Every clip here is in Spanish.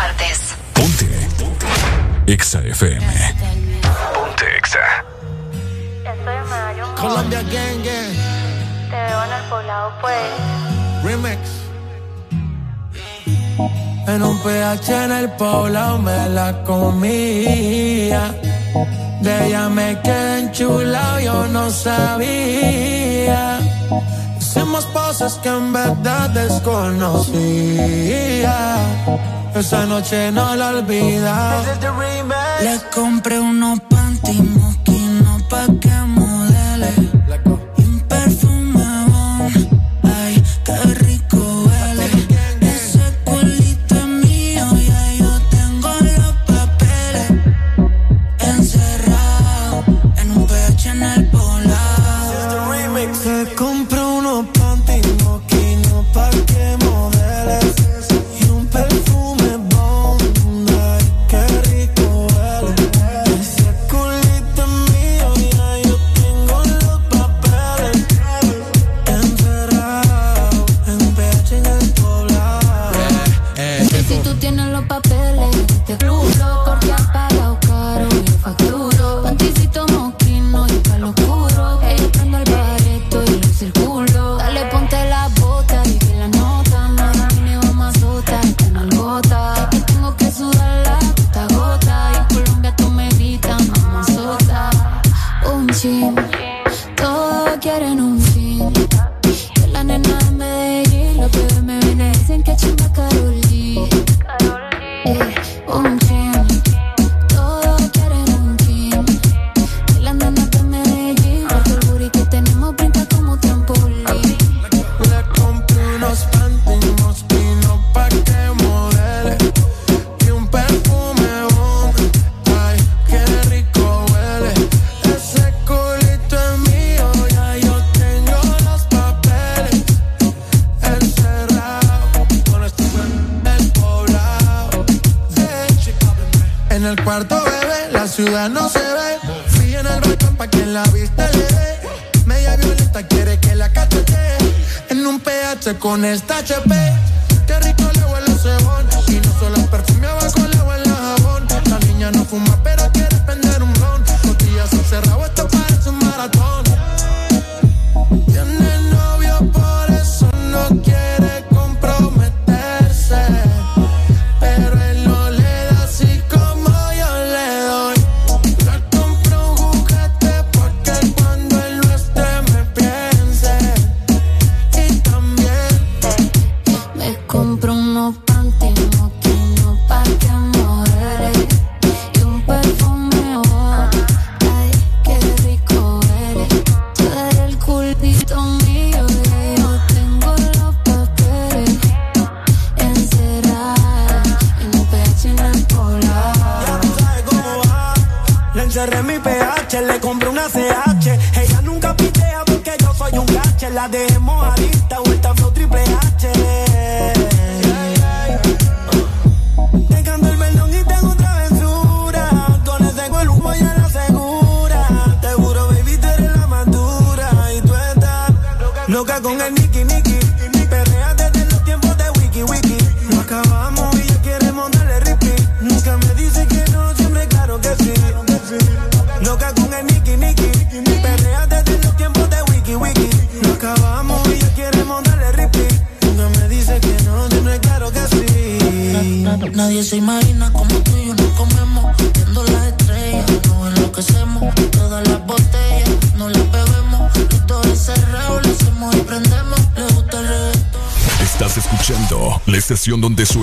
partes. Ponte. Ponte. Exa FM. Ponte Exa. Colombia Gang Gang. Te veo en el poblado, pues. Remix. En un PH en el poblado me la comía. De ella me quedé enchulado, yo no sabía. Hicimos cosas que en verdad desconocía esa noche no la olvida. Le compré unos panty pa' que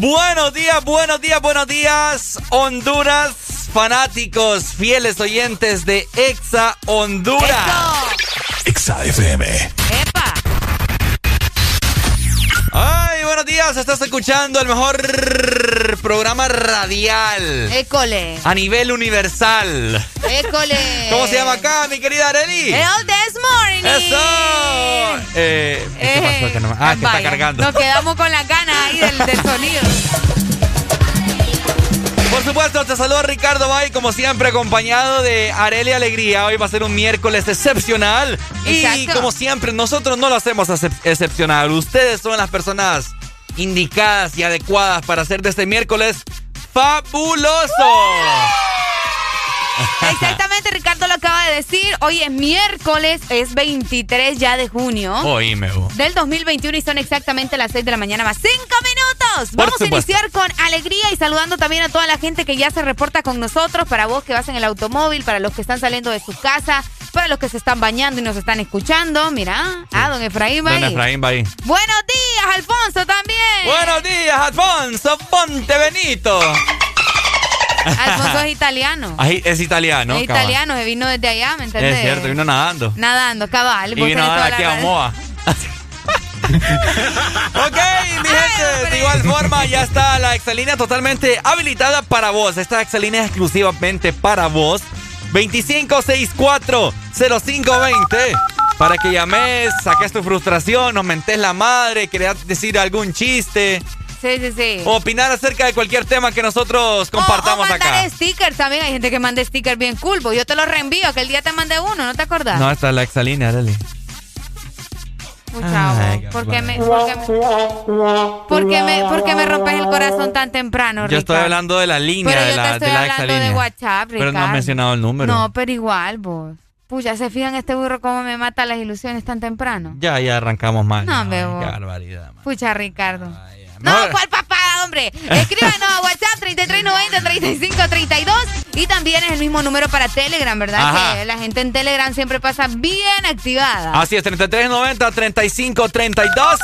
Buenos días, buenos días, buenos días, Honduras, fanáticos, fieles oyentes de Exa Honduras. Exa FM. Epa. Ay, buenos días, estás escuchando el mejor programa radial. École. A nivel universal. École. ¿Cómo se llama acá, mi querida Areli? El This Morning. ¡Eso! Eh, ¿Qué pasó? Que no, ah, que está cargando. Nos quedamos con la ganas ahí del, del sonido. Por supuesto, te saludo Ricardo Bay, como siempre, acompañado de Areli Alegría. Hoy va a ser un miércoles excepcional. Y como siempre, nosotros no lo hacemos excepcional. Ustedes son las personas indicadas y adecuadas para hacer de este miércoles fabuloso. Exactamente, Ricardo lo acaba de decir. Hoy es miércoles, es 23 ya de junio. Oíme, Del 2021 y son exactamente las 6 de la mañana más 5 minutos. Vamos a iniciar con alegría y saludando también a toda la gente que ya se reporta con nosotros. Para vos que vas en el automóvil, para los que están saliendo de su casa, para los que se están bañando y nos están escuchando. Mira, ah, don Efraín va Don Efraín va Buenos días, Alfonso también. Buenos días, Alfonso Ponte Benito. Alfonso es italiano. es italiano. Es italiano, se vino desde allá, ¿me entiendes? Es cierto, vino nadando. Nadando, cabal. Y vino a aquí a Omoa. ok, mi gente, de igual forma ya está la exalínea totalmente habilitada para vos. Esta exalínea es exclusivamente para vos. 2564-0520 para que llames, saques tu frustración, nos mentes la madre, querías decir algún chiste, Sí, sí, sí. opinar acerca de cualquier tema que nosotros compartamos o, o mandar acá. stickers también. Hay gente que manda stickers bien cool. Pues yo te lo reenvío, que el día te mandé uno, ¿no te acordás? No, esta es la exalínea, dale. ¿por qué me, por me, me, rompes el corazón tan temprano, Yo estoy hablando de la línea pero de la, yo te estoy hablando de WhatsApp, Pero no has mencionado el número. No, pero igual, vos. Puya, ¿se fijan este burro cómo me mata las ilusiones tan temprano? Ya, ya arrancamos mal. No, me Qué barbaridad. Pucha, Ricardo. No, ¿cuál papá, hombre? Escríbanos a WhatsApp 3390-3532 y también es el mismo número para Telegram, ¿verdad? Que la gente en Telegram siempre pasa bien activada. Así es, 3390-3532.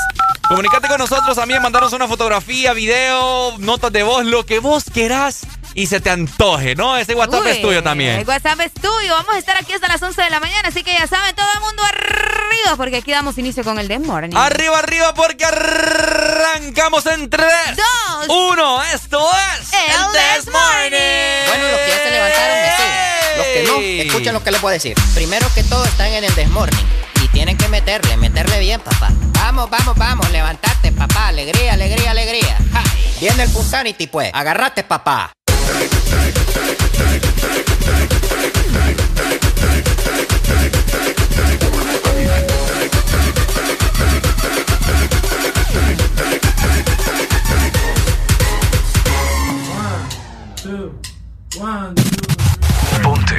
Comunicate con nosotros también, mandaros una fotografía, video, notas de voz, lo que vos querás y se te antoje, ¿no? Ese WhatsApp es tuyo también. El WhatsApp es tuyo. Vamos a estar aquí hasta las 11 de la mañana, así que ya saben, todo el mundo arriba, porque aquí damos inicio con el The Morning. Arriba, arriba, porque arrancamos en 3, 2, 1. Esto es el, The Morning. Bueno, los que ya se levantaron, me siguen. Los que no, escuchen lo que les puedo decir. Primero que todo, están en el The Morning. Y tienen que meterle, meterle bien, papá. Vamos, vamos, vamos, levantate, papá. Alegría, alegría, alegría. Viene el Punsanity, pues. Agarrate, papá. Ponte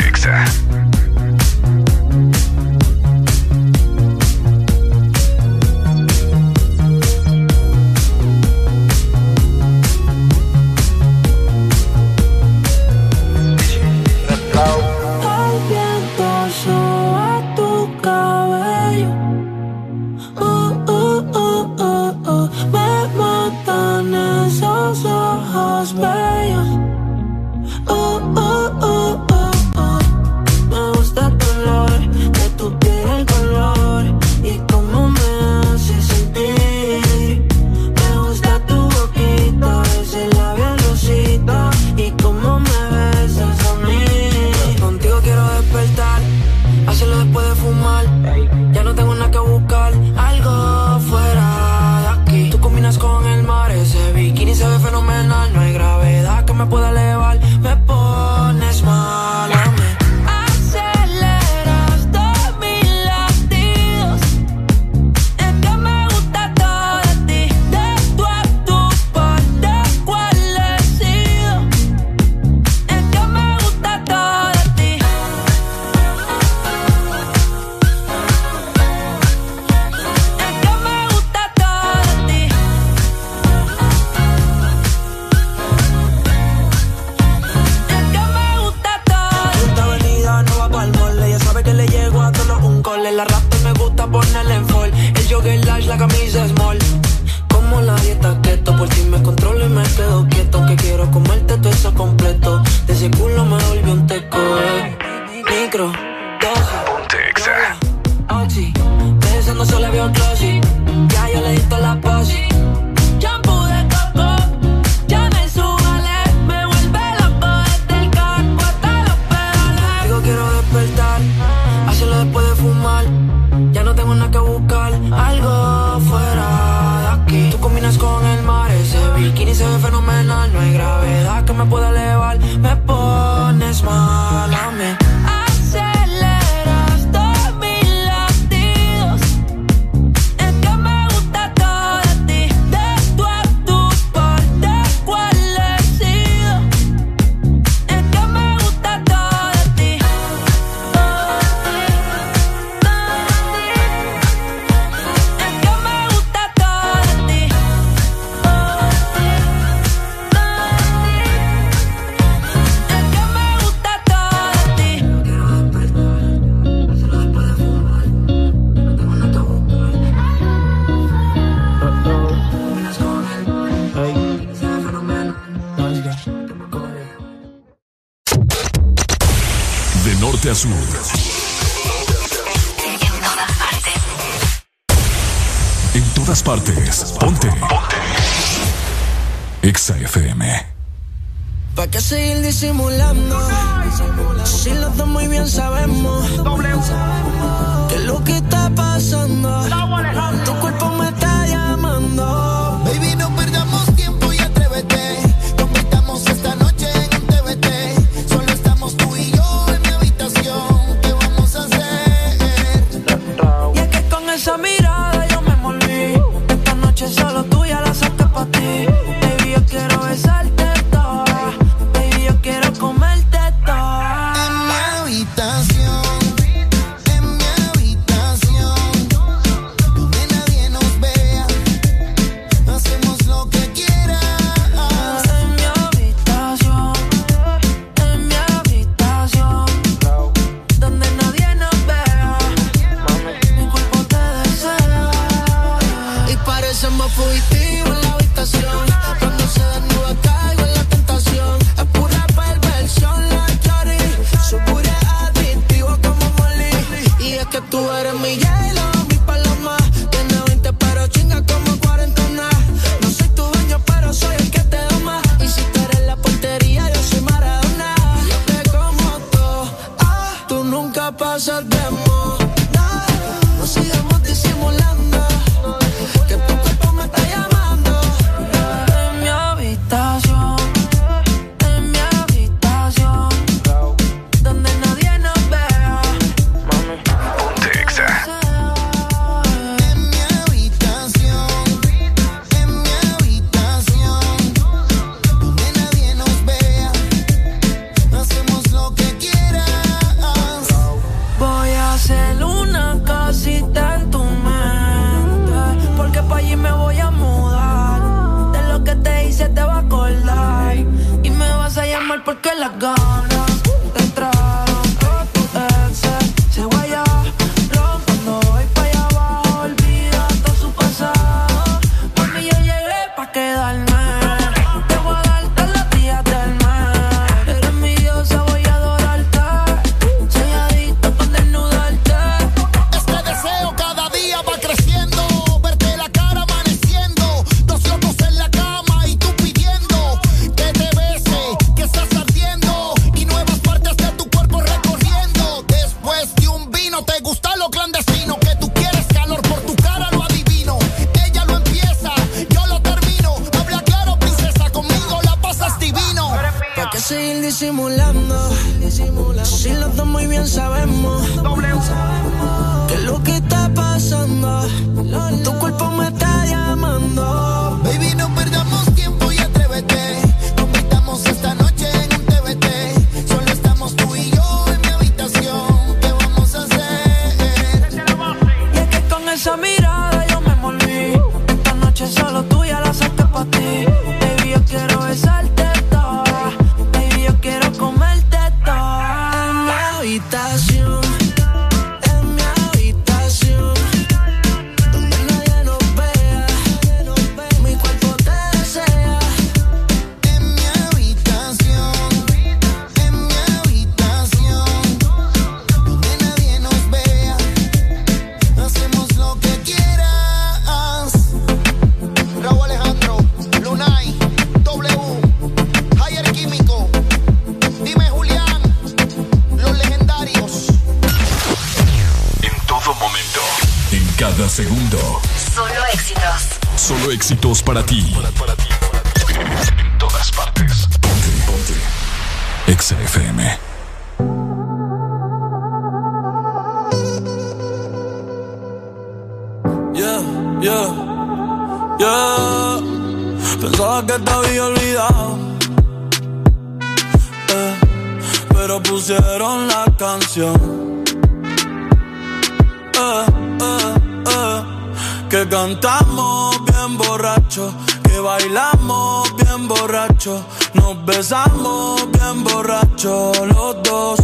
nos besamos bien borracho los dos.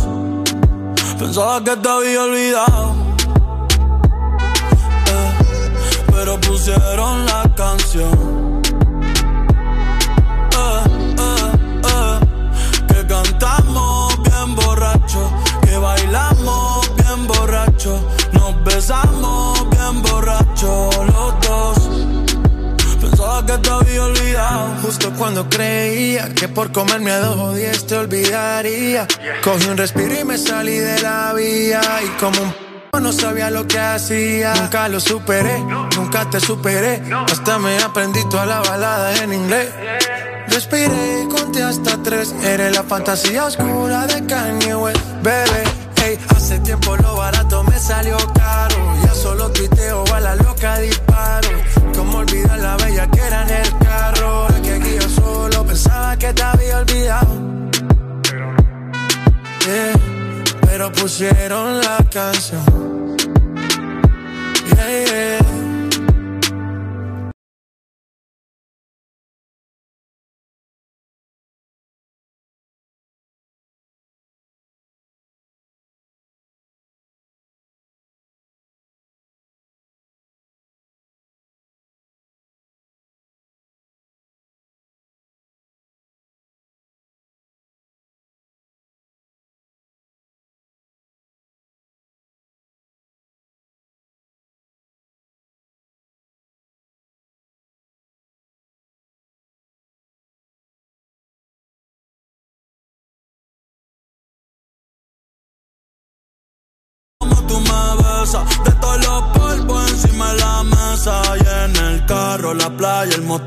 Pensaba que te había olvidado, comerme a dos o diez te olvidaría. Cogí un respiro y me salí de la vía. Y como un p no sabía lo que hacía. Nunca lo superé, nunca te superé. Hasta me aprendí toda la balada en inglés. Respiré y conté hasta tres. Eres la fantasía oscura de Kanye West, bebé. Hey, hace tiempo lo barato me salió caro. Ya solo tuiteo a la loca que te había olvidado. Yeah, pero pusieron la canción.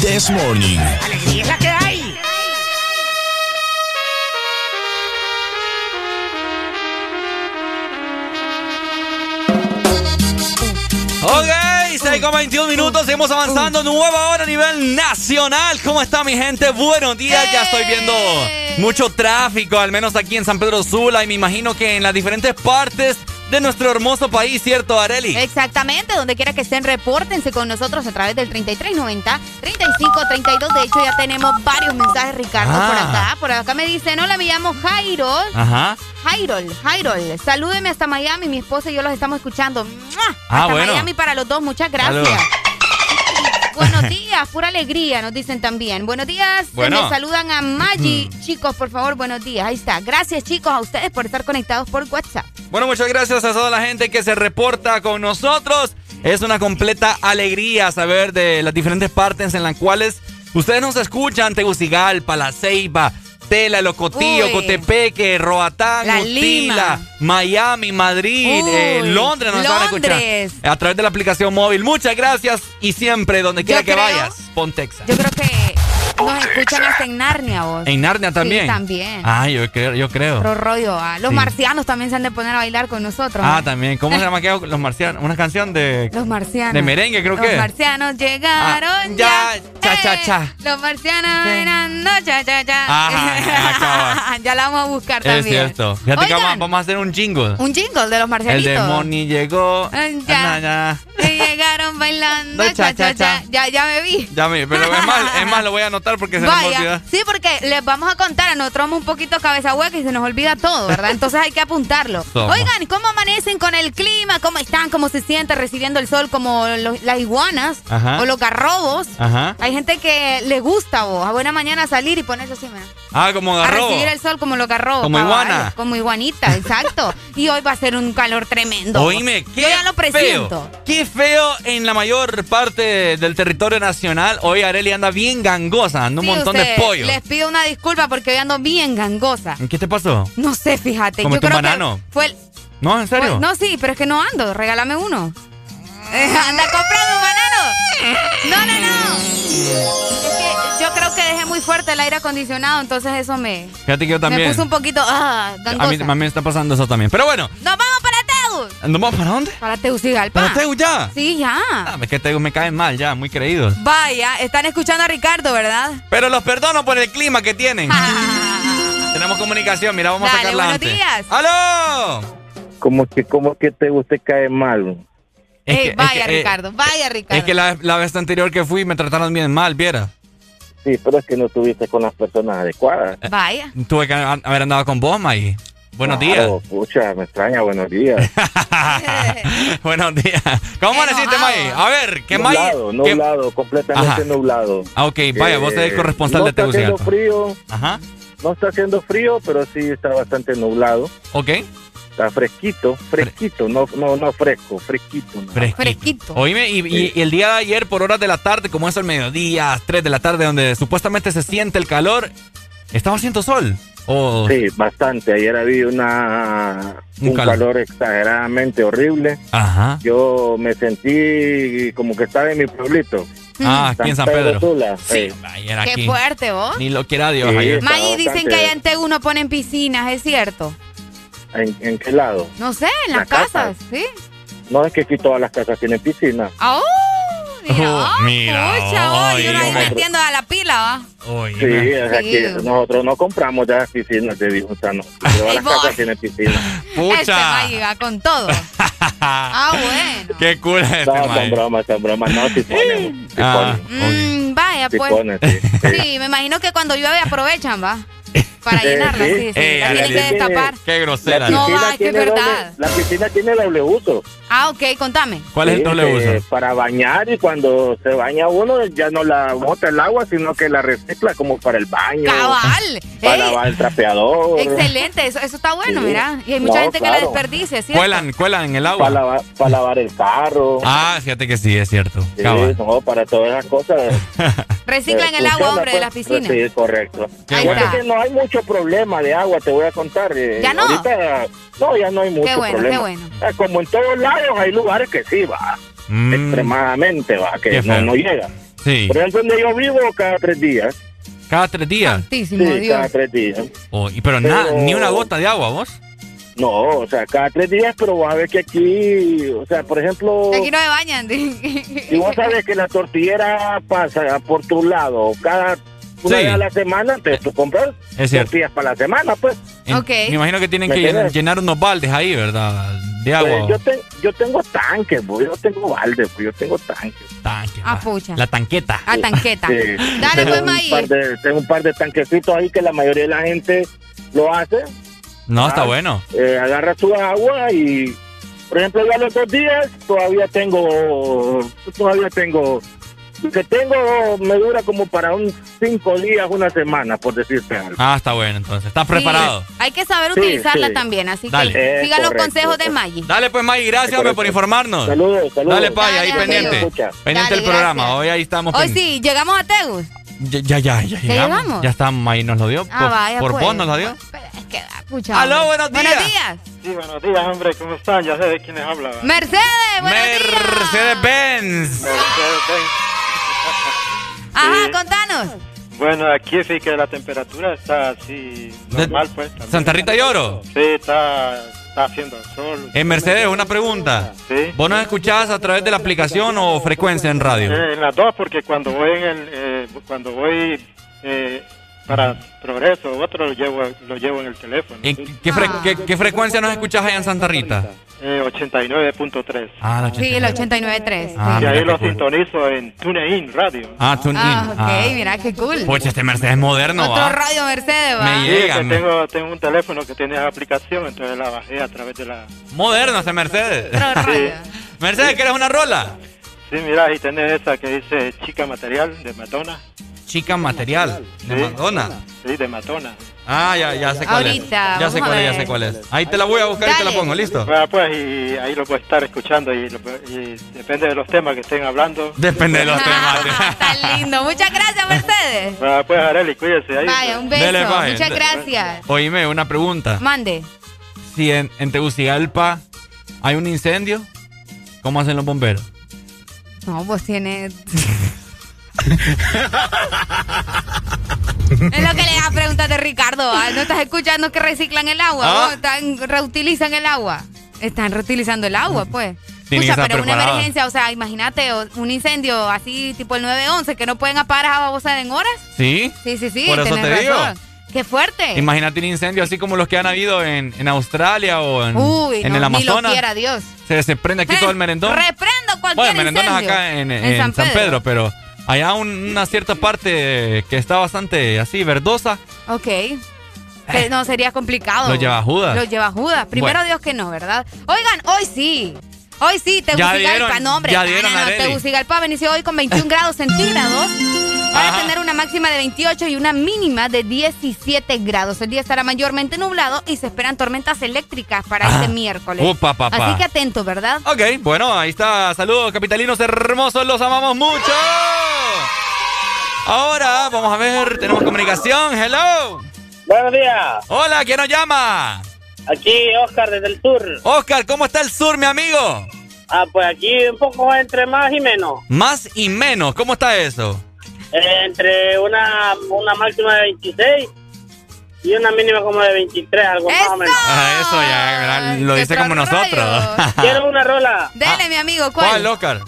This Morning. Alegría es la que hay. Ok, 6 con 21 minutos, seguimos avanzando, nueva hora a nivel nacional. ¿Cómo está mi gente? Buenos días, ya estoy viendo mucho tráfico, al menos aquí en San Pedro Sula y me imagino que en las diferentes partes de nuestro hermoso país, ¿cierto, Areli? Exactamente, donde quiera que estén, repórtense con nosotros a través del 3390-3532. De hecho, ya tenemos varios mensajes, Ricardo, por ah. acá. Por acá me dicen, hola, me llamo Jairo. Ajá. Jairol, Jairol, salúdeme hasta Miami, mi esposa y yo los estamos escuchando. Ah, hasta Miami para los dos, muchas gracias. Buenos días, pura alegría, nos dicen también. Buenos días, bueno. me saludan a Maggi. Chicos, por favor, buenos días. Ahí está. Gracias, chicos, a ustedes por estar conectados por WhatsApp. Bueno, muchas gracias a toda la gente que se reporta con nosotros. Es una completa alegría saber de las diferentes partes en las cuales ustedes nos escuchan. Tegucigalpa, La Ceiba, Tela, Locotillo, Cotepeque, Roatán, Utila, Miami, Madrid, eh, Londres nos van a escuchar a través de la aplicación móvil. Muchas gracias y siempre donde quiera que vayas, Pontexa. Yo creo que nos escuchan hasta en Narnia, vos. ¿En Narnia también? Sí, también. Ah, yo creo. Yo creo. rollo. Ah. Los marcianos también se han de poner a bailar con nosotros. Ah, también. ¿Cómo se llama Los marcianos. Una canción de... Los marcianos. De merengue, creo que. Los marcianos llegaron ah, ya. Cha, cha, cha. Los marcianos bailando cha, cha, cha. Ajá, ya la vamos a buscar también. Es cierto. Fíjate que vamos, a hacer un jingle. Un jingle de los marcianitos. El demonio llegó. Ya. ya. llegaron bailando cha, cha, cha. Ya, ya me vi. Ya me vi. Pero es más, es más, lo voy a anotar porque se Vaya. nos Sí, porque les vamos a contar, a nosotros un poquito cabeza hueca y se nos olvida todo, ¿verdad? Entonces hay que apuntarlo. Oigan, ¿cómo amanecen con el clima? ¿Cómo están? ¿Cómo se siente recibiendo el sol como las iguanas o los garrobos? Hay gente que le gusta vos, a buena mañana salir y ponerse así. Ah, como garrobo. A recibir el sol como los garrobos. Como iguana. como iguanita, exacto. y hoy va a ser un calor tremendo. Oíme, qué Yo ya lo presiento. Feo, qué feo en la mayor parte del territorio nacional. Hoy Areli anda bien gangosa, anda un montón de pollo pido una disculpa porque hoy ando bien gangosa. ¿Qué te pasó? No sé, fíjate. Yo creo banano? que fue el... No, ¿en serio? no, sí, pero es que no ando. Regálame uno. anda comprando un banano. No, no, no. Es que yo creo que dejé muy fuerte el aire acondicionado, entonces eso me. Fíjate que yo también. Me puso un poquito. Ah, gangosa. A mí, a mí me está pasando eso también. Pero bueno. ¡Nos vamos para Teus! ¿Nos vamos para dónde? Para Tegucigalpa. ¿Para Teus ya? Sí, ya. Ah, es que Teus me caen mal ya, muy creídos. Vaya, están escuchando a Ricardo, ¿verdad? Pero los perdono por el clima que tienen. Tenemos comunicación, mira, vamos a sacarla buenos días. ¡Aló! Como que, como que te usted cae mal. vaya, eh, Ricardo, vaya, Ricardo. Es que la, la, vez anterior que fui me trataron bien mal, viera. Sí, pero es que no estuviste con las personas adecuadas. Vaya. Tuve que haber andado con vos, May. Buenos días. Pucha, me extraña, buenos días. buenos días. ¿Cómo deciste, May? A ver, ¿qué May? Nublado, nublado, completamente nublado. Ah, ok, vaya, vos sos el corresponsal de Tegucigalpa. No está haciendo frío. Ajá. No está haciendo frío, pero sí está bastante nublado. Ok. Está fresquito, fresquito, no, no, no fresco, fresquito. Fresquito. Oíme, y, el día de ayer, por horas de la tarde, como es el mediodía, 3 de la tarde, donde supuestamente se siente el calor, ¿estaba haciendo sol? Sí, bastante. Ayer había una, un, calor. exageradamente horrible. Ajá. Yo me sentí como que estaba en mi pueblito. Ah, aquí en San Pedro. Sí, Qué fuerte, vos. Ni lo quiera Dios. Sí, dicen que allá en Tegu no ponen piscinas, ¿es cierto? ¿En, qué lado? No sé, en las, casas, sí. No, es que aquí todas las casas tienen piscina. ¡Oh! Mira, oh, mira oh, yo no ahí metiendo a la pila, ¿va? sí, es aquí, nosotros no compramos ya piscinas de Dijutano. Todas las casas tienen piscina. Pucha. Este va con todo. ah, bueno. Qué cool es este No, son bromas, son bromas. No, si ponen. Ah, mm, vaya, pues. sí. sí, me imagino que cuando llueve aprovechan, ¿va? Para llenarla, sí, sí. Eh, la tienen que destapar. Qué grosera. No, va, es que es verdad. la piscina tiene doble uso. Ah, ok, contame. ¿Cuál es el doble uso? Para bañar y cuando se baña uno ya no la bota el agua, sino que la recicla como para el baño. Cabal. Para lavar el trapeador. Excelente, eso, eso está bueno, mira. Y hay mucha gente que la desperdicia, ¿cierto? Cuelan, cuelan en el agua. Para lavar, para lavar el carro. Ah, fíjate que sí, es cierto. Sí, no, para todas esas cosas. Reciclan el agua, hombre, de la pues, piscina. Sí, correcto. Ahí está. que no hay mucho problema de agua, te voy a contar. Eh, ¿Ya no? Ahorita, no, ya no hay mucho qué bueno, problema. Qué bueno. Eh, como en todos lados hay lugares que sí, va. Mm. Extremadamente, va, que no, no llega. Sí. Por ejemplo, donde yo vivo cada tres días. ¿Cada tres días? sí, cada tres días. Oh, pero, nada, ni una gota de agua, ¿vos? No, o sea, cada tres días, pero vas a ver que aquí, o sea, por ejemplo... Aquí no me bañan. Si vos sabes que la tortillera pasa por tu lado cada una vez a la semana, entonces tú compras tortillas para la semana, pues. Okay. Me imagino que tienen que llenar, unos baldes ahí, ¿verdad? De agua. Pues, yo, yo tengo tanques, yo no tengo baldes, pues, yo tengo tanques. Tanques. Ah, pucha. La tanqueta. Ah, tanqueta. Dale, pues, Maí. Tengo un par de tanquecitos ahí que la mayoría de la gente lo hace. No, está ah, bueno. Eh, agarra su agua y, por ejemplo, ya los dos días todavía tengo, todavía tengo que tengo me dura como para un cinco días, una semana, por decirte algo. Ah, está bueno, entonces. ¿Estás preparado? hay que saber utilizarla también, así que sigan los consejos de Maggie. Dale, pues, Maggie, gracias, hombre, por informarnos. Saludos, saludos. Dale, Pay, ahí pendiente. Pendiente del programa. Hoy ahí estamos. Hoy sí, llegamos a Tegus. Ya, ya, ya, ya llegamos. Ya estamos, ahí nos lo dio. Ah, vaya, por pues. vos nos lo dio. Es que, pucha, Aló, buenos días. Buenos días. Sí, buenos días, hombre, ¿cómo están? Ya sé de quiénes hablan. Mercedes, buenos Mercedes Benz. Mercedes Benz. Ajá, contanos. Bueno, aquí sí que la temperatura está así normal, pues. ¿Santa Rita y Oro? Sí, está, está haciendo sol. En Mercedes, una pregunta. Sí. ¿Vos nos escuchás a través de la aplicación o frecuencia en radio? Eh, en las dos, porque cuando voy en el, eh, cuando voy eh, para Progreso, otro lo llevo, lo llevo en el teléfono. ¿En qué, qué, frecuencia nos escuchás allá en Santa Rita? Eh, 89.3. Ah, Sí, el 89.3. Ah, y ahí lo sintonizo en TuneIn Radio. Ah, TuneIn. Ah, ok, ah. mira qué cool. Pues este Mercedes moderno, Otro radio Mercedes, va. Me llega. Sí, tengo, tengo un teléfono que tiene aplicación, entonces la bajé a través de la... Moderno este Mercedes. Sí. Mercedes, ¿quieres una rola? Sí, mira, ahí tenés esa que dice Chica Material de Madonna. Chica Material de Madonna. Sí, de Madonna. Ah, ya, ya sé cuál Ahorita, es. Ya sé cuál es, ya sé cuál es. Ahí te la voy a buscar y te la pongo, ¿listo? Bueno, pues, y ahí lo puedes estar escuchando y, depende de los temas que estén hablando. Depende de los temas. Está lindo. Muchas gracias, Mercedes. Bueno, pues, Areli, cuídese ahí. Vaya, un beso. Muchas gracias. Oíme, una pregunta. Mande. Si en, en Tegucigalpa hay un incendio, ¿cómo hacen los bomberos? No, pues tiene... es lo que le da preguntas de Ricardo. ¿No estás escuchando que reciclan el agua? ¿Ah? Están, reutilizan el agua. Están reutilizando el agua, pues. Escucha, pero una emergencia, o sea, imagínate un incendio así tipo el 911 que no pueden apagar a babosa en horas. Sí. Sí, sí, sí. Por eso te razón. digo. ¡Qué fuerte! Imagínate un incendio así como los que han habido en, en Australia o en, Uy, en el Amazonas. Ni lo quiera Dios. Se, se prende aquí todo el merendón. Reprendo cualquier Bueno, merendón es acá en, en, San, Pedro. pero allá una cierta parte que está bastante así verdosa. Ok. no, sería complicado. Los lleva Judas. Los lleva Judas. Primero Dios que no, ¿verdad? Oigan, hoy sí. Hoy sí, Tegucigalpa, no hombre. Ya dieron, no, no, Tegucigalpa hoy con 21 grados centígrados. Para tener una máxima de 28 y una mínima de 17 grados. El día estará mayormente nublado y se esperan tormentas eléctricas para este miércoles. Upa, papá. Así que atento, ¿verdad? Ok, bueno, ahí está. Saludos, capitalinos hermosos, los amamos mucho. Ahora, vamos a ver, tenemos comunicación. Hello. Buenos días. Hola, ¿quién nos llama? Aquí Oscar desde el sur. Oscar, ¿cómo está el sur, mi amigo? Ah, pues aquí un poco entre más y menos. Más y menos, ¿cómo está eso? Entre una, una máxima de 26 y una mínima como de 23, algo más o menos. Ah, eso ya lo dice como nosotros. Quiero una rola. Dele, mi amigo, ¿cuál? ¿Cuál, Oscar?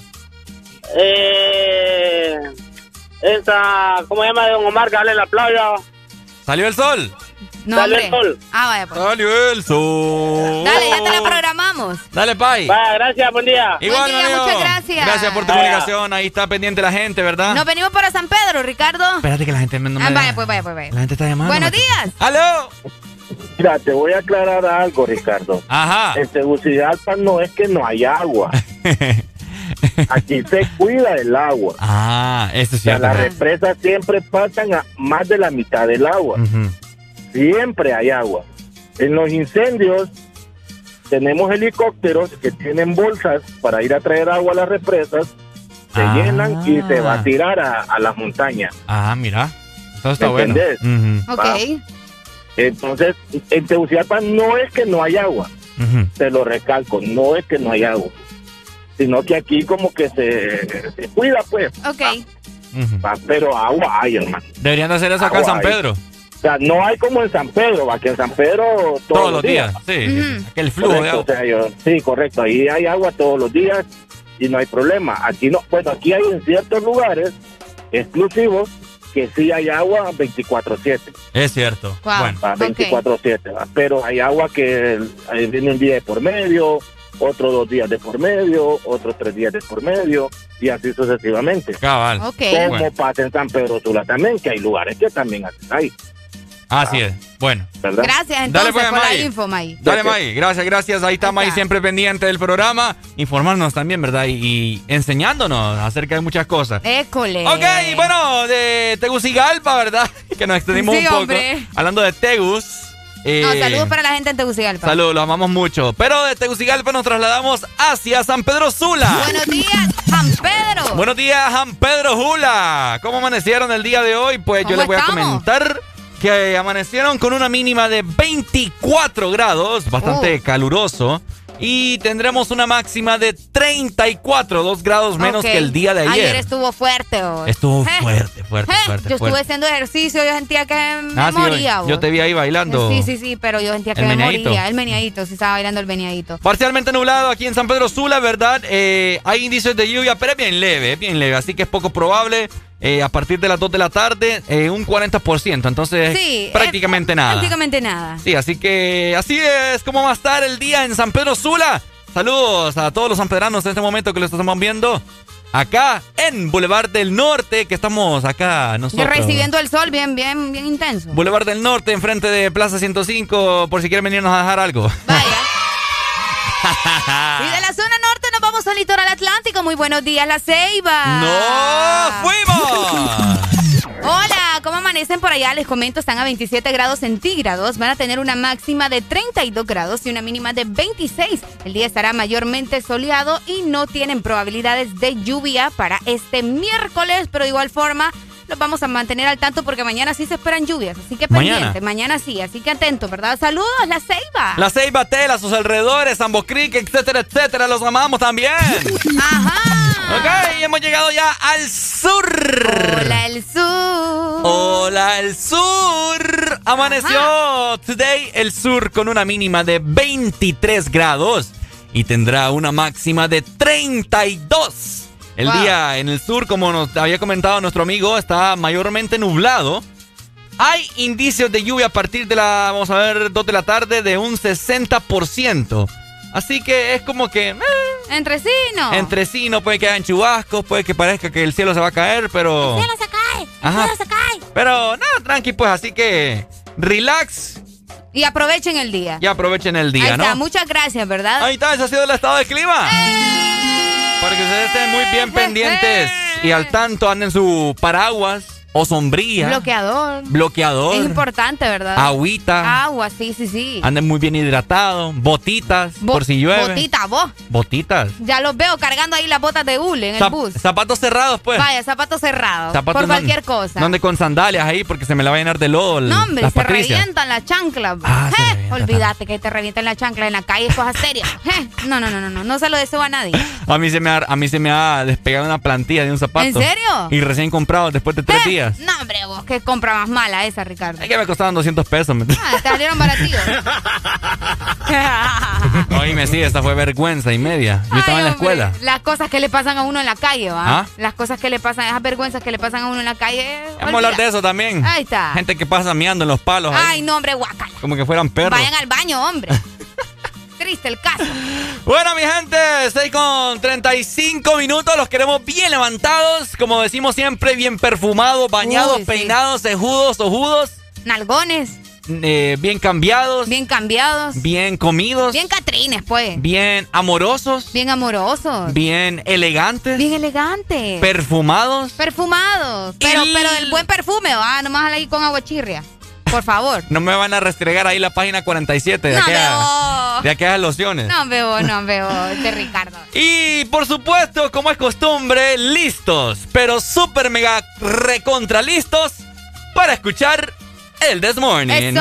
Eh, esa, ¿cómo se llama? De Don Omar, que en la playa. ¿Salió el sol? No, hombre. el sol. Ah, vaya, pues. Salió el sol. Dale, ya te la programamos. Dale, Pai. Vaya, gracias, buen día. Igual, Buen día, amigo. muchas gracias. Gracias por tu Vaya. comunicación. Ahí está pendiente la gente, ¿verdad? Nos venimos para San Pedro, Ricardo. Espérate que la gente me, no me Ah, vaya, pues, vaya, pues, vaya. La gente está llamando. Buenos días. ¡Aló! Mira, te voy a aclarar algo, Ricardo. Ajá. En Tegucigalpa no es que no hay agua. Aquí se cuida el agua. Ah, eso es O sea, cierto. las represas siempre pasan a más de la mitad del agua. Ujú. Siempre hay agua. En los incendios tenemos helicópteros que tienen bolsas para ir a traer agua a las represas, se Ah. llenan y se va a tirar a, a las montañas. Ah, mira. Eso está ¿Me bueno. Entonces, en Tegucigalpa no es que no hay agua, te lo recalco, no es que no hay agua, sino que aquí como que se, se cuida, pues. Ok. Va, Pero agua hay, hermano. Deberían de hacer eso acá en San hay. O sea, no hay como en San Pedro, va, que en San Pedro todos, Todos, los días. Sí. Aquel flujo de Correcto, agua. o sea, yo- sí, correcto. Ahí hay agua todos los días y no hay problema. Aquí no, bueno, aquí hay en ciertos lugares exclusivos que sí hay agua 24/7, Es cierto. Wow. Bueno. va, Ok. 24/7, va. pero hay agua que eh, viene un día de por medio, otro dos días de por medio, otros tres días de por medio y así sucesivamente. Cabal. Como Bueno. pasa en San Pedro Sula también, que hay lugares que también hay, Así es. Bueno. ¿verdad? Gracias entonces pues, por la May. info, May. Dale. May. Gracias, gracias. Ahí está Ahí May siempre pendiente del programa, informarnos también, ¿verdad? Y, y enseñándonos acerca de muchas cosas. École. Ok, bueno, de Tegucigalpa, ¿verdad? Que nos extendimos Sí, un poco. hombre. Hablando de Tegus. eh, No, saludos para la gente en Tegucigalpa. Saludos, los amamos mucho. Pero de Tegucigalpa nos trasladamos hacia San Pedro Sula. Buenos días, San Pedro. Buenos días, San Pedro Sula. ¿Cómo amanecieron el día de hoy? Pues yo ¿Cómo les voy a comentar que amanecieron con una mínima de 24 grados, bastante Uh. caluroso. Y tendremos una máxima de 34, 2 grados menos que el día de ayer. Ayer estuvo fuerte. hoy. Estuvo Eh, fuerte, fuerte, eh, fuerte. Yo estuve haciendo ejercicio, yo sentía que me Ah, sí, moría. yo, yo vos. te vi ahí bailando. Sí, sí, sí, pero yo sentía que El me meneadito. moría. El meneadito, sí estaba bailando el meneadito. Parcialmente nublado aquí en San Pedro Sula, ¿verdad? Eh, hay indicios de lluvia, pero es bien leve, es bien leve, así que es poco probable. Eh, a partir de las 2 de la tarde, eh, un 40%, entonces Sí. prácticamente nada. Prácticamente nada. Sí, así que así es como va a estar el día en San Pedro Sula. Saludos a todos los sanpedranos en este momento que lo estamos viendo acá en Boulevard del Norte, que estamos acá nosotros. recibiendo el sol bien, bien, bien intenso. Boulevard del Norte, enfrente de Plaza 105, por si quieren venirnos a dejar algo. Vaya. Y de la zona norte vamos al litoral atlántico. Muy buenos días, La Ceiba. ¡No fuimos! Hola, ¿cómo amanecen por allá? Les comento, están a 27 grados centígrados. Van a tener una máxima de 32 grados y una mínima de 26. El día estará mayormente soleado y no tienen probabilidades de lluvia para este miércoles, pero de igual forma los vamos a mantener al tanto porque mañana sí se esperan lluvias. Así que Mañana. pendiente, mañana, sí, así que atento, ¿verdad? Saludos, La Ceiba. La Ceiba Tela, sus alrededores, Sambo Creek, etcétera, etcétera, los amamos también. Ajá. Ok, hemos llegado ya al sur. Hola, el sur. Hola, el sur. Amaneció today el sur con una mínima de 23 grados y tendrá una máxima de 32. El Wow. día en el sur, como nos había comentado nuestro amigo, está mayormente nublado. Hay indicios de lluvia a partir de la, vamos a ver, 2 de la tarde de un 60%. Así que es como que... eh, Entre sí, ¿no? entre sí, no puede que hayan chubascos, puede que parezca que el cielo se va a caer, pero... se cae. Ajá. se cae. Pero nada, tranqui, pues así que relax Y aprovechen el día. Y aprovechen el día, Ahí ¿no? Está. Muchas gracias, ¿verdad? Ahí está, ese ha sido el estado de clima. ¡Eh! Para que ustedes estén muy bien pendientes y al tanto anden su paraguas o sombría. Bloqueador. Bloqueador. Es importante, ¿verdad? Agüita. Agua, sí, sí, sí. Anden muy bien hidratados. Botitas, por si llueve. Botitas, vos. Botitas. Ya los veo cargando ahí las botas de hule en el bus. Zapatos cerrados, pues. Vaya, zapatos cerrados. Zapatos por cualquier cosa. Donde con sandalias ahí porque se me la va a llenar de lodo. No, hombre, las se Patricias. revientan las chanclas. Ah. Olvídate que te revientan las chanclas en la calle, es cosa seria. No, no, no, no, no, no se lo deseo a nadie. A mí se me ha, a mí se me ha despegado una plantilla de un zapato. ¿En serio? Y recién comprado después de tres días. No, hombre, vos, qué compra más mala esa, Ricardo. Es que me costaban 200 pesos. ¿me Ah, te salieron baratillos. Oíme, sí, esta fue vergüenza y media. Yo estaba en la hombre, escuela. Las cosas que le pasan a uno en la calle, ¿va? ¿Ah? Las cosas que le pasan, esas vergüenzas que le pasan a uno en la calle. Vamos a hablar de eso también. Ahí está. Gente que pasa miando en los palos ahí, Ay, no, hombre, guacala. como que fueran perros. Vayan al baño, hombre. Triste el caso. Bueno, mi gente, 6 con 35 minutos. Los queremos bien levantados. Como decimos siempre, bien perfumados, bañados, Uy, sí. peinados, cejudos, ojudos. Nalgones. eh, bien cambiados. Bien cambiados. Bien comidos. Bien catrines, pues. Bien amorosos. Bien amorosos. Bien elegantes. Bien elegantes. Perfumados. Perfumados. Pero, Y- pero del buen perfume, va. Nomás ahí con aguachirria. Por favor. No me van a restregar ahí la página 47 de, No, aquella- veo. de aquellas lociones. No veo, no veo. De Ricardo. Y por supuesto, como es costumbre, listos, pero súper mega recontra listos para escuchar el This Morning. Eso.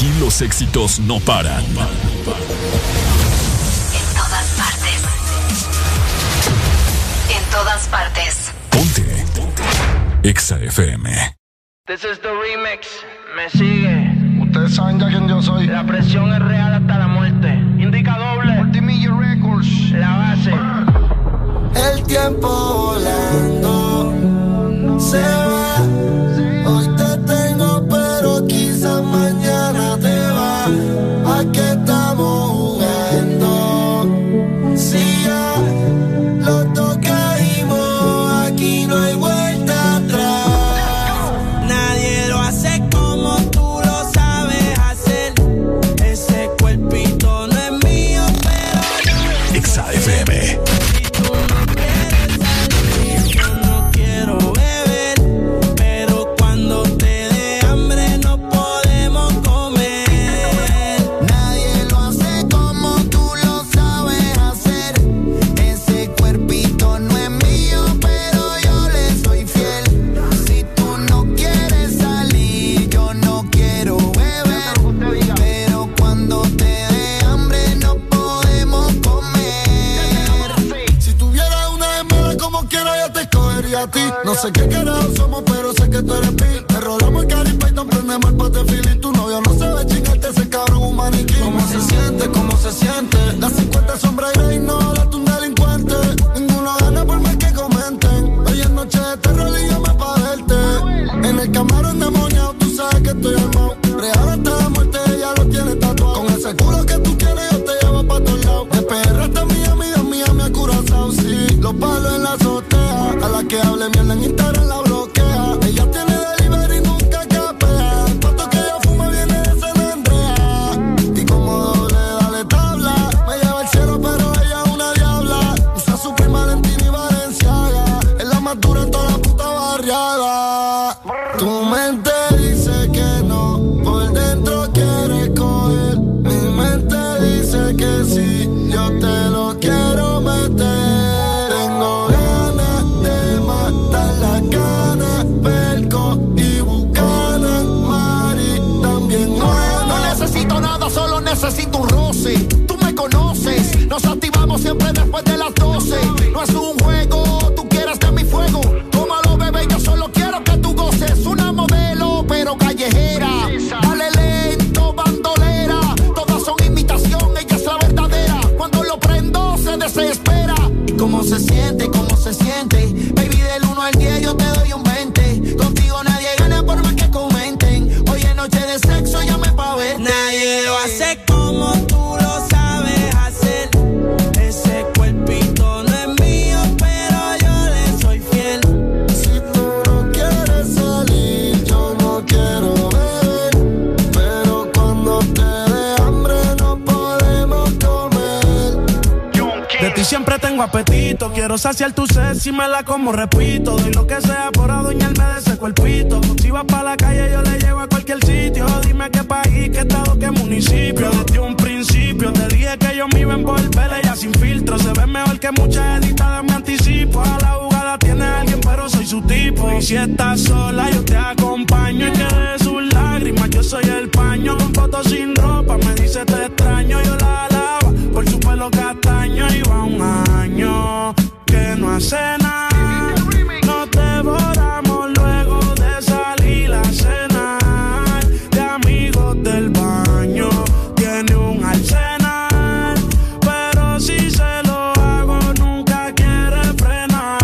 Aquí los éxitos no paran. En todas partes. En todas partes. Ponte. Exa FM. This is the remix. Me sigue. Ustedes saben ya quién yo soy. La presión es real hasta la muerte. Indica doble. Multimillion Records. La base. El tiempo volando se sé qué necesito un roce. Tú me conoces, nos activamos siempre después de las 12. No es un tengo. Quiero saciar tu sed si me la como, repito. Doy lo que sea por adueñarme de ese cuerpito. Si vas para la calle, yo le llevo a cualquier sitio. Dime qué país, qué estado, qué municipio. Desde un principio te dije que yo me iba a envolver. Ella sin filtro se ve mejor que muchas editadas. Me anticipo a la jugada. Tiene alguien, pero soy su tipo. Y si estás sola, yo te acompaño. Y que de sus lágrimas, yo soy el paño. Con fotos sin ropa, me dice te extraño. Yo la por su pelo castaño. Y va un año que no hace nada. No te luego de salir a cenar. De amigos del baño, tiene un arsenal. Pero si se lo hago, nunca quiere frenar.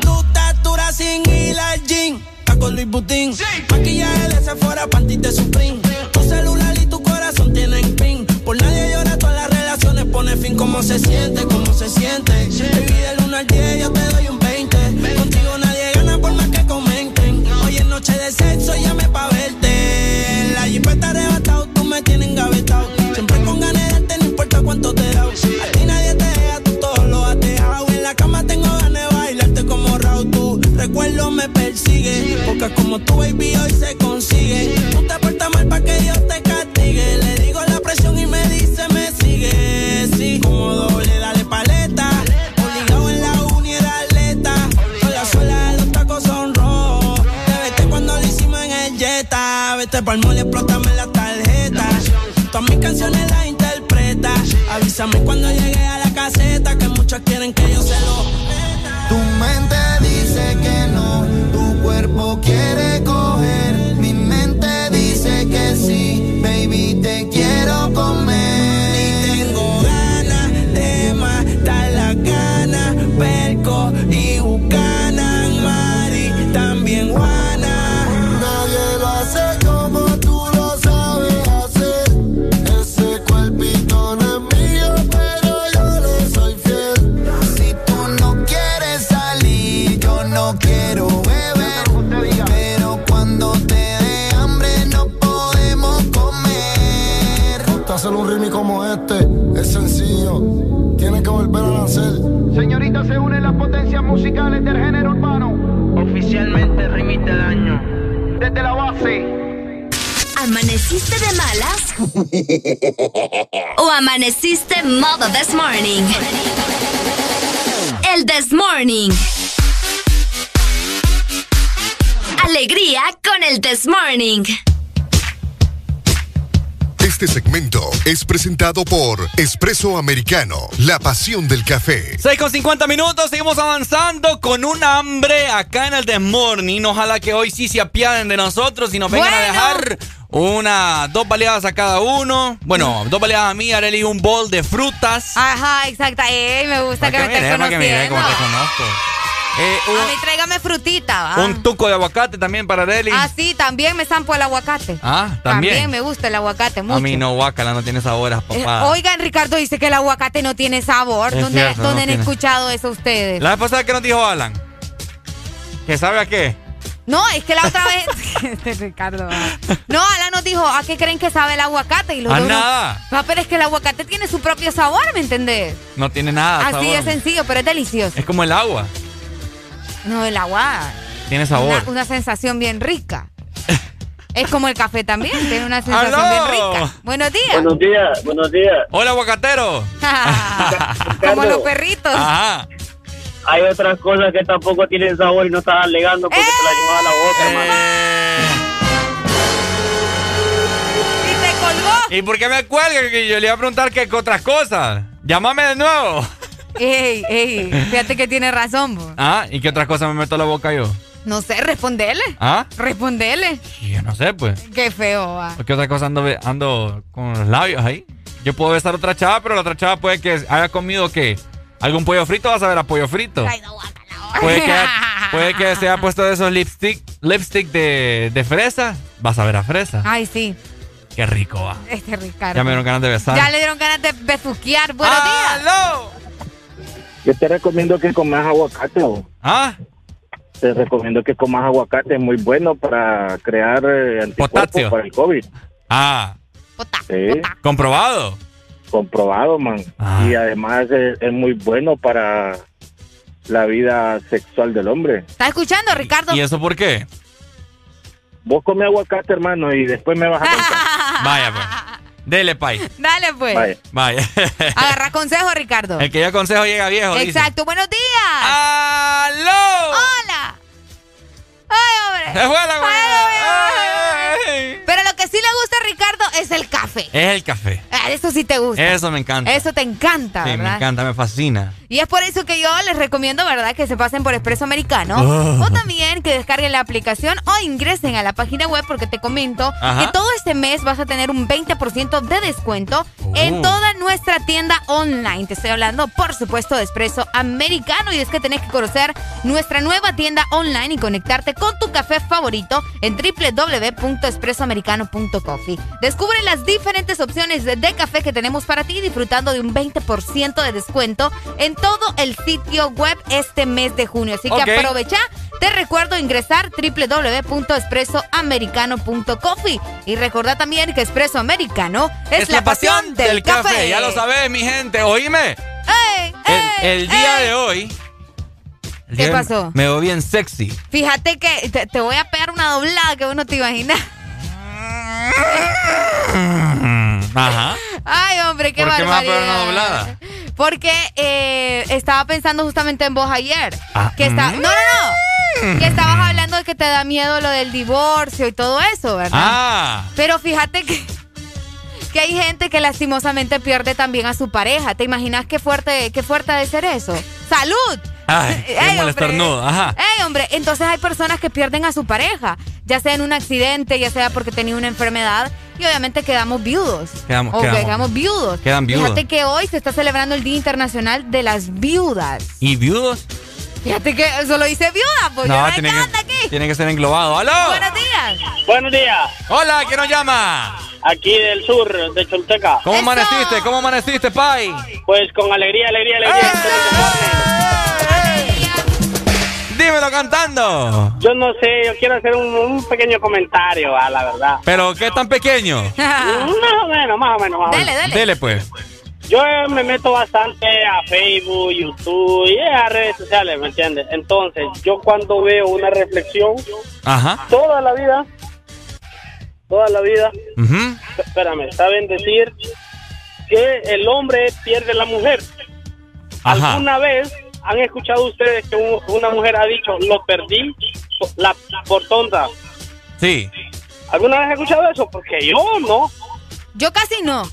Tu estatura sin ir al gym. Taco Luis Butín. Maquillaje de Sephora, panty de Supreme. ¿Cómo se siente? ¿Cómo se siente? Baby, del 1 al 10 yo te doy un 20. Contigo nadie gana por más que comenten. Hoy es noche de sexo, llame pa' verte. La jipeta arrebatado, tú me tienes engavetado. Siempre con ganas de darte, no importa cuánto te da. A ti nadie te deja, tú todo lo has dejado. En la cama tengo ganas de bailarte como Raúl. Tu recuerdo me persigue. Porque como tu baby hoy se consigue. Tú te portas mal pa' que Dios te castigue. Vete pa'l mall explótame la tarjeta. Todas mis canciones las interpreta. Avísame cuando llegue a la caseta. Que muchos quieren que yo se lo Tu mente dice que no, tu cuerpo quiere coger. Se unen las potencias musicales del género urbano. Oficialmente remite del año. Desde la base. ¿Amaneciste de malas? ¿O amaneciste modo this morning? El this morning. Alegría con el this morning. Este segmento es presentado por Espresso Americano, la pasión del café. 6 con 50 minutos, seguimos avanzando con un hambre acá en el The Morning. Ojalá que hoy sí se apiaden de nosotros y nos vengan a dejar una, dos baleadas a cada uno. Bueno, dos baleadas a mí, Arely, un bol de frutas. Ajá, exacta. Ey, me gusta que me estés que mire conociendo. cómo te conozco. Eh, A mí tráigame frutita, ¿va? un, tuco de aguacate también para Arely. Ah, sí, también me zampo el aguacate. Ah, también. me gusta el aguacate mucho. A mí no, guacala, no tiene sabor a Eh, papá. Oigan, Ricardo dice que el aguacate no tiene sabor. Es ¿Dónde, cierto, dónde no han tiene. escuchado eso ustedes? La vez pasada que nos dijo Alan. ¿Que sabe a qué? No, es que la otra vez. Este Ricardo. No, Alan nos dijo, ¿a qué creen que sabe el aguacate? Y los A dos no- nada. No, pero es que el aguacate tiene su propio sabor, ¿me entendés? No tiene nada. Así sabor. de sencillo, pero es delicioso. Es como el agua. No, el agua. Tiene sabor. Una, una sensación bien rica. Es como el café también, tiene una sensación bien rica. Buenos días. Buenos días, buenos días. Hola, aguacatero. como los perritos. Ajá. Hay otras cosas que tampoco tienen sabor y no estás alegando porque te la llevas a la boca, hermano. Y te colgó. ¿Y por qué me cuelga? Que yo le iba a preguntar qué otras cosas. Llámame de nuevo. Ey, ey, fíjate que tiene razón. bo. Ah, ¿y qué otras cosas me meto a la boca yo? No sé, respondele. Ah, Respondele. yo no sé, pues. Qué feo, va. ¿Qué otra cosa ando, ando con los labios ahí? Yo puedo besar a otra chava, pero la otra chava puede que haya comido que algún pollo frito, vas a ver a pollo frito. Puede que, puede que se haya puesto de esos lipstick, lipstick de, de fresa, vas a ver a fresa. Ay, sí. Qué rico va. Este Ricardo. Ya me dieron ganas de besar. Ya le dieron ganas de besuquear. Buenos días. ¡Aló! Yo te recomiendo que comas aguacate. ¿o? ¿Ah? Te recomiendo que comas aguacate, es muy bueno para crear eh, anticuerpos Potasio. para el COVID. Ah, Sí. comprobado. comprobado, man. Ah. Y además es, es muy bueno para la vida sexual del hombre. ¿Estás escuchando, Ricardo? ¿Y eso por qué? Vos come aguacate, hermano, y después me vas a contar. Vaya, pues. Dele, pay. Dale, pues. Vaya. Vaya. Agarra consejo, Ricardo. El que yo consejo llega viejo. dice. Exacto. Buenos días. ¡Aló! Hola. Ay, hombre. Se fue la Ay, Pero lo que sí le gusta es el café. Es el café. Ah, Eso sí te gusta. Eso me encanta. Eso te encanta, Sí, ¿verdad? me encanta, me fascina. Y es por eso que yo les recomiendo, ¿verdad?, que se pasen por Expreso Americano. Oh. O también que descarguen la aplicación o ingresen a la página web porque te comento Ajá. que todo este mes vas a tener un 20% de descuento en Oh. toda nuestra tienda online. Te estoy hablando, por supuesto, de Expreso Americano. Y es que tenés que conocer nuestra nueva tienda online y conectarte con tu café favorito en www.expresoamericano.coffee. Descubre las diferentes opciones de, café que tenemos para ti disfrutando de un 20% de descuento en todo el sitio web este mes de junio. Así que aprovecha. Te recuerdo ingresar www.expresoamericano.coffee y recordá también que Expreso Americano es, la pasión del, café. Ya lo sabes, mi gente. Oíme. ¡Ey! El, ey, el día ey! de hoy. ¿Qué pasó? Me veo bien sexy. Fíjate que te, te voy a pegar una doblada que vos no te imaginas. Ajá. Ay, hombre, qué ¿Por qué me vas a barbaridad. pegar una doblada? Porque eh, estaba pensando justamente en vos ayer. Ah, que está, mm. no, no, no. Que estabas hablando de que te da miedo lo del divorcio y todo eso, ¿verdad? Ah. Pero fíjate que, que hay gente que lastimosamente pierde también a su pareja. ¿Te imaginas qué fuerte, qué fuerte ha de ser eso? ¡Salud! Ay, qué Ey, molestarnudo. Ajá. Ey, hombre, entonces hay personas que pierden a su pareja, ya sea en un accidente, ya sea porque tenía una enfermedad, y obviamente quedamos viudos. Quedamos- o quedamos- quedamos viudos. Quedan viudos. Fíjate que hoy se está celebrando el Día Internacional de las Viudas. ¿Y viudos? Fíjate que solo dice viuda, pues yo No, tiene que, aquí. tiene que ser englobado. ¡Aló! Buenos días. Buenos días. Hola, ¿quién nos llama? Aquí del sur, de Cholteca. ¿Cómo amaneciste? ¿Cómo amaneciste, Pai? Pues con alegría, alegría, alegría. Dímelo cantando. Yo no sé, yo quiero hacer un, un pequeño comentario, a la verdad. ¿Pero qué tan pequeño? más o menos, más o menos. Más o menos. Dele, pues. Yo me meto bastante a Facebook, YouTube y a redes sociales, ¿me entiendes? Entonces, yo cuando veo una reflexión, Ajá. toda la vida, toda la vida, espérame, saben decir que el hombre pierde la mujer. Ajá. ¿Alguna vez han escuchado ustedes que un- una mujer ha dicho, lo perdí por- la, por tonta? Sí. ¿Alguna vez has escuchado eso? Porque yo no. Yo casi no.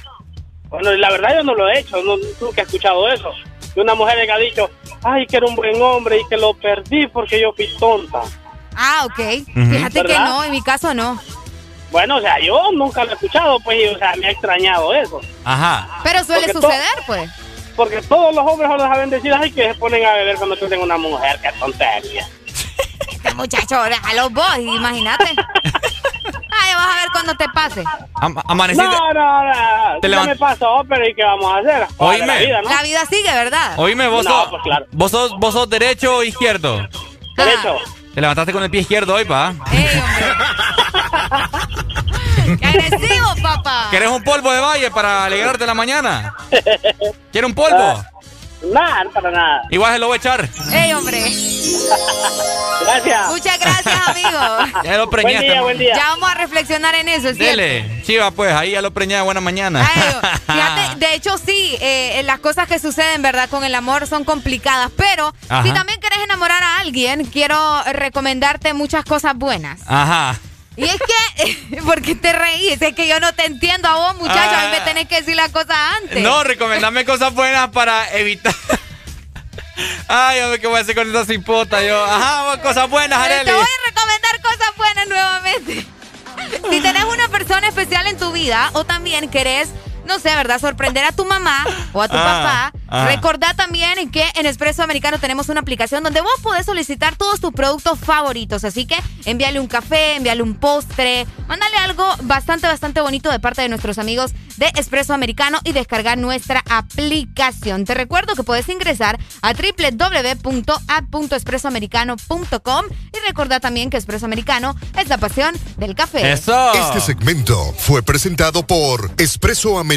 Bueno, la verdad yo no lo he hecho, no, nunca he escuchado eso. De una mujer que ha dicho, ay, que era un buen hombre y que lo perdí porque yo fui tonta. Ah, ok. Fíjate que no, en mi caso no. Bueno, o sea, yo nunca lo he escuchado, pues, y, o sea, me ha extrañado eso. Ajá. Pero suele Porque suceder, pues. Porque todos los hombres solo saben decir, ay, que se ponen a beber cuando tienen una mujer, qué tontería. Este muchacho, déjalo vos, imagínate. Ay, vas a ver cuando te pase. Am- amaneciste. No, no, no, Te me pasó, pero ¿y qué vamos a hacer? Oíme. La vida, ¿no? La vida sigue, ¿verdad? Oíme, vos, No, sos, pues claro. vos, sos, vos sos derecho o izquierdo. Derecho. Te levantaste con el pie izquierdo hoy, pa. ¡Qué agresivo, papá! ¿Quieres un polvo de valle para alegrarte la mañana? ¿Quieres un polvo? Nada, para nada. Igual se lo voy a echar. ¡Ey, hombre! Gracias. Muchas gracias, amigo. Ya lo preñaste. Ya vamos a reflexionar en eso, ¿cierto? Dele. Chiva, pues, ahí ya lo preñé buena mañana. Fíjate, de hecho sí, eh, las cosas que suceden, ¿verdad? Con el amor son complicadas, pero Ajá. si también quieres enamorar a alguien, quiero recomendarte muchas cosas buenas. Ajá. Y es que, ¿por qué te reís? Es que yo no te entiendo a vos, muchacho, a mí me Ah. tenés que decir las cosas antes. No, recomendame cosas buenas para evitar. Ay, hombre, ¿qué voy a hacer con esa cipota yo? Ajá, cosas buenas, Areli. te voy a recomendar cosas buenas nuevamente. Si tenés una persona especial en tu vida o también querés, no sé, ¿verdad? Sorprender a tu mamá o a tu Ah. papá Recordá también que en Espresso Americano tenemos una aplicación donde vos podés solicitar todos tus productos favoritos. Así que envíale un café, envíale un postre, mándale algo bastante, bastante bonito de parte de nuestros amigos de Espresso Americano y descargar nuestra aplicación. Te recuerdo que puedes ingresar a www.app.espressoamericano.com y recordá también que Espresso Americano es la pasión del café. Eso. Este segmento fue presentado por Espresso Americano,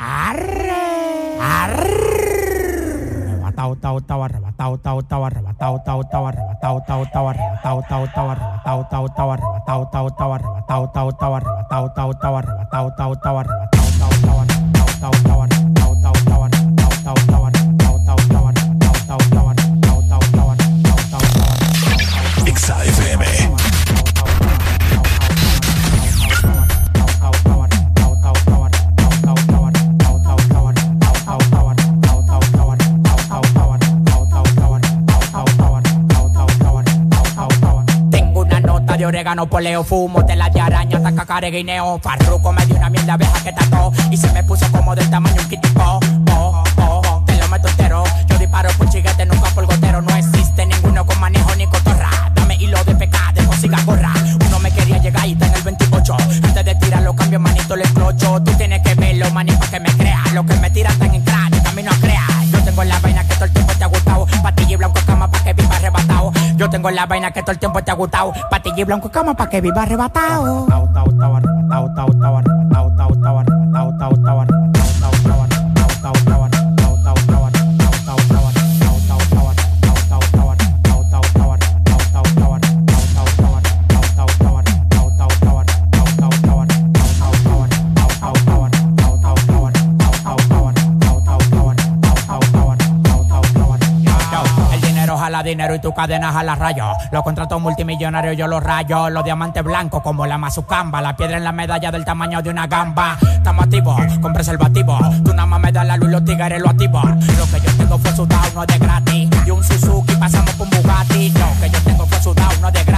Arre, arre. Arrebatado, tao, tao, arrebatado, tao, tao, arrebatado, tao, tao, arrebatado, tao, tao, arrebatado, tao, tao, arrebatado, tao, tao, arrebatado, tao, tao, arrebatado, tao, tao, arrebatado, tao, tao, arrebatado, tao, tao, arrebatado, tao, tao, arrebatado, tao, tao, arrebatado, tao, de orégano, poleo, fumo, tela de araña, care, guineo. Farruco me dio una mierda vieja que tató y se me puso como del tamaño un kitipo. Oh, oh, oh, te lo meto entero. Yo disparo por chiguete, nunca por gotero. No existe ninguno con manejo ni cotorra. Dame hilo de pecado, de siga gorra. Uno me quería llegar y está en el 28. Antes de tirarlo, cambio manito, le clocho. Tú tienes que verlo, para que me crea. Lo que me tiran tan en y camino a crear. Yo tengo la vaina Patilla y blanco cama pa' que viva arrebatado. Yo tengo la vaina que todo el tiempo te ha gustado. Patilla y blanco cama pa' que viva arrebatado. Dinero y tu cadena jala rayo. Los contratos multimillonarios yo los rayo. Los diamantes blancos como la mazucamba. La piedra en la medalla del tamaño de una gamba. Estamos activos con preservativo. Tú nada más me das la luz los tigres lo activos. Lo que yo tengo fue sudado, no es de gratis. Y un Suzuki pasamos un Bugatti. Lo que yo tengo fue sudado, no es de gratis.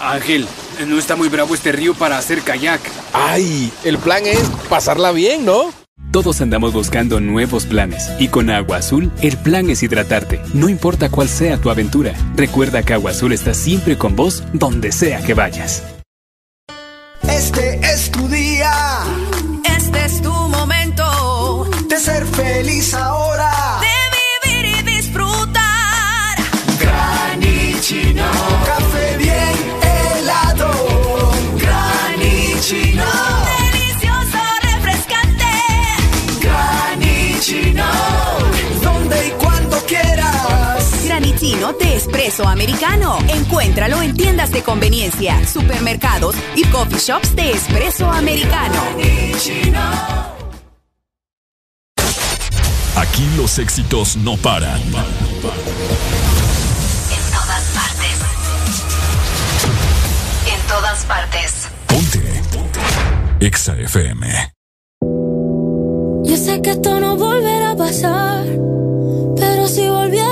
Ángel, no está muy bravo este río para hacer kayak. Ay, el plan es pasarla bien, ¿no? Todos andamos buscando nuevos planes y con Agua Azul el plan es hidratarte, no importa cuál sea tu aventura. Recuerda que Agua Azul está siempre con vos donde sea que vayas. Este es tu día. Este es tu momento. De ser feliz ahora. Espresso americano. Encuéntralo en tiendas de conveniencia, supermercados y coffee shops de espresso americano. Aquí los éxitos no paran. En todas partes. En todas partes. Ponte. Exa FM. Yo sé que esto no volverá a pasar, pero si volviera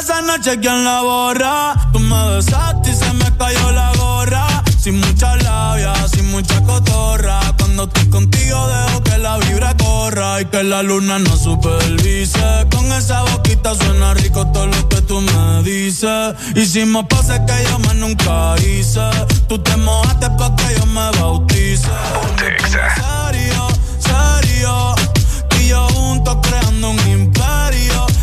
esa noche quién la borra. Tú me besaste y se me cayó la gorra. Sin mucha labia, sin mucha cotorra. Cuando estoy contigo dejo que la vibra corra y que la luna no supervise. Con esa boquita suena rico todo lo que tú me dices. Hicimos poses que yo más nunca hice. Tú te mojaste pa' que yo me bautice. Serio, serio. Y yo juntos creando un imperio.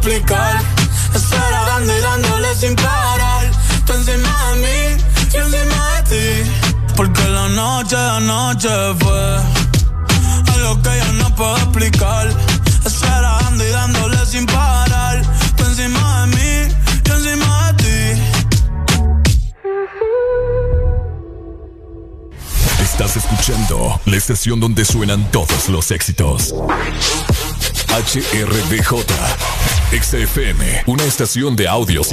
Explicar. Estar y dándole sin parar. Tú encima de mí, yo encima de ti. Porque la noche, la noche fue algo que yo no puedo explicar. Estar dando y dándole sin parar. Tú encima de mí, yo encima de ti. Estás escuchando la estación donde suenan todos los éxitos. HRDJ, XFM, una estación de audio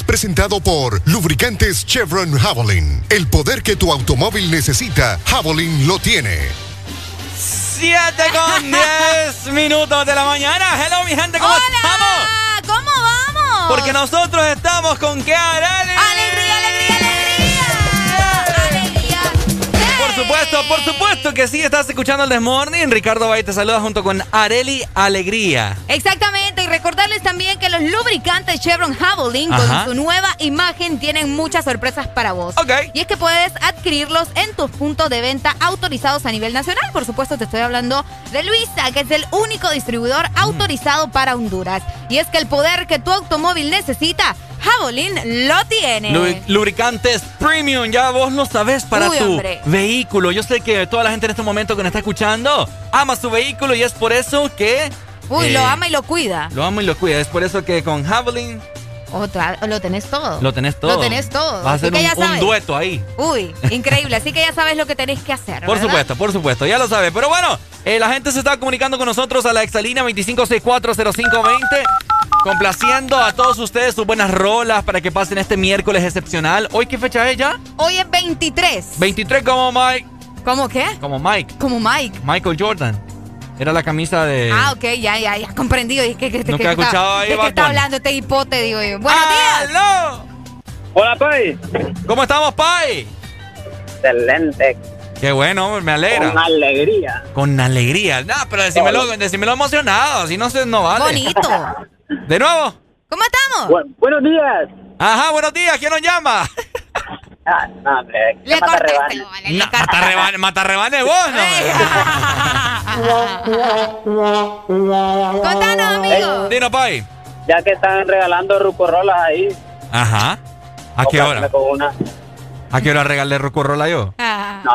es presentado por Lubricantes Chevron Javelin. El poder que tu automóvil necesita, Javelin lo tiene. 7 con 10 minutos de la mañana. Hello, mi gente, ¿cómo Hola, ¿Cómo vamos? Porque nosotros estamos con qué, Arale. Alegría, alegría, alegría. Alegría. Por supuesto, por supuesto que sí, estás escuchando el Desmorning. Ricardo Bay te saluda junto con Areli Alegría. También lubricantes Chevron Javelin con su nueva imagen tienen muchas sorpresas para vos. Ok. Y es que puedes adquirirlos en tus puntos de venta autorizados a nivel nacional. Por supuesto, te estoy hablando de Luisa, que es el único distribuidor mm. autorizado para Honduras. Y es que el poder que tu automóvil necesita Javelin lo tiene. lubricantes premium, ya vos lo sabés para tu vehículo. Yo sé que toda la gente en este momento que nos está escuchando ama su vehículo y es por eso que Uy, lo eh, ama y lo cuida. Lo ama y lo cuida. Es por eso que con Javelin. Otra, lo tenés todo. Lo tenés todo. Lo tenés todo. Va a ser un, dueto ahí. Uy, increíble. Así que ya sabes lo que tenés que hacer. Por supuesto, por supuesto. Ya lo sabes. Pero bueno, eh, la gente se está comunicando con nosotros a la exalina 25640520. Complaciendo a todos ustedes sus buenas rolas para que pasen este miércoles excepcional. ¿Hoy qué fecha es ya? Hoy es 23. 23 como Mike. ¿Cómo qué? Como Mike. Como Mike. Michael Jordan. Era la camisa de. Ah, ok, ya, ya, ya, comprendido. ¿Y qué, qué, ¿Nunca qué, has escuchado está, ahí, ¿De qué está hablando este hipote, digo yo? Buenos Ah, días. Hola, Pai. ¿Cómo estamos, Pai? Excelente. Qué bueno, hombre, me alegra. Con alegría. Con alegría. No, pero decímelo, decímelo emocionado, si no se no vale. Bonito. ¿De nuevo? ¿Cómo estamos? buenos días. Ajá, buenos días. ¿Quién nos llama? Ah, no, hombre. Le vale, No, matarrebane, matarrebane vos, no. Contanos, amigo. Dino, Pai. Ya que están regalando rucorolas ahí. Ajá. ¿A qué hora? ¿A qué hora regalé Rocorrola yo? Ah. No,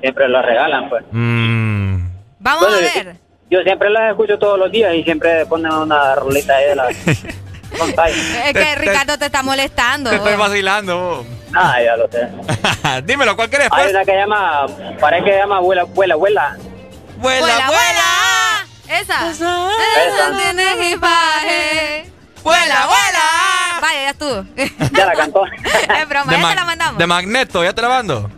siempre lo regalan, pues. Mmm. Vamos Bueno, a ver. Yo siempre las escucho todos los días y siempre ponen una rolita ahí de la. Es que Ricardo te está molestando. Te estoy vacilando. vos. Ah, ya lo sé. Dímelo, ¿cuál querés, Hay pues? una que llama, parece que llama abuela, abuela, abuela. Vuela, vuela, vuela. vuela. Esa. Esa tiene equipaje. Vuela, vuela. Vaya, ya estuvo. Ya la cantó. Es broma, De, ya te la mandamos. de Magneto, ya te la mando.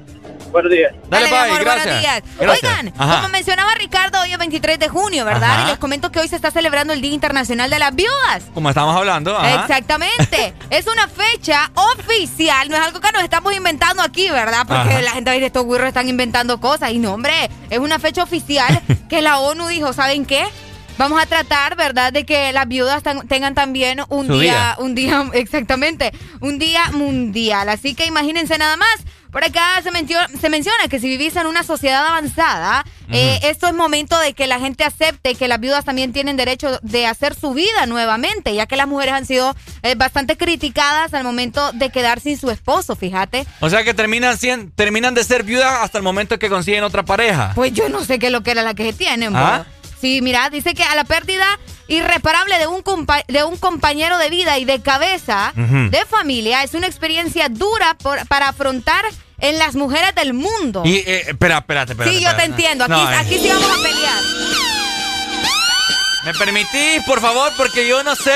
Buenos días. Dale, Pai, amor, gracias. buenos días. Gracias. Oigan, Ajá. como mencionaba Ricardo, hoy es 23 de junio, ¿verdad? Ajá. Y les comento que hoy se está celebrando el Día Internacional de las Viudas. Como estamos hablando. Ajá. Exactamente. es una fecha oficial, no es algo que nos estamos inventando aquí, ¿verdad? Porque Ajá. la gente dice, estos güirros están inventando cosas. Y no, hombre, es una fecha oficial que la ONU dijo, ¿saben qué? Vamos a tratar, ¿verdad?, de que las viudas tengan también un Su día, un día, exactamente, un día mundial. Así que imagínense nada más. Por acá se, mencio- se menciona que si vivís en una sociedad avanzada, eh, esto es momento de que la gente acepte que las viudas también tienen derecho de hacer su vida nuevamente, ya que las mujeres han sido eh, bastante criticadas al momento de quedar sin su esposo, fíjate. O sea que terminan, terminan de ser viudas hasta el momento que consiguen otra pareja. Pues yo no sé qué es lo que era la que tienen. ¿Ah? bo. Sí, mira, dice que a la pérdida irreparable de un, de un compañero de vida y de cabeza de familia es una experiencia dura por- para afrontar en las mujeres del mundo. Y, eh, espera, espérate, espérate. sí, yo te entiendo. Aquí, No, eh, aquí sí vamos a pelear. ¿Me permitís, por favor? Porque yo no sé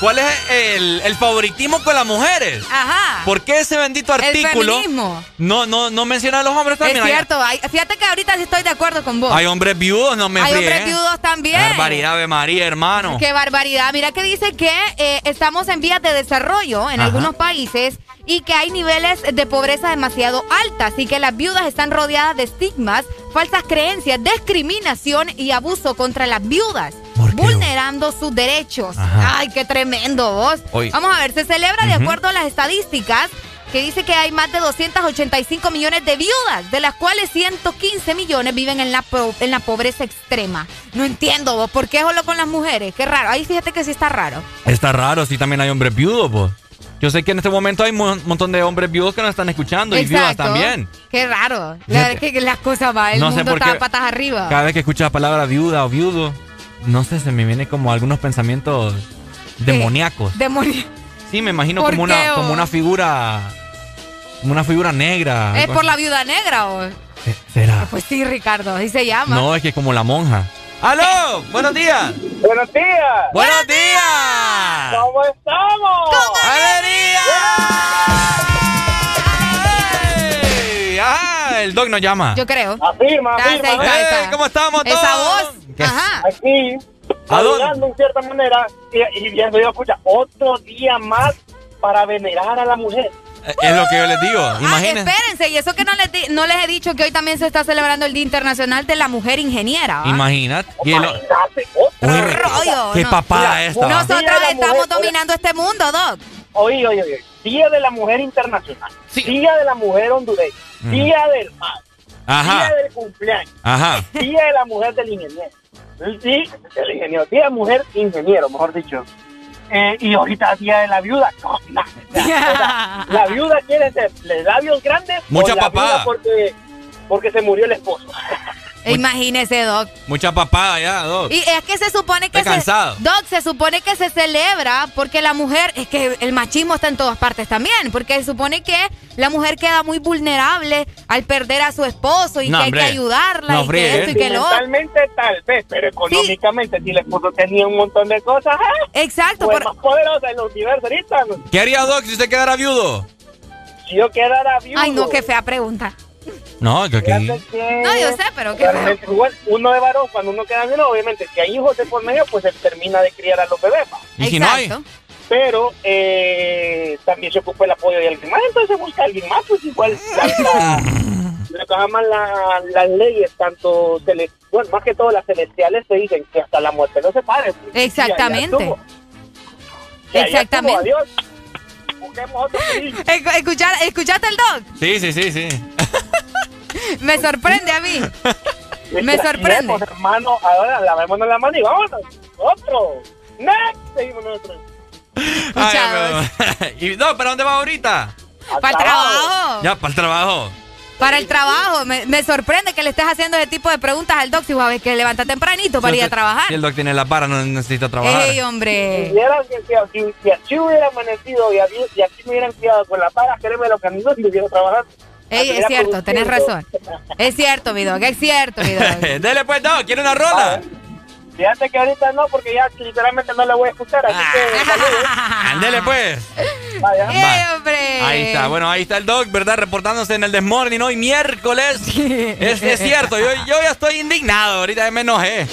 cuál es el, el favoritismo con las mujeres. Ajá. ¿Por qué ese bendito El artículo feminismo. no, no, no menciona a los hombres Es también? Hay- cierto. hay- fíjate que ahorita sí estoy de acuerdo con vos. Hay, hombres viudos, no me Hay hombres viudos también. Barbaridad de María, hermano. Qué barbaridad. Mira que dice que eh, estamos en vías de desarrollo en Ajá. algunos países y que hay niveles de pobreza demasiado altas y que las viudas están rodeadas de estigmas, falsas creencias, discriminación y abuso contra las viudas. Vulnerando sus derechos. Ajá. Ay, qué tremendo vos. Vamos a ver, se celebra de acuerdo a las estadísticas que dice que hay más de 285 millones de viudas, de las cuales 115 millones viven en la, po- en la pobreza extrema. No entiendo vos, ¿por qué solo con las mujeres? Qué raro. Ahí fíjate que sí está raro. Está raro, sí, también hay hombres viudos, pues. Yo sé que en este momento hay un montón de hombres viudos que nos están escuchando y viudas también. Qué raro. La verdad es que las cosas van, el No mundo está patas arriba. Cada vez que escucho la palabra viuda o viudo, no sé, se me viene como algunos pensamientos demoníacos. Demonio. Sí, me imagino ¿Por como qué, una, o? como una figura. Como una figura negra. ¿Es por así. la viuda negra o...? ¿Será? Pues sí, Ricardo, así se llama. No, es que como la monja. ¡Aló! ¡Buenos días! ¡Buenos días! ¡Buenos días! ¿Cómo estamos? ¡Alegría! ¡Ey! ¡Ah! El dog nos llama. Yo creo. Afirma, afirma. está, está, está. ¡Ey! ¿Cómo estamos? Esa voz. ¿Qué? Ajá. Aquí, ¿A dónde? en cierta manera, y, y viendo yo, escucha, otro día más para venerar a la mujer. Eh, Es lo que yo les digo. Ah, Imagínense. espérense, y eso que no les, di- no les he dicho que hoy también se está celebrando el Día Internacional de la Mujer Ingeniera. ¿va? Imagínate. Y el- rollo. qué no. papada esta. Nosotros estamos mujer, dominando este mundo, Doc. Oye, oye, oye. Día de la Mujer Internacional. Día de la Mujer Hondureña. Mm. Día del mar. Ajá. Día del cumpleaños. Ajá. Día de la Mujer del Ingeniero. Sí, del ingeniero. Día de Mujer Ingeniero, mejor dicho. Eh, y ahorita Día de la Viuda. No, la viuda quiere ser labios grandes. Mucha o la papada. viuda Porque, porque se murió el esposo. Imagínese, Doc. Mucha papada ya, dos. Y es que se supone que Estoy se, cansado. Doc, se supone que se celebra porque la mujer, es que el machismo está en todas partes también, porque se supone que la mujer queda muy vulnerable al perder a su esposo y No, que hombre. hay que ayudarla No y que esto y que lo tal vez, pero económicamente si el esposo tenía un montón de cosas, ¡ah! Exacto. Fue por- más poderosa en los universo ahorita. ¿Qué haría Doc si usted quedara viudo? Si yo quedara viudo. Ay, no, qué fea pregunta. No, yo aquí. No, yo sé, pero que. Igual, uno de varón, cuando uno queda viendo, obviamente, si hay hijos de por medio, pues él termina de criar a los bebés. ¿va? ¿Y si no hay? Pero eh, también se ocupa el apoyo de alguien más, entonces busca a alguien más, pues igual. Lo que llaman la- las leyes, tanto cele- bueno, más que todo las celestiales, te dicen que hasta la muerte no se pare. Exactamente. Exactamente. escuchar- ¿Escuchaste el dog? Sí, sí, sí, sí. Me sorprende a mí. Me sorprende. Pues, hermano, ahora lavémonos la mano y vámonos. Otro. Next. Seguimos nosotros. ¿Y no, para dónde va ahorita? Para el trabajo. Ya, para el trabajo. Para el trabajo. Me, me sorprende que le estés haciendo ese tipo de preguntas al doc si sabes que levanta tempranito para ir a trabajar. Si el doc tiene la para, no necesita trabajar. Ey, hombre. Si, si, si, si así hubiera amanecido y así me hubieran criado con la para, créeme lo que a mí no me hubiera trabajar. Ey, es cierto, tenés razón. Es cierto, mi dog, es cierto, mi dog. Dele pues, Doc, ¿quiere una rola? Fíjate que ahorita no, porque ya literalmente no la voy a escuchar, así que saludos. Ándele pues. Vaya. Va. hombre. Ahí está, bueno, ahí está el Doc, ¿verdad? Reportándose en el Desmorning hoy miércoles. Es, es cierto, yo, yo ya estoy indignado, ahorita ya me enojé.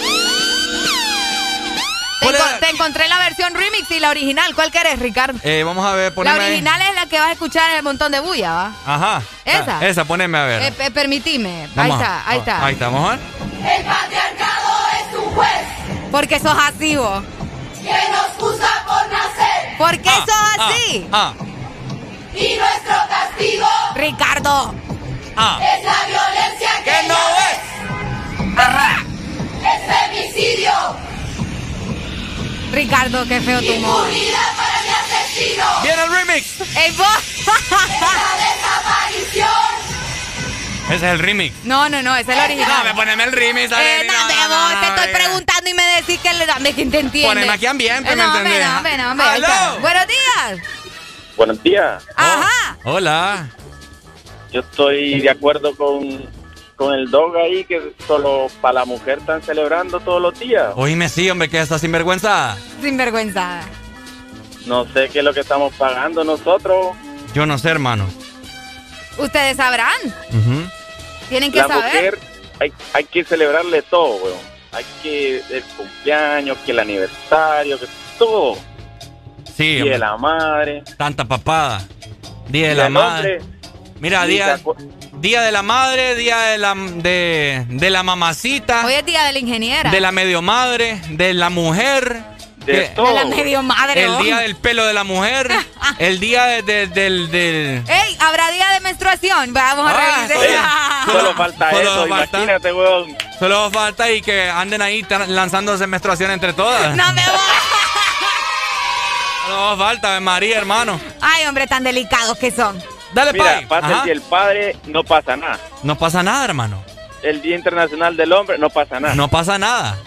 Te, enco- te encontré la versión remix y la original. ¿Cuál querés, Ricardo? Eh, vamos a ver, La poneme ahí. original es la que vas a escuchar en el montón de bulla, ¿va? Ajá. ¿Esa? Ah, Esa, poneme a ver. Eh, eh, permitime. Ahí Vamos está, ahí está. Ahí está, vamos a ver. El patriarcado es un juez Porque sos así, vos. que nos juzga por nacer. ¿Por qué sos así? Ah, Y nuestro castigo Ricardo. ah. es la violencia que, ¿Qué no ves. Ajá. Es femicidio. Ricardo, qué feo tu humor. Para mi asesino. Viene el remix. ¡Ey, vos! La desaparición. Ese es el remix. No, no, no, ese es el original. No, me poneme el remix. Eh, Arely, no, no, me no, vos, no, te no, estoy no, preguntando y me decís que le dame que te entiende. Poneme aquí ambiente, Eh, ¿me no, entendés? No, hombre, no, hombre, ahí ¡Aló! está. Buenos días. Buenos días. Ajá. Hola. Yo estoy de acuerdo con, con el dog ahí que solo para la mujer están celebrando todos los días. Oíme, sí, hombre, que está sinvergüenza. Sinvergüenza. No sé qué es lo que estamos pagando nosotros. Yo no sé, hermano. Ustedes sabrán. Tienen que La saber. mujer hay, hay que celebrarle todo, weón. Hay que el cumpleaños, que el aniversario, que todo. Sí, Día hombre. de la madre. Tanta papada. Día de la el madre. hombre, Mira, día, día de la madre, día de la, de, de la mamacita, Hoy es día de la ingeniera. de la medio madre, de la mujer. De De la medio madre. el día del pelo de la mujer, el día de- de- del... del Ey, ¿habrá día de menstruación? Vamos a Ah, revisar. Solo falta Solo eso, falta. imagínate, weón. Solo falta y que anden ahí lanzándose menstruación entre todas. No me voy. No falta, María, hermano. Ay, hombre, tan delicados que son. Dale, Mira, pai. pasa Ajá. el Día del Padre, no pasa nada. No pasa nada, hermano. El Día Internacional del Hombre, no pasa nada. No pasa nada.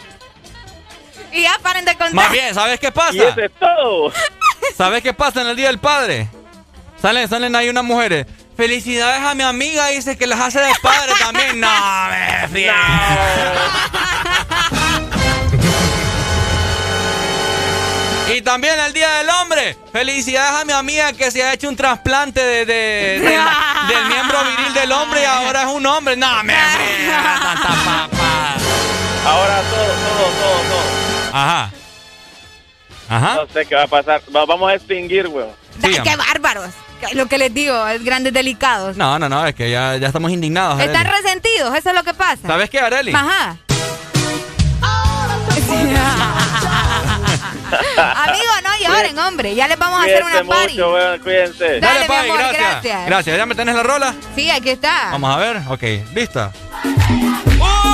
Y ya paren de contar. Más bien, ¿sabes qué pasa? Y eso es todo. ¿Sabes qué pasa en el Día del Padre? Salen, salen ahí unas mujeres. Felicidades a mi amiga, dice que las hace de padre también. No, me fío. Y también el Día del Hombre. Felicidades a mi amiga que se ha hecho un trasplante de, de- del- del miembro viril del hombre y ahora es un hombre. No, me. Ahora todo, todo, todo, todo. Ajá. Ajá. No sé qué va a pasar. Va- vamos a extinguir, weón. Qué bárbaros. Lo que les digo, es grandes delicados. No, no, no, es que ya, ya estamos indignados. Arely. Están resentidos, eso es lo que pasa. ¿Sabes qué, Areli? Ajá. Amigos, no lloren, hombre. Ya les vamos a hacer una party. mucho, weón, cuídense. Dale, mi Pai, amor, gracias. gracias. Gracias, ¿ya me tenés la rola? Sí, aquí está. Vamos a ver, ok, ¿lista? Oigan.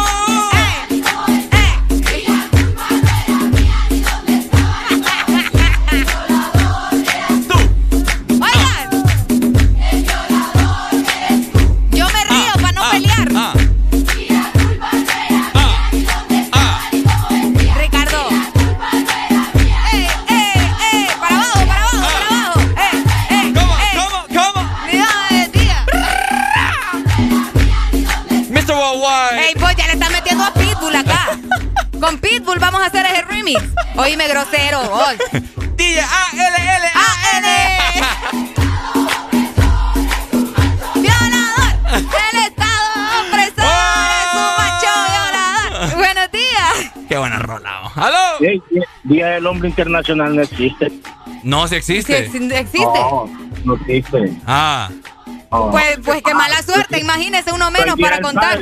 Con Pitbull vamos a hacer ese remix. Oíme grosero. Hoy. DJ A L L A N. Violador. El Estado opresor es un macho violador. Buenos días. Qué buena rola. ¡Aló! Día, del Hombre Internacional no existe. No, si existe. Sí, existe. No, no existe. Ah. No. Pues, pues qué mala suerte, imagínese uno menos para contar.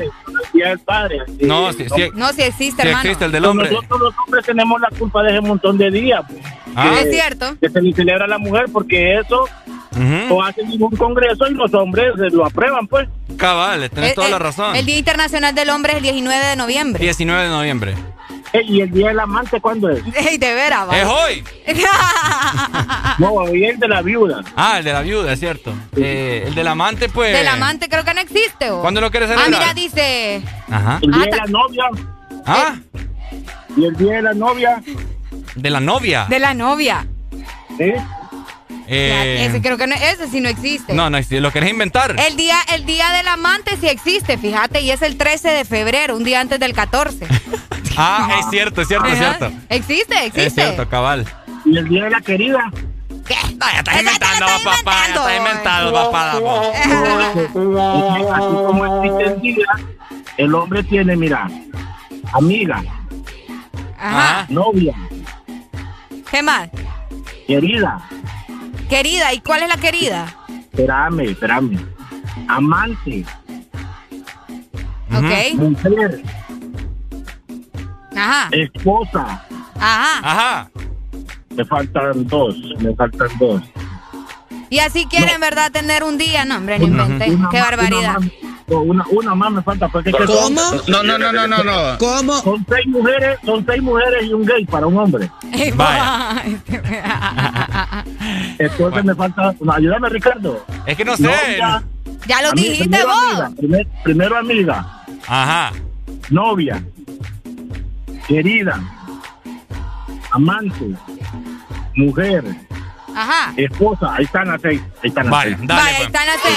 Padre, el. No, sí. No, sí existe, hermano. existe el del hombre. Nosotros los hombres tenemos la culpa de ese montón de días. pues, Ah. que- Es cierto. Que se le celebra a la mujer porque eso no hace ningún congreso y los hombres eh, lo aprueban, pues. Cabal, tenés El- toda la el- razón. El Día Internacional del Hombre es el 19 de noviembre. 19 de noviembre. Eh, ¿Y el Día del Amante cuándo es? Ey, de veras. Es hoy. No, hoy es el de la viuda. Ah, el de la viuda, es cierto. Eh, el del amante, pues. Del amante creo que no existe. ¿o? ¿Cuándo lo quieres Ah, celebrar? mira, dice. Ajá. El Día Ah, de la novia. Ah, Y el Día de la novia. de la novia. De la novia. ¿sí? Eh, Ese creo que no, ese sí no existe. no, no, existe. ¿lo querés inventar? El día, el día del amante sí existe, fíjate, y es el 13 de febrero, un día antes del 14. Ah, es cierto, es cierto, es cierto. Existe, existe. Es cierto, cabal. Y el Día de la querida. ¿Qué? No, ya estás inventando, estás papá. Ya estás inventando, inventando. papá. Así como existe el día, el hombre tiene, mira, amiga, Ajá. novia, ¿Qué más? querida. Querida, ¿y cuál es la querida? Espérame, espérame. Amante, Ok. mujer, Ajá. esposa. Ajá. Ajá. Me faltan dos, me faltan dos. Y así quieren, ¿verdad? Tener un día. No, hombre, no inventen. Una Qué más- barbaridad. Una, más- una, una más me falta porque es que ¿Cómo? son- No, no, no, no, no, no. ¿Cómo? Son seis mujeres, son seis mujeres y un gay para un hombre. Vaya. Entonces me falta, no, ayúdame Ricardo. Es que no sé. Novia, ya lo dijiste primero vos. amiga, primer- primero amiga, Ajá. novia, querida, amante, mujer, Ajá. esposa, ahí están las seis. Ahí están las seis. dale, Vaya, ahí pues. están las seis.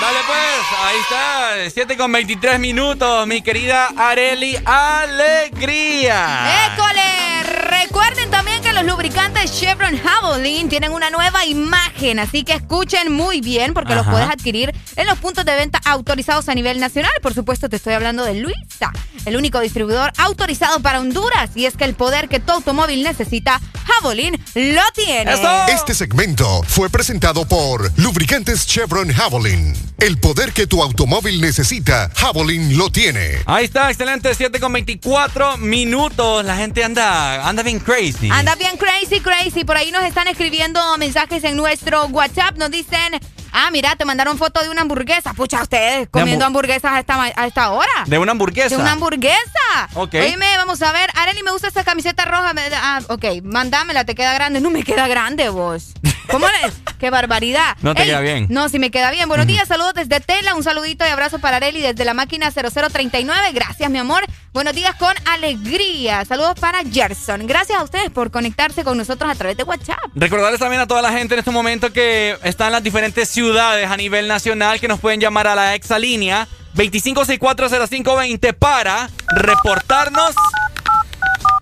Dale pues, ahí está, 7 con 23 minutos, mi querida Areli Alegría. ¡École! Recuerden también que los lubricantes Chevron Javelin tienen una nueva imagen, así que escuchen muy bien porque los puedes adquirir en los puntos de venta autorizados a nivel nacional. Por supuesto, te estoy hablando de Luisa, el único distribuidor autorizado para Honduras. Y es que el poder que tu automóvil necesita, Javelin lo tiene. Este segmento fue presentado por Lubricantes Chevron Javelin. El poder que tu automóvil necesita, Javelin lo tiene. Ahí está, excelente, 7 con 24 minutos. La gente anda, anda bien crazy. Anda bien crazy, crazy. Por ahí nos están escribiendo mensajes en nuestro WhatsApp. Nos dicen, ah, mira, te mandaron foto de una hamburguesa. Pucha, ustedes comiendo hambu- hamburguesas a esta, a esta hora. De una hamburguesa. De una hamburguesa. Ok. Oíme, vamos a ver. Areli, me gusta esta camiseta roja. Ah, ok, mándamela, te queda grande. No me queda grande, vos. ¿Cómo le? ¡Qué barbaridad! No te queda bien. No, sí me queda bien. Buenos días, saludos desde Tela. Un saludito y abrazo para Areli desde la máquina 0039. Gracias, mi amor. Buenos días con alegría. Saludos para Gerson. Gracias a ustedes por conectarse con nosotros a través de WhatsApp. Recordarles también a toda la gente en este momento que están las diferentes ciudades a nivel nacional que nos pueden llamar a la exalínea 25640520 para reportarnos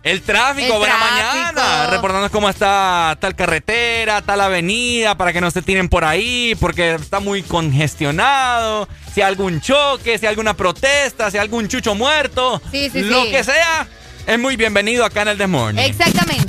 el tráfico. El Buena tráfico. mañana. Reportarnos cómo está tal carretera, tal avenida, para que no se tiren por ahí, porque está muy congestionado. Si hay algún choque, si hay alguna protesta, si hay algún chucho muerto, Sí, sí, lo sí. que sea, es muy bienvenido acá en el Desmorning. Exactamente.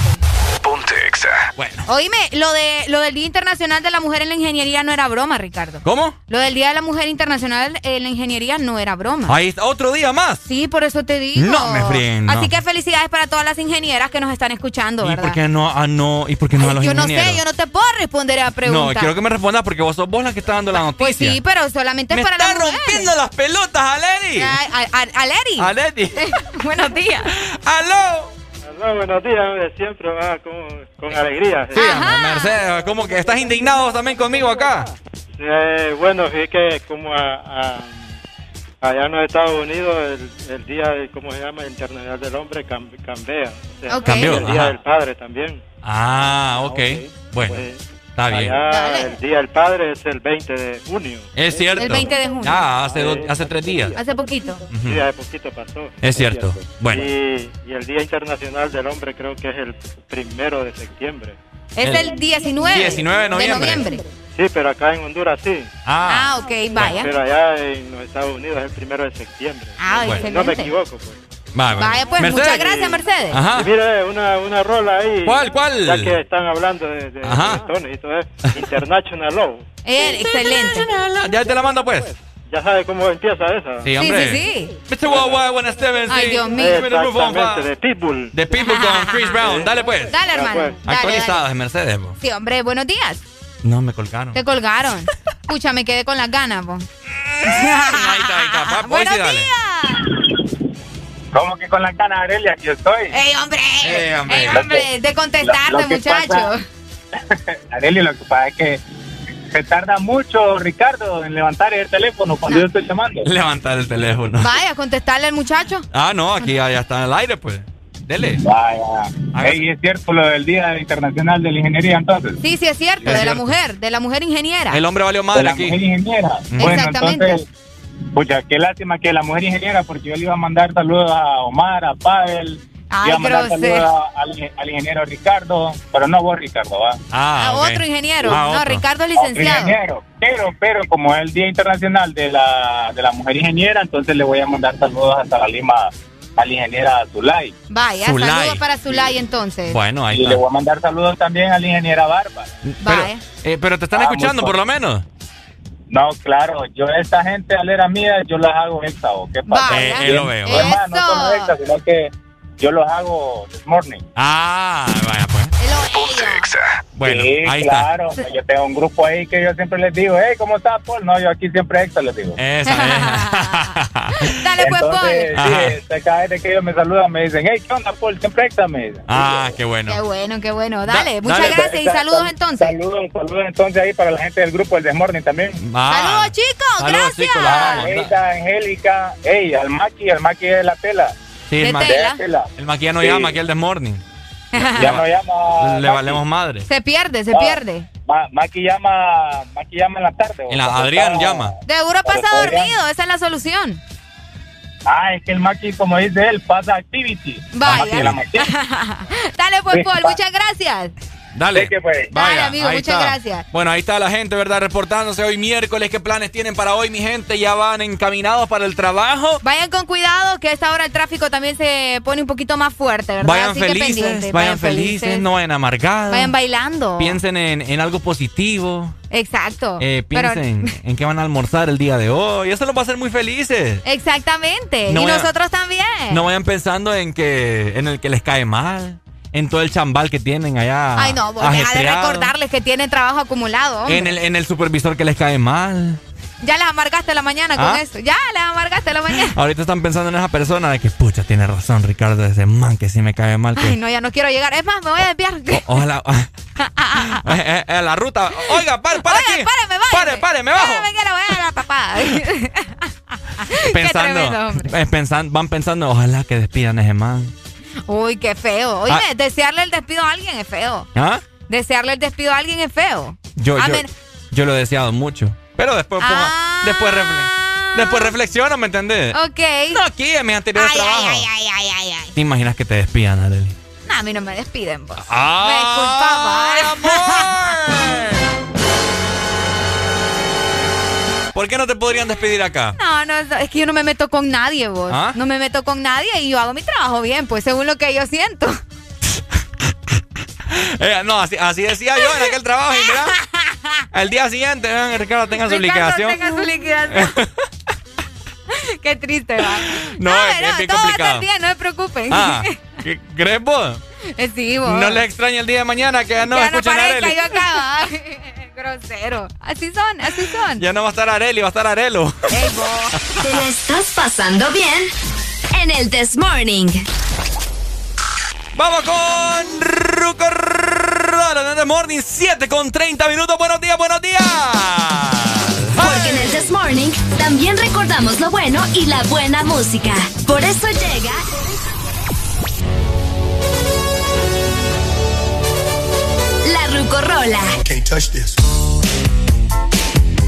Ponte Exa. Bueno. Oíme, lo, de, lo del Día Internacional de la Mujer en la Ingeniería no era broma, Ricardo. ¿Cómo? Lo del Día de la Mujer Internacional en la Ingeniería no era broma. Ahí está, otro día más. Sí, por eso te digo. No me fríen, no. Así que felicidades para todas las ingenieras que nos están escuchando, ¿Y ¿verdad? por qué no a no y por qué no a los yo no ingenieros? sé, yo no te puedo responder a la pregunta. No, quiero que me respondas porque vos sos vos la que está dando la noticia. Pues sí, pero solamente me es para está las mujeres. rompiendo las pelotas, Aleri. Aleri. Aleri. Buenos días. ¡Aló! Buenos días, hombre, siempre va con, con alegría. Sí, Mercedes, ¿cómo que estás indignado también conmigo acá? Eh, bueno, es que como a, a- allá en los Estados Unidos el, el día, de, ¿cómo se llama? Internacional del Hombre cam- cambia. O sea, Ok. Cambió, El día ajá. del Padre también. Ah, ok. Bueno, está bien. Allá el día del Padre es el 20 de junio. Es cierto. El 20 de junio. Ah, hace, dos- hace tres días. Hace poquito. Sí, hace poquito pasó. Es cierto. Bueno. Y, y el Día Internacional del Hombre creo que es el primero de septiembre. Es el 19, 19 de noviembre. Sí, pero acá en Honduras sí. Ah, ok, vaya. Pero allá en los Estados Unidos es el primero de septiembre. Ah, no me equivoco, pues. Vaya, pues, muchas gracias, Mercedes. Ajá. Y mire, una, una rola ahí. ¿Cuál, cuál? Ya que están hablando de, de, Ajá. y todo eso. International Love. Eh, excelente. Ya te la mando, pues. Ya sabe cómo empieza esa. Sí, hombre. Sí, sí, Mr. Worldwide, buenas Steven, sí. Ay, Dios mío. Exactamente, de Pitbull. De Pitbull con Chris Brown. Dale, pues. Dale, hermano. Dale, Actualizados en Mercedes, po. Sí, hombre, buenos días. No, me colgaron. Te colgaron. Escucha, me quedé con las ganas, po. Ahí está, ahí está. Pa- pues, Buenos sí, dale. días. ¿Cómo que con la ganas, Arelia? Aquí estoy. ¡Ey, hombre! Eh, hombre. ¡Ey, hombre! De contestarte, Lo- muchacho. pasa- Arelia, lo que pasa es que se tarda mucho, Ricardo, en levantar el teléfono cuando yo estoy llamando. Levantar el teléfono. Vaya, contestarle al muchacho. Ah, no, aquí ya, ya está en el aire, pues. Dele. Vaya. Ey, es cierto lo del Día Internacional de la Ingeniería, entonces. Sí, sí, es cierto, Es de la mujer, de la mujer ingeniera. El hombre valió De madre la aquí. mujer ingeniera. Bueno, Exactamente. entonces, pucha, qué lástima que la mujer ingeniera, porque yo le iba a mandar saludos a Omar, a Pavel, Ay, iba a mandar saludos al, al ingeniero Ricardo, pero no vos, Ricardo, va. Ah, A otro ingeniero. Ah, no, otro. Ricardo es Otro licenciado. ingeniero. Pero, pero como es el Día Internacional de la, de la Mujer Ingeniera, entonces le voy a mandar saludos hasta la Lima a la ingeniera Zulay. Vaya, Zulay. saludos para Zulay entonces. Bueno, ahí Y le voy a mandar saludos también a la ingeniera Bárbara. Pero, Vaya. eh, pero te están escuchando, por lo menos. No, claro, yo esta gente alera mía, yo las hago extra, ¿o qué pasa? Vaya. Eh, eh, lo veo. Además, no solo extra, sino que yo los hago this morning. Ah, vaya, pues. Bueno, sí, ahí claro. Yo tengo un grupo ahí que yo siempre les digo, hey, ¿cómo estás, Paul? No, yo aquí siempre extra les digo. está. Esa, Dale, pues, Entonces, Paul. sí, este, cada vez que ellos me saludan me dicen, hey, ¿qué onda, Paul? Siempre extra me dicen. Ah, qué bueno. Qué bueno, qué bueno. Dale, Da- muchas dale, gracias y Sa- saludos sal- entonces. Saludos, saludos entonces ahí para la gente del grupo, el Desmorning también. Ah. Saludos, chicos, Saludos, gracias. chicos, la vamos. Leida, Angélica, hey, al Maki, al Maki de la tela. Sí, De el, ma- tela. De tela. el maquilla no Sí. llama aquí el Desmorning. Ya no llama. Le Maki. valemos madre. Se pierde, se Ah. pierde. Ma- Maki llama, Maki llama en la tarde. En la- Adrián está- llama. De seguro Pero pasa dormido, esa es la solución. Ah, es que el Maki, como dice él, pasa activity. Vaya. La Maki de la Maki. Dale, pues, Paul, muchas gracias. Dale. Que pues. Dale, amigo, ahí muchas está. gracias. Bueno, ahí está la gente, ¿verdad? Reportándose hoy miércoles. ¿Qué planes tienen para hoy, mi gente? ¿Ya van encaminados para el trabajo? Vayan con cuidado, que a esta hora el tráfico también se pone un poquito más fuerte, ¿verdad? Vayan Así felices, pendientes, vayan felices, no vayan amargados. Vayan bailando. Piensen en, en algo positivo. Exacto. Eh, Pero- piensen en qué van a almorzar el día de hoy. Eso los va a hacer muy felices. Exactamente. No y nosotros también. No vayan pensando en que en el que les cae mal, en todo el chambal que tienen allá. Ay, no, de recordarles que tienen trabajo acumulado. hombre. En el, en el supervisor que les cae mal. Ya les amargaste la mañana con ¿Ah? eso. Ya les amargaste la mañana. Ahorita están pensando en esa persona de que, pucha, tiene razón, Ricardo, ese man que sí me cae mal. que- Ay, no, ya no quiero llegar. Es más, me voy a desviar. o- ojalá. Eh, eh, eh, la ruta. Oiga, pare, pare Oiga, aquí. páreme, váyame. Pare, pare, me bajo. Páreme que le voy a dar la papada. Pensando, tremendo, hombre. pensan- van pensando, ojalá que despidan a ese man. Uy, qué feo. Oye, Ah. desearle el despido a alguien es feo. ¿Ah? Desearle el despido a alguien es feo. Yo, yo, yo lo he deseado mucho. Pero después Ah. después, después reflexiono, ¿me entendés? Ok. No, aquí en mis anteriores Ay, trabajos. ay, ay, ay, ay, ay. ¿Te imaginas que te despidan, Arely? No, a mí no me despiden, vos. ¡Ay, me ¿Por qué no te podrían despedir acá? No, no, es que yo no me meto con nadie, vos. ¿Ah? No me meto con nadie y yo hago mi trabajo bien, pues según lo que yo siento. Eh, no, así, así decía yo en aquel trabajo y mira, al día siguiente, vean, Ricardo tenga su Ricardo, liquidación. tenga su liquidación. Qué triste, va. No, es- es bien todo va a complicado. bien, no se preocupen. Ah, ¿qué- ¿crees vos? Eh, sí, vos. ¿No les extraña el día de mañana que ya no no escuchan a parezca Areli? yo acá. Grosero. Así son, así son. Ya no va a estar Areli, va a estar Arelo. Ey, vos. ¿Te estás pasando bien? En el This Morning. Vamos con Ruco Rara de Morning, 7 con 30 minutos. Buenos días, buenos días. Porque en el This Morning también recordamos lo bueno y la buena música. Por eso llega. La Rucorola. Can't touch this.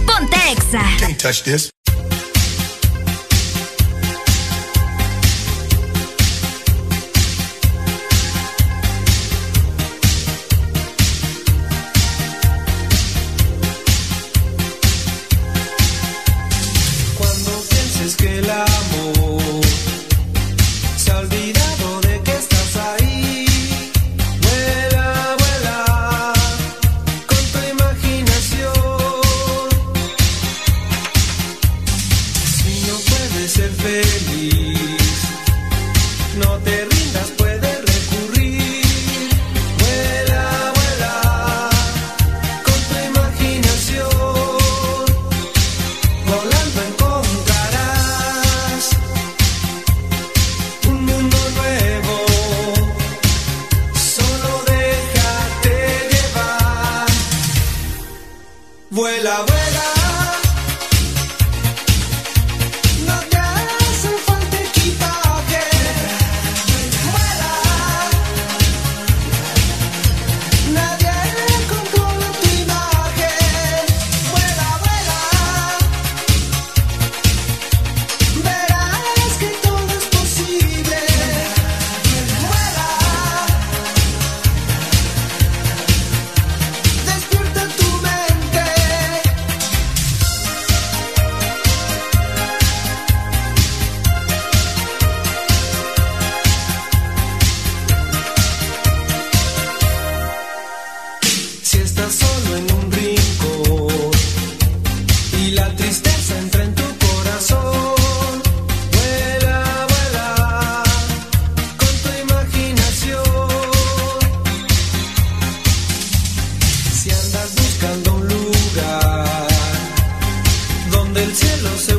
Ponte Exa. Can't touch this. Cuando pienses que el Andas buscando un lugar donde el cielo se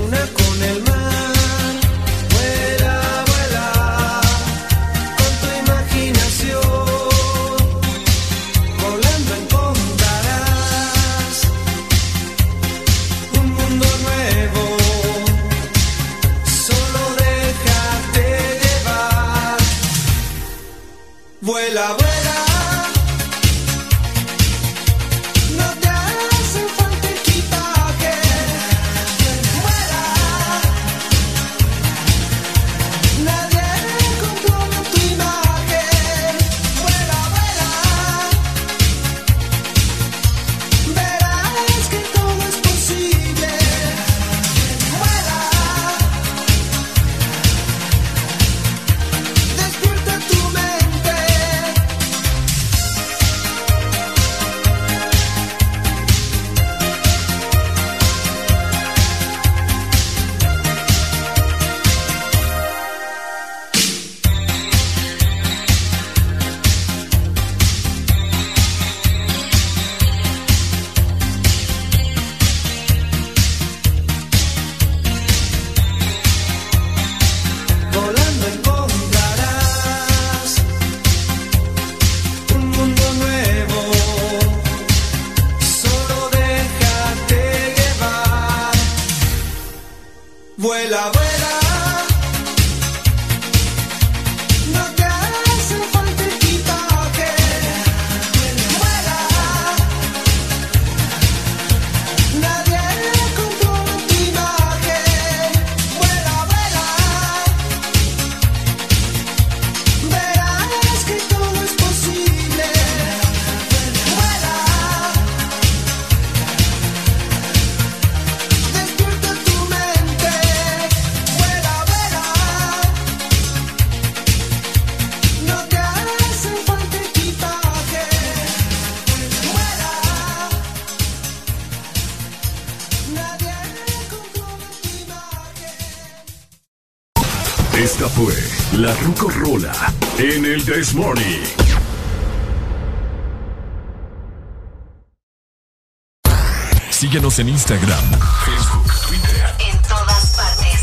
Síguenos en Instagram, Facebook, Twitter. En todas partes.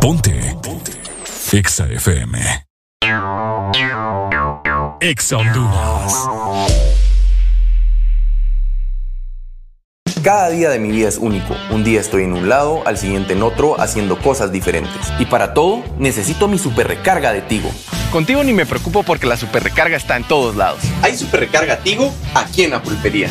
Ponte. Ponte. Exa FM. Exa Honduras. Cada día de mi vida es único. Un día estoy en un lado, al siguiente en otro, haciendo cosas diferentes. Y para todo, necesito mi super recarga de Tigo. Contigo ni me preocupo porque la super recarga está en todos lados. Hay super recarga Tigo aquí en la pulpería,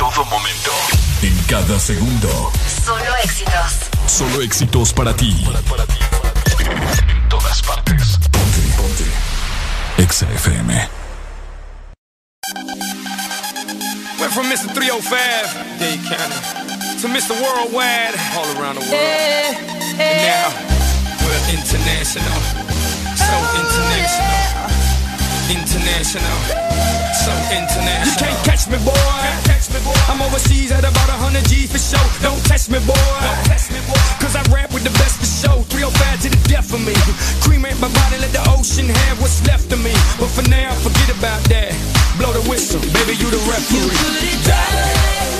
todo momento. En cada segundo. Solo éxitos. Solo éxitos para ti. En todas partes. Ponte, ponte. Exa FM. Went from Mr. 305, Dade County, to Mr. Worldwide, all around the world. And now, we're international. So international. International. so international. You can't catch me, boy. Catch me, boy. I'm overseas at about 100 G for show. Don't test me, boy. Don't test me, boy. Cause I rap with the best of show. 305 to the death of me. Cremate my body, let the ocean have what's left of me. But for now, forget about that. Blow the whistle, baby, you the referee. You put it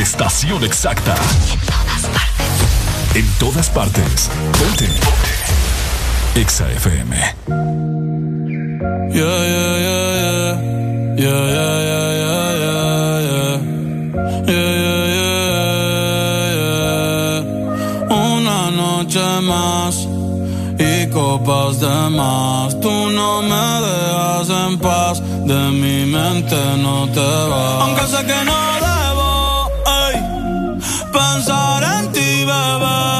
Estación exacta. En todas partes. Ponte. Ponte. Exa FM. Yeah, yeah, yeah, yeah. Yeah, yeah, yeah, yeah, yeah, yeah. Yeah, yeah, yeah, Una noche más y copas de más. Tú no me dejas en paz. De mi mente no te vas. Aunque sé que no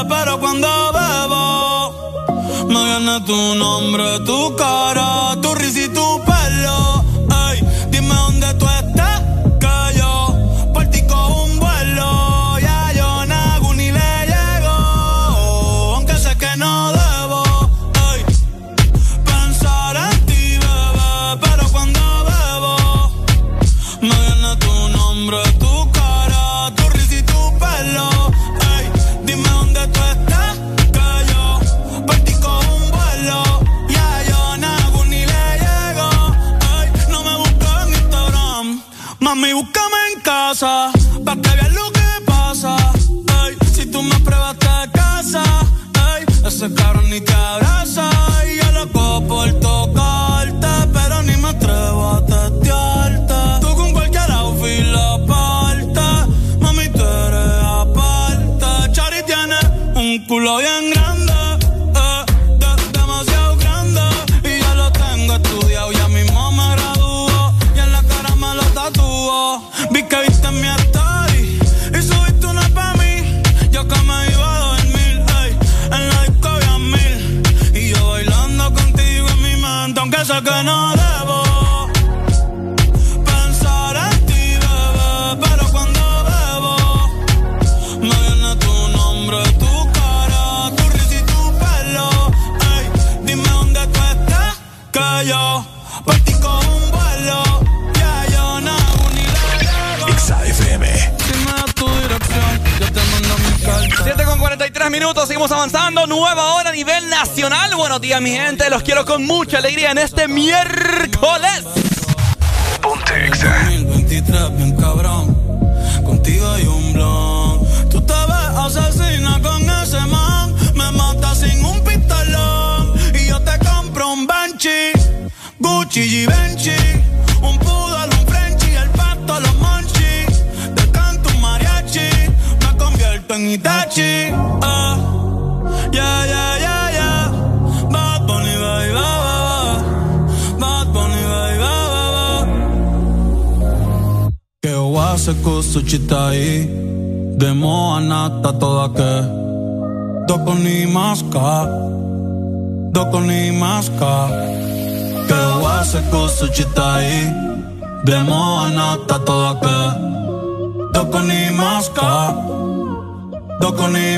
pero cuando bebo, me viene tu nombre, tu cara, tu risa y tu pelo. Casa, pa' que veas lo que pasa. Si tú me pruebas te casa, ay, ese cabrón ni te abraza. Y yo loco por tocarte, pero ni me atrevo a testearte. Tú con cualquier outfit la parte, mami, tú eres aparte. Chari tiene un culo bien grande 23 minutos, seguimos avanzando. Nueva hora a nivel nacional. Buenos días, mi gente. Los quiero con mucha alegría en este miércoles. Ponte exa. 2023, bien cabrón. Contigo hay un blon. Tú te ves asesina con ese man. Me mata sin un pistolón. Y yo te compro un Banshee. Gucci y Benchi. Un poodle, Frenchie. El pato, los munchies. Te un mariachi. Me convierto en Itachi. Oh. cosa chita ahí De moanata toda que Doco ni masca Doco ni masca Que hace cosa chita ahí De moanata toda que Doco ni masca ni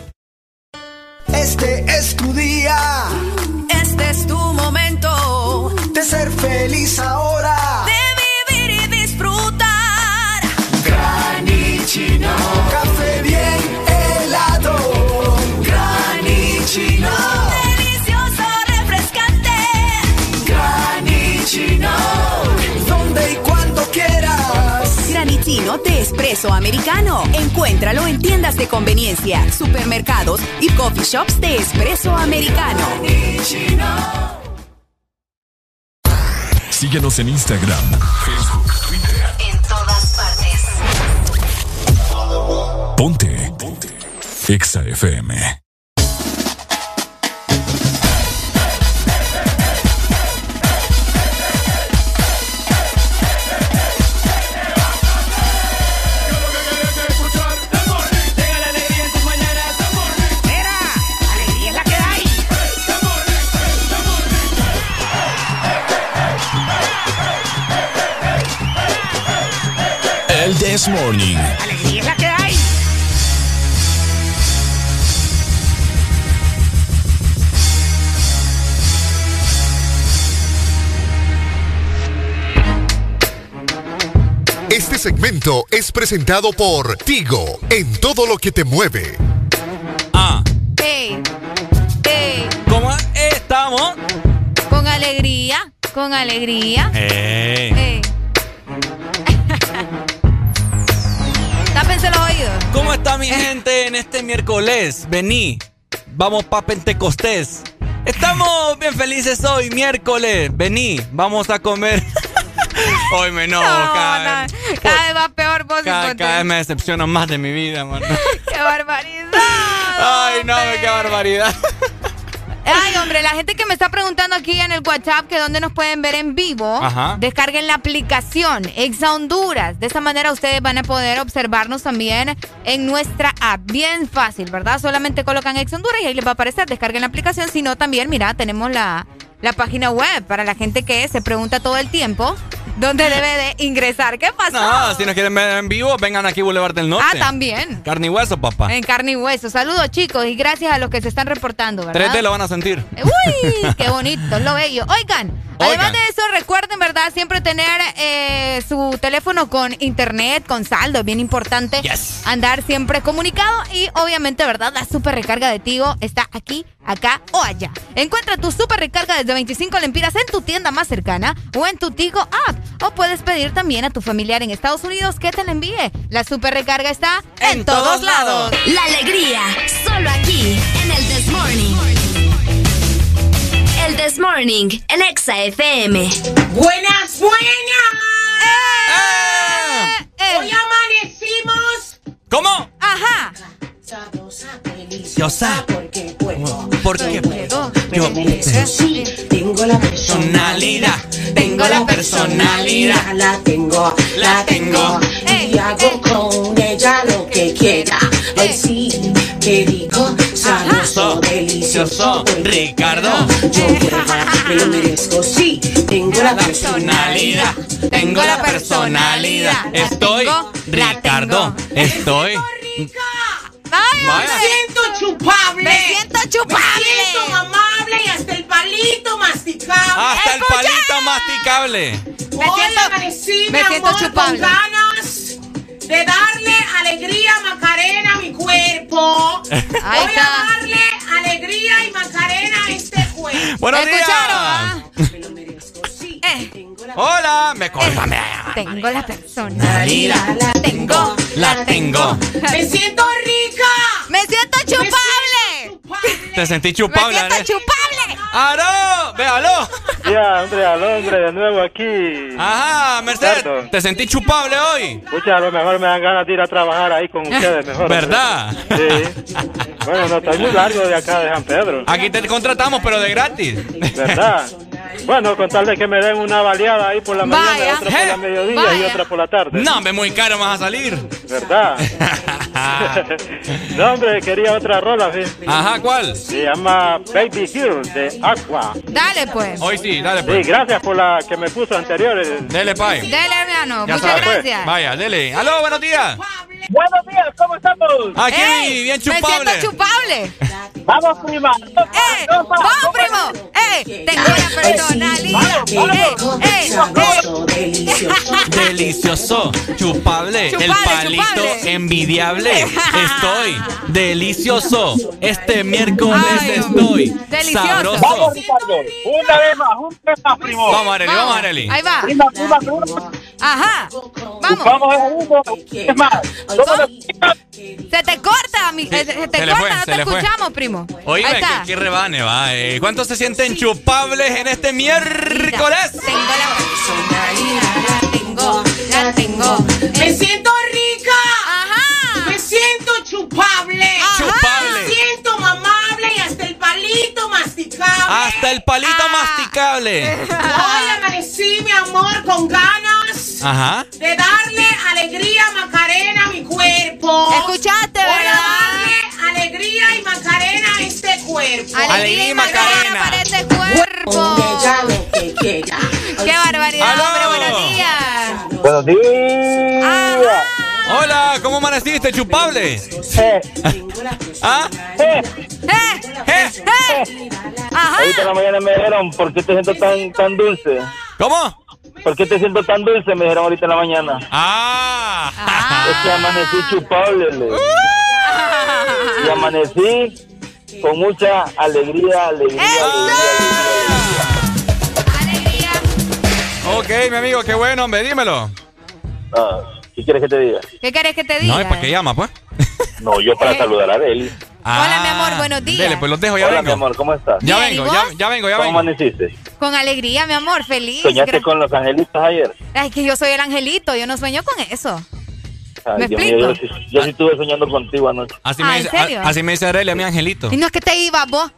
Shops de espresso americano. Síguenos en Instagram, Facebook, Twitter. En todas partes. Ponte. Ponte. Exa FM. Segmento es presentado por Tigo en todo lo que te mueve. Ah, Ey, ey, ¿cómo estamos? con alegría, con alegría. Oídos. ¿Cómo está mi gente en este miércoles? Vení, vamos pa' Pentecostés. Estamos bien felices hoy, miércoles. Vení, vamos a comer. Hoy me enojo, No, cada, no, cada vez va peor vos. cada, cada vez me decepciono más de mi vida, mano. ¡Qué barbaridad! Ay, no, qué barbaridad. Ay, hombre, la gente que me está preguntando aquí en el WhatsApp que dónde nos pueden ver en vivo, Ajá. descarguen la aplicación Exa Honduras. De esta manera ustedes van a poder observarnos también en nuestra app. Bien fácil, ¿verdad? Solamente colocan Exa Honduras y ahí les va a aparecer. Descarguen la aplicación. Si no, también, mira, tenemos la, la página web para la gente que se pregunta todo el tiempo dónde debe de ingresar. ¿Qué pasó? No, si nos quieren ver en vivo, vengan aquí Boulevard del Norte. ah, también. Carne y hueso, papá. En carne y hueso. Saludos, chicos, y gracias a los que se están reportando, ¿verdad? 3D lo van a sentir. Uy, qué bonito, lo bello. Oigan, además de eso, recuerden, ¿verdad? Siempre tener eh, su teléfono con internet, con saldo, es bien importante. Yes. Andar siempre comunicado y obviamente, ¿verdad? La super recarga de Tigo está aquí, acá o allá. Encuentra tu super recarga desde 25 lempiras en tu tienda más cercana o en tu Tigo app. O puedes pedir también a tu familiar en Estados Unidos que te la envíe. La super recarga está en, todos lados. La alegría, solo aquí, en el This Morning. El This Morning, en Exa FM. Buenas, buenas. Eh, Hoy amanecimos. ¿Cómo? Ajá. Deliciosa. Porque puedo. Porque puedo. yo sí, tengo la personalidad. Tengo la personalidad. La tengo, la tengo. Eh, Y hago con ella lo que quiera. Hoy sí, que digo, sabroso, delicioso. Ricardo. Yo me lo merezco. Sí, tengo la personalidad. Tengo la personalidad. Estoy, Ricardo. Estoy. Ay, Me Vaya. siento chupable. Me siento chupable. Me siento amable y hasta el palito masticable. Hasta el palito masticable. Me Hoy siento- amanecí, me mi siento amor, chupable. con ganas de darle alegría Macarena a mi cuerpo. Ahí Voy está. a darle alegría y Macarena este juego. Buenos días. Eh. Hola, me córtame. Tengo la personalidad, la tengo, la tengo. Me siento rica. Me siento chupable. Te sentí chupable. Me siento chupable. ¡Aló! ¡Véalo! Ya, hombre, al hombre, de nuevo aquí. Ajá, Mercedes, ¿te sentí chupable hoy? Escucha, a lo mejor me dan ganas de ir a trabajar ahí con ustedes mejor. ¿Verdad? Sí. Bueno, no está muy largo de acá de San Pedro. Aquí te contratamos, pero de gratis. ¿Verdad? Bueno, con tal de que me den una baleada ahí por la mañana, otra por la mediodía y otra por la tarde. No, hombre, muy caro vas a salir. ¿Verdad? no, hombre, quería otra rola, ¿sí? Ajá, ¿cuál? Se llama Baby Girl de Aqua. Dale, pues. Hoy sí, dale, pues. Sí, gracias por la que me puso anteriores. Dele, pai. Dele, hermano. Ya Muchas sabes, pues. gracias. Vaya, dele. Aló, buenos días. Buenos días, ¿cómo estamos? Aquí, Ey, bien Me chupable. siento chupable. Vamos, prima. ¡Eh! ¡Vamos, primo! ¡Eh! Tengo la personalidad. ¡Eh! Delicioso, chupable, el palito chupable. envidiable. Estoy delicioso. Este miércoles Ay, estoy delicioso. sabroso. Vamos, Ricardo. Una vez más, un vez más, primo. Vamos, Arely, vamos, Arely. Ahí va. Prima, prima, prima. Ajá. Vamos. Vamos a uno. Es más. Se te corta, mi- se te se corta, fue, no te fue. escuchamos, primo. Qué, está. qué rebane, va. eh. ¿Cuántos se sienten chupables en este miércoles? Tengo la personalidad, la tengo, la tengo. Me siento rica. Ajá. Me siento chupable. Chupable. Me siento mamable y hasta el palito masticable. Hasta el palito Ah. masticable. Hoy amanecí, mi amor, con ganas Ajá. de darle alegría Macarena a mi cuerpo. ¿Escuchaste, verdad? darle alegría y Macarena a este cuerpo. Alegría y Macarena. para este cuerpo. Que quiera. ¡Qué barbaridad, ¡Aló! hombre! Buenos días. Buenos días. Ajá. Hola, ¿cómo amaneciste, chupable? Eh, ¿Ah? eh. ¡Eh! ¿Eh? ¡Eh! Ajá. Ahorita en la mañana me dijeron, ¿por qué te siento tan, tan dulce? ¿Cómo? ¿Por qué te siento tan dulce? Me dijeron ahorita en la mañana. Ah. Es que amanecí chupable. le. Y amanecí con mucha alegría, alegría, ¡Alegría! Ok, mi amigo, qué bueno, hombre, dímelo. Ah, ¿Qué quieres que te diga? ¿Qué querés que te diga? No, ¿y para qué llama, pues? No, yo para saludar a Deli. Hola, mi amor, buenos días. Dele, pues los dejo, ya Hola, vengo. mi amor, ¿cómo estás? Ya vengo, ¿y ya, vengo, ya ¿Cómo vengo. amaneciste? Con alegría, mi amor, feliz. ¿Soñaste Gra- con los angelitos ayer? Ay, que yo soy el angelito, yo no sueño con eso. Ay, ¿Me Dios explico? mío, yo, sí- yo sí estuve soñando contigo anoche. Así Ah, me ¿en dice, serio? a- así me dice Aurelia, mi angelito. Y no es que te ibas vos.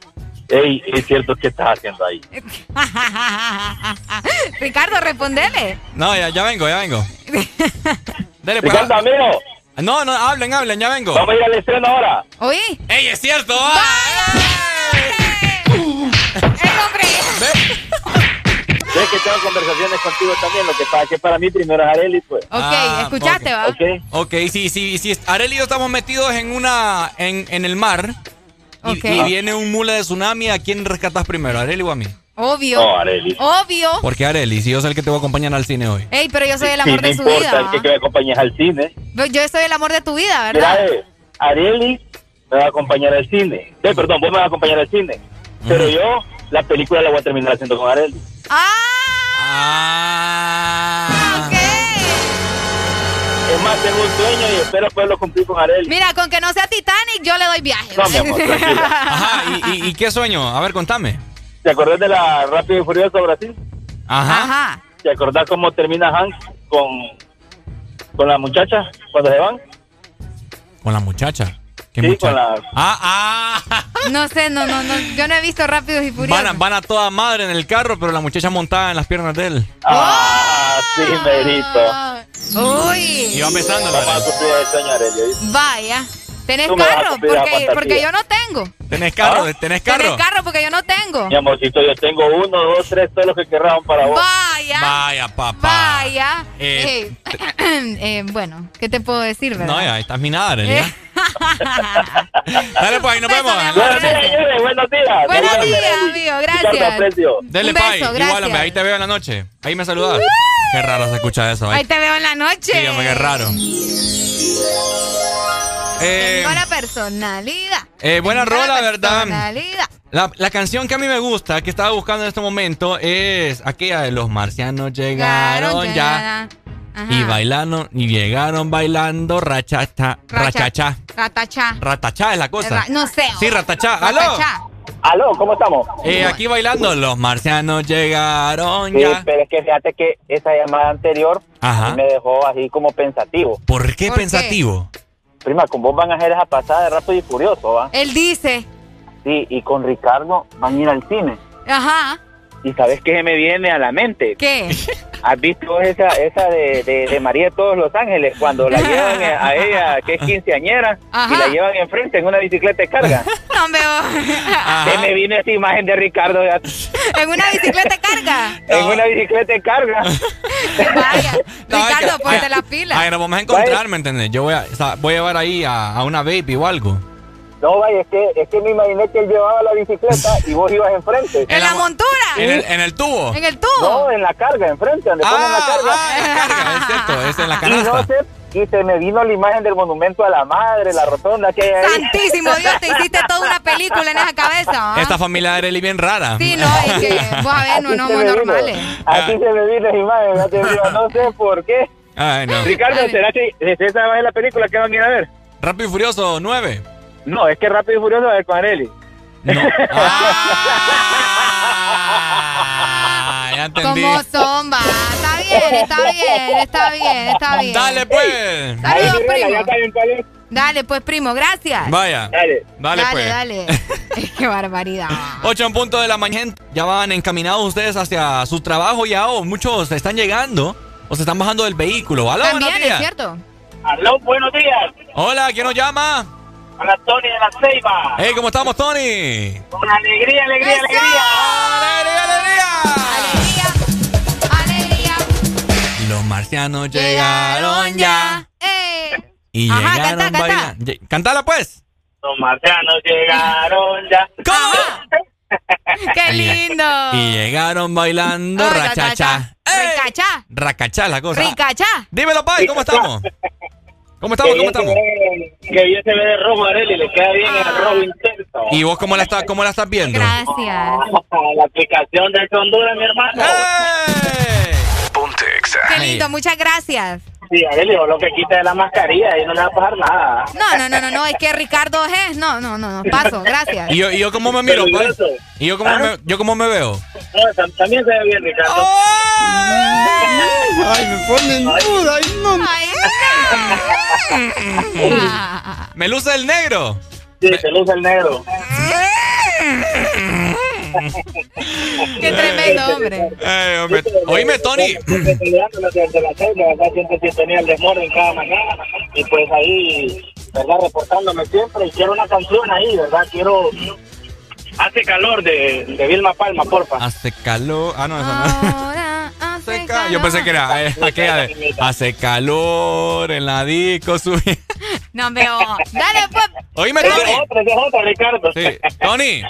Ey, es cierto, ¿qué estás haciendo ahí? Ricardo, respondele. No, ya, ya vengo, ya vengo. Dele, pues. Ricardo, amigo, No, no, hablen, hablen, ya vengo. vamos a ir al estreno ahora. ¿Oí? ¡Ey, es cierto! ¡Vaya! ¡El que tengo conversaciones contigo también, lo que pasa es que para mí primero es Areli, pues. Ok, Ah, escuchaste, ¿va? ¿Ok? Ok, sí, sí, sí. Arely y yo estamos metidos en una. en, en el mar. Y, Ok. y viene un mula de tsunami. ¿A quién rescatas primero, Arely o a mí? Obvio. No, Areli. Obvio. Porque Arely, si yo soy el que te voy a acompañar al cine hoy. Ey, pero yo soy el Sí, amor no de su importa, vida. el que, que me acompañes al cine. ¿va? Yo soy el amor de tu vida, Mira, ¿verdad? eh, Areli me va a acompañar al cine. Eh, perdón, vos me vas a acompañar al cine. Pero yo, la película la voy a terminar haciendo con Areli. ¡Ah! Ah. Ok. Es más, tengo un sueño y espero poderlo cumplir con Areli. Mira, con que no sea Titanic, yo le doy viaje. No, mi amor, tranquila. Ajá, ¿y, y, y qué sueño? A ver, contame. ¿Te acordás de la Rápido y Furioso Brasil? Ajá. Ajá. ¿Te acordás cómo termina Hank con, con la muchacha cuando se van? Con la muchacha. ¿Qué Sí, muchacha? con la... Ah, ah. No sé, no, no, no. Yo no he visto Rápidos y Furiosos. Van a, van a toda madre en el carro, pero la muchacha montada en las piernas de él. Ah, sí, merito. Uy. Y va besándola. ¿oíste? Vaya. ¿Tenés carro? Porque, porque yo no tengo. ¿Tenés carro? ¿Ah? ¿Tenés carro? ¿Tenés carro? Porque yo no tengo. Mi amorcito, yo tengo uno, dos, tres, todos los que querrán para vos. Vaya. Vaya, papá. Vaya. Eh, Eh, eh, bueno, ¿qué te puedo decir, verdad? No, ya estás minada. Eh. Dale, pues, ahí nos Beso, vemos. Buenos días, buenos días. Buenos días, amigo, gracias. Aprecio. Dele, Un beso, pay. Igual, gracias. hombre, ahí te veo en la noche. Ahí me saludas. Qué raro se escucha eso. Ahí Ahí. te veo en la noche. Sí, hombre, qué raro. Eh, Tengo la personalidad. Eh, buena rola, ¿verdad? La, la, canción que a mí me gusta, que estaba buscando en este momento, es aquella de los marcianos llegaron, ya. Y bailaron, y llegaron bailando rachacha, rachacha. Ratacha. Ratacha es la cosa. no sé. Sí, ratacha. ¡Aló! Aló, ¿cómo estamos? Eh, aquí bailando, los marcianos llegaron ya. Sí, pero es que fíjate que esa llamada anterior me dejó así como pensativo. ¿Por qué pensativo? Prima, con vos van a hacer esa pasada de Rápido y Furioso, ¿va? Él dice. Sí, y con Ricardo van a ir al cine. Ajá. ¿Y sabes qué me viene a la mente? ¿Qué? ¿Has visto esa esa de, de, María de todos los Ángeles? Cuando la llevan a ella, que es quinceañera, y la llevan enfrente en una bicicleta de carga. No veo. Que me vino esa imagen de Ricardo. ¿En una bicicleta de carga? En una bicicleta de carga. Vaya, Ricardo, ponte la pila. Ay, nos vamos a encontrar, ¿me entiendes? Yo voy a, voy a llevar ahí a, a una baby o algo. No, vaya, es que, es que me imaginé que él llevaba la bicicleta y vos ibas enfrente. ¿En, la, montura? ¿En el, ¿En el, tubo? ¿En el tubo? No, en la carga, enfrente, donde ponen la carga. Ah, en la carga, es cierto, es en la canasta. Y, no sé, y se me vino la imagen del monumento a la madre, la rotonda que hay ahí. Santísimo Dios, te hiciste toda una película en esa cabeza. Esta familia de Arely bien rara. Sí, no, es que, vos a ver, no, no, muy normales. Aquí se me vino esa imagen, ya te digo, no sé por qué. Ay, no. Ricardo, ¿será que esa va a ser la película que van a ir a ver? Rápido y Furioso 9. No, es que Rápido y Furioso va a ver con Areli. No. Ah, ya entendí. ¿Cómo son, va? Está bien, está bien, está bien, está bien. Dale, pues. Saludos, primo. Dale, pues, primo, gracias. Vaya. Dale. Dale, dale pues. Dale, Qué barbaridad. Ocho en punto de la mañana. Ya van encaminados ustedes hacia su trabajo ya o muchos están llegando o se están bajando del vehículo. Aló, También, buenos días. es cierto. Aló, buenos días. Hola, ¿quién nos llama? Hola, Tony de la Ceiba. Hey, ¿cómo estamos, Tony? Con alegría, alegría, alegría. ¡Alegría, alegría! ¡Alegría! Los marcianos llegaron, ya. Eh. Y Ajá, llegaron canta, bailando. Cántala, pues. Los marcianos llegaron ya. ¿Cómo? ¡Qué lindo! Y llegaron bailando Ay, rachacha. Ricachá. Racachá la cosa. Ricachá. Dímelo, Pai, ¿cómo estamos? ¿Cómo estamos? ¿Cómo estamos? Que bien se ve de rojo, Areli, le queda bien el rojo intenso. ¿Y vos cómo la, estás, cómo la estás viendo? Gracias. La aplicación de Honduras, mi hermano. ¡Eh! Ponte Exa. Qué lindo, muchas gracias. Sí, Areli, vos lo que quita de la mascarilla y no le va a pasar nada. No, no, no, no, no, es que Ricardo es. No, no, no, no, paso, gracias. ¿Y yo, y yo cómo me miro, Pai? ¿Y yo cómo, ¿Ah? me, yo cómo me veo? No, también se ve bien, Ricardo. Ay, me ponen duda. Ay, no. Ay, ¿Me luce el negro? Sí, se luce el negro. Qué tremendo, hombre. Eh, hombre. Oíme, Tony. Desde la celda, ¿verdad? Siempre sintonía el desmorden cada mañana. Y pues ahí, ¿verdad? Reportándome siempre. Y quiero una canción ahí, ¿verdad? Quiero. Hace calor de, de Vilma Palma, porfa. Hace calor. Ah, no, eso no. Hace Hace ca- Yo pensé que era eh, aquella de hace calor en la disco. Subí. No veo. Dale, pues. Oíme, Esa es Tony. otra, esa es otra, Ricardo. Sí. Tony,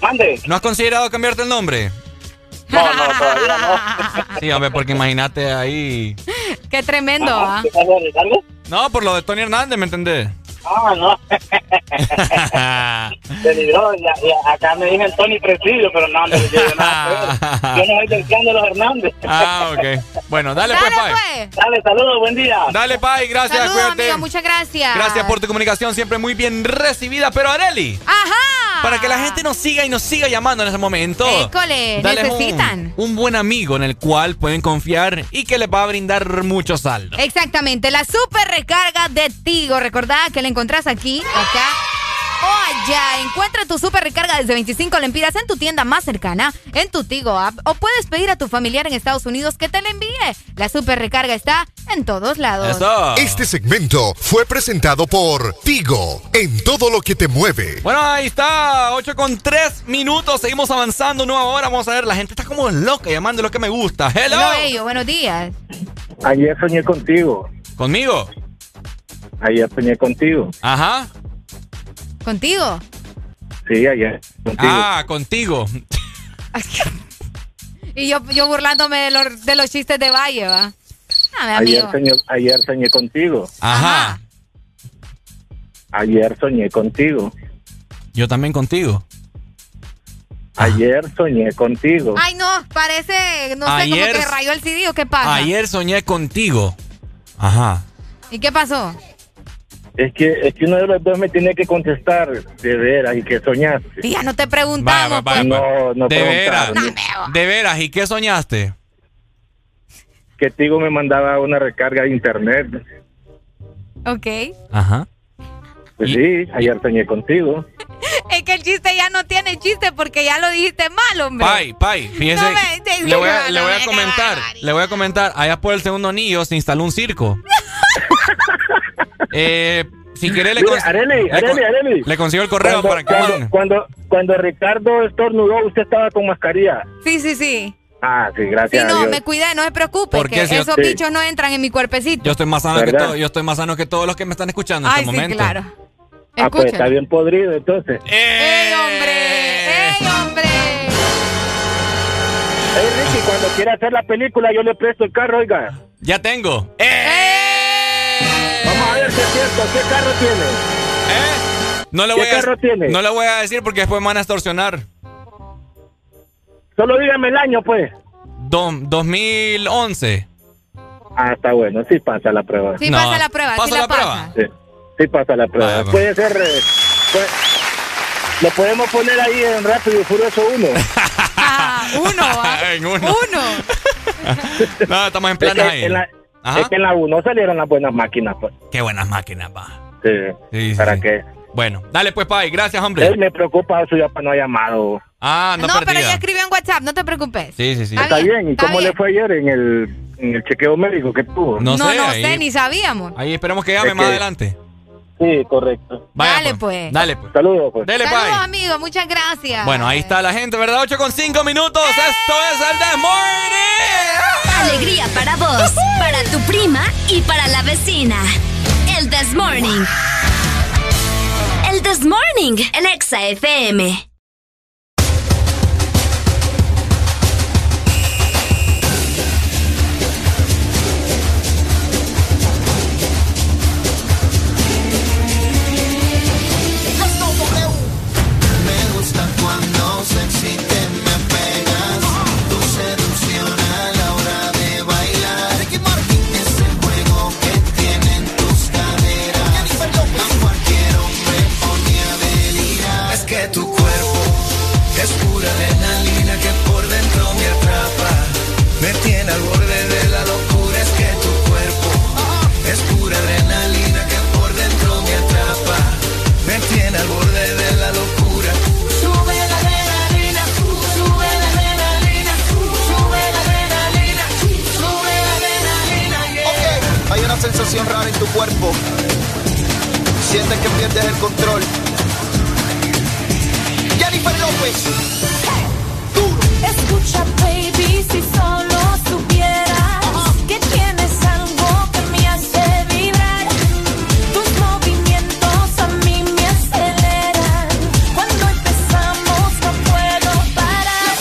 Mande. ¿no has considerado cambiarte el nombre? No, no, todavía no. Sí, hombre, porque imagínate ahí. Qué tremendo, ¿ah? ¿Qué pasó, Ricardo? No, por lo de Tony Hernández, ¿me entendés? Ah, no. Se libró. Ya, ya, acá me dicen Tony Presidio, pero no, no, yo, nada yo no soy del clan de los Hernández. ah, ok. Bueno, dale, Dale, pues, Pai. pues. Dale, saludos, buen día. Dale, Pai, gracias, Saludos, cuídate. amigo, muchas gracias. Gracias por tu comunicación, siempre muy bien recibida. Pero, Areli, Ajá. para que la gente nos siga y nos siga llamando en ese momento. École, dale necesitan. Un, buen amigo en el cual pueden confiar y que les va a brindar mucho saldo. Exactamente, la super recarga de Tigo. Recordá que la encontrás aquí, acá o allá. Encuentra tu super recarga desde 25 lempiras en tu tienda más cercana, en tu Tigo app, o puedes pedir a tu familiar en Estados Unidos que te la envíe. La super recarga está en todos lados. Eso. Este segmento fue presentado por Tigo, en todo lo que te mueve. Bueno, ahí está, 8 con 3 minutos, seguimos avanzando, nueva hora, vamos a ver, la gente está como loca llamando lo que me gusta. Hello. Hello, ello, buenos días. Ayer soñé contigo. ¿Conmigo? Ayer soñé contigo. Ajá. ¿Contigo? Sí, ayer. Contigo. Ah, contigo. Y yo, yo burlándome de los, de los chistes de Valle, ¿va? Ah, ayer, soñé, ayer soñé contigo. Ajá. Ayer soñé contigo. Yo también contigo. Ayer soñé contigo. Ay, no, parece, no sé, como que rayó el CD o qué pasa. Ayer soñé contigo. Ajá. ¿Y qué pasó? Es que, es que uno de los dos me tiene que contestar de veras y que soñaste. ya no te preguntamos. pues. No, no De veras. De veras. ¿Y qué soñaste? Que Tigo me mandaba una recarga de internet. Ok. Ajá. Pues sí, ayer soñé contigo. es que el chiste ya no tiene chiste porque ya lo dijiste mal, hombre. Pai, pai, fíjese. le, voy a, le voy a comentar, le voy a comentar. Allá por el segundo anillo se instaló un circo. eh, si quiere le, Areli, Areli, Areli. le consigo el correo para que cuando, cuando, cuando Ricardo estornudó, usted estaba con mascarilla. Sí, sí, sí. Ah, sí, gracias. Sí, no, me cuidé, no se preocupe, que esos bichos no entran en mi cuerpecito. Yo estoy más sano que todo, yo estoy más sano que todos los que me están escuchando en Ay, este sí, momento. claro. Ah, pues está bien podrido entonces. ¡Ey, hombre! ¡Ey, hombre! Ey, Ricky, cuando quiera hacer la película, yo le presto el carro, oiga. Ya tengo. Vamos a ver si es cierto. ¿Qué carro tiene? No le ¿Qué voy a, carro tiene? No le voy a decir porque después me van a extorsionar. Solo dígame el año, pues. Do- 2011. Ah, está bueno. Sí pasa la prueba. Sí, pasa la prueba, sí ¿Pasa la, la prueba? pasa. Sí, sí pasa la prueba. Ah, Puede ser... eh, puede- Lo podemos poner ahí en Rápido y Furioso 1. Ah, uno, ¿va? en uno. Uno. No, estamos en Es planes que ahí. en la, Ajá. es que en la 1 salieron las buenas máquinas, pues. Qué buenas máquinas, va. Sí. Sí, ¿Para sí. qué? Bueno, dale pues, Pai. Gracias, hombre. Él me preocupa su papá no ha llamado. Ah, no, No, pero ya escribió en WhatsApp, no te preocupes. Sí, sí, sí. Está bien. ¿Y está cómo bien. le fue ayer en el, en el chequeo médico que tuvo? No, No, sé. no ahí, sé, ni sabíamos. ahí esperemos que llame Es más que- adelante. Sí, correcto. Vaya, Dale, pues. Dale pues. Saludos, pues. Dele, Saludos, amigo, muchas gracias. Bueno, ahí está la gente, ¿verdad? 8 con 5 minutos. Esto es el The Morning. Alegría para vos, para tu prima y para la vecina. El This Morning. El This Morning, el Exa FM. Sensación rara en tu cuerpo. Sientes que pierdes el control. Jennifer López. Escucha, baby, si solo supieras que tienes algo que me hace vibrar. Tus movimientos a mí me aceleran. Cuando empezamos no puedo parar.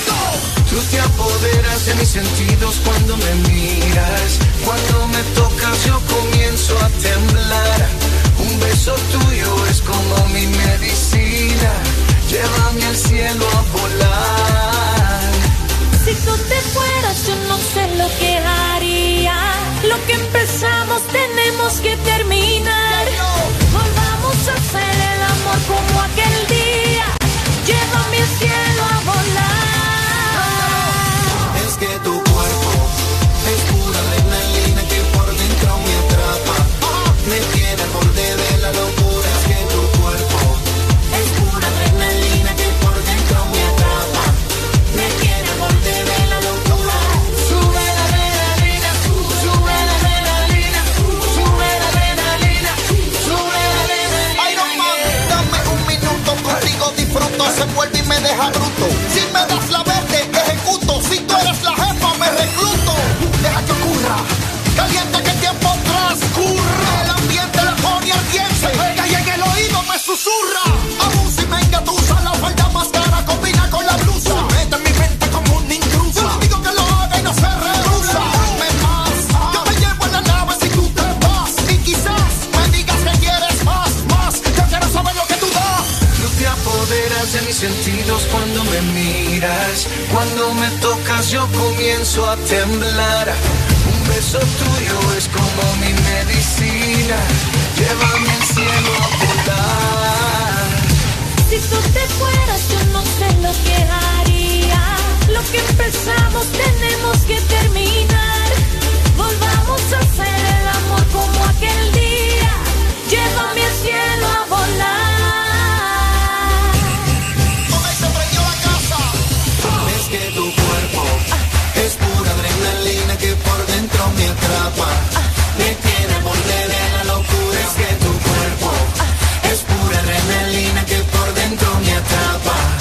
Tú te apoderas de mis sentidos cuando me miras. Cuando me tocas yo comienzo a temblar. Un beso tuyo es como mi medicina. Llévame al cielo a volar. Si tú te fueras, yo no sé lo que haría. Lo que empezamos tenemos que terminar. Volvamos a hacer el amor como aquel día. Llévame al cielo Cuando me tocas yo comienzo a temblar. Un beso tuyo es como mi medicina. Llévame al cielo a volar. Si tú te fueras yo no sé lo que haría. Lo que empezamos tenemos que terminar. Volvamos a hacer el amor como aquel día. Llévame al cielo a volar. atrapa. Me tiene al borde la locura, es que tu cuerpo es pura adrenalina que por dentro me atrapa.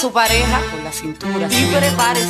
Su pareja con la cintura y prepárense.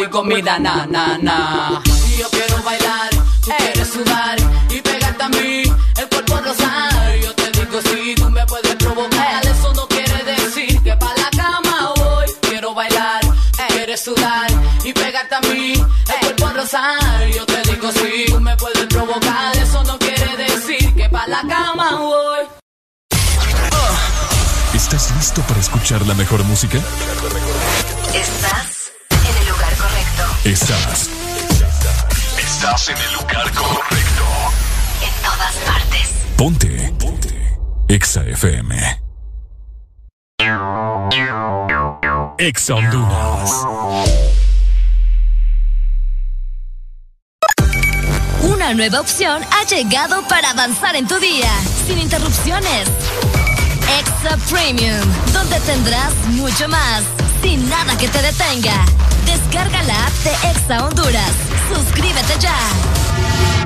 digo, mira, na, na, na. Y yo quiero bailar, tú quieres sudar y pegarte a mí, el cuerpo rosar. Yo te digo, si tú me puedes provocar, eso no quiere decir que pa' la cama voy. Quiero bailar, quieres sudar y pegarte a mí, el cuerpo rosar. Yo te digo, si tú me puedes provocar, eso no quiere decir que pa' la cama voy. ¿Estás listo para escuchar la mejor música? Estás Estás. Estás en el lugar correcto. En todas partes. Ponte. Ponte. Exa FM. Exa Honduras. Una nueva opción ha llegado para avanzar en tu día, sin interrupciones. Extra Premium, donde tendrás mucho más, sin nada que te detenga. Descarga la app de Extra Honduras. Suscríbete ya.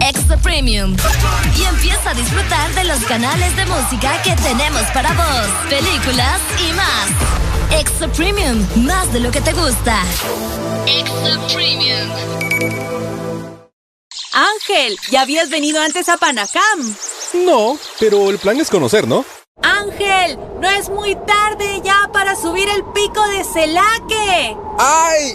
Extra Premium. Y empieza a disfrutar de los canales de música que tenemos para vos, películas y más. Extra Premium, más de lo que te gusta. Extra Premium. Ángel, ¿ya habías venido antes a Panacam? No, pero el plan es conocer, ¿no? Ángel, no es muy tarde ya para subir el pico de Celaque. ¡Ay!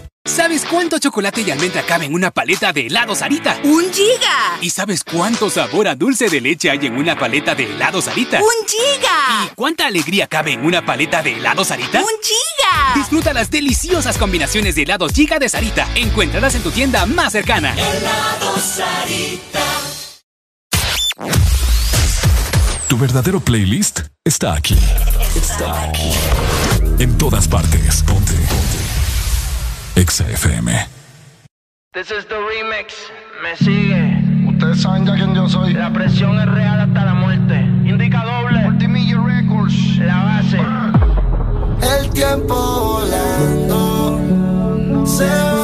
¿Sabes cuánto chocolate y almendra cabe en una paleta de helado Sarita? ¡Un giga! ¿Y sabes cuánto sabor a dulce de leche hay en una paleta de helado Sarita? ¡Un giga! ¿Y cuánta alegría cabe en una paleta de helado Sarita? ¡Un giga! Disfruta las deliciosas combinaciones de helados giga de Sarita. Encuéntralas en tu tienda más cercana. ¡Helado Sarita! Tu verdadero playlist está aquí. Está aquí. En todas partes. Ponte. Ponte. XFM. This is the remix. Me sigue. Ustedes saben ya quién yo soy. La presión es real hasta la muerte. Indica doble. Multimillia Records. La base. El tiempo volando. Se va.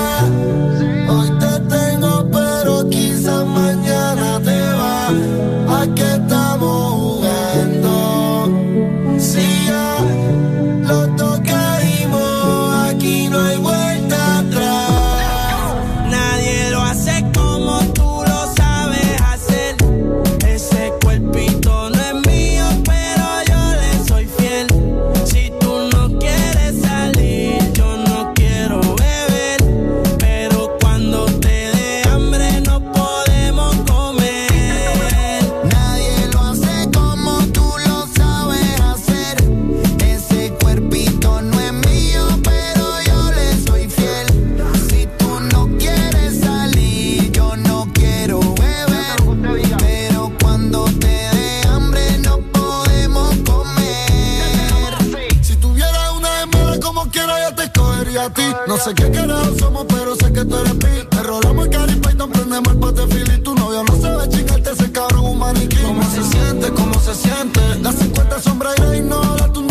Sé qué carajo somos, pero sé que tú eres pil. Te rolamos el caripa y te prendemos el patefil. Y tu novio no sabe chingarte, ese cabrón un maniquí. ¿Cómo se siente? ¿Cómo se siente? Las 50 sombras y no ahora tú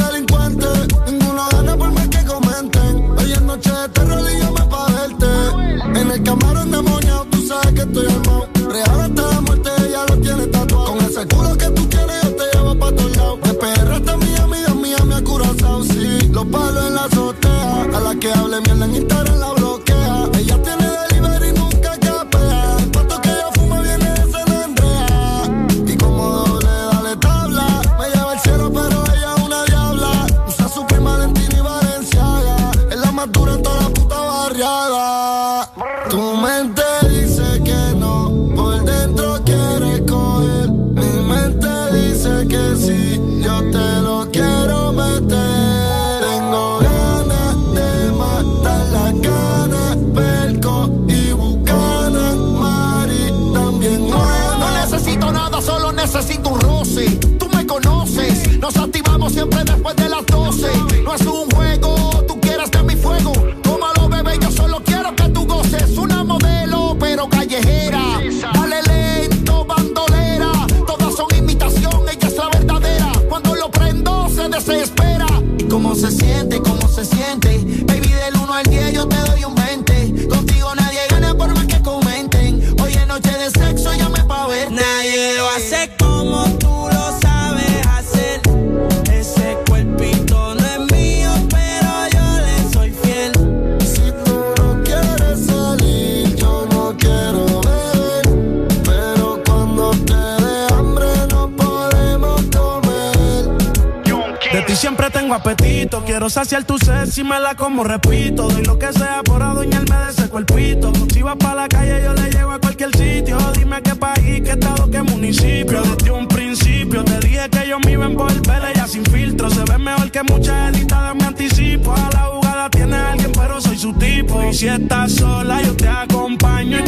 tengo apetito. Quiero saciar tu sed si me la como, repito. Doy lo que sea por adueñarme de ese cuerpito. Si vas para la calle, yo le llevo a cualquier sitio. Dime qué país, qué estado, qué municipio. Desde un principio te dije que yo me iba a envolver. Ella sin filtro se ve mejor que muchas editadas. Me anticipo a la jugada, tiene alguien, pero soy su tipo. Y si estás sola, yo te acompaño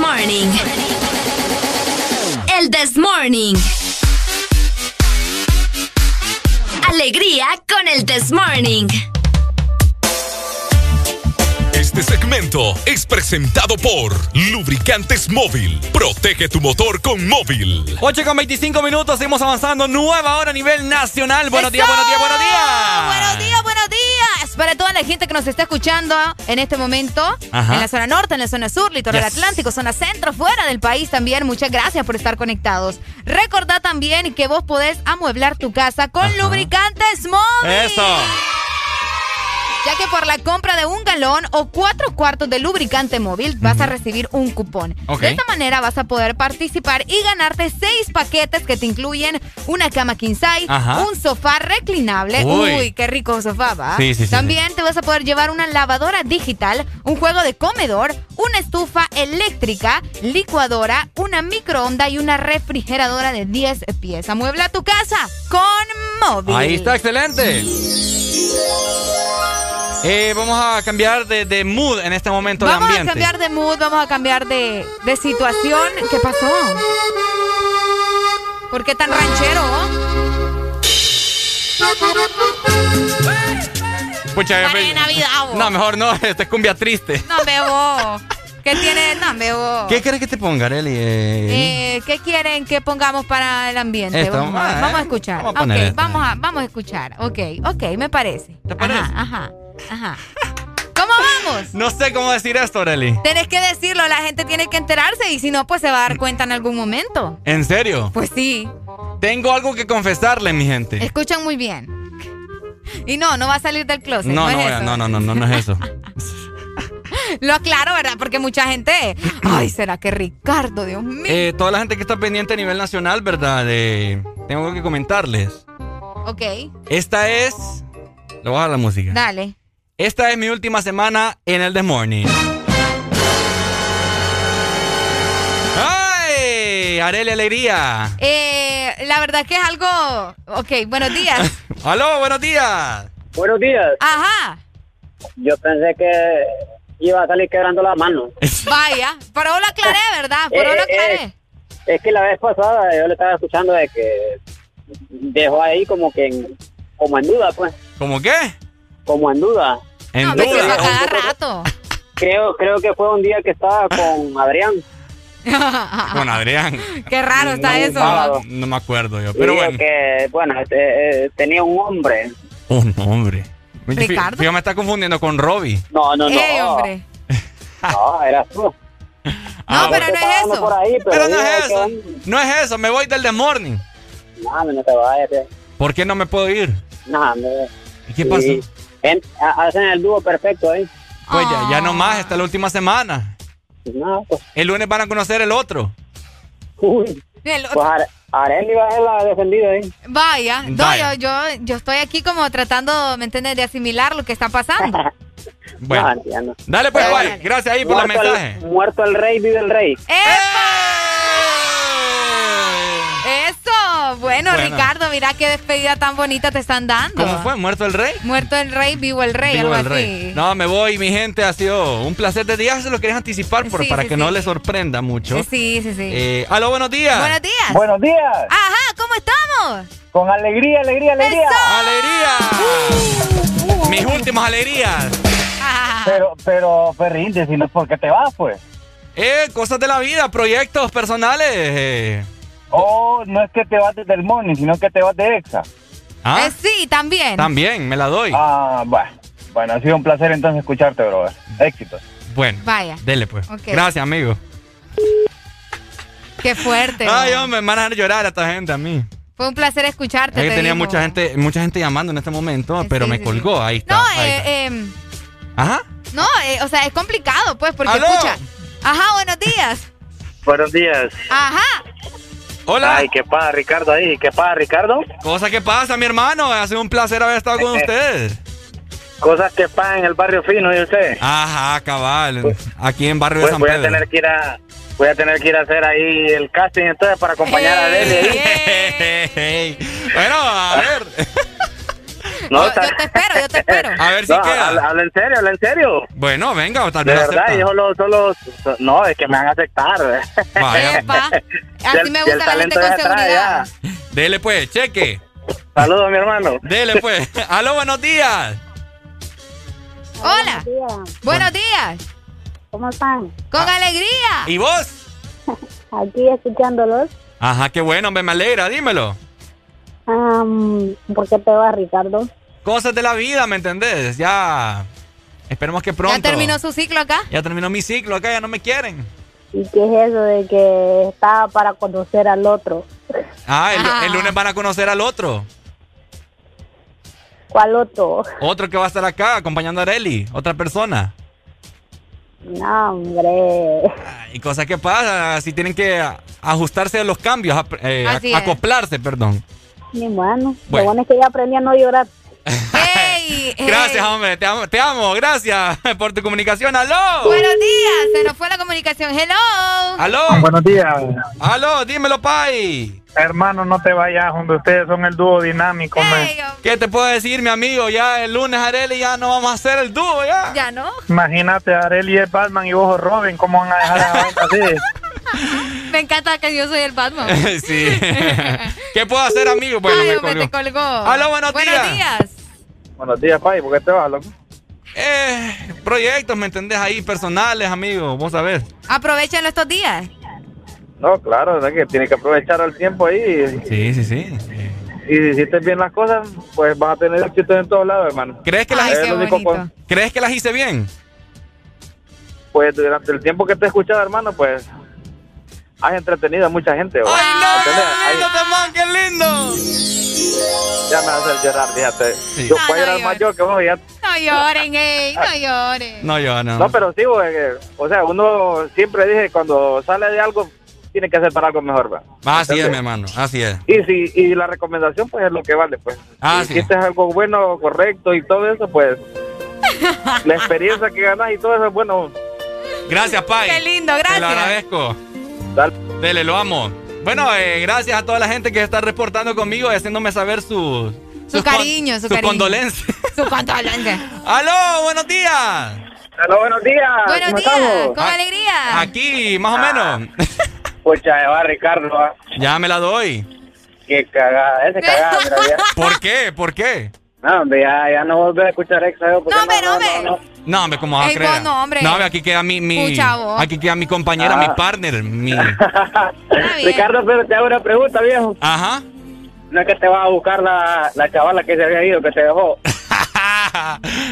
morning? El this morning. Alegría con el this morning. Este segmento es presentado por Lubricantes Móvil. Protege tu motor con móvil. 8 con 25 minutos, seguimos avanzando. Nueva hora a nivel nacional. Buenos días, buenos días, buenos días. La gente que nos está escuchando en este momento, Ajá. en la zona norte, en la zona sur, litoral Yes. atlántico, zona centro, fuera del país también, muchas gracias por estar conectados. Recordad también que vos podés amueblar tu casa con lubricantes móvil. Eso. Ya que por la compra de un galón o cuatro cuartos de lubricante móvil vas a recibir un cupón. De esta manera vas a poder participar y ganarte seis paquetes que te incluyen una cama king size, Ajá. un sofá reclinable. Uy. Uy, qué rico sofá, ¿va? Sí, sí, sí, También te vas a poder llevar una lavadora digital, un juego de comedor, una estufa eléctrica, licuadora, una microonda y una refrigeradora de 10 pies. Amuebla tu casa con móvil. Ahí está, excelente. Eh, vamos a cambiar de, de mood en este momento Vamos de a ambiente. cambiar de mood, vamos a cambiar de, de situación. ¿Qué pasó? ¿Por qué tan ranchero? Pucha, Para me- de Navidad, vos. No, mejor no, esta es cumbia triste. No me vos. ¿Qué tiene? No. ¿Qué quieres que te ponga, Arely? Eh, Eh, ¿Qué quieren que pongamos para el ambiente? Esto, vamos, a- ah, vamos a escuchar. vamos a vamos a, vamos a escuchar. Ok, ok, me parece. ¿Te parece? Ajá, ajá, ajá. ¿Cómo vamos? No sé cómo decir esto, Arely. Tenés que decirlo, la gente tiene que enterarse y si no, pues se va a dar cuenta en algún momento. ¿En serio? Pues sí. Tengo algo que confesarle, mi gente. Escuchan muy bien. Y no, no va a salir del closet. No, no, eso. no, no, no, no, no es eso. Lo aclaro, ¿verdad? Porque mucha gente. Ay, ¿será que Ricardo, Dios mío? Eh, toda la gente que está pendiente a nivel nacional, ¿verdad? Eh, tengo algo que comentarles. Ok, Esta es. Le voy a dar la música. dale. Esta es mi última semana en el The Morning. ¡Ay! Arely Alegría. Eh, la verdad que es algo. Ok, buenos días. ¡Aló, buenos días! Buenos días. Ajá, Yo pensé que iba a salir quebrando la mano. vaya. Pero lo aclaré, ¿verdad? Pero lo Eh, aclaré. eh, es que la vez pasada yo le estaba escuchando de que dejó ahí como que en, como en duda, pues. ¿Cómo qué? Como en duda. En No, me duda. a cada rato. Creo, creo que fue un día que estaba con Adrián. Con Adrián. Qué raro está No, eso. No me acuerdo yo. Pero bueno. que, bueno, este, eh, tenía un hombre. Un hombre. Ricardo. Me está confundiendo con Robbie. No, no, no. ¡Ey, hombre! No, eras tú. Ah, No, pero no es eso. por ahí, pero Pero no es que- eso. No es eso. Me voy del The Morning. No, no te vayas. eh. ¿Por qué no me puedo ir? No, hombre. ¿Y qué pasó? En- hacen el dúo perfecto ahí. Pues ya, ya Ah. no más. Esta es la última semana. No, pues, El lunes van a conocer el otro. uy. El- Pues Are- Arely va a ser la defendida ahí. Vaya, no, yo, yo, yo estoy aquí como tratando, ¿me entiendes?, de asimilar lo que está pasando. Bueno. No. Dale pues, Dale. guay. Gracias ahí por el mensaje. el, muerto el rey, vive el rey. Eso, bueno, Bueno. Ricardo, mira qué despedida tan bonita te están dando. ¿Cómo fue? ¿Muerto el rey? Muerto el rey, vivo el rey, Vivo algo el así. rey. No, me voy, mi gente. Ha sido un placer de día. Se lo quería anticipar por- Sí, para sí, que sí. no les sorprenda mucho. Sí, sí, sí. Eh, aló, buenos días. Buenos días. Buenos días. Ajá, ¿cómo estamos? Con alegría, alegría, alegría. ¡Alegría! Mis últimas alegrías. Pero, pero, Perrín, si no es porque te vas, pues. Eh, cosas de la vida, proyectos personales. Eh. Oh, no es que te vas desde el morning, sino que te vas de EXA. ¿Ah? Eh, sí, también. También, me la doy. Ah, bueno. Bueno, ha sido un placer entonces escucharte, brother. Éxitos. Bueno. Vaya. Dele, pues. Gracias, amigo. Qué fuerte. Ay, hombre, me van a llorar a esta gente a mí. Fue un placer escucharte. Es que tenía mucha gente, mucha gente llamando en este momento, pero me colgó. Ahí está. No, ahí eh, está. eh, Ajá. no, eh, o sea, es complicado, pues, porque ¡Aló! escucha. Ajá, buenos días. Buenos días. Ajá. Hola. Ay, qué pasa, Ricardo ahí. ¿Qué pasa, Ricardo? Cosa que pasa, mi hermano. Ha sido un placer haber estado con ustedes. Cosas que pasan en el barrio fino, ¿y usted? Ajá, cabal. Aquí en Barrio de Pues San voy a Pedro. tener que ir a voy a tener que ir a hacer ahí el casting entonces para acompañar a Deli ahí. bueno, a ver. No, yo, yo te espero, yo te espero. A ver si no, queda. Habla, en serio, habla en serio. Bueno, venga, tal De vez verdad, acepta. yo solo, solo, so- no, es que me van a aceptar. Vaya. Epa. Así me el gusta la gente con seguridad. ya. Dele pues, cheque. Saludos, mi hermano. Dele pues. Aló, buenos días. Hola. Buenos días. ¿Cómo están? Con alegría. ¿Y vos? Aquí escuchándolos. Ajá, qué bueno, me alegra, dímelo. Am, ¿Por qué te vas, Ricardo? Cosas de la vida, ¿me entendés? Ya. Esperemos que pronto. ¿Ya terminó su ciclo acá? Ya terminó mi ciclo acá, ya no me quieren. ¿Y qué es eso de que estaba para conocer al otro? Ah, el, Ah. el lunes van a conocer al otro. ¿Cuál otro? Otro que va a estar acá acompañando a Areli, otra persona. No, hombre. Y cosas que pasa, si tienen que ajustarse a los cambios, eh, es. acoplarse, perdón. Ni bueno. Bueno. Lo bueno es que ya aprendí a no llorar. ¿Qué? Ey, ey. Gracias, hombre, te amo, te amo, gracias por tu comunicación. ¡Aló! Buenos días. Se nos fue la comunicación. Hello. ¡Aló! Buenos días. ¡Aló! Dímelo, Pai. Hermano, no te vayas, donde ustedes son el dúo dinámico, man. ¿Qué te puedo decir, mi amigo? Ya el lunes, Areli, ya no vamos a hacer el dúo, ya. Ya no. Imagínate, Areli es Batman y vos Robin, ¿cómo van a dejar a así? Me encanta que yo soy el Batman. sí. ¿Qué puedo hacer, amigo? Bueno, Ay, me colgó. te colgó. Aló, buenos días. días. Buenos días, Pai, ¿por qué te vas, loco? Eh, proyectos, ¿me entendés? Ahí personales, amigo, vos sabés. Aprovechenlo estos días. No, claro, que tiene que aprovechar el tiempo ahí. Sí, sí, sí. Y si hiciste bien las cosas, pues vas a tener éxito en todos lados, hermano. ¿Crees que las hice con- ¿Crees que las hice bien? Pues durante el tiempo que te he escuchado, hermano, pues has entretenido a mucha gente. Ahí- ¡Lindo, man, qué lindo! ya me vas a hacer llorar, fíjate. Yo No, puedo no llorar más yo que vos, ya. No lloren, ey. No lloren. No, yo no. No, pero sí, güey, o sea, uno siempre dije, cuando sale de algo, tiene que hacer para algo mejor, ¿va? Así es, mi hermano, así es. Y si y la recomendación, pues es lo que vale, pues. Ah, si sí. hiciste algo bueno, correcto y todo eso, pues la experiencia que ganas y todo eso es bueno. Gracias, Pai. Qué lindo, Te lo gracias. Agradezco. Dele, lo amo. Bueno, eh, gracias a toda la gente que está reportando conmigo y haciéndome saber sus... Su sus con- cariño, su sus cariño. condolencias. Su condolencia. ¡Aló! ¡Buenos días! Aló, buenos días. Buenos ¿Cómo días. estamos? Con Ah, alegría. Aquí, más o menos. Pucha, va Ricardo, ¿va? Ya me la doy. Qué cagada, ese cagada, ya. ¿Por qué? ¿Por qué? No, hombre, ya, ya no volver a escuchar porque No, hombre, no, hombre. no. No, hombre, ¿cómo vas a Ey, creer? vos no, hombre. No, hombre, aquí queda mi... mi Pucha, vos. aquí queda mi compañera, Ah. mi partner, mi... Ricardo, pero te hago una pregunta, viejo. Ajá. No es que te vas a buscar la, la chavala que se había ido, que te dejó.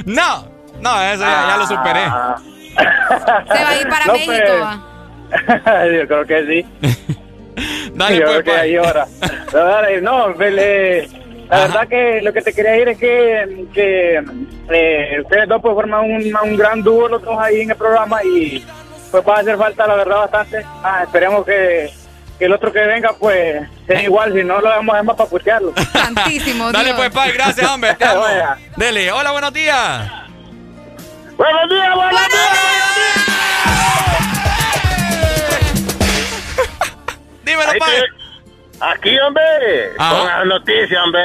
No, no, eso ya, ya lo superé. Se va a ir para No, México. pues. va. yo creo que sí. Dale, yo pues, creo que pa. ahí ahora. No, dale, no, vele, la verdad que lo que te quería decir es que, que eh, ustedes dos pues forman un, un gran dúo los dos ahí en el programa y pues va a hacer falta la verdad bastante. Ah, esperemos que, que el otro que venga pues sea igual, si no lo vamos a más para putearlo. Santísimo Dale, Dios. pues, Pai, gracias, hombre, te amo. Dele, hola, buenos días. Buenos días, buenos Dímelo, Ahí Pai. Aquí, hombre, Ajá. con las noticias, hombre.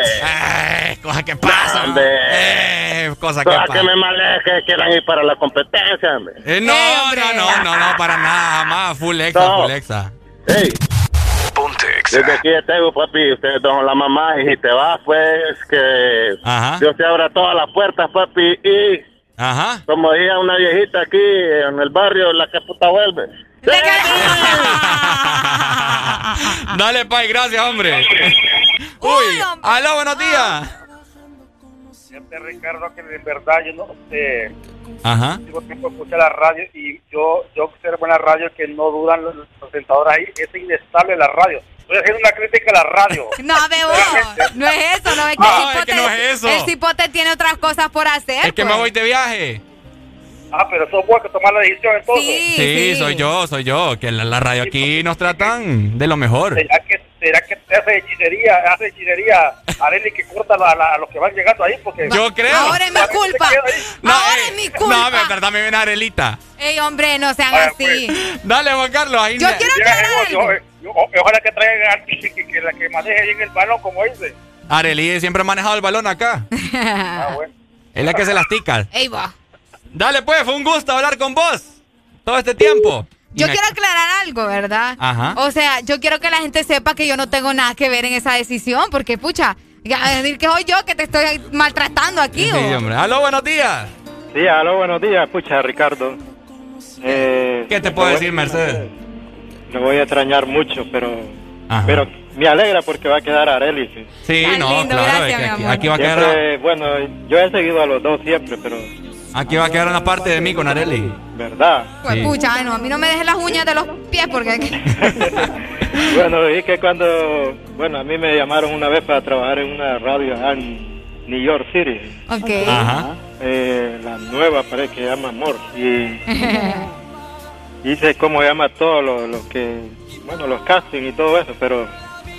Eh, cosa que pasa. hombre. Eh, cosa que Cosas pasa. que me maleja que quieran ir para la competencia, hombre. Eh, no, no, no, no, no, para nada, jamás. Full exa, No. full exa. Ey, Desde aquí de tengo, papi, ustedes son la mamá y si te vas, pues que Dios te abra todas las puertas, papi, y Ajá. como decía una viejita aquí en el barrio, la que puta vuelve. Dale, Pai, gracias, hombre. Uy, aló, buenos días. Este Ricardo, que de verdad yo no sé. Ajá. Digo tiempo escuché la radio y yo, yo observo en la radio que no dudan los presentadores ahí. Es inestable la radio. Estoy haciendo una crítica a la radio. No, Bebo, no es eso, no es que, No, el, es que no es eso. el cipote tiene otras cosas por hacer. Es que me pues. voy de viaje. Ah, pero sos vos que tomar la decisión entonces. Sí, soy yo, soy yo. Que la, la radio aquí nos tratan de lo mejor. ¿Será que, será que te hace hechicería, hace hechicería Arely que corta la- la- a los que van llegando ahí? Porque Yo creo. Ahora es mi culpa. No, Ahora eh, es mi culpa. No, me verdad me viene Arelita. Ey, hombre, no sean así. Dale, Juan Carlos. Ahí Yo me- quiero Llega, aclarar yo- algo. yo- yo- o- ojalá que traigan que, que, la que maneje bien el balón, como dice. Arely siempre ha manejado el balón acá. Ah, bueno. Es la que se las tica. Ey, va. Dale, pues, fue un gusto hablar con vos todo este tiempo. Yo quiero aclarar algo, ¿verdad? Ajá. O sea, yo quiero que la gente sepa que yo no tengo nada que ver en esa decisión, porque, pucha, a decir que soy yo que te estoy maltratando aquí, Sí, ¿o? hombre. Aló, buenos días. Sí, aló, buenos días. Pucha, Ricardo. Eh, ¿Qué te puedo decir, Mercedes? Me voy a extrañar mucho, pero Ajá. pero me alegra porque va a quedar Arely. Sí, Sí, no, lindo, claro. gracias, es que aquí, va a quedar, Siempre, bueno, yo he seguido a los dos siempre, pero aquí va a quedar una parte de mí con Areli. verdad. Pues, Sí. pucha, ay, no, a mí no me dejes las uñas de los pies porque... Bueno, y que cuando, bueno, a mí me llamaron una vez para trabajar en una radio en New York City. ok. Ajá. Eh, la nueva parece que llama Amor. Y hice como llama todo lo, lo que, bueno, los castings y todo eso, pero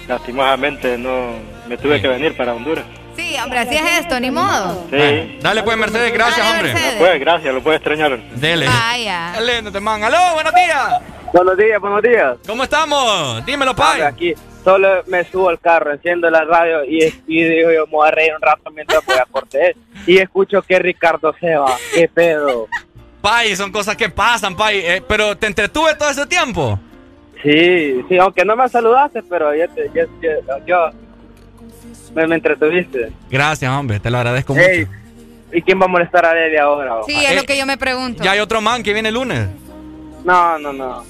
lastimosamente no me tuve que venir para Honduras. Sí, hombre, así es esto, ni modo. Sí. Dale, pues, Mercedes, gracias, Dale, hombre. Mercedes. Pues gracias, lo puedes extrañar. Dele. Vaya. Dale, no te man. Aló, buenos días. Buenos días, buenos días. ¿Cómo estamos? Dímelo, Pai. Aquí solo me subo al carro, enciendo la radio y, y digo yo me voy a reír un rato mientras voy a corte. Y escucho que Ricardo se va. ¿Qué pedo? Pai, son cosas que pasan, Pai. Eh, pero te entretuve todo ese tiempo. Sí, sí, aunque no me saludaste, pero yo, te, yo, yo- yo- me, me entretuviste. Gracias, hombre. Te lo agradezco Ey, mucho. ¿y quién va a molestar a Lely ahora? Sí, es Eh, lo que yo me pregunto. Ya hay otro man que viene el lunes. No, no, no.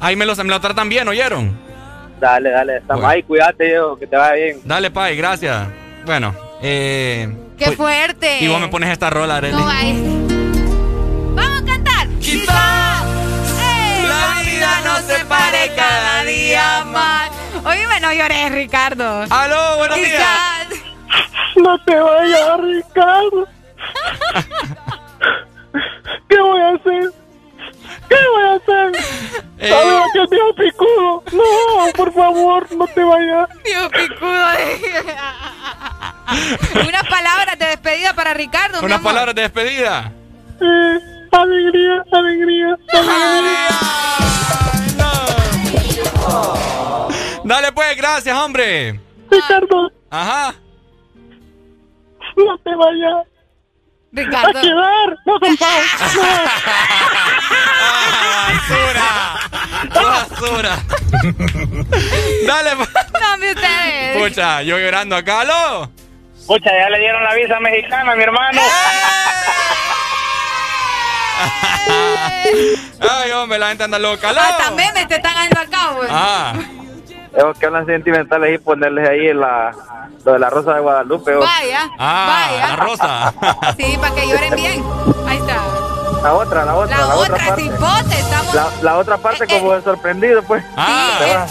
Ahí me lo, me lo tratan bien, ¿oyeron? Dale, dale, estamos Bueno. ahí, cuídate, yo, que te vaya bien. Dale, Pai, gracias. Bueno, eh. ¡Qué pues- fuerte! Y vos me pones esta rola, Arely. No. ¡Vamos a cantar! Quizá ¡Ey! la vida nos separe cada día más. Oíme, no llores, Ricardo. Aló, buenos días. No te vayas, Ricardo. ¿Qué voy a hacer? ¿Qué voy a hacer? Eh. ¿Sabes aquel viejo picudo? No, por favor, no te vayas. Dios picudo. Unas palabras de despedida para Ricardo, Unas palabras de despedida. Eh, alegría, alegría, alegría. Dale, pues, gracias, hombre. Ricardo, Ajá. no te vayas. A Ricardo. quedar. No, compadre. Basura. Basura. Dale, pues. Mi ustedes. Pucha, yo llorando acá. ¡Aló! Pucha, ya le dieron la visa mexicana, mi hermano. Ay, hombre, la gente anda loca. ¡Aló! Hasta memes te están dando acá, güey. Ah. Esos que hablan sentimentales y ponerles ahí la, lo de la rosa de Guadalupe. o- Vaya. Ah, vaya. la rosa. Sí, para que lloren bien. Ahí está. La otra, la otra, La, la, otra, parte. cipote, estamos. La, la otra parte como de sorprendido, pues. Ah. Va.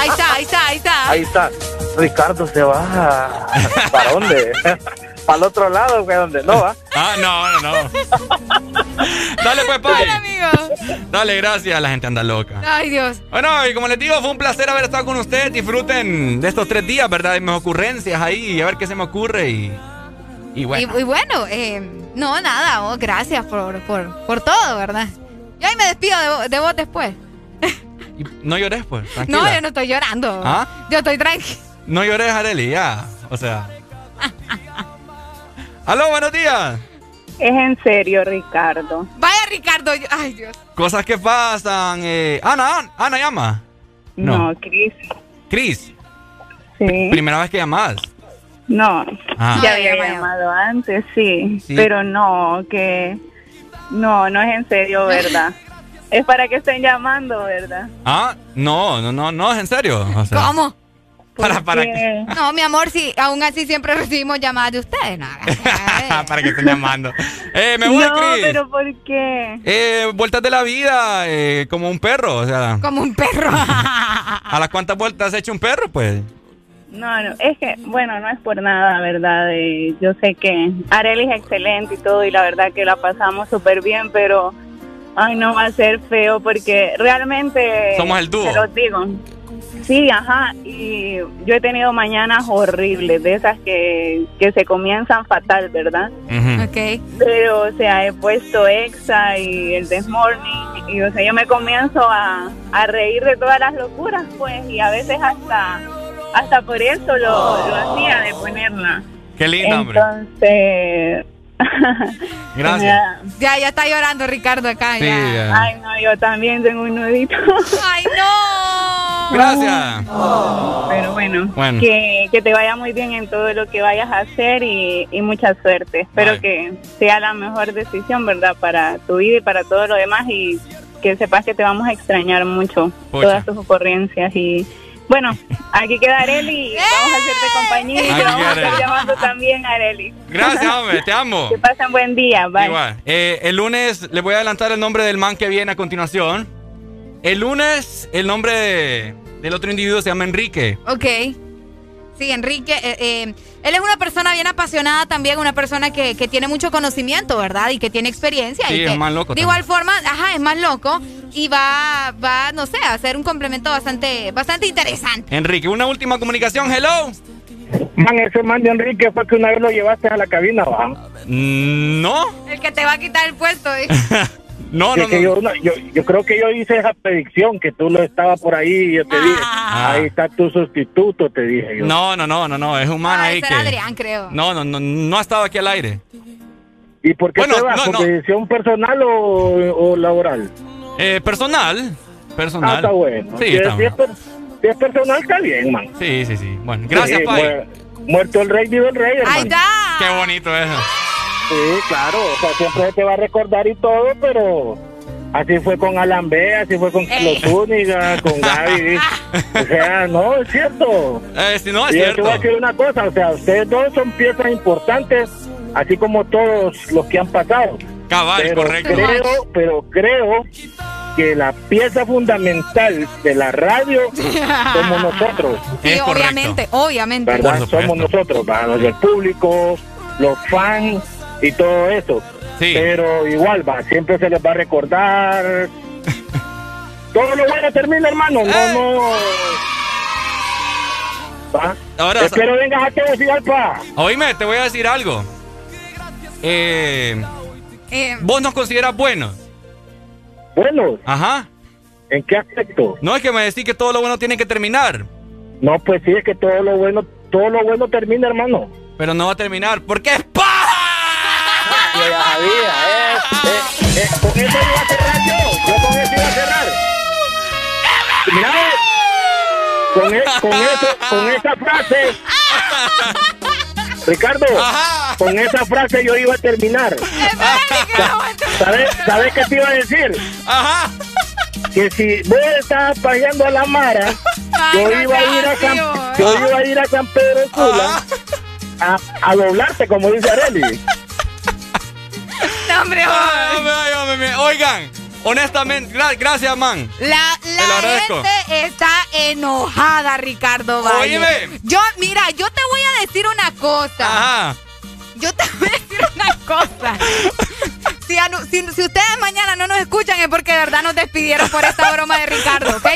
Ahí está, ahí está, ahí está. Ahí está. Ricardo se va. ¿Para dónde? Para el otro lado, que donde no va. Ah, no, no, no. Dale, pues, Dale, Pai. amigo. Dale, gracias. La gente anda loca. Ay, Dios. Bueno, y como les digo, fue un placer haber estado con ustedes. Disfruten de estos tres días, ¿verdad? De mis ocurrencias ahí, a ver qué se me ocurre y. Y bueno. Y, y bueno, eh, no, nada, oh, gracias por, por, por todo, ¿verdad? Yo ahí me despido de, de vos después. y no llores, pues. Tranquila. No, yo no estoy llorando. ¿Ah? Yo estoy tranquila. No llores, Areli, ya. O sea. Aló, buenos días. Es en serio, Ricardo. Vaya, Ricardo. yo- Ay, Dios. Cosas que pasan. Eh. Ana, Ana, Ana llama. No, Cris. ¿Cris? Sí. ¿Primera vez que llamas? No, Ah. ya había llamado antes, sí, Sí. pero no, que no, no es en serio, ¿verdad? es para que estén llamando, ¿verdad? Ah, no, no, no, no, es en serio. O sea, ¿Cómo? Para, para, Porque- No, mi amor, sí, aún así siempre recibimos llamadas de ustedes. No, para que estén llamando. Eh, me voy, no, pero ¿por qué? Eh, vueltas de la vida, eh, como un perro, o sea. Como un perro. ¿A las cuántas vueltas has hecho un perro, pues? No, no, es que, bueno, no es por nada, ¿verdad? Eh, yo sé que Arely es excelente y todo, y la verdad que la pasamos súper bien, pero, ay, no va a ser feo porque realmente... Somos el dúo. Te lo digo. Sí, ajá, y yo he tenido mañanas horribles, de esas que, que se comienzan fatal, ¿verdad? Ok. Pero, o sea, he puesto Exa y el This Morning, y, o sea, yo me comienzo a, a reír de todas las locuras, pues, y a veces hasta, hasta por eso lo, lo hacía de ponerla. Qué lindo, hombre. Entonces... Gracias. Ya, ya está llorando Ricardo acá. Sí, ya. ya. Ay, no, yo también tengo un nudito. ¡Ay, no! Gracias. Pero bueno, Bueno. Que, que te vaya muy bien en todo lo que vayas a hacer y, y mucha suerte. Espero Bye. que sea la mejor decisión, ¿verdad? Para tu vida y para todo lo demás y que sepas que te vamos a extrañar mucho Pucha. todas tus ocurrencias y... Bueno, aquí queda Areli, vamos a hacerte compañía y te vamos a queda estar llamando también, Areli. Gracias, hombre, te amo. Que pasen buen día, bye. Igual. Eh, el lunes les voy a adelantar el nombre del man que viene a continuación. El lunes, el nombre de- del otro individuo se llama Enrique. Ok. Sí, Enrique, eh, eh, él es una persona bien apasionada también, una persona que, que tiene mucho conocimiento, ¿verdad? Y que tiene experiencia. Sí, y es que, más loco De igual forma, ajá, es más loco y va, va, no sé, a hacer un complemento bastante, bastante interesante. Enrique, una última comunicación. Hello. Man, ese man de Enrique fue que una vez lo llevaste a la cabina, ¿va? Mm, No, El que te va a quitar el puesto. ¿eh? no, no, que no. Yo, no, yo, yo creo que yo hice esa predicción, que tú lo estabas por ahí y yo te dije, Ah. ahí está tu sustituto, te dije yo. No, no, no, no, no, es un man Ah, ahí que... era Adrián, creo. No, no, no, no ha estado aquí al aire. ¿Y por qué Bueno, te vas? no, ¿Por no. decisión personal o, o laboral? Eh, personal, personal. Ah, está bueno. Sí, si, está es, si es bueno. si es personal, está bien, man. Sí, sí, sí. Bueno, gracias, Sí, Pai. muer- muerto el rey, vive el rey, hermano. ¡Ahí está! Qué bonito eso. Sí, claro, o sea, siempre te va a recordar y todo, pero así fue con Alan B, así fue con Ey. Carlos Zúñiga, con Gaby. o sea, no, es cierto. Eh, sí, no, es y yo te cierto. voy a decir una cosa, o sea, ustedes dos son piezas importantes, así como todos los que han pasado. Cabal, pero correcto. creo, pero creo que la pieza fundamental de la radio somos nosotros. Sí, Es correcto. obviamente, obviamente. ¿verdad? Somos nosotros, ¿verdad? los del público, los fans y todo eso. Sí. Pero igual, va, siempre se les va a recordar. todo lo bueno termina, hermano. No, Eh. no. ¿Va? Ahora, Espero vengas a Tegucigalpa. oíme, te voy a decir algo. Eh, Eh, ¿Vos nos consideras buenos? Bueno, Ajá. ¿en qué aspecto? No es que me decís que todo lo bueno tiene que terminar, No, pues sí, es que todo lo bueno, todo lo bueno termina, hermano. pero no va a terminar. ¿Por qué es pa? Yo ya sabía, eh, eh, eh, con eso iba a cerrar yo. Yo con eso iba a cerrar. Mira, con, e- con, eso, con esa frase, Ricardo, Ajá. con esa frase yo iba a terminar. ¿Sabes, ¿Sabes qué te iba a decir? Ajá. Que si vos estabas paseando a la Mara, Ay, yo iba a ir a San, yo iba a ir a San Pedro Sula a, a doblarte, como dice Areli. Hombre, Oigan, honestamente, gra- gracias, man. La, gente está enojada, Ricardo Valle. Yo, mira, yo te voy a decir una cosa. Ajá. Yo te voy a decir una cosa. Si, anu- si, si ustedes mañana no nos escuchan es porque de verdad nos despidieron por esta broma de Ricardo, ¿ok?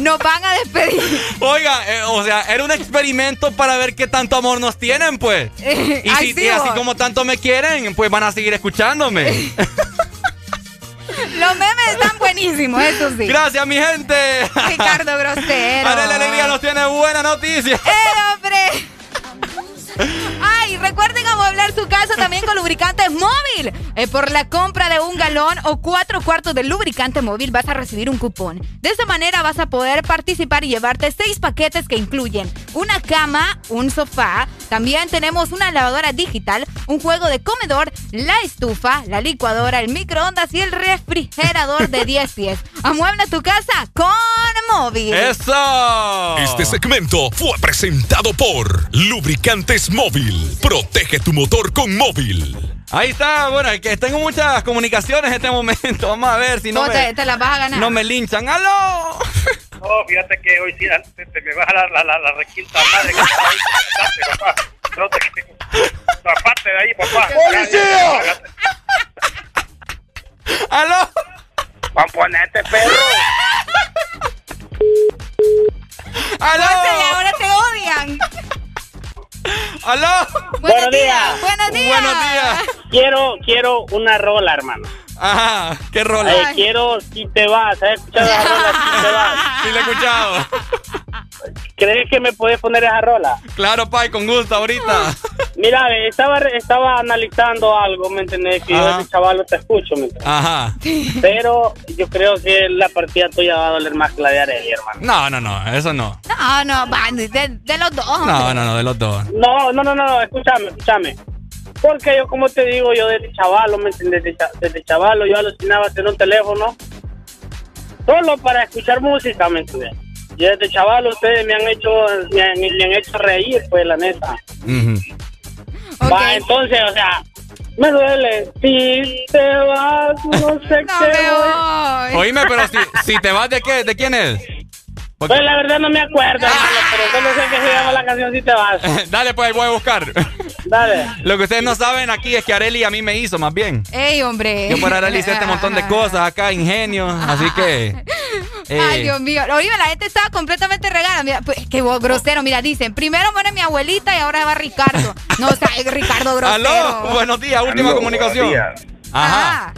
Nos van a despedir. Oiga, eh, o sea, era un experimento para ver qué tanto amor nos tienen, pues. Y, Ay, si, sí, y así como tanto me quieren, pues van a seguir escuchándome. Los memes están buenísimos, eso sí. Gracias, mi gente. Ricardo Grosero. Ahora la alegría nos tiene buena noticia. ¡Eh, hombre! Ay, Recuerden amueblar su casa también con lubricantes móvil. Eh, por la compra de un galón o cuatro cuartos de lubricante móvil vas a recibir un cupón. De esa manera vas a poder participar y llevarte seis paquetes que incluyen una cama, un sofá, también tenemos una lavadora digital, un juego de comedor, la estufa, la licuadora, el microondas y el refrigerador de 10 pies. Amuebla tu casa con móvil. ¡Eso! Este segmento fue presentado por Lubricantes Móvil. Protege tu motor con móvil. Ahí está, bueno, que tengo muchas comunicaciones en este momento. Vamos a ver si no. no me, te, las vas a ganar. No me linchan. ¡Aló! No, fíjate que hoy sí te, me vas a la, la, la, la requinta madre que está ahí, papá. No te. Aparte de ahí, papá. ¡Policía! ¡Aló! ¡Componete, perro! ¡Aló! Pues, ahora te odian! ¡Aló! ¡Buenos, días! ¡Buenos días! ¡Buenos días! Quiero, quiero una rola, hermano. Ajá, ¿qué rola? Quiero si te vas, ¿has escuchado esa rola? Si la he escuchado. ¿Crees que me puedes poner esa rola? Claro, Pai, con gusto, ahorita. Mira, estaba, estaba analizando algo, ¿me entendés? Que Ajá. yo chaval te escucho, ¿me entendés? Ajá. Pero yo creo que la partida tuya va a doler más que la de Arely, hermano. No, no, no, eso no. No, no, de, los dos. No, no, no, de los dos. No, no, no, no, escúchame, escúchame. Porque yo, como te digo, yo desde chavalo, ¿me entiendes? Desde, desde chavalo yo alucinaba tener un teléfono solo para escuchar música, ¿me entiendes? Y desde chaval ustedes me han hecho, me han, me hecho reír, pues, la neta. Uh -huh. Va, entonces, o sea, me duele. Si te vas, no sé qué. Voy. Oíme, pero si, si te vas, ¿de qué? ¿De quién es? Pues la verdad no me acuerdo, ah. pero solo sé que se llama la canción Si te vas. Dale, pues voy a buscar. Dale. Lo que ustedes no saben aquí es que Areli a mí me hizo, más bien. ¡Ey, hombre! Yo por Areli hice este montón de cosas acá, ingenio, así que... Ay, eh. Dios mío. Oíme, la gente estaba completamente regada. Mira, pues, qué grosero. Mira, dicen, primero muere mi abuelita y ahora va Ricardo. No, o sea, Ricardo grosero. Aló, buenos días, última comunicación. Buenos días. Ajá.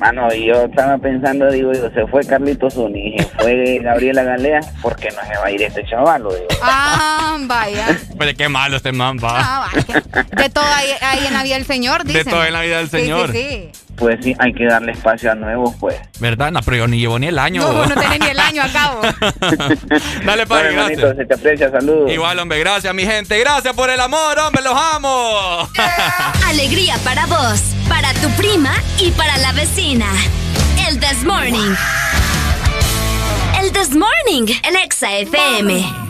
Mano, y yo estaba pensando, digo, digo se fue Carlitos Zuni, se fue Gabriela Galea, porque no se va a ir este chaval? Digo. Ah, vaya. Pero qué malo este man, va. Ah, vaya. De todo ahí, en la vida del Señor, dice. De todo en la vida del Señor. Sí, sí pues sí, hay que darle espacio a nuevos, pues. ¿Verdad? No, pero yo ni llevo ni el año. No, no tenés ni el año a cabo. Dale, padre, bueno, gracias. se te aprecia, saludos. Igual, hombre, gracias, mi gente. Gracias por el amor, hombre, los amo. Alegría para vos, para tu prima y para la vecina. El This Morning. El This Morning, el Exa FM.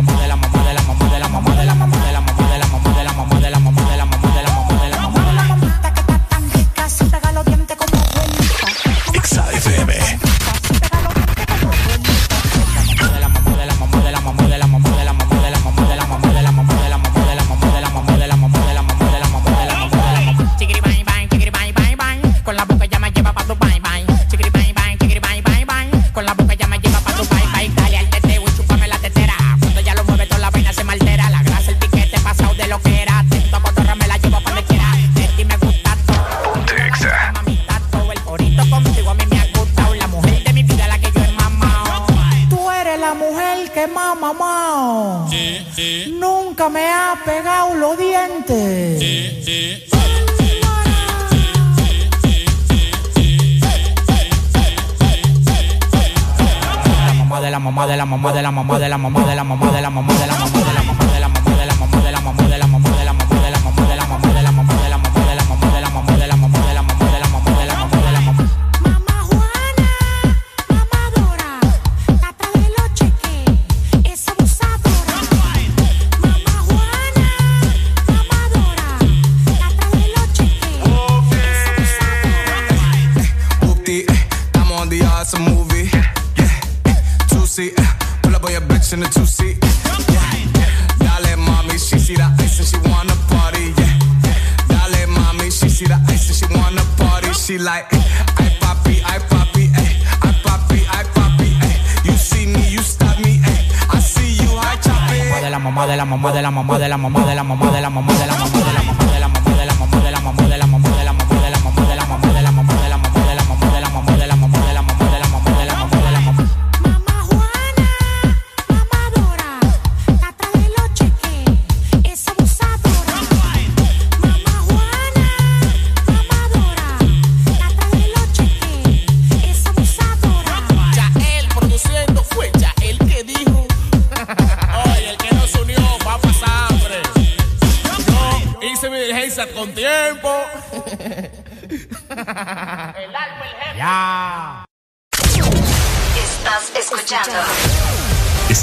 me ha pegado los dientes. De la mamá de la mamá de la mamá de la mamá de la mamá de la mamá de la mamá de la mamá de la mamá like You see me, you stop me. Eh. I see you, I chop it. De la mamá, de la mamá, de la mamá, de la mamá, de la mamá, de la mamá, de la mamá, de la mamá.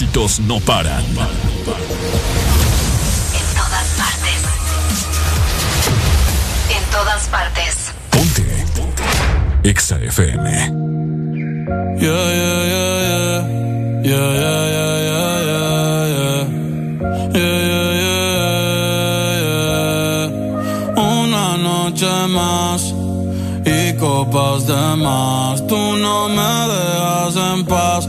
Éxitos no paran. En todas partes. En todas partes. Ponte. Ponte. Exa FM. Yeah, yeah, yeah, yeah. Yeah, yeah, yeah, yeah, yeah. Yeah, yeah, yeah, yeah. Una noche más y copas de más. Tú no me dejas en paz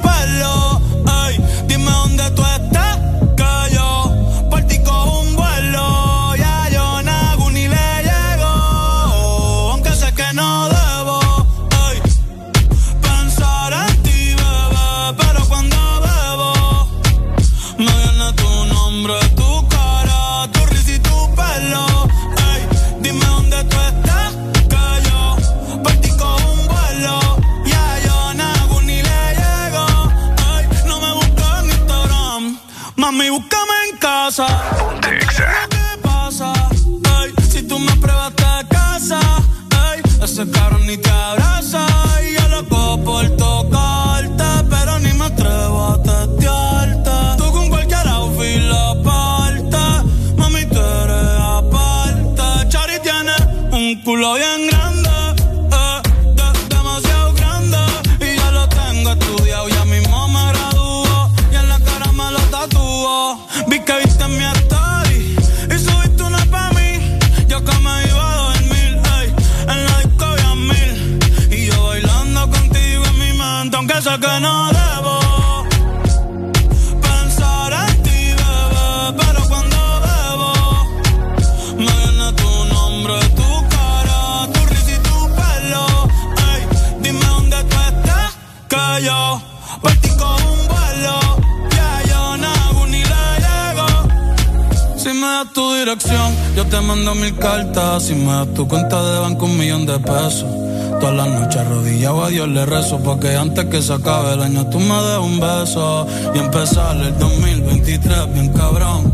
le rezo antes que se acabe el año tú me des un beso. Y empezar el 2023 bien cabrón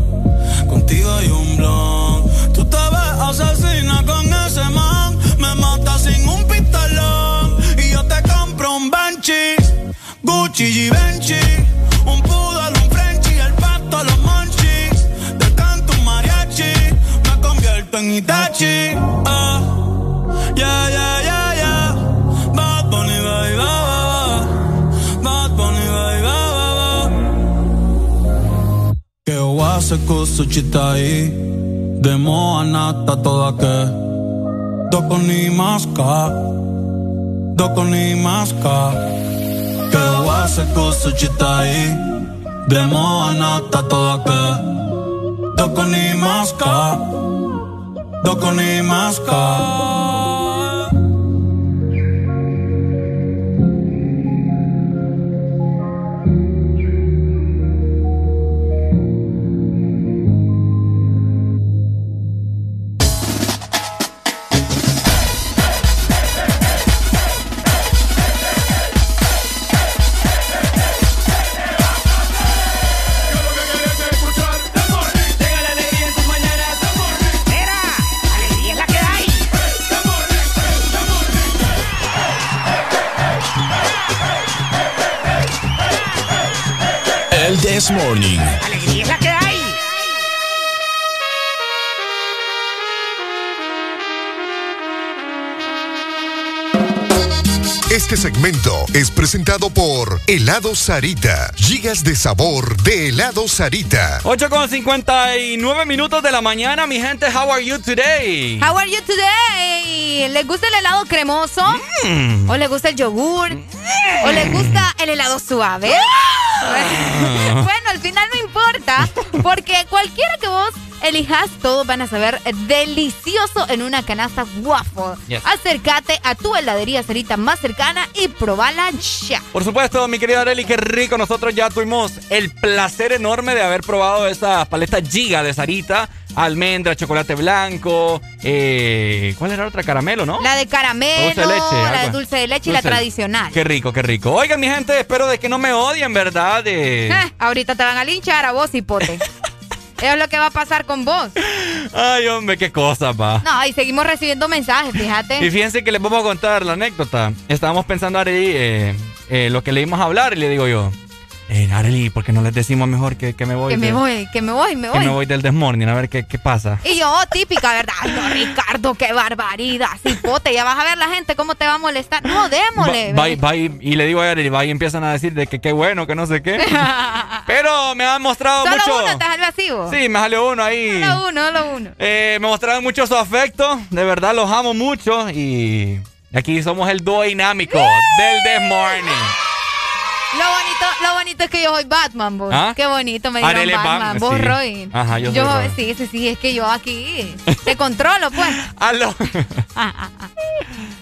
Contigo hay un blon. Tú te ves asesina con ese man Me mata sin un pistolón. Y yo te compro un Banshee Gucci y wase kusuchitai Demo anata toda que. Doko ni maska Doko ni maska Que wase kusuchitai Demo anata toda que. Doko ni maska Doko ni maska Morning. Este segmento es presentado por Helado Sarita. Gigas de sabor de Helado Sarita. 8 con 59 minutos de la mañana, mi gente. How are you today? How are you today? ¿Les gusta el helado cremoso? Mm. ¿O les gusta el yogur? ¿O les gusta el helado suave? bueno, al final no importa, porque cualquiera que vos elijas, todos van a saber delicioso en una canasta waffle. Yes. Acércate a tu heladería cerita más cercana y probala ya. Por supuesto, mi querida Arely, qué rico. Nosotros ya tuvimos el placer enorme de haber probado esa paleta Giga de Sarita. almendra, chocolate blanco, eh, ¿cuál era la otra? Caramelo, ¿no? La de caramelo, dulce de leche, la de dulce de leche y la tradicional. Qué rico, qué rico. Oigan, mi gente, espero de que no me odien, ¿verdad? Eh, ahorita te van a linchar a vos, hipote. Eso es lo que va a pasar con vos. Ay, hombre, qué cosa, pa. No, y seguimos recibiendo mensajes, fíjate. Y fíjense que les vamos a contar la anécdota. Estábamos pensando ahí eh, eh, lo que le íbamos a hablar y le digo yo, eh, Arely, ¿por qué no les decimos mejor que, que me voy? Que me voy, que me voy, me voy. Que me voy del desmorning, a ver qué, qué pasa. Y yo, típica, ¿verdad? Ay, no, Ricardo, qué barbaridad. Cipote, ya vas a ver la gente cómo te va a molestar. No, démosle. Va, va, y, le digo a Arely, va y empiezan a decir de que qué bueno, que no sé qué. Pero me han mostrado ¿Solo mucho. uno te salió así, vos? Sí, me salió uno ahí. Solo uno, solo uno. Eh, me mostraron mucho su afecto. De verdad, los amo mucho. Y aquí somos el dúo dinámico del Desmorning. Lo bonito, lo bonito es que yo soy Batman, vos. ¿Ah? Qué bonito me digan Batman. Vos, Robin. Ajá, yo soy yo, Sí, sí, sí, es que yo aquí te controlo, pues. Aló. Ah, ah, ah.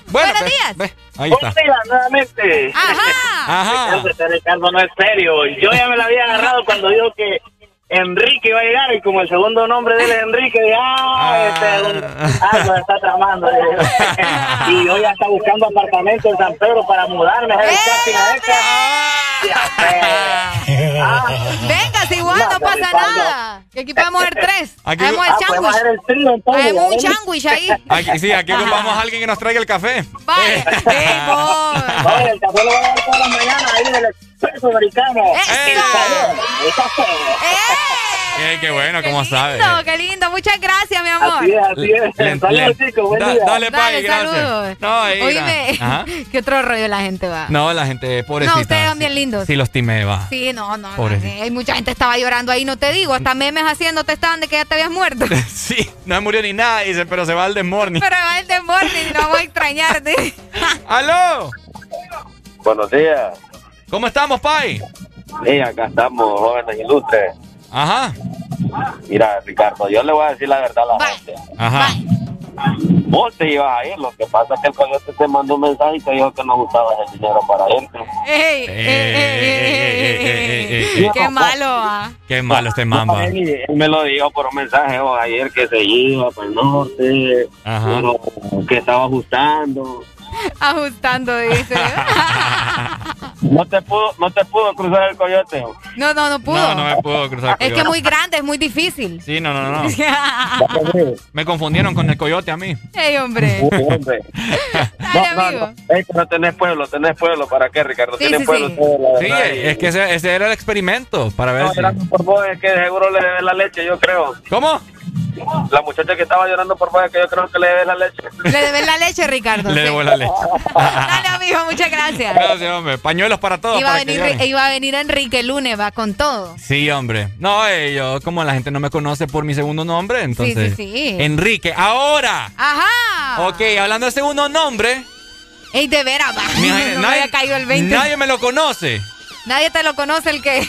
Bueno, Buenos días. Ve, ahí está. nuevamente. Ajá. Ajá. Este Ricardo no es serio. Yo ya me la había agarrado cuando dijo que Enrique iba a llegar y como el segundo nombre de él es Enrique, ah, este es un, algo está tramando. y yo ya está buscando apartamento en San Pedro para mudarme. a ah, Venga, si igual no, pasa nada. Que aquí podemos ver tres. Aquí, Hacemos el ah, sándwich. Hacemos un sándwich ahí. Aquí, sí, aquí vamos a alguien que nos traiga el café. Vaya, Oye, el café lo voy a dar todas las mañanas ahí en el expreso americano. ¡Eso! ¡Eh! qué bueno, como sabes. Qué lindo, muchas gracias, mi amor. Así es, así es. Saludos, chicos, buen día. Dale, Pai, gracias. Saludos. No, Oíme, ¿qué otro rollo la gente va? No, la gente, pobrecita. No, ustedes son bien lindos. Sí, los timé, va. Sí, no, no. Hay mucha gente estaba llorando ahí, no te digo. Hasta memes haciéndote estaban de que ya te habías muerto. sí, no murió ni nada, dice, pero se va al desmorning. Pero va al desmorning y no voy a extrañarte. ¡Aló! Buenos días. ¿Cómo estamos, Pai? Sí, acá estamos, jóvenes ilustres. Ajá. Mira, Ricardo, yo le voy a decir la verdad a la gente. Ajá. Vos te ibas a ir, lo que pasa es que el coyote te mandó un mensaje y te dijo que no gustaba el dinero para irte. ¡Ey! ¡Qué malo! ¡Qué malo este mamba! él, me lo dijo por un mensaje ayer que se iba para el norte, Ajá. que estaba ajustando. Ajustando, dice. no te pudo, no te pudo cruzar el coyote. No, no, no pudo. No, no me pudo cruzar el coyote. Es que es muy grande, es muy difícil. Sí, no, no, no. me confundieron con el coyote a mí. Ey, hombre. hombre. Dale, no, amigo. No, no. tenés pueblo, tenés pueblo. ¿Para qué, Ricardo? Sí, sí, pueblo. Sí, sí es que ese, ese, era el experimento para ver no, si... por vos es que seguro le debe la leche, yo creo. ¿Cómo? La muchacha que estaba llorando por vos que yo creo que le debe la leche. Le debe la leche, Ricardo. Le debo la leche. Dale, amigo, muchas gracias. Gracias, hombre. Pañuelos para todos. Iba, para a, venir, iba a venir Enrique el lunes, va con todo. Sí, hombre. No, eh, yo, como la gente no me conoce por mi segundo nombre, entonces. Sí, sí, sí. Enrique, ahora. Ajá. Ok, hablando de segundo nombre. Ey, de veras, va. no nadie, había caído el 20. Nadie me lo conoce. Nadie te lo conoce el que.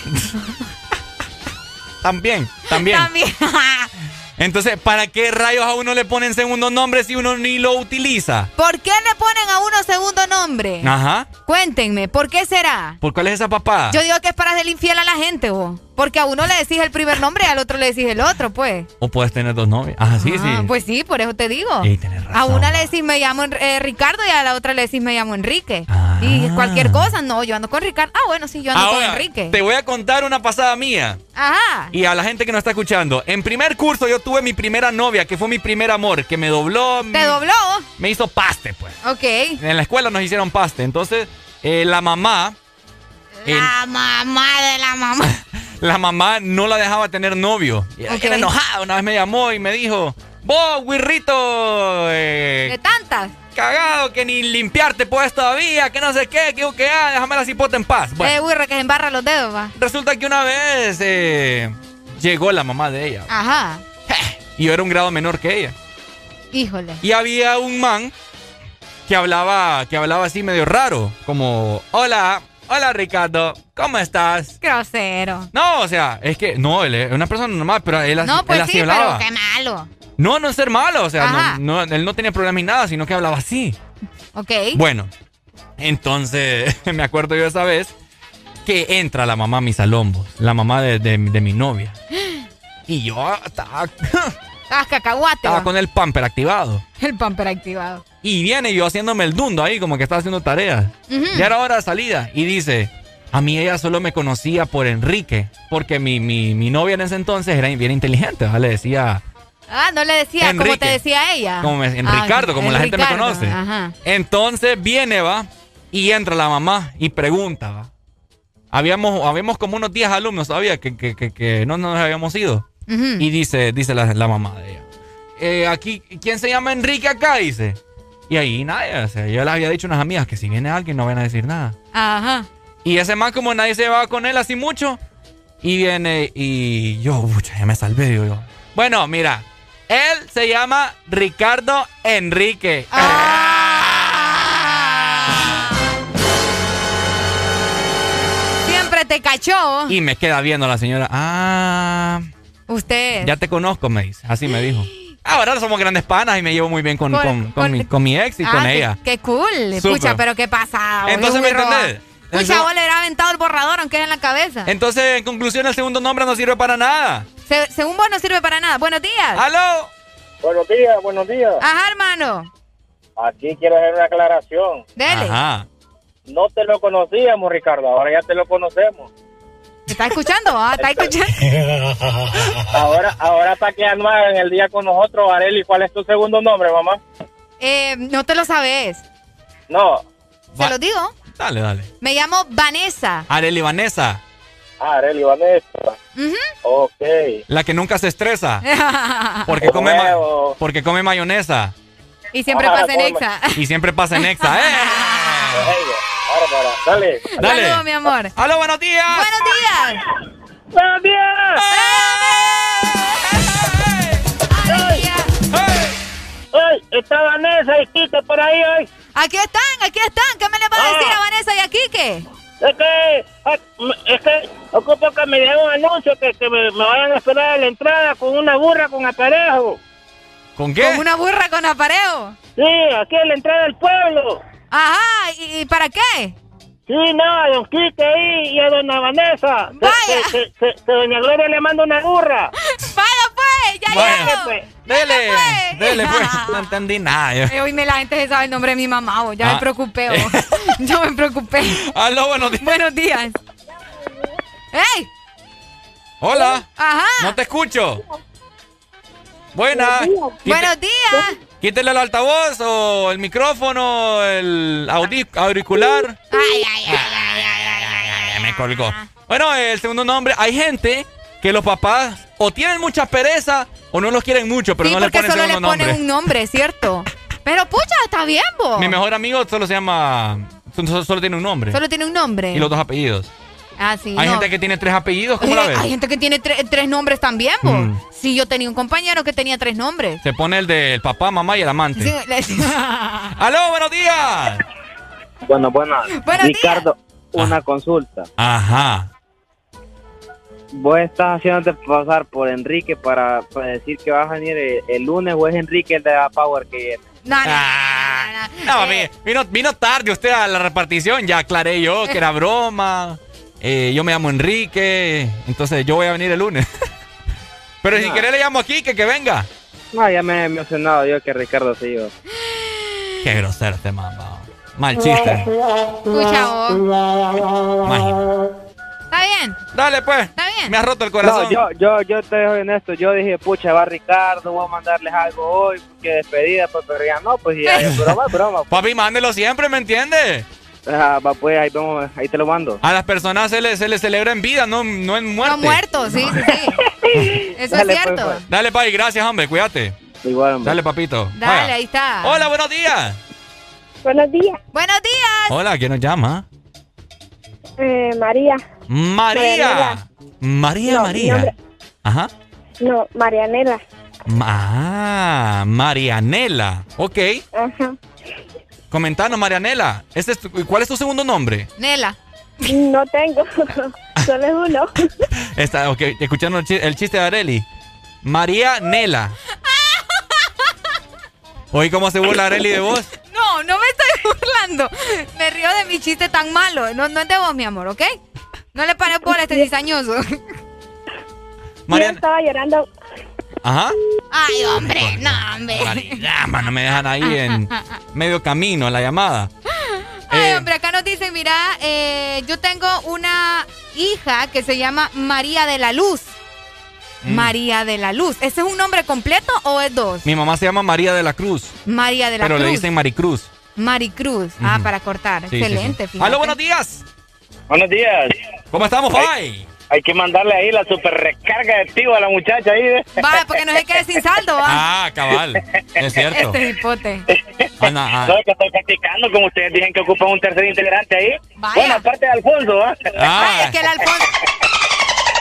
también, también. También. Entonces, ¿para qué rayos a uno le ponen segundo nombre si uno ni lo utiliza? ¿Por qué le ponen a uno segundo nombre? Ajá. Cuéntenme, ¿por qué será? ¿Por cuál es esa papá? Yo digo que es para hacer infiel a la gente, vos. Porque a uno le decís el primer nombre y al otro le decís el otro, pues. O puedes tener dos novios. Ah, sí, sí. Pues sí, por eso te digo. Sí, tenés razón. A una le decís me llamo eh, Ricardo y a la otra le decís me llamo Enrique. Ah. Y cualquier cosa, no, yo ando con Ricardo. Ah, bueno, sí, yo ando con Enrique. Te voy a contar una pasada mía. Ajá. Y a la gente que nos está escuchando. En primer curso yo tuve mi primera novia, que fue mi primer amor, que me dobló. ¿Te dobló? Me hizo paste, pues. Ok. En la escuela nos hicieron paste. Entonces, eh, la mamá. La mamá de la mamá. la mamá no la dejaba tener novio. Y era enojada. Una vez me llamó y me dijo, vos, guirrito. Eh, ¿De tantas? Cagado, que ni limpiarte puedes todavía, que no sé qué, que, que ah, déjame la cipota en paz. Bueno, eh, güirra, que se embarra los dedos, va. Resulta que una vez eh, llegó la mamá de ella. Ajá. Y yo era un grado menor que ella. Híjole. Y había un man que hablaba, que hablaba así medio raro, como, hola, Hola Ricardo, ¿cómo estás? Grosero. No, o sea, es que no, él es una persona normal, pero él, no, pues él así sí, hablaba. Pero qué malo. No, no es ser malo, o sea, no, él no tenía problema ni nada, sino que hablaba así. Ok. Bueno, entonces me acuerdo yo esa vez que entra la mamá a mi salón, la mamá de, de, mi novia. Y yo estaba... Ah, cacahuate. Estaba con el pamper activado. El pamper activado. Y viene yo haciéndome el dundo ahí, como que estaba haciendo tareas. Ya era hora de salida. Y dice, a mí ella solo me conocía por Enrique. Porque mi, mi, mi novia en ese entonces era bien inteligente. ¿vale? Le decía... Ah, no le decía como te decía ella. Como en ah, Ricardo, como la gente me conoce. Entonces viene, va, y entra la mamá y pregunta, va. Habíamos, habíamos como unos 10 alumnos todavía que, que, que, no nos habíamos ido. Y dice, dice la, mamá de ella. Eh, aquí, ¿quién se llama Enrique acá? Dice. Y ahí nadie, o sea, yo le había dicho a unas amigas que si viene alguien no van a decir nada. Ajá. Y ese más como nadie se va con él así mucho. Y viene y yo, pucha, ya me salvé, digo yo. Bueno, mira, él se llama Ricardo Enrique. Ah. Siempre te cachó. Y me queda viendo la señora. Ah. Usted. Ya te conozco, me dice. Así me dijo. Ahora somos grandes panas y me llevo muy bien con, con, mi, ex y con ah, ella. Qué, cool. Escucha, pero qué pasa. Entonces, ¿me entendés? Escucha, vos le hubiera aventado el borrador aunque es en la cabeza. Entonces, en conclusión, el segundo nombre no sirve para nada. según vos, no sirve para nada. Buenos días. ¡Aló! Buenos días, buenos días. Ajá, hermano. Aquí quiero hacer una aclaración. Dele. Ajá. No te lo conocíamos, Ricardo. Ahora ya te lo conocemos. ¿Me está escuchando? Ah, ¿Está escuchando? ahora, ahora está quedando en el día con nosotros, Areli. ¿Cuál es tu segundo nombre, mamá? Eh, no te lo sabes. No. ¿Se lo digo? Dale, dale. Me llamo Vanessa. Areli Vanessa. Ah, Areli Vanessa. Ok. La que nunca se estresa. Porque come, porque come mayonesa. Y siempre pasa en Exa. Y siempre pasa en Exa, ¿eh? Dale. Dale. Saludos, mi amor. ¡Aló, buenos días! ¡Buenos días! ¡Buenos días! ¡Ay! Está Vanessa y Kike por ahí hoy. Aquí están, aquí están. ¿Qué me le va a decir a Vanessa y a Kike? Es que, es que ocupo que me den un anuncio que, que me, vayan a esperar a la entrada con una burra con aparejo. ¿Con qué? ¿Con una burra con aparejo? Sí, aquí en la entrada del pueblo. Ajá, ¿y, para qué? Sí, no, a don Quique ahí y a dona Vanessa. Vaya. Que, doña Gloria le manda una burra. Vaya pues, ya Vaya. Pues. Dele, pues. dele pues. No entendí nada. Eh, hoy me la gente se sabe el nombre de mi mamá, ya me ah. preocupé. Yo me preocupé. Aló, buenos días. Buenos días. ¡Ey! Hola. Ajá. No te escucho. Buenas. Buenos días. Quítele el altavoz o el micrófono, el auricular. Ay, ay, ay, ay, ay, ay, Me colgó. Bueno, el segundo nombre. Hay gente que los papás o tienen mucha pereza o no los quieren mucho, pero no le ponen solo le ponen un nombre, ¿cierto? Pero pucha, está bien, vos. Mi mejor amigo solo se llama. Solo, tiene un nombre. Solo tiene un nombre. Y los dos apellidos. Ah, sí. Hay gente que tiene tres apellidos, ¿cómo la ves? Hay gente que tiene tres nombres también, vos. Mm. Sí, yo tenía un compañero que tenía tres nombres. Se pone el del papá, mamá y el amante. Sí, ¡Aló, buenos días! Bueno, buenas. Ricardo, una consulta. Ajá. ¿Vos estás haciéndote pasar por Enrique para, decir que vas a venir el, lunes o es Enrique el de la Power que viene? No, no, ah, no, no, eh. vino, vino tarde usted a la repartición, ya aclaré yo que era broma. Eh, yo me llamo Enrique, entonces yo voy a venir el lunes. Pero si querés le llamo aquí, que, que venga. No, ya me he emocionado yo que Ricardo se iba. Qué grosero este mamá. Mal chiste. Escucha ¿Está bien? Dale, pues. ¿Está bien? Me ha roto el corazón. No, yo, yo, yo te dejo en esto. Yo dije, pucha, va Ricardo, voy a mandarles algo hoy, que despedida, pues, pero ya no, pues ya, broma, broma. Papi, mándelo siempre, ¿me entiendes? Ah, pues ahí, ahí te lo mando. A las personas se les, se les celebra en vida, no, no en muerte. No muertos, sí, sí, sí. Eso es pues, cierto. Pues. Dale, papi, gracias, hombre, cuídate. Igual, hombre. Dale, papito. Dale, ahí está. Hola, buenos días. Buenos días. Buenos días. Hola, ¿quién nos llama? Eh, María. María. María, María. Ajá. No, Marianela. Ah, Marianela. Ok. Ajá. Comentanos, Marianela. Este es ¿Cuál es tu segundo nombre? Nela. No tengo, solo es uno. Está, ok, escuchando el chiste de Areli. María Nela. Oye, ¿cómo se burla Areli de vos? No, no me estoy burlando. Me río de mi chiste tan malo. No, no es de vos, mi amor, ¿ok? No le pares por este cizañoso. Mariana. Yo estaba llorando. Ajá. Ay, hombre, no, hombre. no me dejan ahí en medio camino la llamada. Ay, eh, hombre, acá nos dicen, mira, eh, yo tengo una hija que se llama María de la Luz. Mm. María de la Luz. ¿Ese es un nombre completo o es dos? Mi mamá se llama María de la Cruz. María de la Cruz. Pero le dicen Maricruz. Maricruz. Ah, para cortar. Excelente. Sí, Aló, buenos días. Buenos días. ¿Cómo estamos, Pai? Hay que mandarle ahí la super recarga de tío a la muchacha ahí. ¿eh? Va, porque no se quede sin saldo, va. Ah, cabal. Es cierto. Este hipote. Ana, ah. No, que estoy practicando, como ustedes dicen que ocupan un tercer integrante ahí. Bueno, aparte de Alfonso, ¿va? Ah. es que el Alfonso...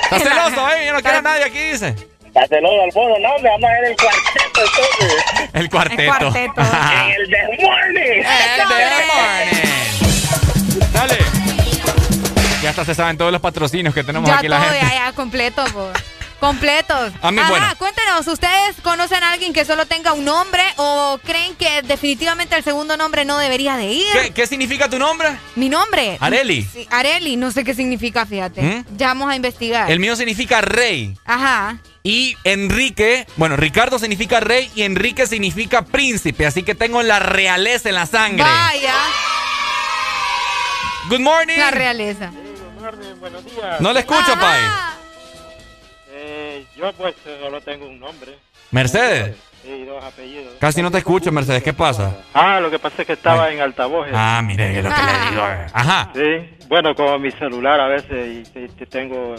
Está celoso, ¿eh? Yo no quiero a nadie aquí, dice. Está celoso, Alfonso. No, me vamos a ver el cuarteto, entonces. El cuarteto. El cuarteto. en el The Morning. El. Dale. Ya hasta se saben todos los patrocinios que tenemos aquí la gente. Ya, ya, completo, Completos. A mí, Ajá, cuéntenos, ¿ustedes conocen a alguien que solo tenga un nombre o creen que definitivamente el segundo nombre no debería de ir? ¿Qué, significa tu nombre? Mi nombre. Areli. Sí, Areli, no sé qué significa, fíjate. ¿Mm? Ya vamos a investigar. El mío significa rey. Ajá. Y Enrique, bueno, Ricardo significa rey y Enrique significa príncipe, así que tengo la realeza en la sangre. Vaya. Good morning. La realeza buenos días. No le escucho, Pai. Eh, yo pues solo tengo un nombre. Mercedes. Sí, dos apellidos. Casi no te escucho, Mercedes. ¿Qué pasa? Ah, lo que pasa es que estaba en altavoz. Ah, mire, lo que le digo. Ajá. Sí, bueno, como mi celular a veces y, tengo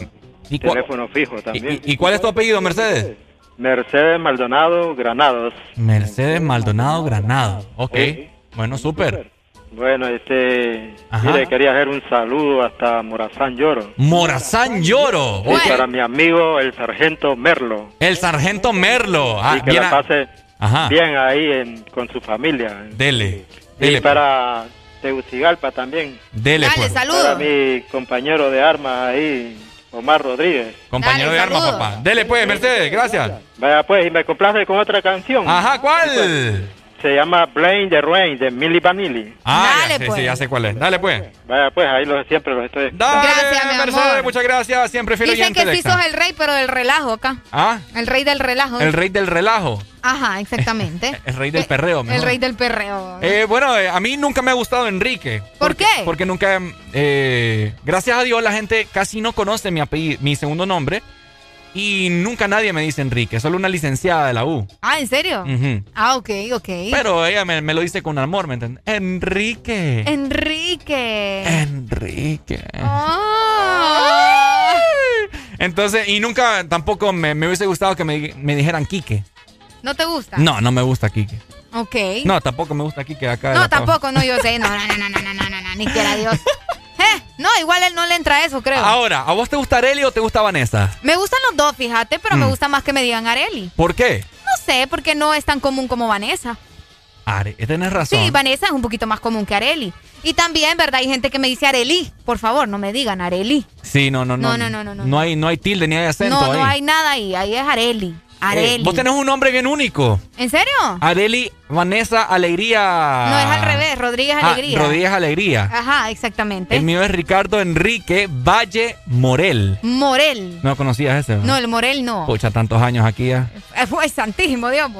teléfono fijo también. ¿Y, cuál es tu apellido, Mercedes? Mercedes Maldonado Granados. Mercedes Maldonado Granados. Ok. Bueno, súper. Bueno, este, mire, quería hacer un saludo hasta Morazán Lloro. Morazán Lloro. Y para mi amigo el sargento Merlo. El sargento Merlo. Ah, y que la pase bien ahí con su familia. Dele. Y para Tegucigalpa también. Dele, Dale, pues. saludos. Para mi compañero de armas ahí, Omar Rodríguez. Compañero de armas, papá. Dele, pues, Mercedes, gracias. Vaya, pues, y me complace con otra canción. Ajá, ¿cuál? Se llama Blame the Rain de Milli Vanilli. Ah, Dale, ya, pues. sí, ya sé cuál es. Dale, pues. Vaya, pues, ahí lo, siempre los estoy. Dale, gracias, mi Mercedes, muchas gracias. Siempre fiel Dicen que sí sos el rey, pero del relajo acá. ¿Ah? El rey del relajo. El rey del relajo. Ajá, exactamente. el rey del perreo, mejor. El rey del perreo. Eh, bueno, eh, a mí nunca me ha gustado Enrique. ¿Por qué? Porque nunca, eh, gracias a Dios, la gente casi no conoce mi apellido, mi segundo nombre. Y nunca nadie me dice Enrique, solo una licenciada de la U. Ah, ¿en serio? Ah, ok, ok. Pero ella me, lo dice con amor, ¿me entiendes? Enrique. Enrique. Enrique. Oh. Entonces, y nunca tampoco me, hubiese gustado que me, me, dijeran Quique. ¿No te gusta? No, no me gusta Quique. Ok. No, tampoco me gusta Quique acá. No, tampoco, no, yo sé. No, no, no, no, no, no, no, no, ni quiera Dios. Eh, no, igual él no le entra eso, creo. Ahora, ¿a vos te gusta Areli o te gusta Vanessa? Me gustan los dos, fíjate, pero me mm. gusta más que me digan Areli. ¿Por qué? No sé, porque no es tan común como Vanessa. Are, tienes razón. Sí, Vanessa es un poquito más común que Areli. Y también, ¿verdad? Hay gente que me dice Areli. Por favor, no me digan Areli. Sí, no, no, no. No, no, no, no. No, hay, no hay tilde ni hay acento No, no hay nada ahí. Ahí es Areli. Areli. vos tenés un nombre bien único. ¿En serio? Areli Vanessa Alegría. No, es al revés, Rodríguez ah, Alegría. Rodríguez Alegría. Ajá, exactamente. El mío es Ricardo Enrique Valle Morel. Morel. ¿No conocías ese? No, el Morel no. Pucha, tantos años aquí ya. Fue santísimo, Dios.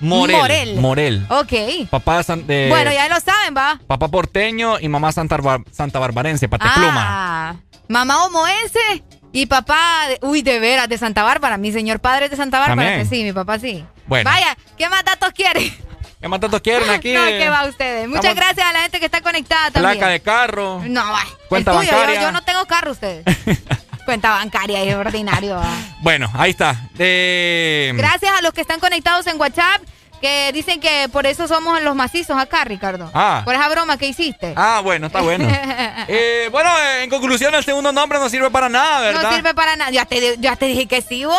Morel. Morel. Morel. Ok. Papá de, Bueno, ya lo saben, va. Papá porteño y mamá santa, santa barbarense, patepluma. Ah, mamá homoense y papá, uy, de veras, de Santa Bárbara. Mi señor padre es de Santa Bárbara. sí, mi papá sí. Bueno. Vaya, ¿qué más datos quiere? ¿Qué más datos quieren aquí? no, ¿qué va ustedes? Muchas gracias a la gente que está conectada también. Placa de carro. No, Cuenta bancaria. Yo, no tengo carro, ustedes. Cuenta bancaria, es ordinario. Bueno, ahí está. Eh, gracias a los que están conectados en WhatsApp que dicen que por eso somos los macizos acá, Ricardo. Ah. Por esa broma que hiciste. Ah, bueno, está bueno. eh, bueno, en conclusión, el segundo nombre no sirve para nada, ¿verdad? No sirve para nada. Ya te, ya te dije que sí, vos.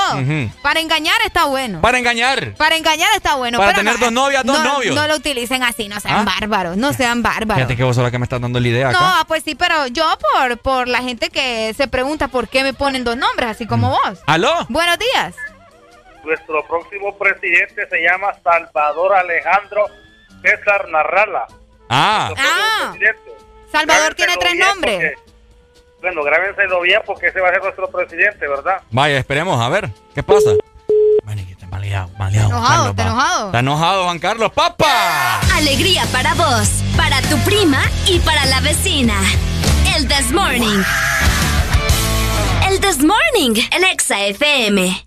Para engañar está bueno. Para engañar. Para engañar está bueno. Para tener dos novias, dos novios. No lo utilicen así, no sean ¿Ah? bárbaros. No sean bárbaros. Fíjate que vos la que me estás dando la idea. Acá. No, pues sí, pero yo por, por la gente que se pregunta por qué me ponen dos nombres, así como mm. vos. ¿Aló? Buenos días nuestro próximo presidente se llama Salvador Alejandro César Narrala. Ah, ah. Salvador tiene tres nombres. Bueno, grábenselo bien porque ese va a ser nuestro presidente, ¿verdad? Vaya, esperemos, a ver, ¿qué pasa? Maleado, maleado. Enojado, ¿Está enojado? Está enojado, Juan Carlos, ¡Papa! Alegría para vos, para tu prima y para la vecina. El This Morning. El This Morning, el Exa FM.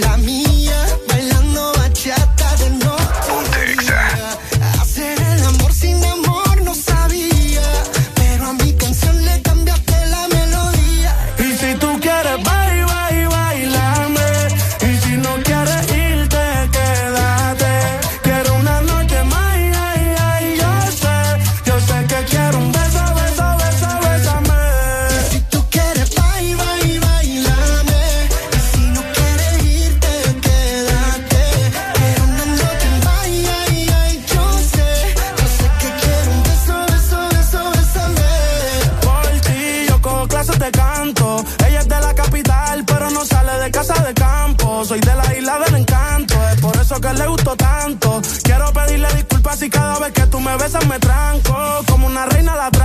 la mía. le gustó tanto. Quiero pedirle disculpas si cada vez que tú me besas me tranco. Como una reina la tranco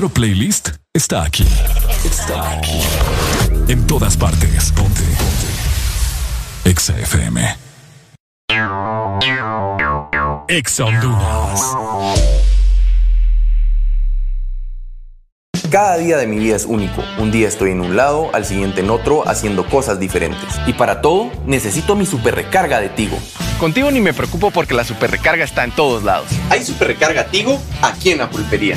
playlist está aquí. Está aquí. En todas partes. Ponte. Ponte. Exa FM. Exa Cada día de mi vida es único. Un día estoy en un lado, al siguiente en otro, haciendo cosas diferentes. Y para todo, necesito mi super recarga de Tigo. Contigo ni me preocupo porque la super recarga está en todos lados. Hay super recarga Tigo aquí en la pulpería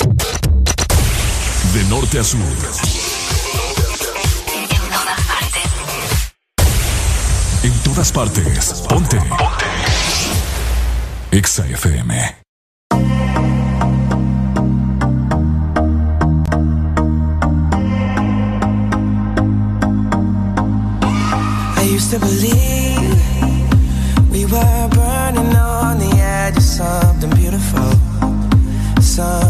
De norte a sur. En todas partes. En todas partes. Ponte. Ponte. Exa FM. I used to believe we were burning on the edge of something beautiful. Something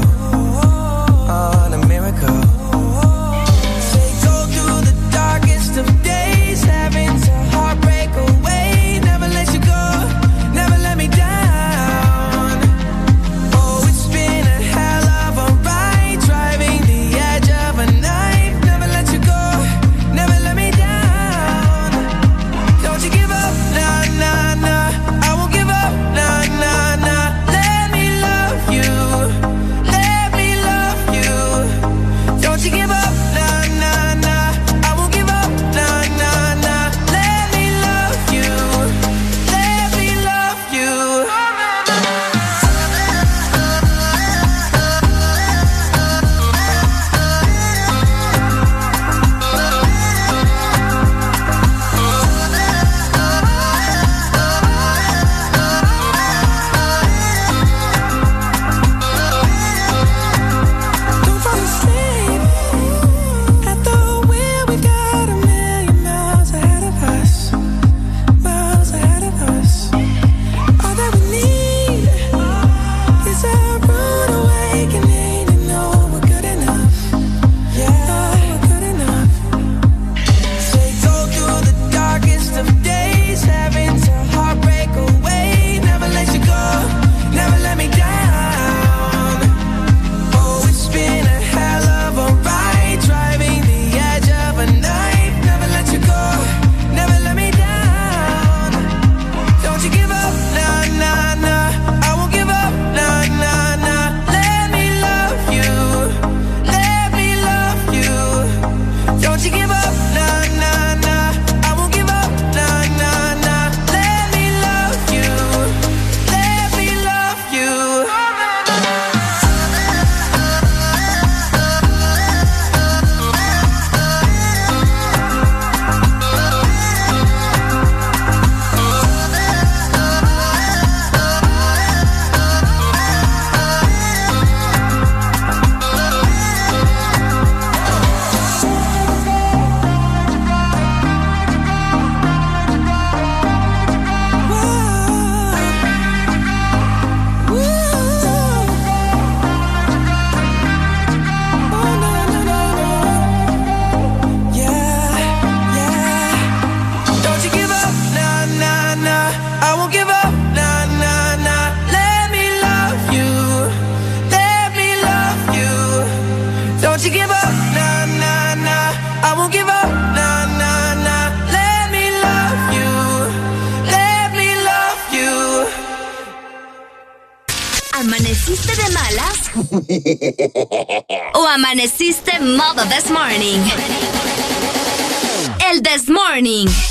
morning.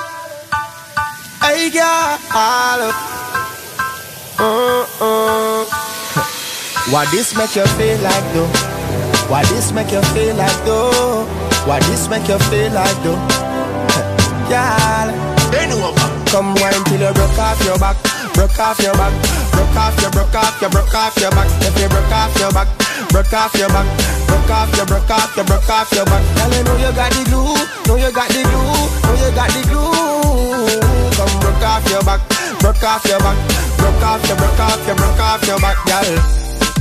girl. Hey, girl. Uh, uh. What this make you feel like though? What this make you feel like though? What this make you feel like though? Over. Come wine till you broke off your back, broke off your back, broke off your, broke off your, broke off your back. If you broke off your back, broke off your back, broke off your, broke off your, broke off your back. Girl, you know you got the glue, know you got the glue, know you got the glue. Broke off your back, broke off your back, broke off your, broke off your, broke off your back, girl.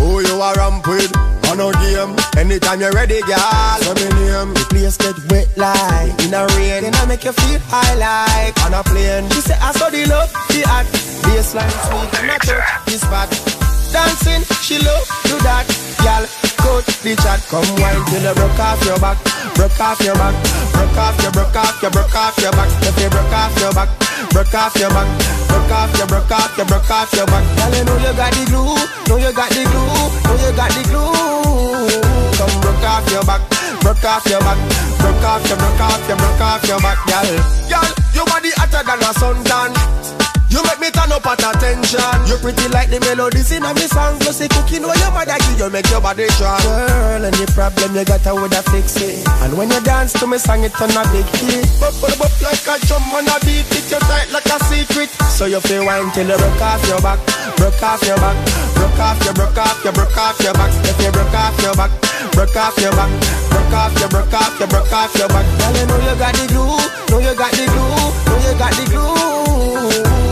Who you are ramp with? On no game. Anytime you're ready, girl. Let me name. The place get wet like in a rain. Then I make you feel high like on a plane. She say I saw the love, the act. Baseline sweet and I touch this spot. Dancing, she love do that. Girl, coach the chat. Come wine till you broke off your back, broke off your back, broke off your, broke off your, broke off your back. If you broke off your back, broke off your back, broke off your, broke off your, broke off your back. Girl, you know you got the glue, know you got the glue, know you got the glue. Come broke off your back, broke off your back, broke off your, broke off your, broke off your back, girl. Girl, your body hotter than a suntan. You make me turn up at attention. You pretty like the melodies in a me song. Plus the cooking where your mother give you make your body strong. Girl, any problem you got, I woulda fix it. And when you dance to me song, it turn a big hit. Bop, bop, bop like a drum on a beat. It you tight like a secret. So you feel wine till you broke off your back, broke off your back, broke off your, broke off your, broke off your back. If you broke off your back, broke off your back, broke off your, broke off your, broke off your back. Girl, you know you got the glue, know you got the glue, know you got the glue.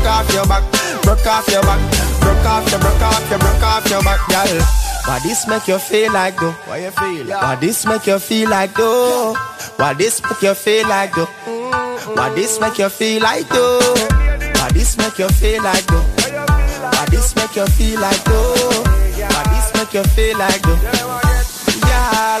Broke off your back, broke off your back, broke off your, broke off your, broke off your back, girl. Why this make you feel like though? Why you feel? Why this make you feel like though? Why this make you feel like though? Why this make you feel like though? Why this make you feel like though? Why this make you feel like though? Why this make you feel like though? Girl,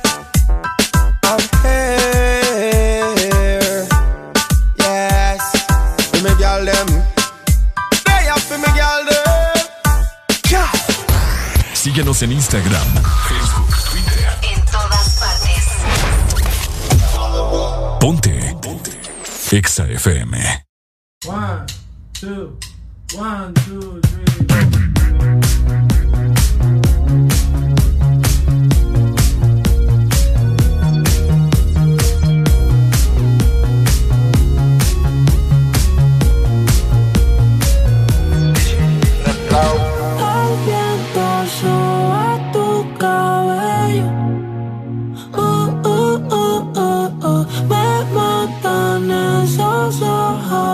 Síguenos en Instagram, Facebook, Twitter. En todas partes. Ponte. Ponte. Exa FM. One, two, one, two, three.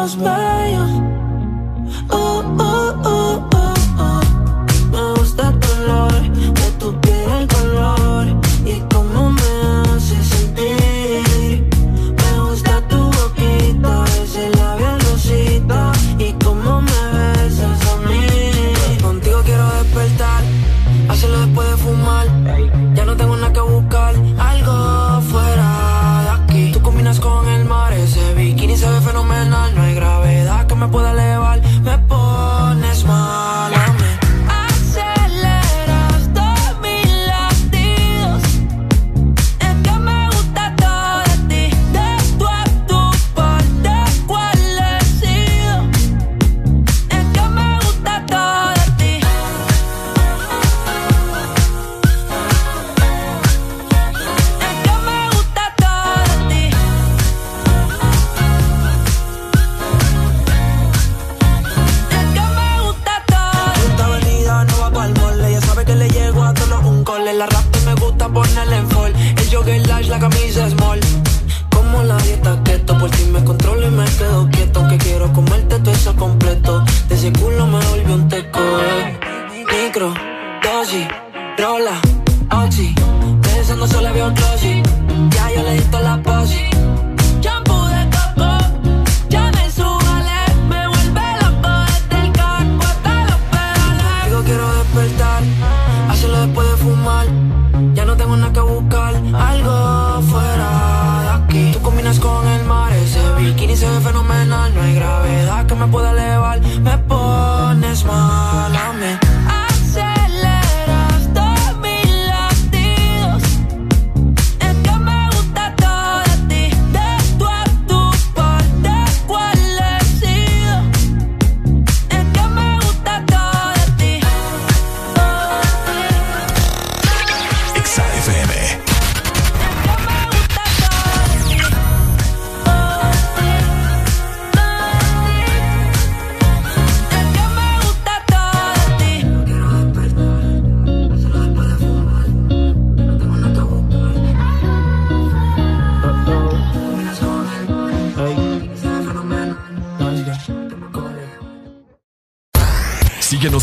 miles by you completo. De ese culo me volvió un teco. Eh. Micro, dosis, rola, oxi. Pensando solo había un closet. Ya yo le di toda la posi.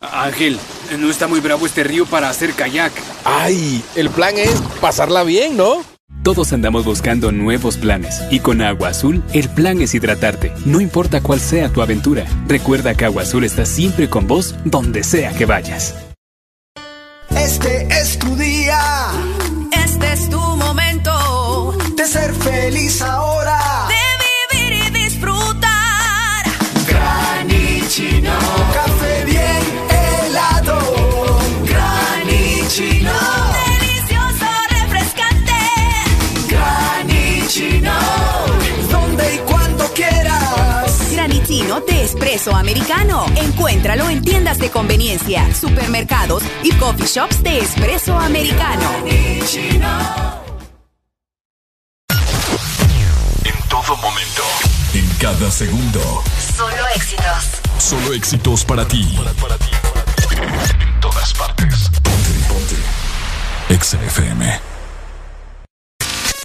Ángel, no está muy bravo este río para hacer kayak. Ay, el plan es pasarla bien, ¿no? Todos andamos buscando nuevos planes y con Agua Azul el plan es hidratarte, no importa cuál sea tu aventura. Recuerda que Agua Azul está siempre con vos donde sea que vayas. Este es tu día, este es tu momento de ser feliz ahora Chino de espresso americano. Encuéntralo en tiendas de conveniencia, supermercados y coffee shops de espresso americano. En todo momento, en cada segundo. Solo éxitos. Solo éxitos para ti. En todas partes. Ponte, ponte. Exa FM.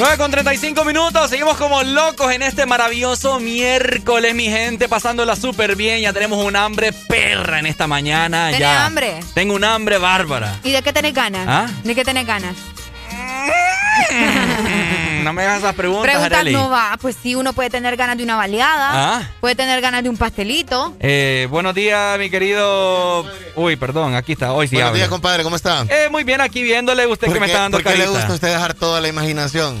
9 con 35 minutos, seguimos como locos en este maravilloso miércoles, mi gente, pasándola súper bien. Ya tenemos un hambre perra en esta mañana. ¿Tenés ya. hambre? Tengo un hambre bárbara. ¿Y de qué tenés ganas? ¿Ah? ¿De qué tenés ganas? No me hagas esas preguntas, Preguntas Arely. no va. Pues sí, uno puede tener ganas de una baleada. Ah. Puede tener ganas de un pastelito. Eh, buenos días, mi querido. Uy, perdón, aquí está. Hoy sí Buenos hablo. días, compadre, ¿cómo está? Eh, muy bien, aquí viéndole usted que me está dando ¿Por qué le gusta a usted dejar toda la imaginación?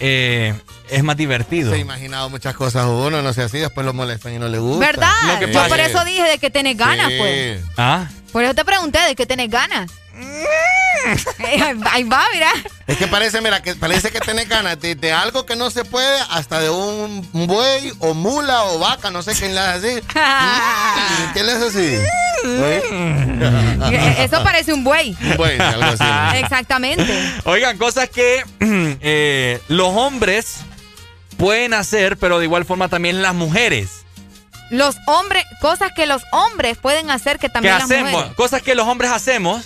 Eh, es más divertido. Se ha imaginado muchas cosas uno, no sé así, después lo molestan y no le gusta. ¿Verdad? Lo que Yo pasa por es- eso dije de que tenés ganas, Sí. pues. Ah. Por eso te pregunté de qué tenés ganas. Ahí va, mira. Es que parece, mira, que parece que tenés ganas de, de algo que no se puede, hasta de un buey o mula o vaca, no sé quién le hace así. ¿Qué le hace así? Eh, Eso parece un buey. Un buey, algo así. Exactamente. Oigan, cosas que eh, los hombres pueden hacer, pero de igual forma también las mujeres. Los hombres, cosas que los hombres pueden hacer que Que también las hacemos, mujeres. cosas que los hombres hacemos,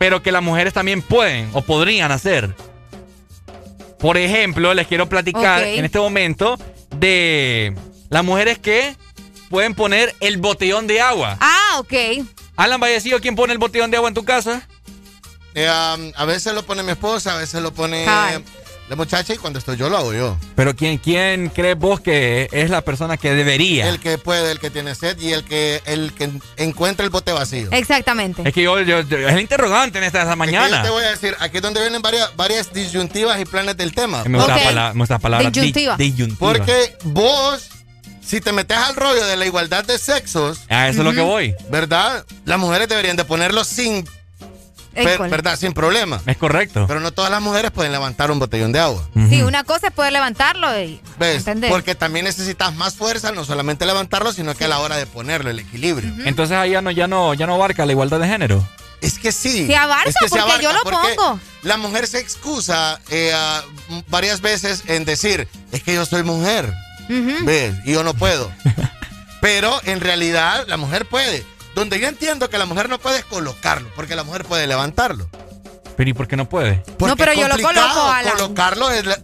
pero que las mujeres también pueden o podrían hacer. Por ejemplo, les quiero platicar en este momento de las mujeres que pueden poner el botellón de agua. Ah, ok. Alan Vallecillo, ¿quién pone el botellón de agua en tu casa? Eh, um, a veces lo pone mi esposa, a veces lo pone. La muchacha y cuando estoy yo lo hago yo. Pero ¿quién, quién crees vos que es la persona que debería? El que puede, el que tiene sed y el que el que encuentra el bote vacío. Exactamente. Es que yo, yo- yo- es el interrogante en esta, esta Es que mañana. yo te voy a decir, aquí es donde vienen varias, varias disyuntivas y planes del tema. Me gusta Ok. la palabra, me gusta la palabra di- Disyuntiva. disyuntiva. Porque vos, si te metes al rollo de la igualdad de sexos, A eso es lo que voy. ¿verdad? Las mujeres deberían de ponerlo sin, École. ¿verdad? Sin problema. Es correcto. Pero no todas las mujeres pueden levantar un botellón de agua. Sí, una cosa es poder levantarlo y. ¿Ves? ¿Entendés? Porque también necesitas más fuerza, no solamente levantarlo, sino que a la hora de ponerlo, el equilibrio. Entonces ahí ya no, ya no, ya no abarca la igualdad de género. Es que sí. Se abarca es que se porque abarca, yo lo porque pongo. La mujer se excusa eh, varias veces en decir, es que yo soy mujer. ¿ves? Y yo no puedo. Pero en realidad la mujer puede. Donde yo entiendo que la mujer no puede es colocarlo, porque la mujer puede levantarlo. Pero ¿y por qué no puede? Porque No, pero yo lo coloco, Alan. Colocarlo, es la-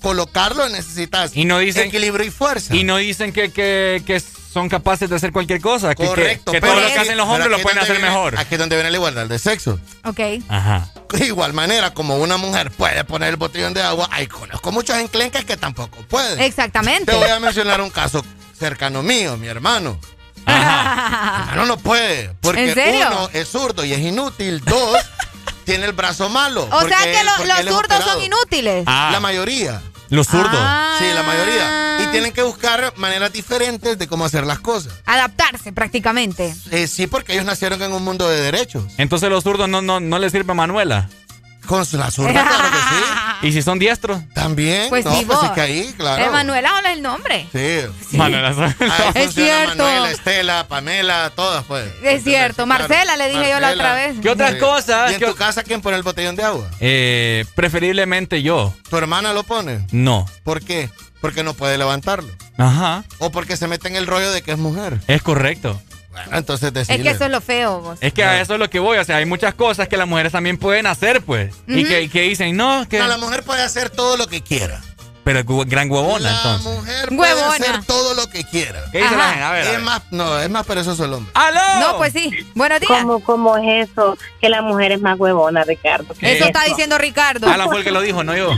colocarlo necesitas Y no dicen- equilibrio y fuerza. Y no dicen que, que, que son capaces de hacer cualquier cosa. Que, que- Correcto. que, pero todo lo que hacen los hombres lo pueden hacer viene- mejor. Aquí es donde viene la igualdad de sexo. Ok. Ajá. De igual manera, como una mujer puede poner el botellón de agua, hay conozco muchos enclenques que tampoco pueden. Exactamente. Te voy a mencionar un caso cercano mío, mi hermano. Hermano no puede, porque ¿En serio? uno es zurdo y es inútil. Dos, tiene el brazo malo. O sea que él- lo- los zurdos son inútiles. Ah. La mayoría. Los zurdos. Ah. Sí, la mayoría. Y tienen que buscar maneras diferentes de cómo hacer las cosas. Adaptarse prácticamente. Eh, sí, porque ellos nacieron en un mundo de derechos. Entonces los zurdos no, no, no les sirve Manuela. Con su- la zurda, claro que sí. ¿Y si son diestros? También. Pues no, sí, pues vos. es que ahí, claro. Emanuela, hola el nombre. Sí. Manuela Ahí Es cierto. Manuela, Estela, Pamela, todas, pues. Es cierto. Claro. Marcela, le dije yo la otra vez. ¿Qué otras Sí. cosas? ¿Y en ¿Qué tu casa quién pone el botellón de agua? Eh, preferiblemente yo. ¿Tu hermana lo pone? No. ¿Por qué? Porque no puede levantarlo. Ajá. O porque se mete en el rollo de que es mujer. Es correcto. Bueno, entonces Es decirle. que eso es lo feo, vos. Es que a eso es lo que voy. O sea, hay muchas cosas que las mujeres también pueden hacer, pues. Y que, que dicen, no, que. No, la mujer puede hacer todo lo que quiera. Pero gu- gran huevona, la entonces. mujer puede Huevona. hacer todo lo que quiera. ¿Qué dice Ajá. la gente? A ver. a Es ver. más, no, es más perezoso el hombre. ¡Aló! No, pues sí. Buenos días. ¿Cómo, ¿Cómo es eso? Que la mujer es más huevona, Ricardo. ¿Qué Eso es está diciendo Ricardo. Alan fue el que lo dijo, no yo.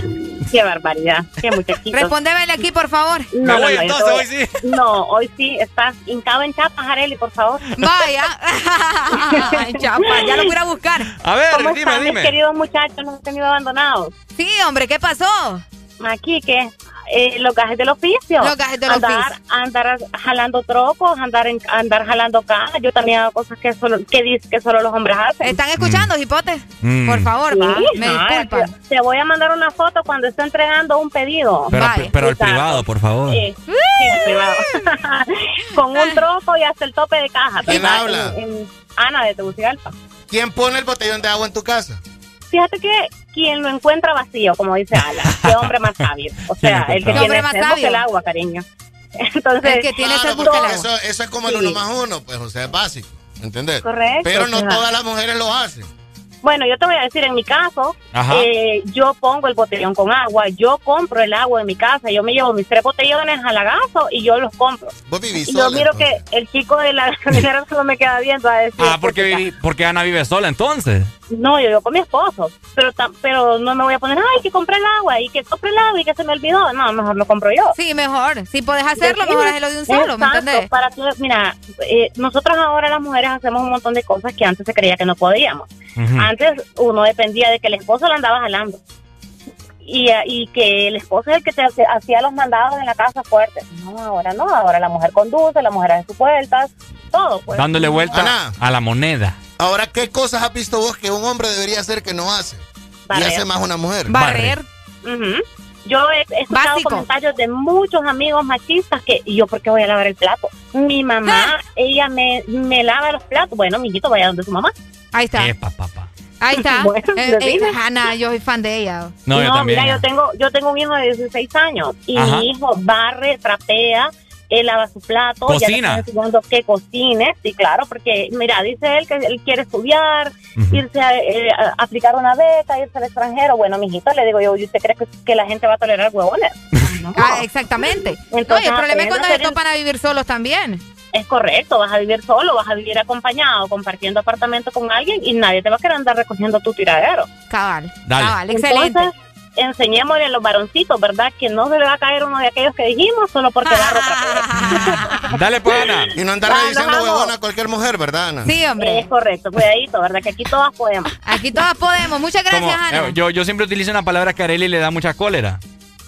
Qué barbaridad, qué muchachito. Respondeme aquí, por favor. No, voy entonces, hoy sí. No, hoy sí, estás hincado en chapas, Areli, por favor. Vaya. en chapas, ya lo voy a buscar. A ver, ¿Cómo dime, están, dime. mis queridos muchachos? Nos han tenido abandonados. Sí, hombre, ¿qué pasó? Aquí, ¿qué? Eh, los gajes del oficio. Los gajes del andar, oficio. Andar jalando trocos, andar en, andar jalando cajas. Yo también hago cosas que solo que dice que solo los hombres hacen. ¿Están escuchando, hipotes? Mm. Por favor, va. Me no, disculpan. te, te voy a mandar una foto cuando esté entregando un pedido. Pero, Vaya. pero al privado, por favor. Sí, sí, en privado. Con un troco y hasta el tope de caja. ¿Quién ¿verdad? habla? En- en Ana de Tegucigalpa. ¿Quién pone el botellón de agua en tu casa? Fíjate que quien lo encuentra vacío, como dice Ala, qué hombre más sabio. O sea, el que ¿Qué hombre tiene sed busca el agua, cariño. Entonces, El que tiene Claro, busca el agua. eso, eso es como el Sí. uno más uno, pues, o sea, es básico. ¿Entendés? Correcto, Pero no todas las mujeres lo hacen. Bueno, yo te voy a decir, en mi caso, eh, yo pongo el botellón con agua, yo compro el agua en mi casa, yo me llevo mis tres botellones a lagazo y yo los compro. Vos vivís Y yo sola, miro entonces. que el chico de la gasolinera solo me queda viendo a decir... Ah, porque, viví- porque Ana vive sola entonces. No, yo vivo con mi esposo, pero pero no me voy a poner, ay, que compré el agua y que compré el agua y que se me olvidó. No, mejor lo compro yo. Sí, mejor. Si podés hacerlo, mejor hacerlo de un solo, ¿me entendés? Para que, mira, eh, nosotros ahora las mujeres hacemos un montón de cosas que antes se creía que no podíamos. Ujú. Antes uno dependía de que el esposo lo andaba jalando. Y, eh, y que el esposo es el que te hace- hacía los mandados en la casa fuerte. No, ahora no, ahora la mujer conduce, la mujer hace sus vueltas, todo. Pues. Dándole vuelta Ana. a la moneda. Ahora, ¿qué cosas has visto vos que un hombre debería hacer que no hace? Barrer. Y hace más una mujer. Barrer. Ujú. Yo he he escuchado Básico. comentarios de muchos amigos machistas que, ¿y yo por qué voy a lavar el plato? Mi mamá, Ah. ella me, me lava los platos. Bueno, mijito, vaya donde su mamá. Ahí está. Epa, papá. Ahí está. Bueno, Eh, eh. Ana, yo soy fan de ella. No, yo también. mira, yo tengo, yo tengo un hijo de 16 años y Ajá. mi hijo barre, trapea, él lava su plato, ya Cocina. enseñando que cocine, sí, claro, porque mira, dice él que él quiere estudiar, irse a, eh, a aplicar una beca, irse al extranjero. Bueno, mijito, le digo yo, ¿y usted cree que, que la gente va a tolerar huevones? No. Ah, exactamente. No, y Entonces, el problema es cuando se topan a vivir solos también. Es correcto, vas a vivir solo, vas a vivir acompañado, compartiendo apartamento con alguien y nadie te va a querer andar recogiendo tu tiradero. Cabal. Dale. Cabal, excelente. Entonces, enseñémosle a los varoncitos, ¿verdad? Que no se le va a caer uno de aquellos que dijimos solo porque barro trapea. Dale, pues, Ana. Y no andar Ah, diciendo huevona a cualquier mujer, ¿verdad, Ana? Sí, hombre. Es correcto, cuidadito, ¿verdad? Que aquí todas podemos. Aquí todas podemos. Muchas Como, gracias, Ana. eh, yo, yo siempre utilizo una palabra que a Arely le da mucha cólera.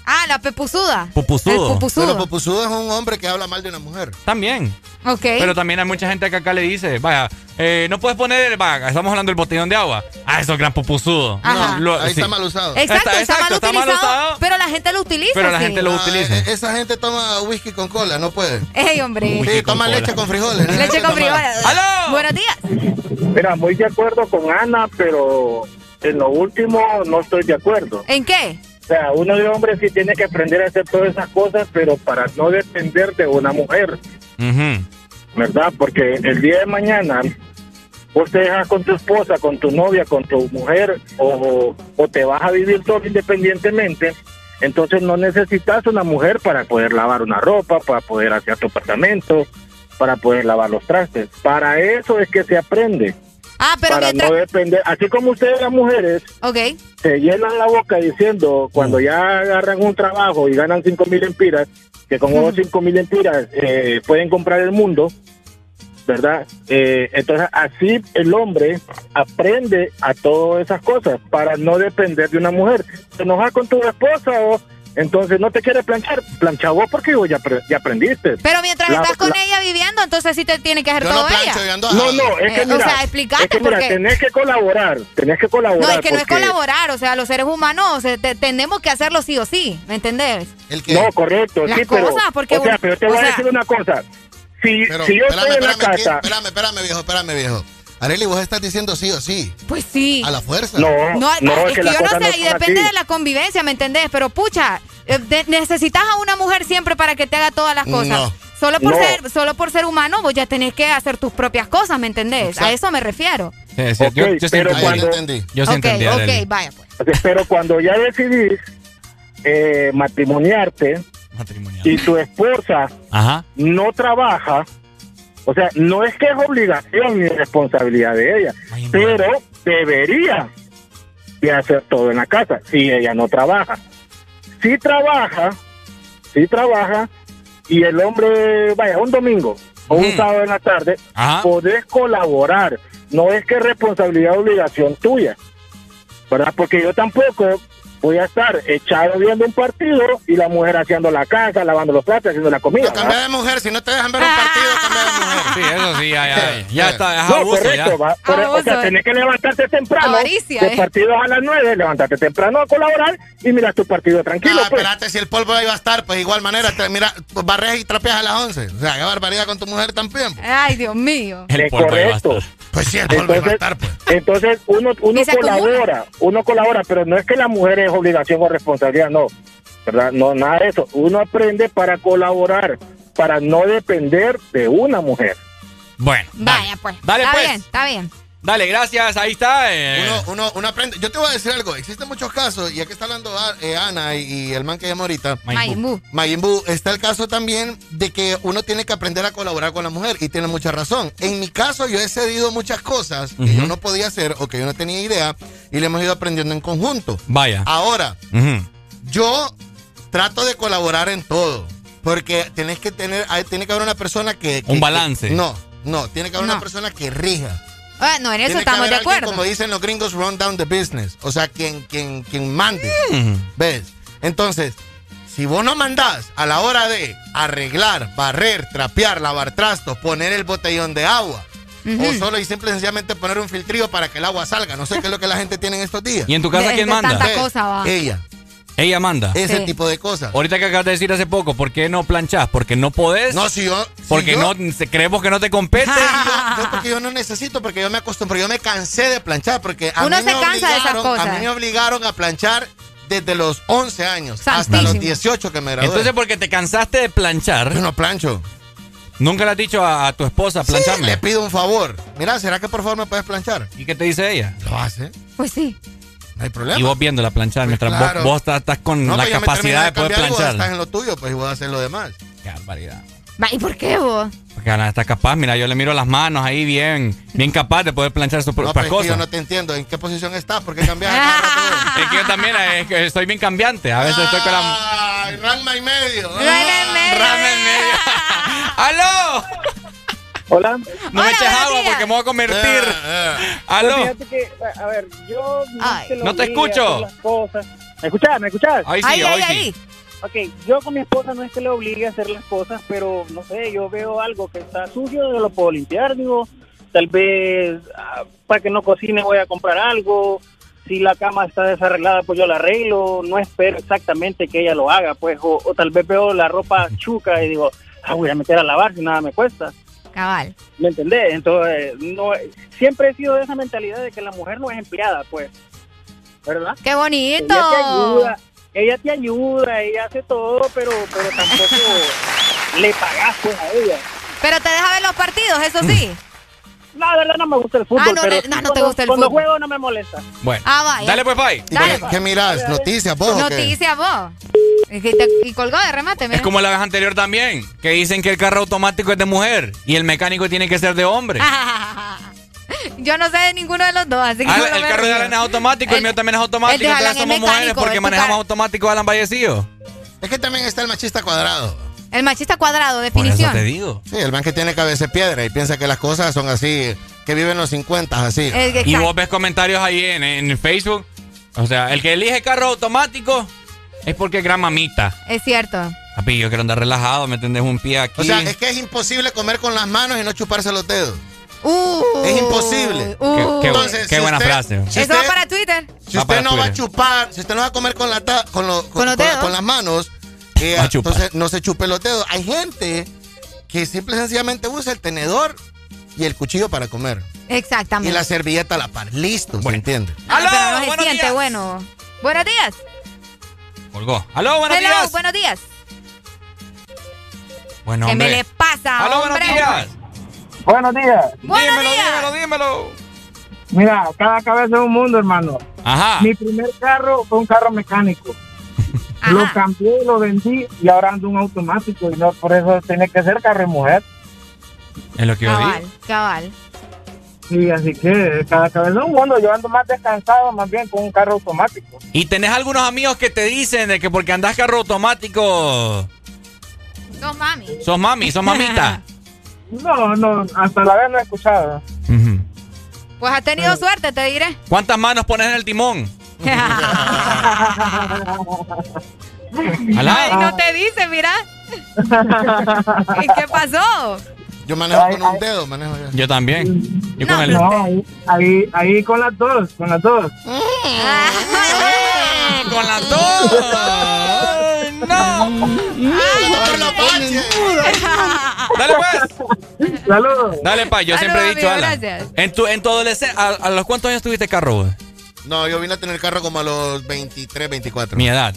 Ah, la pepuzuda. Pupuzudo. El Pero pupuzudo. Popusudo es un hombre que habla mal de una mujer. También. Ok. Pero también hay mucha gente que acá le dice, vaya, eh, no puedes poner, vaya, estamos hablando del botellón de agua. Ah, eso es gran pupusudo. Ajá. Lo- Ahí sí. está mal usado. Exacto, Está- está, exacto, mal está mal utilizado, usado. pero la gente lo utiliza. Pero la sí. gente lo Ah, utiliza. eh, esa gente toma whisky con cola, no puede. Ey, hombre. Sí, toma leche con frijoles. ¿no? Leche con frijoles. ¡Aló! Buenos días. Mira, muy de acuerdo con Ana, pero en lo último no estoy de acuerdo. ¿En qué? O sea, uno de hombre sí tiene que aprender a hacer todas esas cosas, pero para no depender de una mujer. ¿verdad? Porque el día de mañana vos te dejas con tu esposa, con tu novia, con tu mujer, o, o te vas a vivir todo independientemente, entonces no necesitas una mujer para poder lavar una ropa, para poder hacer tu apartamento, para poder lavar los trastes. Para eso es que se aprende. Ah, pero para mientras. no depender, así como ustedes las mujeres se llenan la boca diciendo cuando ya agarran un trabajo y ganan 5 mil empiras, que con esos 5 mil empiras eh, pueden comprar el mundo, ¿verdad? Eh, entonces así el hombre aprende a todas esas cosas para no depender de una mujer. Te enojas con tu esposa o entonces no te quieres planchar, plancha vos porque vos ya, apre- ya aprendiste. Pero mientras La- estás con la- ella viviendo, entonces sí te tiene que hacer Yo todo no plancho, ella. yo ando a No, no, es que Eh, o mira, sea, explicate es que mira, porque- tenés que colaborar, tenés que colaborar. No, es que no es colaborar, o sea, los seres humanos eh, te- tenemos que hacerlo sí o sí, ¿me entendés? ¿El qué? No, correcto, Las sí, pero, porque o sea, pero te o voy sea- a decir una cosa. Si, Pero, si yo espérame, estoy en la espérame, ¿quién? casa, espérame, espérame, viejo, espérame, viejo. Areli, vos estás diciendo sí o sí. Pues sí. A la fuerza. no, No, no, es que, las yo no cosas sé, y depende así. de la convivencia, ¿me entendés? Pero pucha, eh, de- necesitas a una mujer siempre para que te haga todas las cosas. No. Solo por No. ser solo por ser humano, vos ya tenés que hacer tus propias cosas, ¿me entendés? Exacto. A eso me refiero. Sí, sí, Ok, yo, yo sí pero entendí. ya cuando- te entendí. Yo sí ok, entendí, Arely. ok, vaya pues. Pero cuando ya decidís eh, matrimoniarte Matrimonial. y tu esposa Ajá. no trabaja, o sea, no es que es obligación ni responsabilidad de ella, Ay, pero debería de hacer todo en la casa si ella no trabaja. si trabaja, si trabaja, y el hombre, vaya, un domingo o un sábado en la tarde, podés colaborar. No es que es responsabilidad obligación tuya, ¿verdad? Porque yo tampoco voy a estar echado viendo un partido y la mujer haciendo la casa, lavando los platos, haciendo la comida. cambia de mujer, si no te dejan ver un partido, cambia de mujer. Sí, eso sí, ya, ya, ya está, es no, abuso, correcto, ya. va, por- o sea, tenés que levantarte temprano, Avaricia, los eh. partidos a las 9, levantarte temprano a colaborar y miras tu partido tranquilo, Ah, pues. espérate, si el polvo ahí va a estar, pues igual manera, te, mira, pues, barres y trapeas a las 11. O sea, qué barbaridad con tu mujer también. pues. Ay, Dios mío. Es correcto. Pues sí, el polvo va a Entonces, estar, pues. entonces uno, uno colabora, uno colabora, pero no es que la mujer es obligación o responsabilidad, no, ¿verdad? No, nada de eso. Uno aprende para colaborar, para no depender de una mujer. Bueno, Vaya, pues. Dale, está pues. bien, está bien. Dale, gracias, ahí está. eh. Uno, uno, uno aprende. Yo te voy a decir algo. Existen muchos casos, y aquí está hablando ah, eh, Ana y, y el man que llama ahorita. Mayimbu. Mayimbu. Está el caso también de que uno tiene que aprender a colaborar con la mujer, y tiene mucha razón. En mi caso, yo he cedido muchas cosas que yo no podía hacer o que yo no tenía idea, y le hemos ido aprendiendo en conjunto. Vaya. Ahora, yo trato de colaborar en todo. Porque tienes que tener, hay- tiene que haber una persona que. que- Un balance. que- no, no, tiene que haber No. una persona que rija. Bueno, en eso Tiene que estamos haber de alguien, acuerdo. Como dicen los gringos, run down the business. O sea, quien, quien, quien mande. ¿Ves? Entonces, si vos no mandás a la hora de arreglar, barrer, trapear, lavar trastos, poner el botellón de agua, o solo y simple y sencillamente poner un filtrillo para que el agua salga, no sé qué es lo que la gente tiene en estos días. ¿Y en tu casa De- quién de manda? tanta cosa, va. Ella. Ella manda. Ese Sí. tipo de cosas. Ahorita que acabas de decir hace poco, ¿por qué no planchás? Porque no podés. No, si yo. si porque yo- no se- creemos que no te compete. yo, yo porque yo no necesito, porque yo me acostumbré, yo me cansé de planchar, porque a Uno mí se me cansa de esas obligaron- cosas. A mí me obligaron a planchar desde los 11 años hasta los 18 que me gradué. Entonces, porque te cansaste de planchar, yo no plancho. nunca le has dicho a, a tu esposa Sí, plancharme. le pido un favor. Mira, ¿será que por favor me puedes planchar? ¿Y qué te dice ella? Lo hace. Pues sí. No hay problema. Y vos viéndola planchar, mientras vos- claro. vos, estás, estás con No, la pues capacidad terminé de poder y vos planchar. estás en lo tuyo, pues y voy a hacer lo demás. Qué barbaridad. ¿Y por qué vos? Porque Ana está capaz, mira, yo le miro las manos ahí bien, bien capaz de poder planchar sus No, propias que cosas. yo no te entiendo. ¿En qué posición estás? ¿Por qué cambias? Es que yo también eh, es que soy bien cambiante. A veces estoy con la. Ay, Ranma y medio. Rana en medio. Rama en medio. ¡Aló! Hola. No me eches agua días. porque me voy a convertir. Eh, eh. ¡Aló! Pues fíjate que, a ver, yo no, te escucho. hacer las cosas. ¿Me escuchás? ¿Me escuchás? Ahí sí, Ahí, hoy ahí, sí. ahí. Ok, yo con mi esposa no es que le obligue a hacer las cosas, pero no sé, yo veo algo que está sucio, yo lo puedo limpiar, digo, tal vez ah, para que no cocine voy a comprar algo, si la cama está desarreglada, pues yo la arreglo, no espero exactamente que ella lo haga, pues, o, o tal vez veo la ropa chuca y digo, ah, voy a meter a lavar si nada me cuesta. Cabal. ¿Me entendés? Entonces, no, siempre he sido de esa mentalidad de que la mujer no es empleada, pues, ¿verdad? ¡Qué bonito! Ella te ayuda, ella te ayuda, ella hace todo, pero, pero tampoco le pagas pues a ella. Pero te deja ver los partidos, eso sí. No, de verdad no me gusta el fútbol, Ah, no, pero no, no te cuando- gusta el cuando fútbol. juego no me molesta. Bueno. Ah, vaya. Dale pues, Pai. ¿Y Dale, qué, qué mirás? ¿Noticias vos? Noticias vos. Y, te- y colgó de remate, mira. Es como la vez anterior también, que dicen que el carro automático es de mujer y el mecánico tiene que ser de hombre. Yo no sé de ninguno de los dos, así que Ah, no el carro de. Alan es automático, el, El- mío también es el automático, entonces es somos mujeres mecánico, porque es tu manejamos automático Alan Vallecillo. Es que también está el machista cuadrado. El machista cuadrado, Por eso definición. te digo. Sí, el man que tiene cabeza de piedra y piensa que las cosas son así, que vive en los 50 así. Y vos ves comentarios ahí en, en Facebook. O sea, el que elige carro automático es porque es gran mamita. Es cierto. Papi, yo quiero andar relajado, me tendés un pie aquí. O sea, es que es imposible comer con las manos y no chuparse los dedos. Uh, Es imposible. uh. Qué- qué- Entonces, qué si buena usted- frase. si Eso usted- va para Twitter. Si usted no va a chupar, si usted no va a comer con, la ta- con, lo- con, Con los con- dedos. con las manos, eh, entonces no se chupe los dedos. Hay gente que simple y sencillamente usa el tenedor y el cuchillo para comer. Y Exactamente. la servilleta a la par. Listo, ¿se Bueno. entiende? Ah, ¡Aló! pero no se Buenos siente días. bueno. Buenos días. Colgó. ¡Aló, buenos Hello, días! buenos días. Bueno, ¿Qué me le pasa, ¡Aló, buenos hombre? días! Buenos días. Buenos dímelo, días. dímelo, dímelo. Mira, cada cabeza es un mundo, hermano. Ajá. Mi primer carro fue un carro mecánico. Lo Ajá. cambié, lo vendí y ahora ando un automático y no por eso tiene que ser carro de mujer. Es lo que yo Cabal, digo. cabal. Sí, así que cada cabeza un mundo. Yo ando más descansado, más bien con un carro automático. ¿Y tenés algunos amigos que te dicen de que porque andás carro automático... Sos mami. Sos mami, sos mamita. no, no, hasta la vez no he escuchado. Pues has tenido suerte, te diré. ¿Cuántas manos pones en el timón? Ay, no te dice, mira. ¿Y qué pasó? Yo manejo con un dedo, manejo yo. Yo también. Yo con el... No, ahí, ahí, con las dos, con las dos. con las dos. no. Dale pues. Saludos. Dale pa, yo siempre he dicho, Alan. En tu, en tu adolescencia, ¿a, los cuántos años tuviste carro? Güey? No, yo vine a tener carro como a los 23, 24. Mi edad.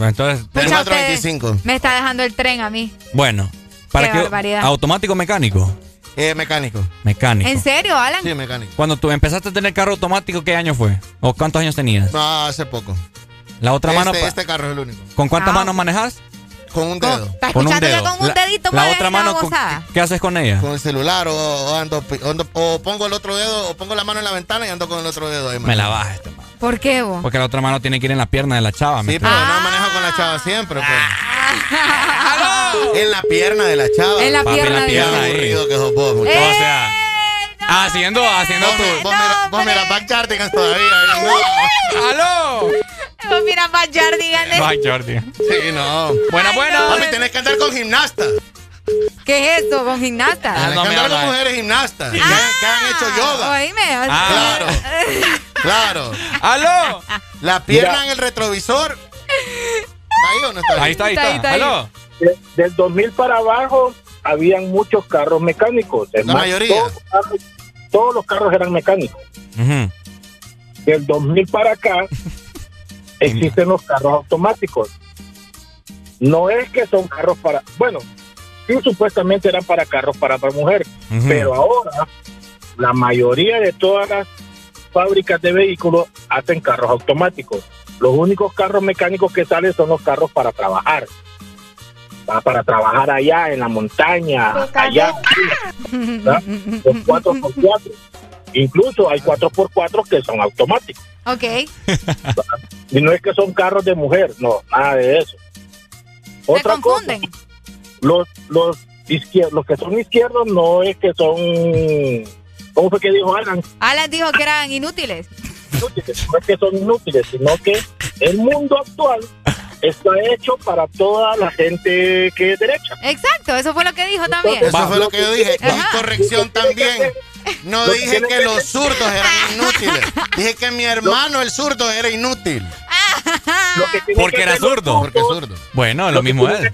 Entonces, 24, 25. Me está dejando el tren a mí. Bueno, para qué automático o mecánico. Eh, mecánico. Mecánico. ¿En serio, Alan? Sí, mecánico. Cuando tú empezaste a tener carro automático, ¿qué año fue? ¿O cuántos años tenías? No, hace poco. La otra este, mano. Este carro es el único. ¿Con cuántas Ah. manos manejas? Con un dedo. ¿Estás Con un escuchando ya dedo. con un La- dedito la mueve otra la mano, con-? ¿qué haces con ella? Con el celular o, o ando, ando- o pongo el otro dedo o pongo la mano en la ventana y ando con el otro dedo ahí. Me la bajas, este, man. ¿Por qué vos? Porque la otra mano tiene que ir en la pierna de la chava. ¿me Sí, pero entiendes? no manejo con la chava siempre, pues. En la pierna de la chava. En la Papi, pierna en la de pierna ella. ahí. aburrido que sos vos, muchacho. O sea, haciendo, haciendo Vos, tu. vos mira, vos mira Backyardigans todavía. ahí, no. ¡Aló! Oh, mira, más díganle. Bye, Jordi. Sí, no. Buena, buena. Papi, tenés que andar con gimnastas. ¿Qué es eso con gimnasta? Tenés no andar con mujeres gimnastas. Que, han, que han hecho yoga. Oíme. Ah. Claro. Claro. ¡Aló! La pierna en el retrovisor. ¿Está ahí o no está ahí? Ahí está, ahí Está ahí. ¡Aló! De- Del 2000 para abajo habían muchos carros mecánicos. Es La más, mayoría. Todos, los carros- todos los carros eran mecánicos. Del 2000 para acá existen los carros automáticos. No es que son carros para, bueno, sí supuestamente eran para carros para, para mujer, pero ahora la mayoría de todas las fábricas de vehículos hacen carros automáticos. Los únicos carros mecánicos que salen son los carros para trabajar. Va para trabajar allá en la montaña, allá. ¿verdad? Los 4x4. Incluso hay 4x4 que son automáticos. Ok. Y no es que son carros de mujer, no, nada de eso. Se Otra confunden. cosa, los, los, izquier- los que son izquierdos no es que son, ¿cómo fue que dijo Alan? Alan dijo que eran inútiles. Inútiles, no es que son inútiles, sino que el mundo actual está hecho para toda la gente que es derecha. Exacto, eso fue lo que dijo también. Eso fue lo que yo dije. Ajá. Y corrección también. No dije que que- los zurdos eran inútiles. Dije que mi hermano, el zurdo, era inútil. Porque que era zurdo. Porque zurdo. Bueno, lo lo mismo es. hacer-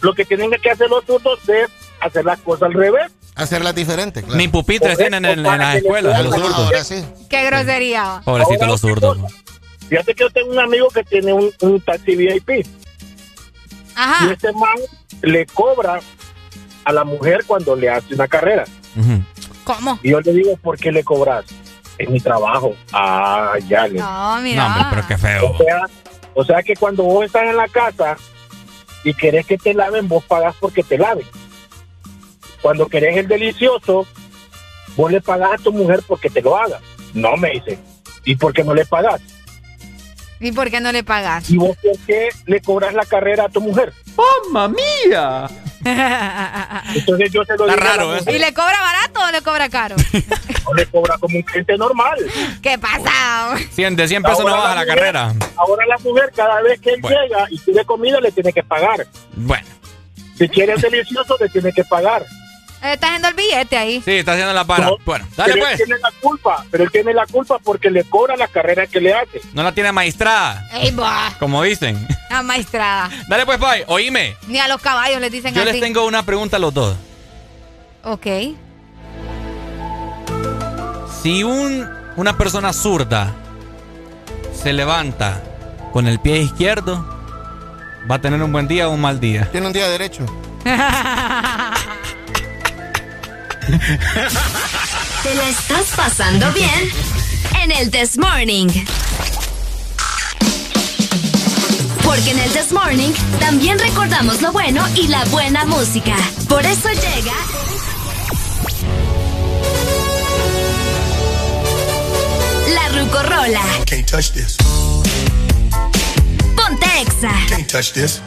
Lo que tienen que hacer los zurdos es hacer las cosas al revés. Hacerlas diferentes, claro. Ni pupitres tienen en, en las escuelas, los zurdos. Ahora sí. Qué grosería. Pobrecito Ahora, los zurdos. Fíjate que yo tengo un amigo que tiene un, un taxi VIP. Y Ajá. este man le cobra a la mujer cuando le hace una carrera. Ujú. ¿Cómo? Y yo le digo, ¿por qué le cobras? Es mi trabajo. Ah, ya le. No, No, mira. hombre, pero qué feo. O sea, o sea que cuando vos estás en la casa y querés que te laven, vos pagas porque te laven. Cuando querés el delicioso, vos le pagas a tu mujer porque te lo haga. No me dice. ¿Y por qué no le pagas? ¿Y por qué no le pagas? ¿Y vos por qué le cobras la carrera a tu mujer? ¡Mamma mía! Entonces yo se lo Está digo a la raro, ¿eh? mujer, ¿Y le cobra barato o le cobra caro? no le cobra como un cliente normal. ¿Qué pasa? 100, de 100 pesos no Ahora baja la mujer- carrera. Ahora la mujer cada vez que él Bueno. llega y pide comida le tiene que pagar. Bueno, Si quiere el delicioso le tiene que pagar. Eh, Está haciendo el billete ahí. sí, está haciendo la para. No, Bueno, dale pero pues. él tiene la culpa, pero él tiene la culpa porque le cobra la carrera que le hace. No la tiene maestrada, Ey, bah. como dicen. La maestrada. Dale pues, bye. Oíme. Ni a los caballos les dicen Yo así. les tengo una pregunta a los dos. Ok. Si un, una persona zurda se levanta con el pie izquierdo, ¿va a tener un buen día o un mal día? Tiene un día derecho. ¿Te la estás pasando bien? En el This Morning. Porque en el This Morning también recordamos lo bueno y la buena música. Por eso llega. Rucorola. Can't touch this. Ponte Exa. Can't touch this.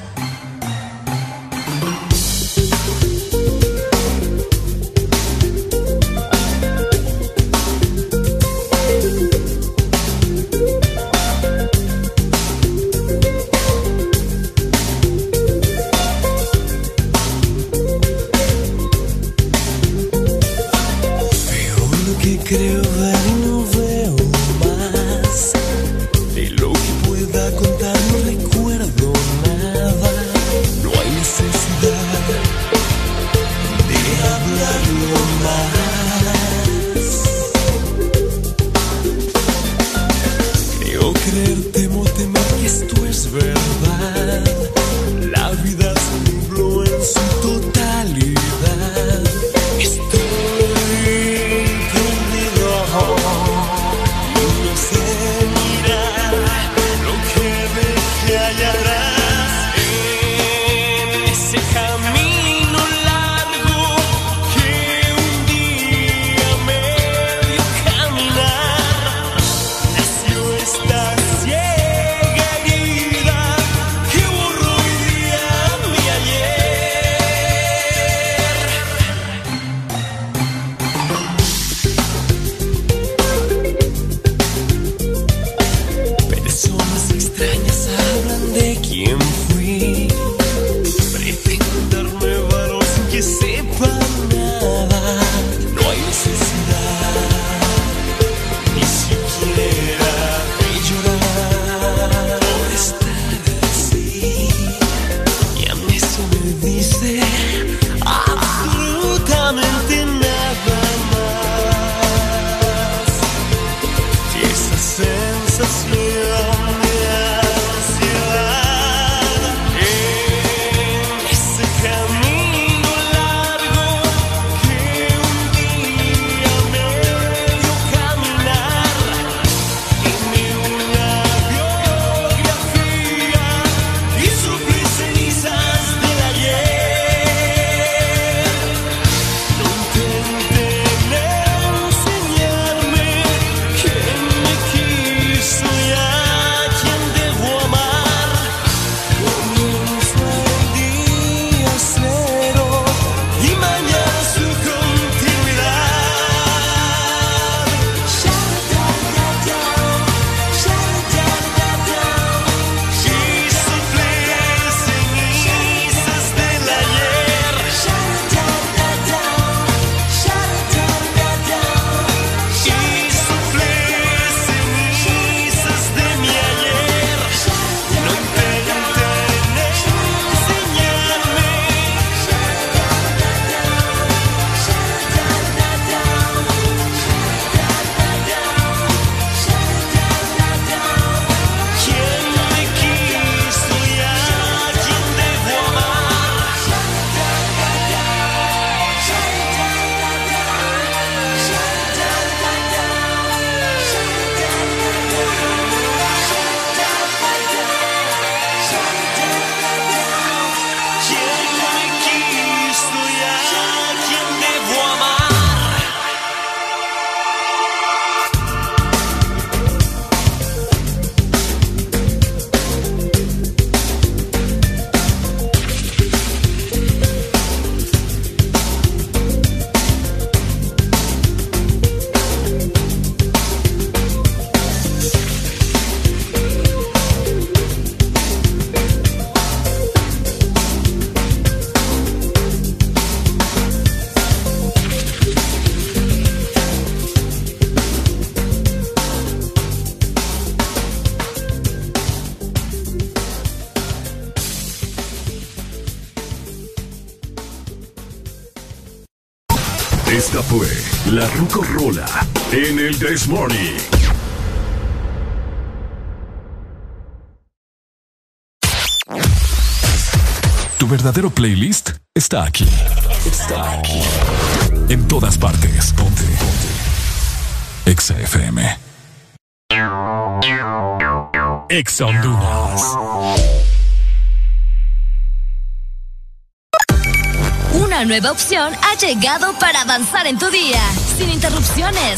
This Morning. Tu verdadero playlist está aquí. Está aquí. En todas partes. Ponte. Ponte. Exa FM. Exa Una nueva opción ha llegado para avanzar en tu día, sin interrupciones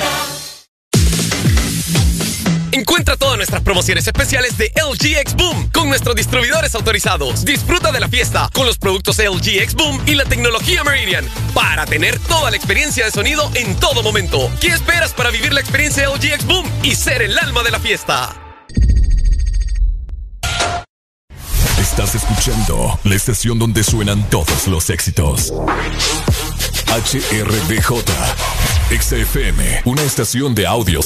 Promociones especiales de LG X Boom con nuestros distribuidores autorizados. Disfruta de la fiesta con los productos LG X Boom y la tecnología Meridian para tener toda la experiencia de sonido en todo momento. ¿Qué esperas para vivir la experiencia LG X Boom y ser el alma de la fiesta? Estás escuchando la estación donde suenan todos los éxitos. HRDJ, XFM, una estación de audio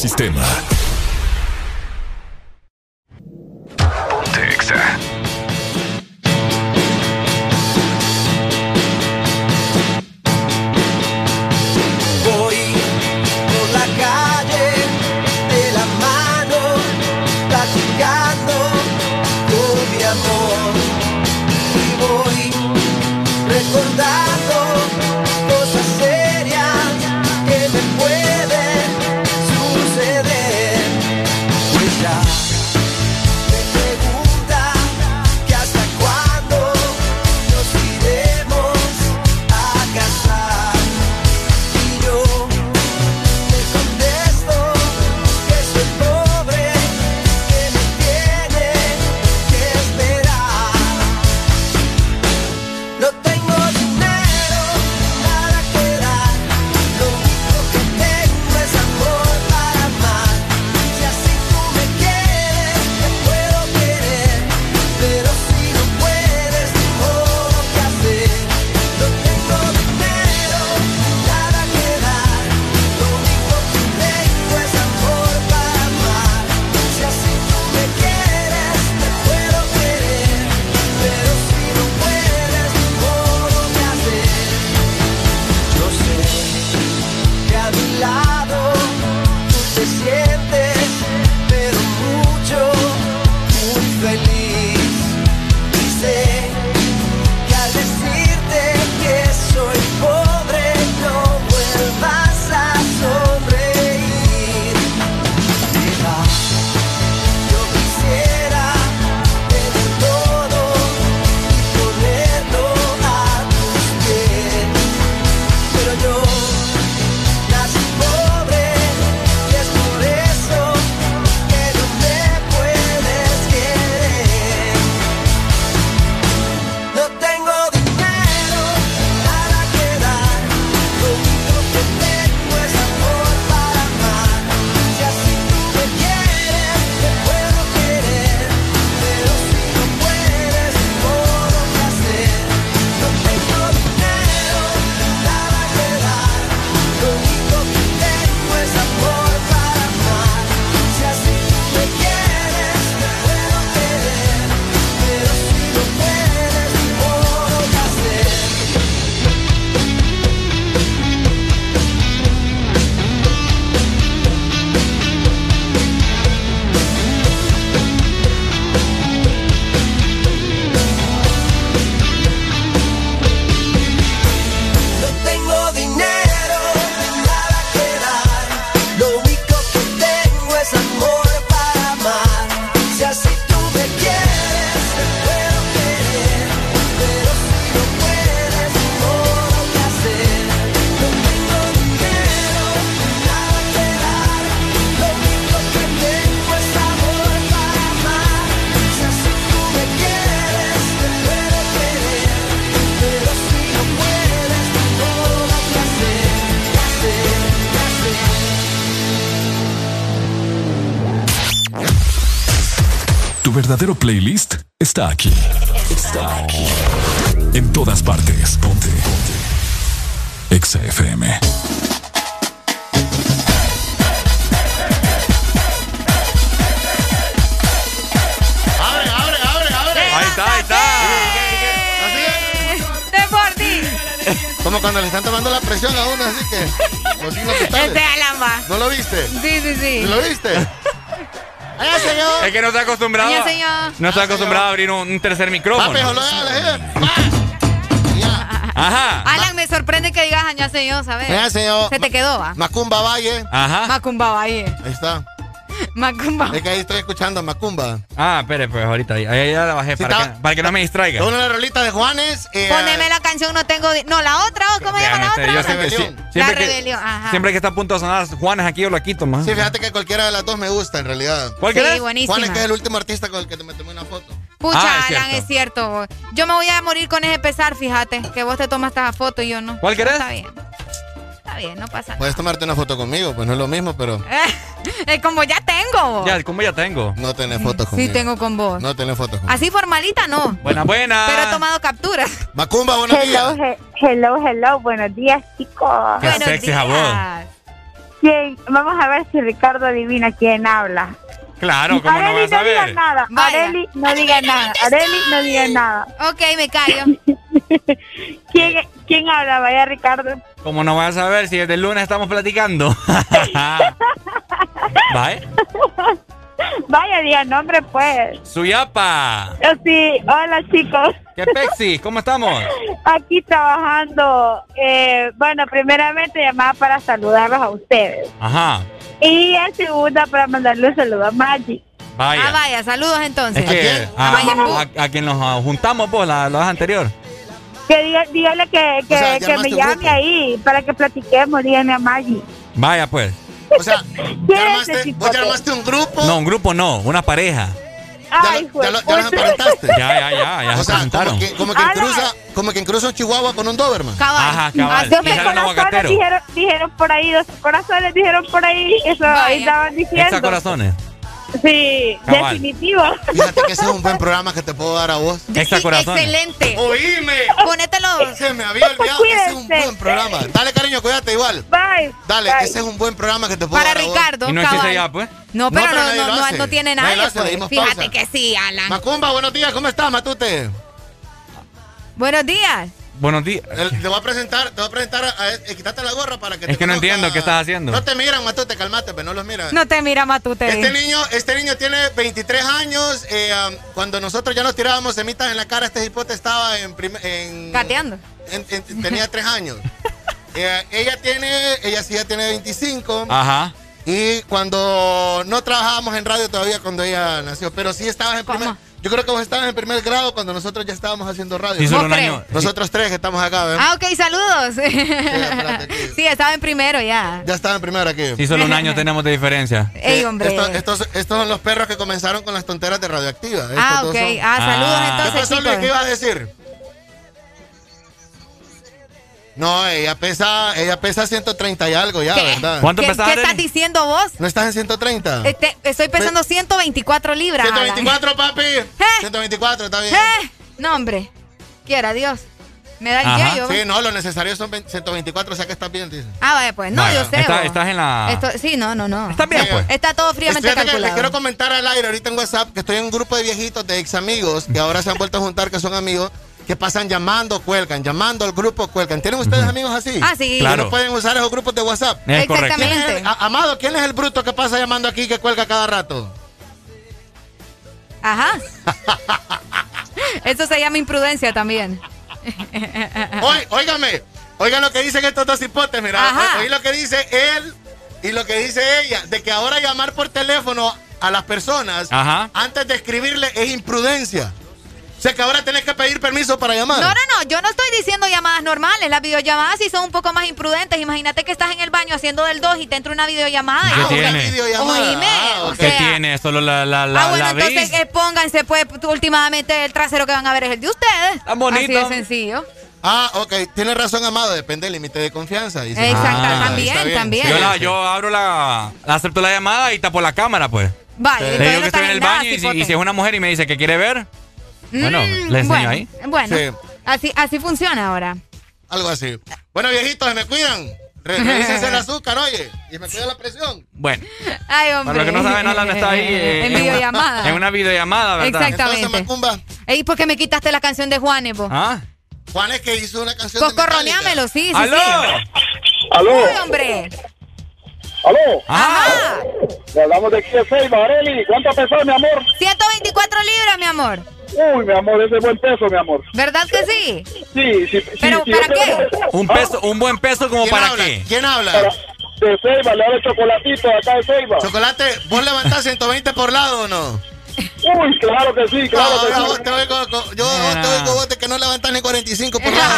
verdadero playlist está aquí. Está aquí. En todas partes. Ponte. Ponte. Exa FM. Abre, abre, abre, abre. Ahí está, ahí está. Como cuando le están tomando la presión a uno, así que. Los signos ¿No lo viste? Sí, sí, sí. ¿Lo viste? ¡Ay, señor! Es que no está acostumbrado. Ay, señor. No está acostumbrado a abrir un, un tercer micrófono. Papi, Ajá. Alan, me sorprende que digas añá señor, ¿sabes? Añá, señor. Se te quedó, va. Macumba Valle. Ajá. Macumba Valle. Ahí está. Macumba. Es que ahí estoy escuchando a Macumba. Ah, espere, pues ahorita. Ahí, ahí ya la bajé para, está- que, para que no me distraiga. Una de las rolitas de Juanes. eh, Poneme la canción, no tengo. No, la otra, ¿o ¿cómo se llama la Este, yo otra? siempre, Rebelión. sie- La siempre que, rebelión, ajá. siempre que está a punto de sonar Juanes aquí yo lo quito, más. Sí, fíjate que cualquiera de las dos me gusta, en realidad. ¿Cuál Sí, querés? buenísima. Juanes, que es el último artista con el que te me tomé una foto. Pucha, Ah, es Alan, cierto. es cierto. Yo me voy a morir con ese pesar, fíjate. Que vos te tomas esta foto y yo no. ¿Cuál querés? Está bien. Está bien, no pasa nada. Puedes tomarte una foto conmigo, pues no es lo mismo, pero Es como ya tengo. Ya, como ya tengo. no tenés fotos sí, conmigo. tengo con vos. No tenés fotos conmigo. Así formalita no. Buena, buena. Pero he tomado capturas. Macumba, buenos Hello, días. he- hello, hello. Buenos días, chicos. Qué Buenos sexy días. ¿Quién? Vamos a ver si Ricardo adivina quién habla. Claro, ¿cómo no vas a no diga ver? nada. Vaya. Areli, no diga nada. Areli, no diga nada. Ok, me callo. ¿Quién, quién habla? Vaya, Ricardo. ¿Cómo no vas a ver si desde el lunes estamos platicando? ¿Vale? Vaya, diga nombre, pues. Suyapa. Yo sí. Hola, chicos. ¿Qué pexi? ¿Cómo estamos? Aquí trabajando. Eh, bueno, primeramente llamaba para saludarlos a ustedes. Ajá. Y en segunda para mandarle un saludo a Maggie. Vaya. Ah, vaya, saludos entonces. Es que quién? a, a- a quien nos ah, juntamos, pues, la, la vez anterior. Que diga, dígale que, que, O sea, que llamaste me llame grupo. ahí para que platiquemos. Dígame a Maggie. Vaya, pues. O sea, ¿Quién ¿ya es armaste, ese vos ya armaste un grupo. No, un grupo no, una pareja. Ay, ya, lo- ya, lo- ya emparentaste. Ya, ya, ya, ya o se sea, presentaron. como, que, como, quien Ala. cruza, como quien cruza un chihuahua con un Doberman. Cabal. Ajá, cabal. Así Dos corazones dijeron, dijeron por ahí, dos corazones dijeron por ahí, eso Vaya. ahí estaban diciendo. Exa corazones. Sí, Cabal. definitivo. Fíjate que ese es un buen programa que te puedo dar a vos. Excelente. ¡Oíme! Ponételo. Se me había olvidado. Ese es un buen programa. Dale, cariño, cuídate igual. Bye. Dale, Bye. ese es un buen programa que te puedo Para dar a vos. Ricardo. Y no cabal. existe ya, pues. No, pero No, pero no, nadie no, lo no, hace. no tiene Nadie hace, pues. Fíjate pausa. que sí, Alan. Macumba, buenos días. ¿Cómo estás, Matute? Buenos días. Buenos días. Te voy a presentar, te voy a presentar, a, a- eh, quítate la gorra para que te Es que no entiendo qué estás haciendo. No te miran, Matute, calmate, pero no los miran. No te mira Matute. Este niño, este niño tiene 23 años. eh, um, cuando nosotros ya nos tirábamos semitas en la cara, este hipote estaba en, en Cateando. en- en- tenía 3 años. Eh, ella tiene, ella sí ya tiene 25. Ajá. Y cuando no trabajábamos en radio todavía cuando ella nació, pero sí estabas en primer. Yo creo que vos estabas en primer grado cuando nosotros ya estábamos haciendo radio. Sí, solo ¿Vos un año. Nosotros tres que estamos acá, ¿ven? Ah, ok, saludos. espérate. Sí, estaba en primero ya. Ya estaba en primero aquí. Sí, solo un año tenemos de diferencia. Ey, Eh, hombre. Estos, estos, estos son los perros que comenzaron con las tonteras de radioactiva. Estos ah, ok. son- Ah, saludos Ah. ¿Qué entonces, pasó, Luis? ¿Qué ibas a decir? No, ella pesa, ella pesa 130 y algo ya, ¿Qué? ¿verdad? ¿Cuánto ¿Qué, pesaba, qué estás diciendo vos? ¿No estás en 130? Este, estoy pesando 124 libras. Alan. 124, papi. 124, está bien. ¿Eh? No, hombre. Quiera Dios. Me da el yello. Sí, no, lo necesario son 20 124, o sea que estás bien, dice. Ah, vaya, pues. No, Vaya. yo sé. Está- estás en la- Esto- sí, no, no, no. Estás bien, Sí. pues. Está todo fríamente Fíjate que calculado. le quiero comentar al aire ahorita en WhatsApp que estoy en un grupo de viejitos, de ex amigos, que ahora se han vuelto a juntar, que son amigos, que pasan llamando, cuelgan, llamando al grupo, cuelgan. ¿Tienen ustedes amigos así? Ah, sí. Claro. Que no pueden usar esos grupos de WhatsApp. Es correcto. ¿Quién es el- Exactamente. a- Amado, ¿quién es el bruto que pasa llamando aquí que cuelga cada rato? Ajá. Eso se llama imprudencia también. Oí, óigame, oigan lo que dicen estos dos hipotes, mira. Ajá. o- Oí lo que dice él y lo que dice ella, de que ahora llamar por teléfono a las personas Ajá. antes de escribirle es imprudencia. O sea que ahora tenés que pedir permiso para llamar. No, no, no, yo no estoy diciendo llamadas normales. Las videollamadas sí son un poco más imprudentes. Imagínate que estás en el baño haciendo del 2 y te entra una videollamada. ¿Qué Ah, tiene? Una videollamada. Oíme, Ah. ¿Qué tiene? Solo la, la, la, ah, bueno, la entonces eh, pónganse, pues, últimamente el trasero que van a ver es el de ustedes. Tan bonito. Así de sencillo. Ah, ok. Tiene razón, Amado. Depende del límite de confianza. dice. Exacto, Ah, también, también. Yo, la- yo abro la, acepto la llamada y tapo la cámara, pues. Vale, Sí. No que estoy en el baño y si, y si es una mujer y me dice que quiere ver, bueno, Mm, le enseño bueno, ahí. Bueno, Sí. así, así funciona ahora. Algo así. Bueno, viejitos, se me cuidan. Re- Revísense el azúcar, oye. Y me cuida la presión. Bueno, Ay, hombre. para los que no saben, Alan está ahí eh, en una- videollamada. en una videollamada, ¿verdad? Exactamente. Entonces, Macumba, Ey, ¿por qué me quitaste la canción de Juanes, vos? Ah. Juanes que hizo una canción Coscorroneámelo, sí, sí, ¡Aló! sí. ¡Aló! Uy, hombre. ¡Aló! Ajá. Le hablamos de aquí de Seiba, Areli. ¿Cuánto pesó, mi amor? 124 libras, mi amor. Uy, mi amor, ese buen peso, mi amor. ¿Verdad que sí? Sí, sí. ¿Pero sí, para sí, qué? Un peso, un buen peso como ¿Quién para habla? qué. ¿Quién habla? Para- de Seiba, le hablo chocolatito acá de Seiba. Chocolate, ¿vos levantás 120 por lado o no? Uy, claro que sí, claro No, que ahora sí. vos te oigo, yo vos te oigo de que no levantás ni 45 por lado.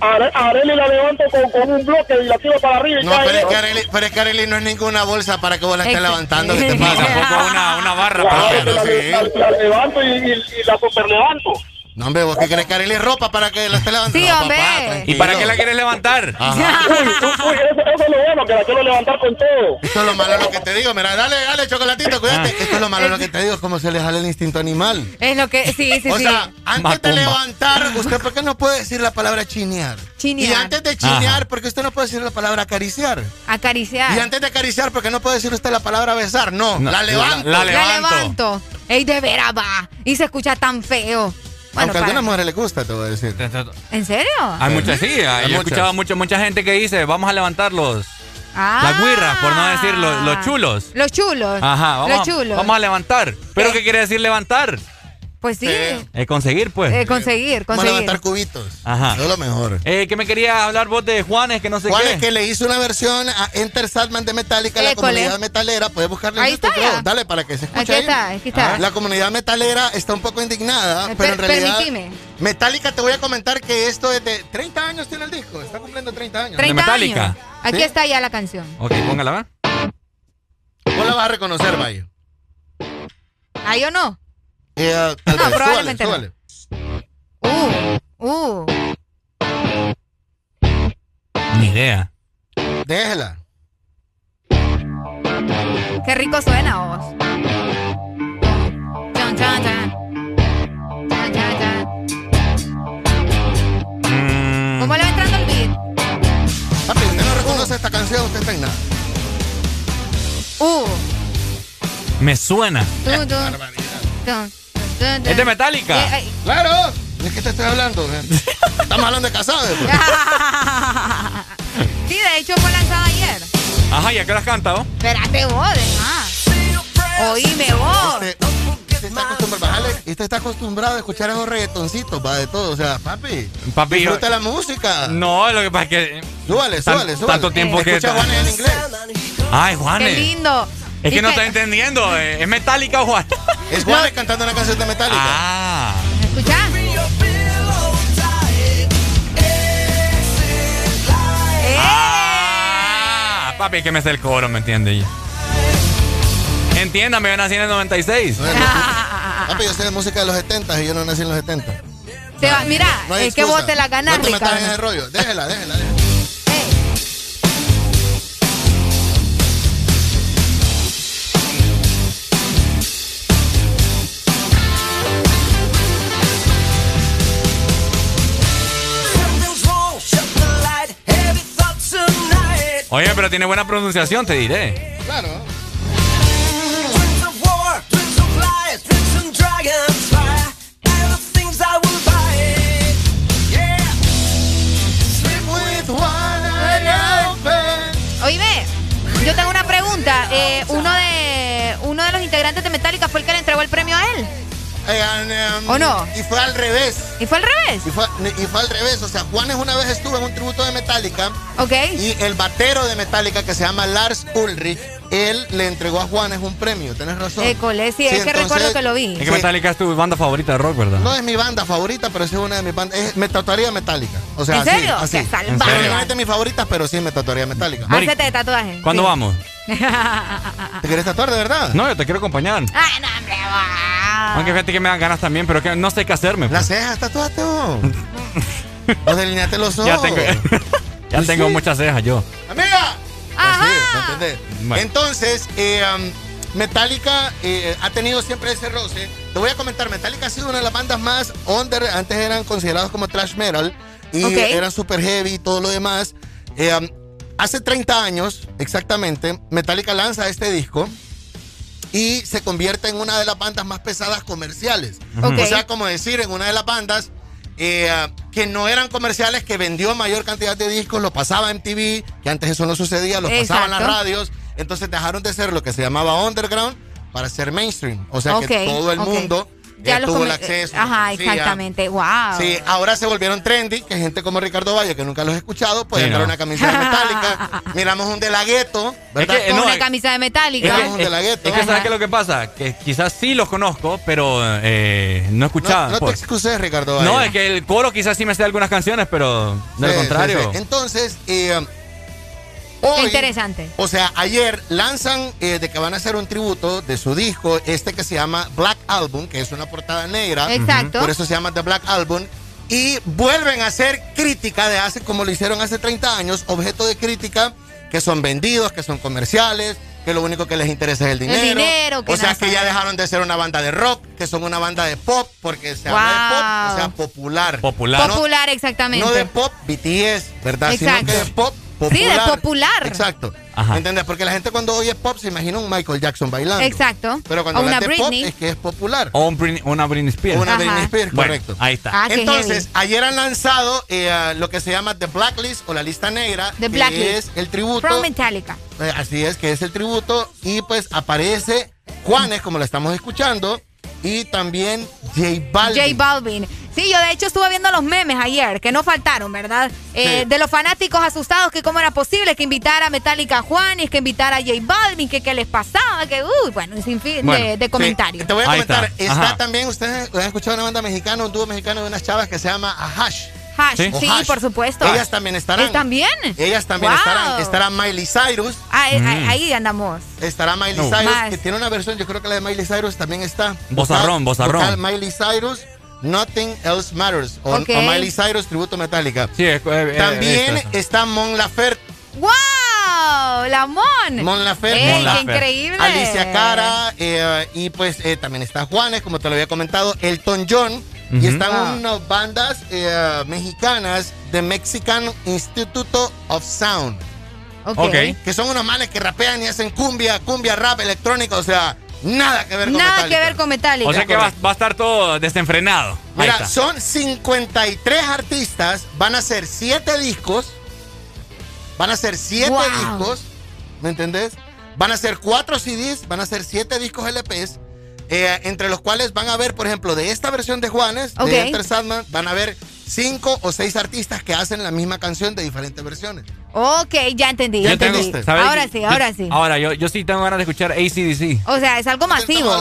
Are- Areli la levanto con, con un bloque y la tiro para arriba y No, cae. pero es, que Arely, pero es que Arely no es ninguna bolsa para que vos la estés levantando. ¿Qué te Ni pasa? tampoco una, una barra Claro para que la, la- la levanto y, y- y la super levanto. No, hombre, vos qué crees que es ropa para que la esté levantando. Sí, No, hombre. papá, ¿Y para qué la quieres levantar? Ajá. Uy, eso, eso es lo bueno, que la quiero levantar con todo. Esto es lo malo lo que te digo. Mira, dale, dale, chocolatito, cuídate. Ah. Esto es lo malo lo que te digo, es como se le jala el instinto animal. Es lo que, sí, sí, o sí. sea, antes de levantar, ¿usted por qué no puede decir la palabra chinear? Chinear. Y antes de chinear, Ajá. ¿por qué usted no puede decir la palabra acariciar? Acariciar. Y antes de acariciar, ¿por qué no puede decir usted la palabra besar? No, No, la levanto. la- la La levanto. levanto. Ey, de veras va. Y se escucha tan feo. Bueno, Aunque a algunas mujeres les gusta, te voy a decir. ¿En serio? Hay muchas, sí. Hay, he escuchado muchas. mucha, gente que dice, vamos a levantar los, Ah. las guirras, por no decir los, los chulos. Los chulos. Ajá, vamos, Los a- chulos. vamos a levantar. ¿Pero ¿Qué? qué quiere decir levantar? Pues sí. Sí. Eh, conseguir, pues. Eh, conseguir, Vamos a conseguir. levantar cubitos. Ajá. Eso es lo mejor. Eh, ¿Qué me quería hablar vos de Juanes, que no sé Juan qué? es que le hizo una versión a Enter Sadman de Metallica, la comunidad metalera. Puedes buscarle en Ahí YouTube, está. Dale para que se escuche Aquí ahí. está, aquí está. Ah, La comunidad metalera está un poco indignada, Eh, pero en realidad. permitime. Metallica, te voy a comentar que esto es de 30 años tiene el disco. Está cumpliendo 30 años. 30 Metallica? años. Aquí ¿Sí? está ya la canción. Ok, póngala, ¿va? Vos la vas a reconocer, Valle. ¿Ahí o no? Eh, tal No, vez. probablemente no. Súbale, súbale. Uh, uh. Ni idea. Déjela. Qué rico suena vos. Chan, chan, chan. Chan, chan, chan. Mm, ¿Cómo le va entrando el beat? Papi, usted no reconoce esta canción, usted está en nada. Uh. me suena. Tu, tu, tu, tu. Es de Metallica. Eh, ay. Claro. ¿De qué te estoy hablando? eh? Estamos hablando de casados. pues. sí, de hecho fue lanzada ayer. Ajá, ¿y a qué las canta, vos? Espérate vos, deja. Oíme vos. Este, usted está acostumbrado, usted está acostumbrado a escuchar esos reggaetoncitos, va de todo. O sea, papi, Papi, yo- disfruta la música. No, lo que pasa es que... Súbale, súbale, súbale. tanto tiempo que- Escucha Juanes en inglés. Ay, Qué Juanes. lindo. Es que no está entendiendo. eh, ¿Es Metallica o Juan? Es Juanes cantando una canción de Metallica. Ah. ¿Escuchá? ¡Eh! Ah, papi, que me sé el coro, ¿me entiende? Entiéndame, yo nací en el 96. Bueno, papi, yo sé de música de los 70 y yo no nací en los 70. Te va- mira, No es que excusa. vos te la ganás, No te metas en ese rollo. Déjela, déjela, déjela. Oye, pero tiene buena pronunciación, te diré. Claro. Oíme, yo tengo una pregunta. Eh, uno de uno de los integrantes de Metallica fue el que le entregó el premio a él. Eh, um, ¿O no? Y fue al revés. ¿Y fue al revés? Y fue, y fue al revés. O sea, Juanes una vez estuvo en un tributo de Metallica. Ok. Y el batero de Metallica, que se llama Lars Ulrich, él le entregó a Juanes un premio. Tienes razón. École, sí, es que recuerdo que lo vi. Es que Metallica es tu banda favorita de rock, ¿verdad? No es mi banda favorita, pero sí es una de mis bandas. Es, me tatuaría Metallica. O sea, ¿En así, serio? así. Salvaje. ¿En serio? Pero no es de mis favoritas, pero sí me tatuaría Metallica. Hacete de tatuaje. ¿Cuándo sí. vamos? ¿Te quieres tatuar de verdad? No, yo te quiero acompañar. Ay, no, hombre, va. Aunque fíjate que me dan ganas también, pero que no sé qué hacerme. Las pues. cejas, tatuate vos. o delineate los ojos. Ya tengo, ya Pues tengo sí. muchas cejas yo. ¡Amiga! Ajá. Así ¿me entendés? Bueno. Entonces, eh, um, Metallica eh, ha tenido siempre ese roce. Te voy a comentar, Metallica ha sido una de las bandas más under. Antes eran considerados como trash metal y Ok. eran super heavy y todo lo demás. Eh, um, hace 30 años, exactamente, Metallica lanza este disco. y se convierte en una de las bandas más pesadas comerciales. O sea, como decir, en una de las bandas eh, que no eran comerciales, que vendió mayor cantidad de discos, lo pasaba en TV, que antes eso no sucedía, lo pasaban en las radios, entonces dejaron de ser lo que se llamaba underground para ser mainstream. O sea que todo el mundo ya tuvo el acceso. Ajá, exactamente. Wow. Sí, ahora se volvieron trendy, que gente como Ricardo Valle, que nunca los he escuchado, puede entrar una camisa de metálica. Miramos un de la gueto, ¿verdad? Es una camisa de metálica. Miramos un de la gueto. Es que, ¿sabes qué es lo que pasa? Que quizás sí los conozco, pero eh, no he escuchado. No, no te pues. excuses, Ricardo Valle. No, es que el coro quizás sí me sé algunas canciones, pero de lo contrario. Entonces, eh, interesante. O sea, ayer lanzan eh, de que van a hacer un tributo de su disco, este que se llama Black Album, que es una portada negra. Exacto. Por eso se llama The Black Album. Y vuelven a hacer crítica de hace, como lo hicieron hace 30 años, objeto de crítica, que son vendidos, que son comerciales, que lo único que les interesa es el dinero. El dinero, O sea, que ya dejaron de ser una banda de rock, que son una banda de pop, porque se habla de pop, o sea, popular. Popular. Popular, exactamente. No de pop BTS, ¿verdad? Sino que de pop popular. Sí, de popular. Exacto. ¿Entendés? Porque la gente cuando oye pop se imagina un Michael Jackson bailando. Exacto. Pero cuando habla de pop es que es popular. O una Britney Spears. Una Britney Spears, correcto. ahí está. Ah, Entonces, ayer han lanzado eh, lo que se llama The Blacklist o la lista negra. The Blacklist. Que es el tributo. From Metallica. Eh, así es, que es el tributo. Y pues aparece Juanes, como lo estamos escuchando y también J Balvin. J Balvin. Sí, yo de hecho estuve viendo los memes ayer, que no faltaron, ¿verdad? Eh, de los fanáticos asustados que cómo era posible que invitara a Metallica a Juanes, que invitara a J Balvin, que qué les pasaba, que, uy, bueno, sin fin de, comentarios. te voy a comentar, está, también, ustedes han escuchado una banda mexicana, un dúo mexicano de unas chavas que se llama Ahash. Hash, sí, por supuesto. Ellas también estarán. ¿También? Ellas también estarán. Estará Miley Cyrus. Ah, eh, mm. ahí andamos. Estará Miley Cyrus, que tiene una versión, yo creo que la de Miley Cyrus también está. Bozarrón, bozarrón. Miley Cyrus. Nothing Else Matters. O, Miley Cyrus, tributo metálica. Sí, eh, eh, También está Mon Laferte. ¡Wow! La Mon. Mon Laferte. qué increíble! Alicia Cara. y pues también está Juanes, como te lo había comentado. Elton John. Y están unas bandas eh, mexicanas de Mexican Institute of Sound. Okay. Que son unos males que rapean y hacen cumbia, cumbia, rap, electrónica, o sea, nada que ver con Nada que ver con Metallica. O sea que va, a estar todo desenfrenado. Mira, son 53 artistas, van a hacer 7 discos, van a hacer 7 discos, ¿me entendés? Van a ser 4 CDs, van a ser 7 discos LPs eh, entre los cuales van a ver, por ejemplo, de esta versión de Juanes, de Enter Sandman, van a ver cinco o seis artistas que hacen la misma canción de diferentes versiones. Ok, ya entendí. Ya entendiste. ahora sí, ahora sí. Ahora, yo, yo sí tengo ganas de escuchar ACDC. O sea, es algo masivo.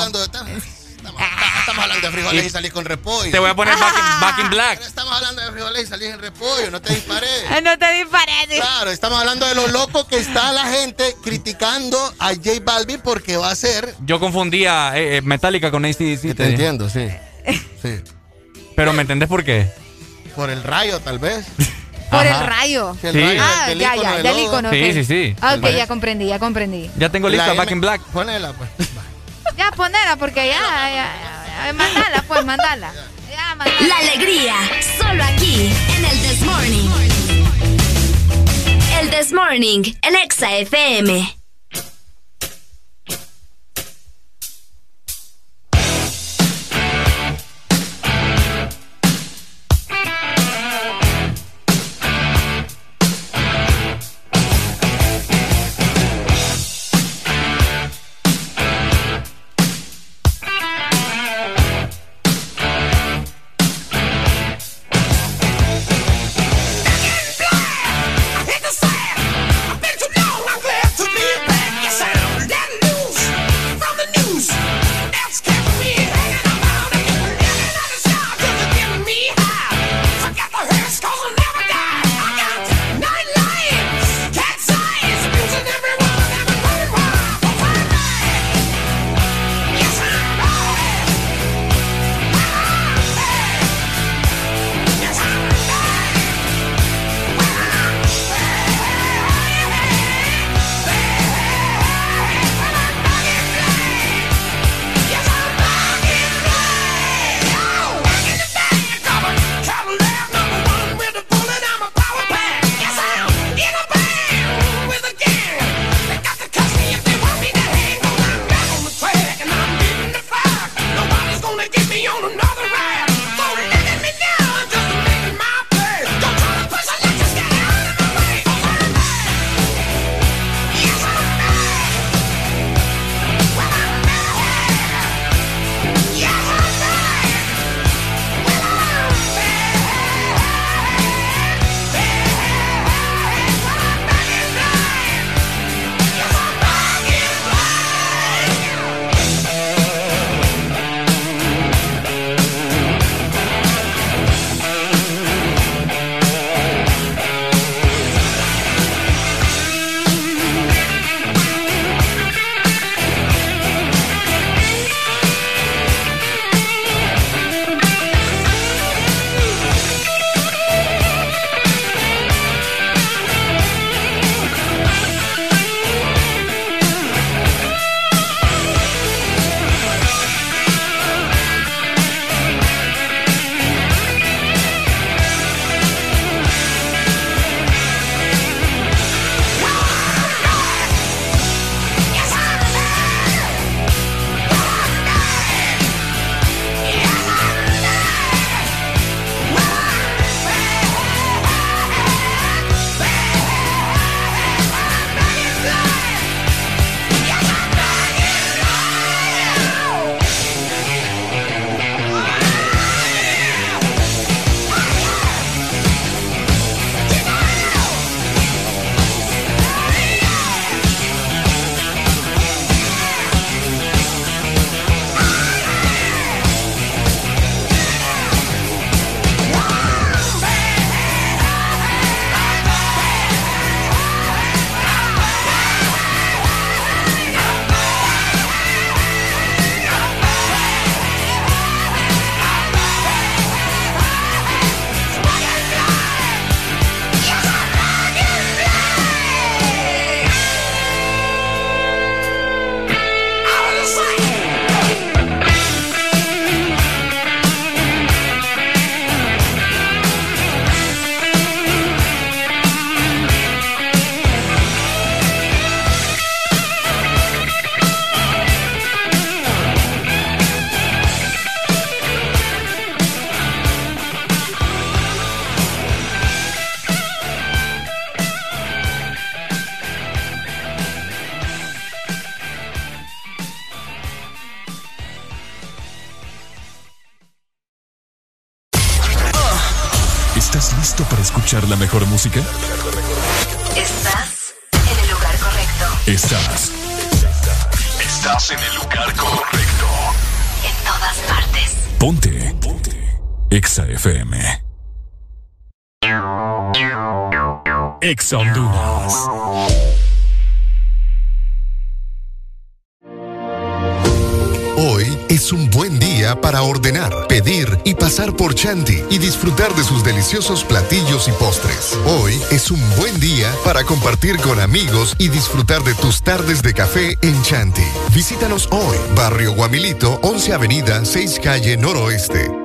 Estamos, hablando de frijoles y, salís con repollo. Te voy a poner back in, Black. estamos hablando de frijoles y salís en repollo, no te disparé. no te disparé. Claro, estamos hablando de lo loco que está la gente criticando a J Balvin porque va a ser. Yo confundía eh, eh, Metallica con ACDC. Te, entiendo, sí. sí. Pero ¿me entendés por qué? Por el rayo, tal vez. Por el rayo. Sí. ah, ya, ya, del icono. Sí, sí, sí. Ah, ok, ya comprendí, ya comprendí. Ya tengo lista Back in Black. Ponela, pues. Ya, ponela, porque ya, ya, ya, mandala, pues, mandala. Ya, mandala. La alegría, solo aquí, en el This Morning. El This Morning, en Exa FM. Es un buen día para ordenar, pedir y pasar por Chanti y disfrutar de sus deliciosos platillos y postres. Hoy es un buen día para compartir con amigos y disfrutar de tus tardes de café en Chanti. Visítanos hoy, Barrio Guamilito, 11 Avenida, 6 Calle Noroeste.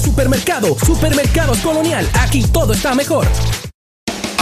supermercado. Supermercados Colonial. Aquí todo está mejor.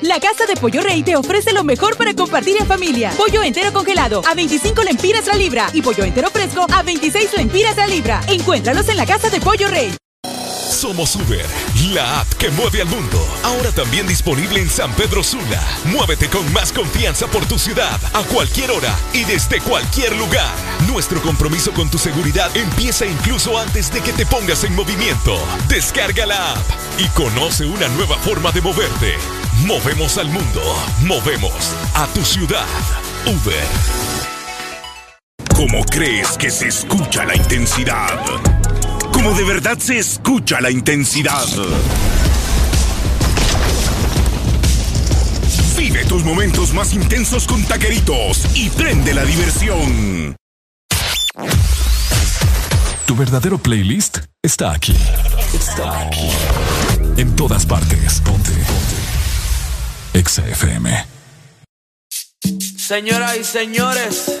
La Casa de Pollo Rey te ofrece lo mejor para compartir en familia. Pollo entero congelado a 25 lempiras la libra y pollo entero fresco a 26 lempiras la libra. Encuéntralos en la Casa de Pollo Rey. Somos Uber, la app que mueve al mundo. Ahora también disponible en San Pedro Sula. Muévete con más confianza por tu ciudad, a cualquier hora y desde cualquier lugar. Nuestro compromiso con tu seguridad empieza incluso antes de que te pongas en movimiento. Descarga la app y conoce una nueva forma de moverte. Movemos al mundo, movemos a tu ciudad. Uber. ¿Cómo crees que se escucha la intensidad? Como de verdad se escucha la intensidad. Vive tus momentos más intensos con taqueritos y prende la diversión. Tu verdadero playlist está aquí. Está aquí. En todas partes. Ponte. Ponte. Exa FM. Señoras y señores,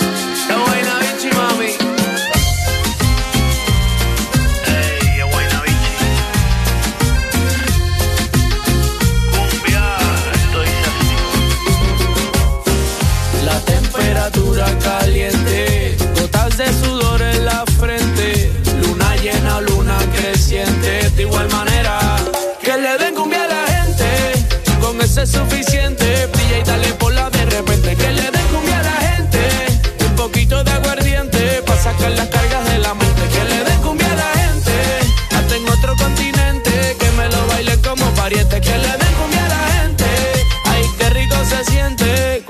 es suficiente. Brilla y dale por la de repente. Que le den cumbia a la gente. Un poquito de aguardiente. Pa' sacar las cargas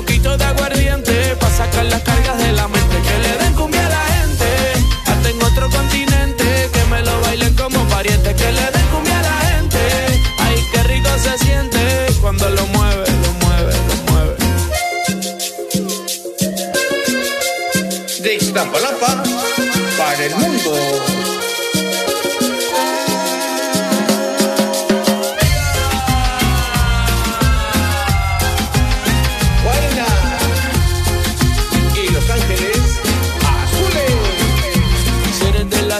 poquito de aguardiente. Pa' sacar las cargas de la mente. Que le den cumbia a la gente, hasta en otro continente. Que me lo bailen como pariente. Que le den cumbia a la gente, ay, qué rico se siente cuando lo mueve, lo mueve, lo mueve.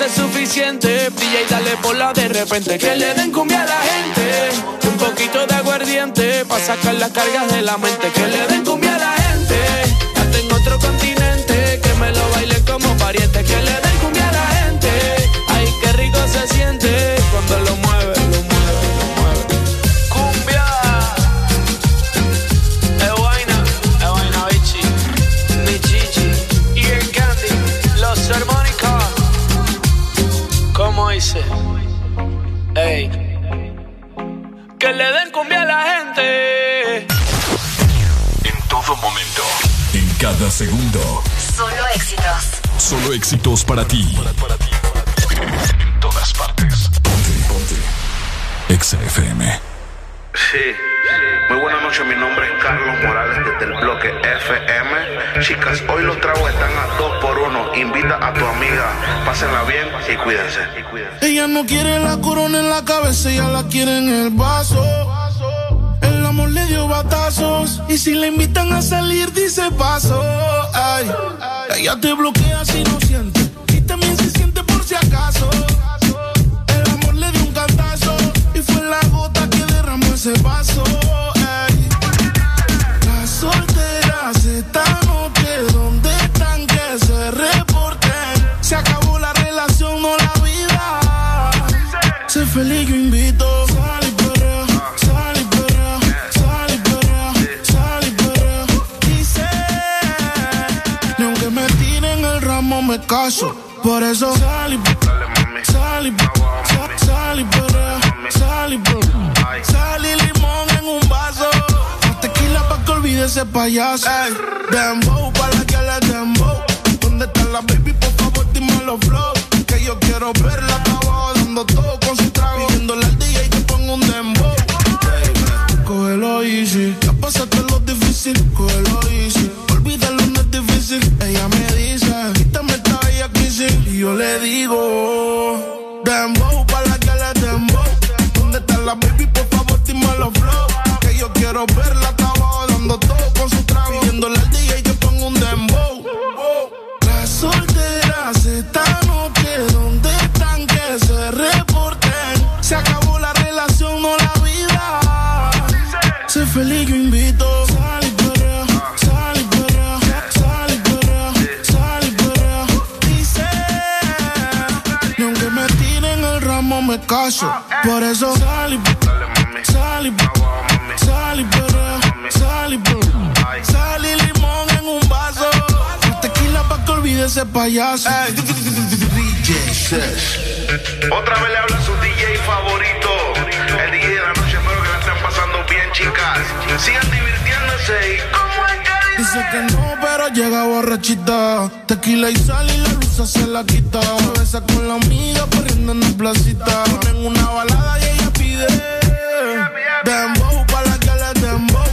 es suficiente, brilla y dale por la de repente, que le den cumbia a la gente, un poquito de aguardiente para sacar las cargas de la mente, que le den cumbia a la gente, hasta en otro continente, que me lo bailen como pariente, que le den cumbia a la gente, ay qué rico se siente cuando lo dice? Ey, que le den cumbia a la gente. En todo momento. En cada segundo. Solo éxitos. Solo éxitos para ti. En todas partes. Ponte, ponte. Exa FM. Sí, muy buenas noches, mi nombre es Carlos Morales desde el bloque FM. Chicas, hoy los tragos están a dos por uno. Invita a tu amiga, pásenla bien y cuídense. Ella no quiere la corona en la cabeza, ella la quiere en el vaso. El amor le dio batazos. Y si le invitan a salir, dice paso. Ay, ella te bloquea si no siente. Y también se siente por si acaso. El amor le dio un cantazo. Y fue la gota que derramó ese vaso. Feliz, yo invito. Sal y perrea, sal y perrea, sal y perrea, sal y perrea. Dice, ni aunque me tiren el ramo me caso. Por eso sal y sal y sal- sal y perrea, sal y perrea. Sal y limón en un vaso. Más tequila pa' que olvide ese payaso. Ey, dembow, pa' la que le dembow. ¿Dónde está la baby? Por favor, dime los flow. Que yo quiero verla hasta dando todo con su trago. Pidiéndole al DJ que ponga un dembow. Baby, Cógelo easy. Ya pasaste lo difícil. Cógelo easy. Olvídalo, no es difícil. Ella me dice, quítame esta bella. Y yo le digo, dembow, pa' la que le dembow. ¿Dónde está la baby? Por favor, dime los flow. Que yo quiero verla hasta abajo dando todo con su trago. Pidiéndole al DJ que ponga un dembow. Las solteras esta noche, feliz, yo invito. Sal y perrea, sal y perrea, sal y perrea, sal y perrea. Dice, ni aunque me tiren el ramo me caso. Por eso sal y sal y sal y perrea, sal y perrea. Sal y limón en un vaso. Tequila pa' que olvide ese payaso. Otra vez le habla su DJ favorito. Chicas. Sigan divirtiéndose y Dice que no, pero llega borrachita. Tequila y sal y la luz se la quita. Se besa con la amiga corriendo en la placita. Ponen una balada y ella pide. Dembow, pa' la que le dembow.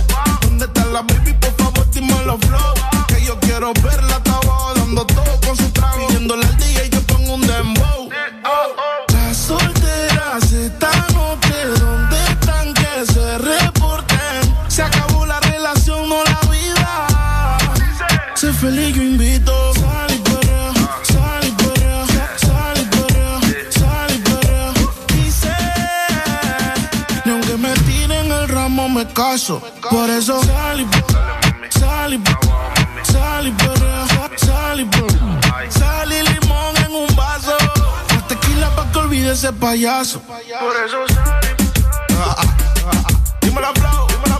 ¿Dónde está la baby? Por favor, dime los flow. Que yo quiero verla hasta abajo dando todo con su trago. Pidiéndole al DJ feliz, yo invito. Sal y perrea, sal y perrea, sal y perrea, sal y perrea. Dice, ni aunque me tiren el ramo me caso. Por eso sal y sal y sal y perrea, sal y perrea. Sal y limón en un vaso. Más tequila pa' que olvide ese payaso. Por eso sal y Dímelo, flow, dímelo,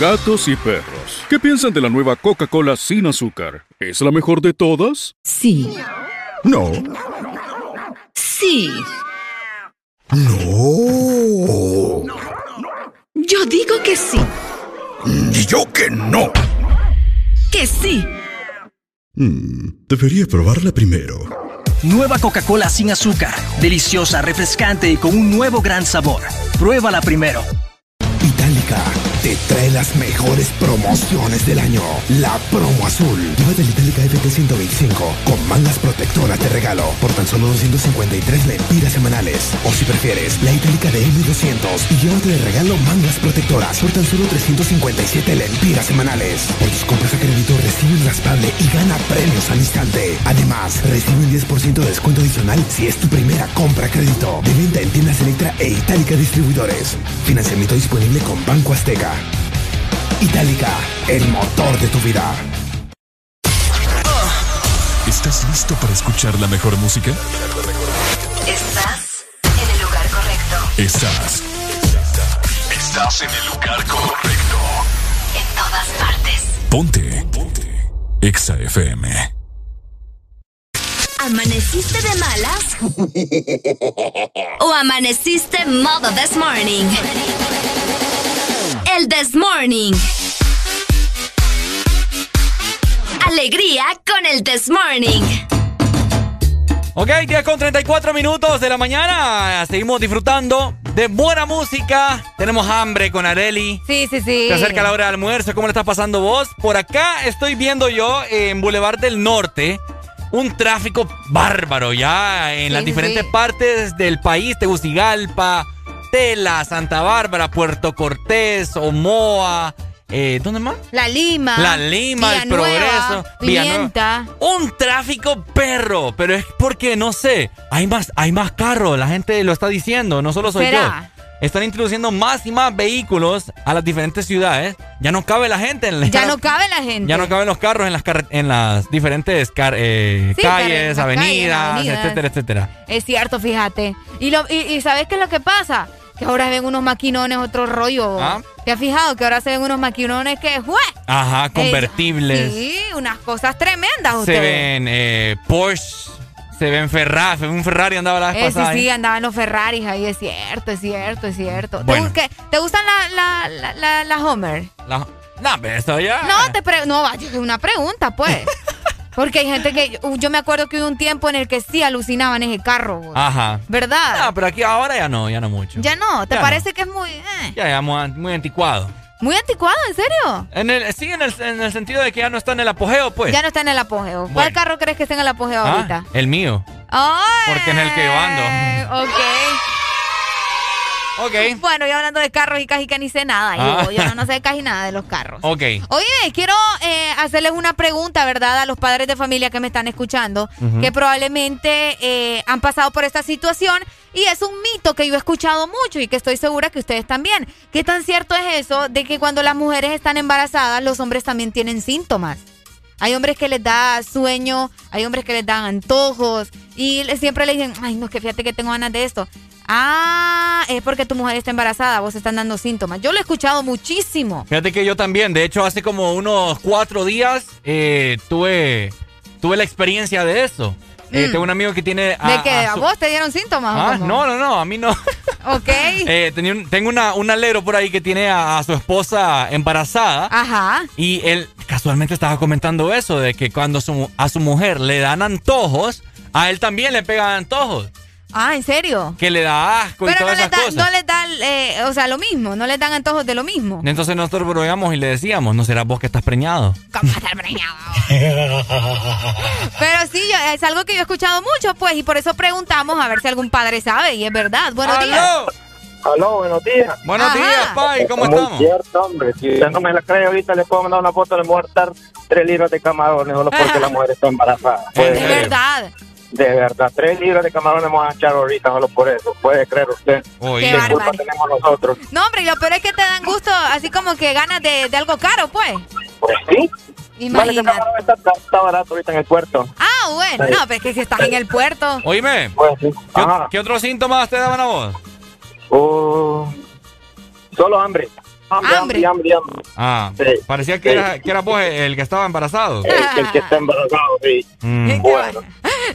Gatos y perros. ¿Qué piensan de la nueva Coca-Cola sin azúcar? ¿Es la mejor de todas? Sí. No. Sí. No. Yo digo que sí. Y yo que no. Que sí. Mm, debería probarla primero. Nueva Coca-Cola sin azúcar. Deliciosa, refrescante y con un nuevo gran sabor. Pruébala primero. Itálica te trae las mejores promociones del año. La promo azul. Llévate la Itálica FT125 con mangas protectoras de regalo por tan solo 253 lempiras semanales. O si prefieres, la Itálica de M200 y llévate de regalo mangas protectoras por tan solo 357 lempiras semanales. Por tus compras a crédito recibe un raspable y gana premios al instante. Además, recibe un 10% de descuento adicional si es tu primera compra a crédito. De venta en tiendas Electra e Itálica Distribuidores. Financiamiento disponible con Banco Azteca. Itálica, el motor de tu vida. ¿Estás listo para escuchar la mejor música? Estás en el lugar correcto. Estás. Estás en el lugar correcto. En todas partes. Ponte. Ponte. Exa FM. ¿Amaneciste de malas? ¿O amaneciste modo this morning? El This Morning. Alegría con el This Morning. Ok, 10 con 34 minutos de la mañana. Seguimos disfrutando de buena música. Tenemos hambre con Areli. Sí, sí, sí. Se acerca la hora de almuerzo. ¿Cómo le está pasando vos? Por acá estoy viendo yo en Boulevard del Norte un tráfico bárbaro ya en Sí, las sí, diferentes sí. partes del país. Tegucigalpa, Tela, Santa Bárbara, Puerto Cortés, Omoa. Eh, ¿Dónde más? La Lima. La Lima, el Progreso. Pimienta. Un tráfico perro, pero es porque, no sé, hay más, hay más carros, la gente lo está diciendo, no solo soy ¿Será? yo. Están introduciendo más y más vehículos a las diferentes ciudades. Ya no cabe la gente. En Ya no cabe la gente. Ya no caben los carros en las, en las diferentes car- eh, Sí, calles, las calles, avenidas, etcétera, etcétera. Es cierto, fíjate. Y, lo, y, y ¿sabes qué es lo que pasa? Que ahora ven unos maquinones, otro rollo. Ah. ¿Te has fijado que ahora se ven unos maquinones que, ¡jue! Ajá, convertibles. Sí, unas cosas tremendas se ustedes. ven eh, Porsche, se ven Ferrari, un Ferrari andaba la vez Eh, sí, pasada. sí, ¿eh? andaban los Ferraris ahí, es cierto, es cierto, es cierto. ¿Te, Bueno. gu- qué- ¿te gustan la, la, la, la, la Homer? La- no, pero eso ya. No, te pre- no, es una pregunta, pues. Porque hay gente que. Yo me acuerdo que hubo un tiempo en el que sí alucinaban ese carro. Ajá. ¿verdad? No, pero aquí ahora ya no, ya no mucho. Ya no, ¿te Ya parece que es muy. eh, Ya, ya muy anticuado. Muy anticuado, en serio? En el, sí, en el, en el sentido de que ya no está en el apogeo, pues. Ya no está en el apogeo. ¿Cuál carro crees que está en el apogeo Ah, ahorita? El mío. Porque es el que yo ando. Ok. Ok. Bueno, y hablando de carros y casi que ni sé nada. Ah. Yo, yo no, no sé casi nada de los carros. Ok. Oye, quiero eh, hacerles una pregunta, ¿verdad? A los padres de familia que me están escuchando, que probablemente eh, han pasado por esta situación y es un mito que yo he escuchado mucho y que estoy segura que ustedes también. ¿Qué tan cierto es eso de que cuando las mujeres están embarazadas, los hombres también tienen síntomas? Hay hombres que les da sueño, hay hombres que les dan antojos y siempre le dicen, ay, no, que fíjate que tengo ganas de esto. Ah, es porque tu mujer está embarazada, vos están dando síntomas. Yo lo he escuchado muchísimo. Fíjate que yo también, de hecho, hace como unos cuatro días eh, tuve, tuve la experiencia de eso. Eh, Mm. tengo un amigo que tiene... a- ¿De que a su- vos te dieron síntomas? Ah, no, no, no, a mí no. Ok. Eh, un- tengo una, un alero por ahí que tiene a, a su esposa embarazada. Ajá. Y él casualmente estaba comentando eso, de que cuando su- a su mujer le dan antojos, a él también le pegan antojos. Ah, ¿en serio? Que le da asco y todas no esas cosas. no les dan, eh, o sea, lo mismo, no les dan antojos de lo mismo. Entonces nosotros bromeamos y le decíamos, ¿no será vos que estás preñado? ¿Cómo estar preñado? Pero sí, es algo que yo he escuchado mucho, pues, y por eso preguntamos a ver si algún padre sabe, y es verdad. Buenos días. Aló, buenos días. Buenos días, Pai, ¿cómo Muy estamos? cierto, hombre. Si usted no me la cree ahorita, le puedo mandar una foto de muertar tres libras de camarones solo porque la mujer está embarazada. Creer. verdad. De verdad, tres libras de camarones vamos a echar ahorita solo por eso. Puede creer usted. Qué ¿Qué culpa tenemos nosotros? No, hombre, y lo peor es que te dan gusto, así como que ganas de, de algo caro, pues. Pues sí. Vale, Imagínate. camarón está, está barato ahorita en el puerto. Ah, bueno, Sí. no, pero es que si estás en el puerto. Oíme, Pues sí. ¿qué, qué otros síntomas te daban a vos? Uh, solo hambre. Hambre, hambre, hambre, hambre. Ah, Sí. parecía que, Sí. era, que eras vos el que estaba embarazado. El, el que está embarazado, sí. Mm. Bueno.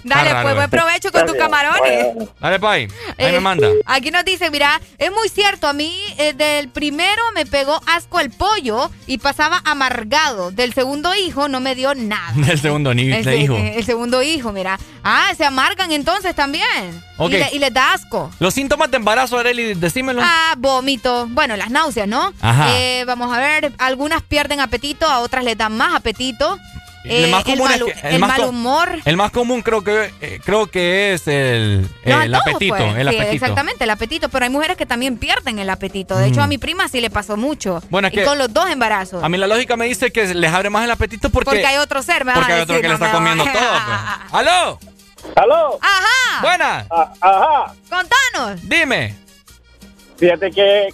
Dale, pues eh. buen provecho con tus camarones. Dale, Pai, ahí Eh, me manda. Aquí nos dice, mira, es muy cierto, a mí eh, del primero me pegó asco el pollo y pasaba amargado. Del segundo hijo no me dio nada. Del segundo ni El, hijo. eh, el segundo hijo, mira. Ah, se amargan entonces también. Y, le- y les da asco. Los síntomas de embarazo, Arely, decímelo. Ah, vómito. Bueno, las náuseas, ¿no? Ajá. Eh, vamos a ver, algunas pierden apetito, a otras les dan más apetito. El Eh, más común mal, es que- el el más mal humor. El más común creo que eh, creo que es el, Los el apetito, pues. el Sí, apetito. exactamente, el apetito. Pero hay mujeres que también pierden el apetito. De hecho, Mm. a mi prima sí le pasó mucho. Bueno, es y que- con los dos embarazos. A mí la lógica me dice que les abre más el apetito porque porque hay otro ser, me porque a hay otro decir, que le está comiendo todo. pues. ¡Aló! ¿Aló? Ajá. Buenas. ajá. Contanos. Dime. Fíjate que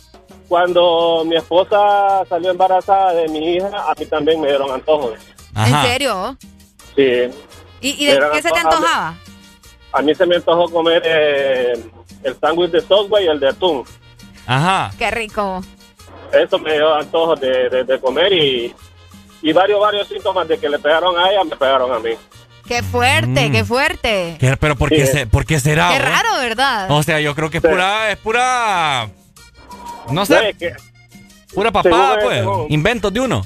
cuando mi esposa salió embarazada de mi hija, a mí también me dieron antojos. ¿En serio? Sí. ¿Y, y de qué se te antojaba? A mí se me antojó comer eh, el sándwich de Subway y el de atún. Ajá. Qué rico. Eso me dio antojos de, de- de comer y, y varios, varios síntomas de que le pegaron a ella, me pegaron a mí. Qué fuerte, Mm. qué fuerte. ¿Qué- pero ¿por qué, Sí. se- por qué será? Qué raro, ¿verdad? O sea, yo creo que es pura, es pura, no sé, que- pura papada, según- pues. según- Inventos de uno.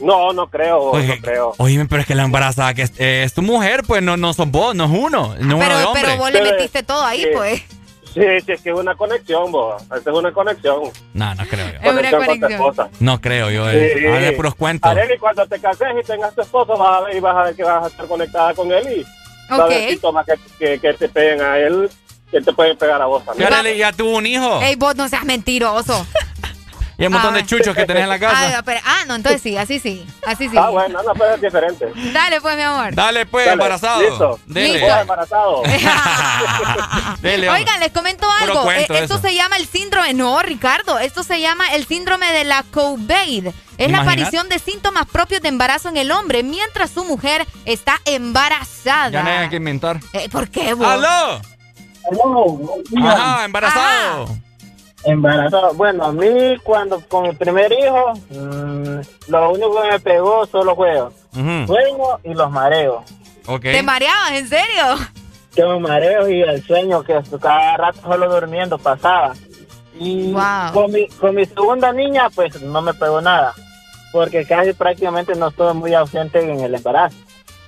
no, no creo, Oye, no creo. Oye, pero es que la embarazada que es, eh, es tu mujer, pues no, no sos vos, no es uno, no uno pero, hombre. pero vos le metiste todo ahí, sí. pues. Sí, sí, es que es una conexión, vos. Esa es una conexión. No, no creo yo. Es una Conexión con tu conexión. esposa. No creo yo. Eh. Sí. Habla de puros cuentos. Arely, cuando te cases y tengas tu esposo, vas a ver y vas a ver que vas a estar conectada con él y va a haber síntomas que, que, que te peguen a él, que te pueden pegar a vos Y también. Arely ya tuvo un hijo. Ey, vos no seas mentiroso. Y un montón Ah. de chuchos que tenés en la casa. Ah, pero- ah, no, entonces sí, así sí. Así sí. Ah, bueno, no, pero es diferente. Dale, pues, mi amor. Dale, pues, Dale, embarazado. listo. Dele. Listo. Embarazado. Dele. Oigan, les comento algo. Eh, esto eso. se llama el síndrome. No, Ricardo. Esto se llama el síndrome de la COVID. Es la aparición de síntomas propios de embarazo en el hombre mientras su mujer está embarazada. Ya no hay que inventar. Eh, ¿Por qué, vos? ¡Aló! Ajá, embarazado. Embarazado. Bueno, a mí cuando con mi primer hijo, mm, lo único que me pegó solo fue Ujú. sueño y los mareos. ¿Te mareabas? ¿En serio? Que los mareos y el sueño que cada rato solo durmiendo pasaba. Y Wow. con, mi, con mi segunda niña, pues no me pegó nada. Porque casi prácticamente no estuve muy ausente en el embarazo.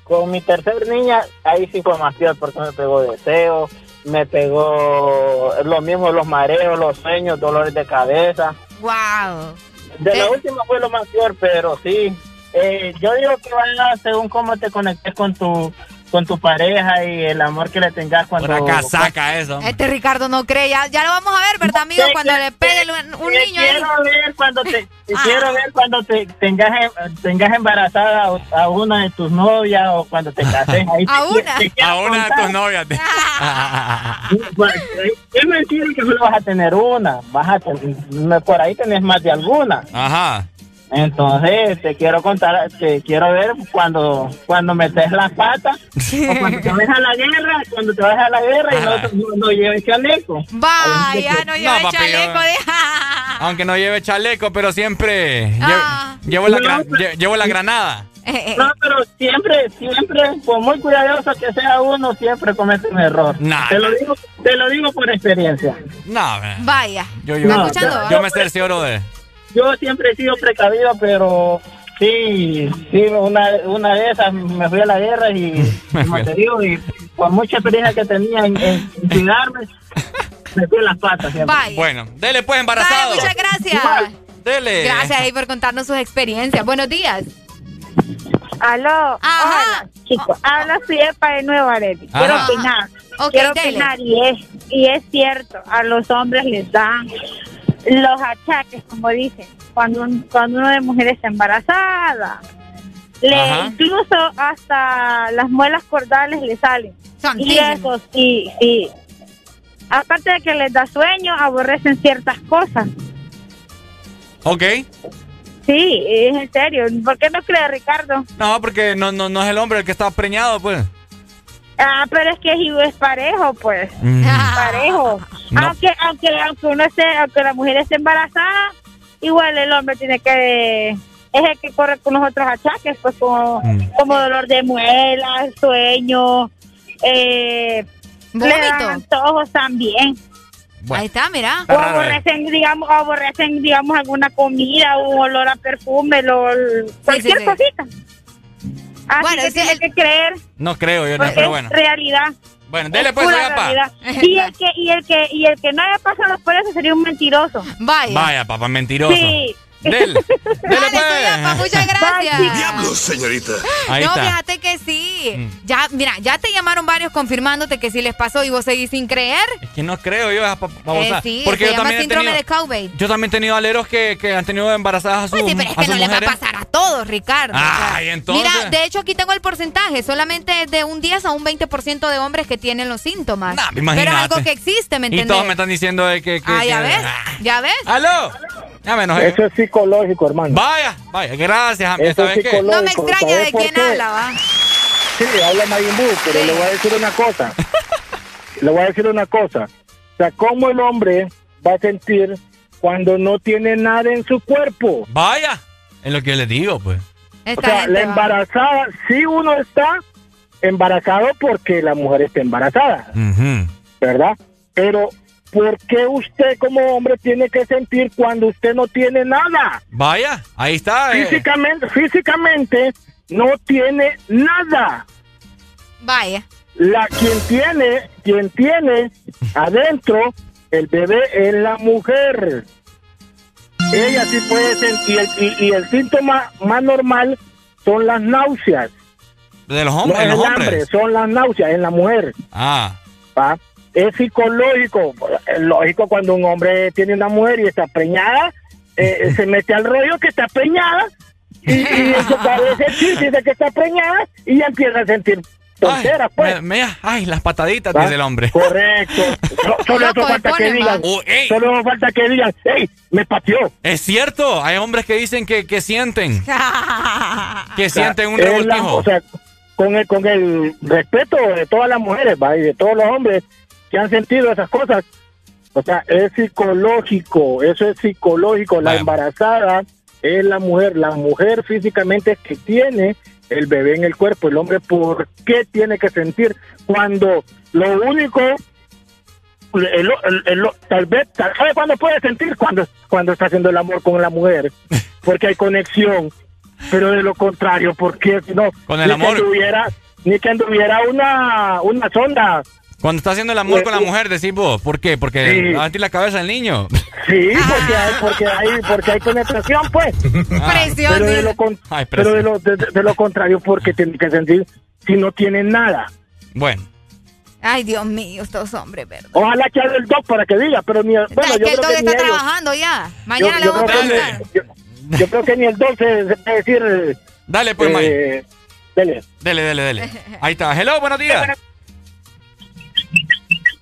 Con mi tercer niña, ahí sí fue más peor porque me pegó deseo, me pegó lo mismo los mareos, los sueños, dolores de cabeza. Wow. De la Eh. última fue lo más peor, pero sí. Eh, yo digo que va según cómo te conectes con tu con tu pareja y el amor que le tengas cuando... Una casaca eso. Este Ricardo no cree. Ya, ya lo vamos a ver, ¿verdad, amigo? Te- Cuando te- le pegue un te niño ahí. quiero ver cuando te, Ah. quiero ver cuando te tengas em- tengas embarazada a, una de tus novias o cuando te cases ahí ¿A te- una? A una de tus novias. Es mentira que solo vas a tener una vas a ten- por ahí tenés más de alguna Ajá. Entonces te quiero contar te quiero ver cuando cuando metes las patas o cuando te vas a la guerra cuando te vas a la guerra y no, no, no lleves chaleco Vaya, no lleva el papi, chaleco yo- de... Aunque no lleve chaleco, pero siempre lle- Ah. llevo, la No, gra- pero- lle- llevo la granada. No, pero siempre, siempre, por muy cuidadoso que sea uno, siempre comete un error. Nah. Te lo digo, te lo digo por experiencia. No, man. Vaya. yo, yo, No, yo, no. yo me cercioro de. Yo siempre he sido precavido, pero Sí, sí, una, una de esas me fui a la guerra y, como te digo, y con mucha experiencia que tenía en, cuidarme, me fui a las patas siempre. Bueno, dele pues embarazado. muchas gracias. Dele. Gracias ahí por contarnos sus experiencias. Buenos días. Aló. Hola, chicos. Habla Siepa de Nuevo Areli. Quiero opinar. Quiero opinar y es, y es cierto, a los hombres les dan los achaques, como dicen, cuando, cuando una de mujeres está embarazada. Le, incluso hasta las muelas cordales le salen. y eso sí, sí. Aparte de que les da sueño, aborrecen ciertas cosas. Ok. Sí, es en serio. ¿Por qué no cree Ricardo? No, porque no, no, no es el hombre el que está preñado, pues. Ah, pero es que es parejo, pues. Mm. Parejo. Aunque, aunque, aunque uno esté, aunque la mujer esté embarazada, igual el hombre tiene que es el que corre con los otros achaques, pues como, mm. como dolor de muelas, sueño, eh, antojos también. Ahí está, mira. O aborrecen, digamos, aborrecen, digamos, alguna comida, un olor a perfume, lo, cualquier cosita. Así bueno, que tiene que creer. No creo yo, no, pero bueno. realidad. Bueno, dele pues, papá. Y el que y el que y el que no haya pasado por eso sería un mentiroso. Vaya. Vaya, papá, mentiroso. Sí. Del. Dele, pues. muchas gracias. Diablos, señorita. Ahí no, fíjate que sí. Mm. Ya, mira, ya te llamaron varios confirmándote que sí les pasó y vos seguís sin creer. Es que no creo yo, eh, sí, porque yo también síndrome he tenido, de cowbait. Yo también he tenido aleros que, que han tenido embarazadas a sus Pues sí, pero es que no les va a pasar a todos, Ricardo. Ay, entonces. Mira, de hecho aquí tengo el porcentaje, solamente de un 10 a un 20% de hombres que tienen los síntomas. Nah, pero es algo que existe, ¿me entiendes? Y todos me están diciendo de que, Ah, ya ves. Ya ves. ¿Aló? Eso es psicológico, hermano. Vaya, vaya, gracias, Eso es psicológico. No me extraña de quién habla, va. Sí, habla Mayimbu, pero le voy a decir una cosa. le voy a decir una cosa. O sea, ¿cómo el hombre va a sentir cuando no tiene nada en su cuerpo? Vaya, es lo que le digo, pues. o sea, la embarazada, sí uno está embarazado porque la mujer está embarazada, ¿verdad? Pero ¿por qué usted como hombre tiene que sentir cuando usted no tiene nada? Vaya, ahí está. Eh. Físicamente, físicamente no tiene nada. Vaya. La quien tiene, quien tiene adentro el bebé es la mujer. Ella sí puede sentir y, el síntoma más normal son las náuseas. De los hombres, no los hombres. son las náuseas en la mujer. Ah. ¿Va? Es psicológico. Es lógico cuando un hombre tiene una mujer y está preñada, eh, se mete al rollo que está preñada y, y eso sentir, dice que está preñada y ya empieza a sentir tonteras, pues. ay, las pataditas dice el hombre. Correcto. solo eso falta que digan. Oh, solo falta que digan, hey, me pateó. Es cierto, hay hombres que dicen que, que sienten. que sienten un revoltijo. o sea, con el, con el respeto de todas las mujeres, ¿va? y de todos los hombres, que han sentido esas cosas. O sea, es psicológico, eso es psicológico. La embarazada es la mujer, la mujer físicamente es que tiene el bebé en el cuerpo. El hombre, ¿por qué tiene que sentir cuando lo único, tal vez, ¿sabe cuándo puede sentir? Cuando, cuando está haciendo el amor con la mujer, porque hay conexión. Pero de lo contrario, ¿por qué no? Con el amor. ni que anduviera una, una sonda cuando está haciendo el amor con la mujer, decís vos, ¿por qué? Porque sí. la cabeza del niño. Sí, porque hay, porque hay, porque hay penetración, pues. Ah. Pero, de lo, pero de, lo, de, lo contrario, porque tiene que sentir si no tiene nada. Bueno. Ay, Dios mío, estos hombres, ¿verdad? Ojalá que haga el doc para que diga, pero ni... Bueno, es que el doc está trabajando ya. Mañana le vamos a preguntar. Yo, creo que ni el doc se, puede decir... Dale, pues, eh, Dele. Dele, dele, dele. Ahí está. Hello, buenos días. Bueno.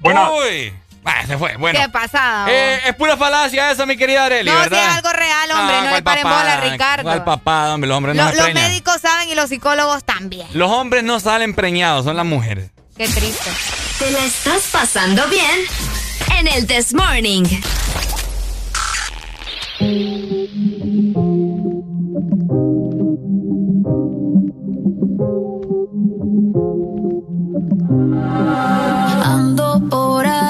Uy. Ah, se fue. Bueno. Qué pasada. Eh, es pura falacia eso, mi querida Arely, no, ¿verdad? No, es algo real, hombre. no le paren bola, Ricardo. ¿Cuál papá, hombre? Los hombres no Los médicos saben y los psicólogos también. Los hombres no salen preñados, son las mujeres. Qué triste. ¿Te la estás pasando bien? En el This Morning.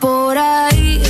por ahí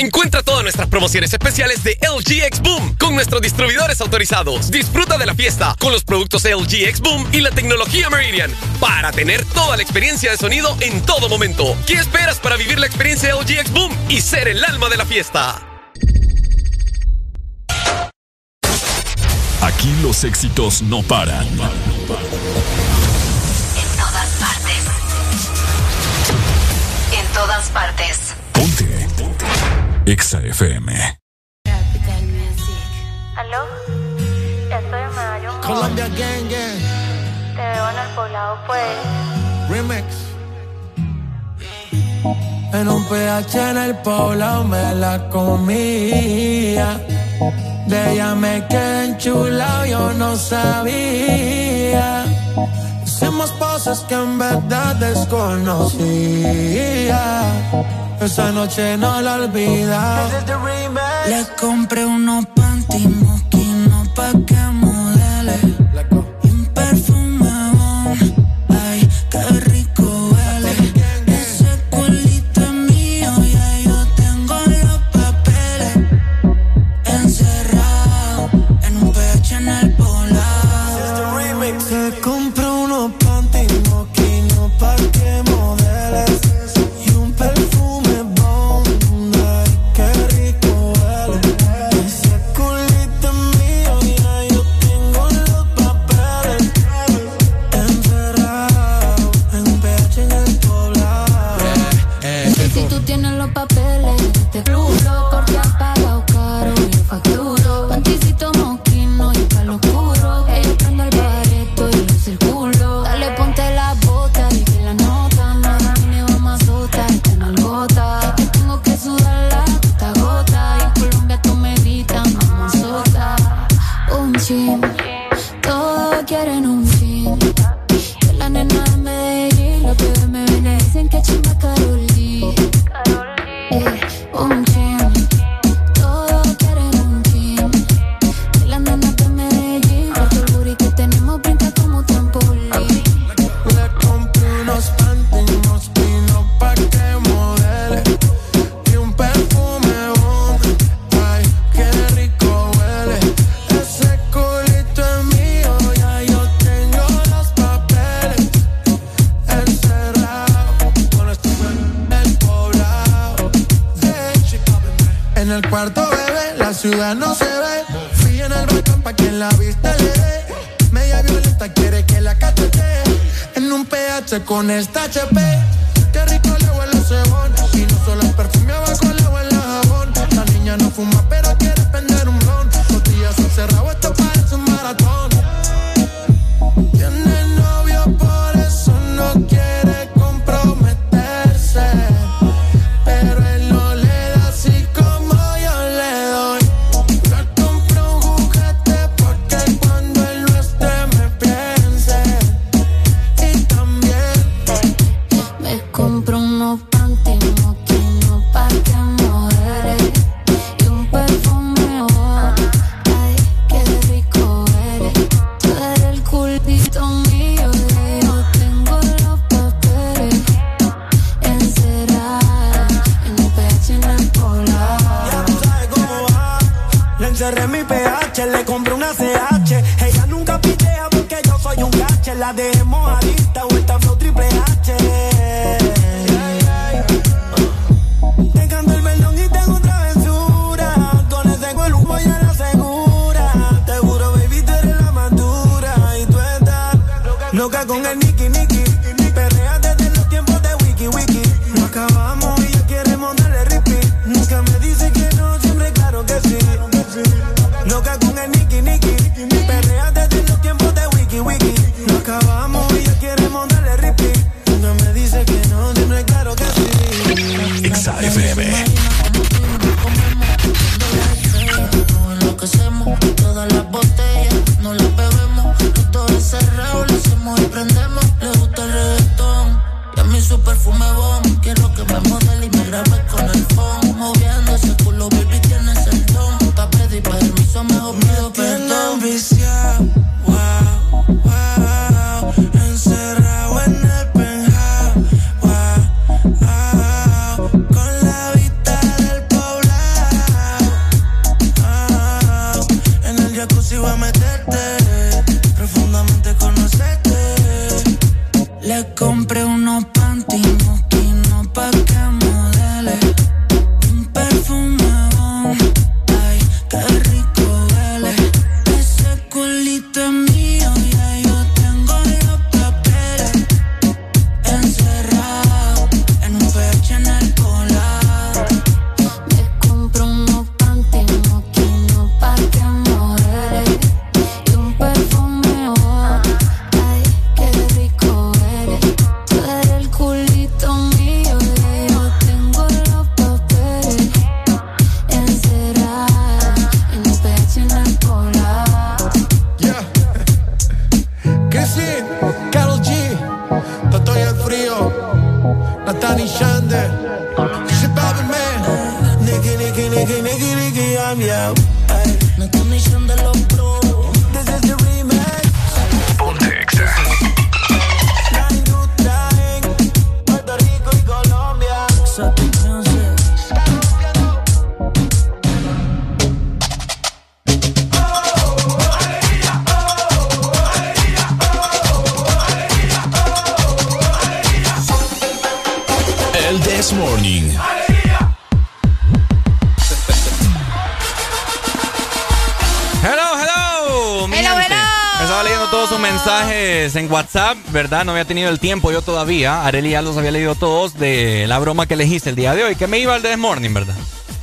Encuentra todas nuestras promociones especiales de LG X Boom con nuestros distribuidores autorizados. Disfruta de la fiesta con los productos LG X Boom y la tecnología Meridian para tener toda la experiencia de sonido en todo momento. ¿Qué esperas para vivir la experiencia LG X Boom y ser el alma de la fiesta? Aquí los éxitos no paran. En todas partes. todas partes. Exa FM. ¿Aló? Estoy en Medallón. Colombia Gang Gang. Te veo en el poblado, pues. Remix. En un PH en el poblado me la comía. De ella me quedé enchulado, yo no sabía. Hicimos cosas que en verdad desconocía. Esa noche no la olvida. Le compré unos panty no pa' que con esta HP. ¿Verdad? No había tenido el tiempo yo todavía. Areli ya los había leído todos de la broma que elegiste el día de hoy, que me iba al Morning, ¿verdad?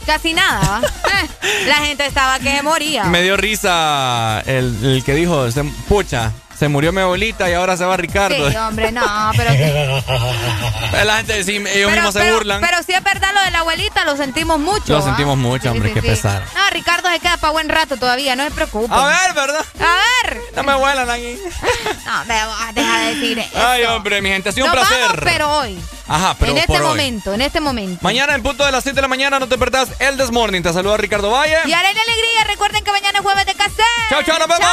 Casi nada. Eh, la gente estaba que moría. Me dio risa el, el que dijo, pucha, se murió mi abuelita y ahora se va Ricardo. Sí, hombre, no, pero... la gente, sí, ellos mismos se burlan. Pero si es verdad lo de la abuelita, lo sentimos mucho. Lo sentimos mucho, hombre, qué pesar. No, Ricardo se queda para buen rato todavía, no se preocupe. A ver, ¿verdad? A ver. No me vuelan aquí. no, me deja de decir eso. Ay, hombre, mi gente, ha sido un placer. pero hoy. Ajá, pero En este momento, en este momento. Mañana en punto de las 7 de la mañana no te perdás el Desmorning. Te saluda Ricardo Valle. Y Arena Alegría. Recuerden que mañana es jueves de cassette. Chao, chao, nos vemos.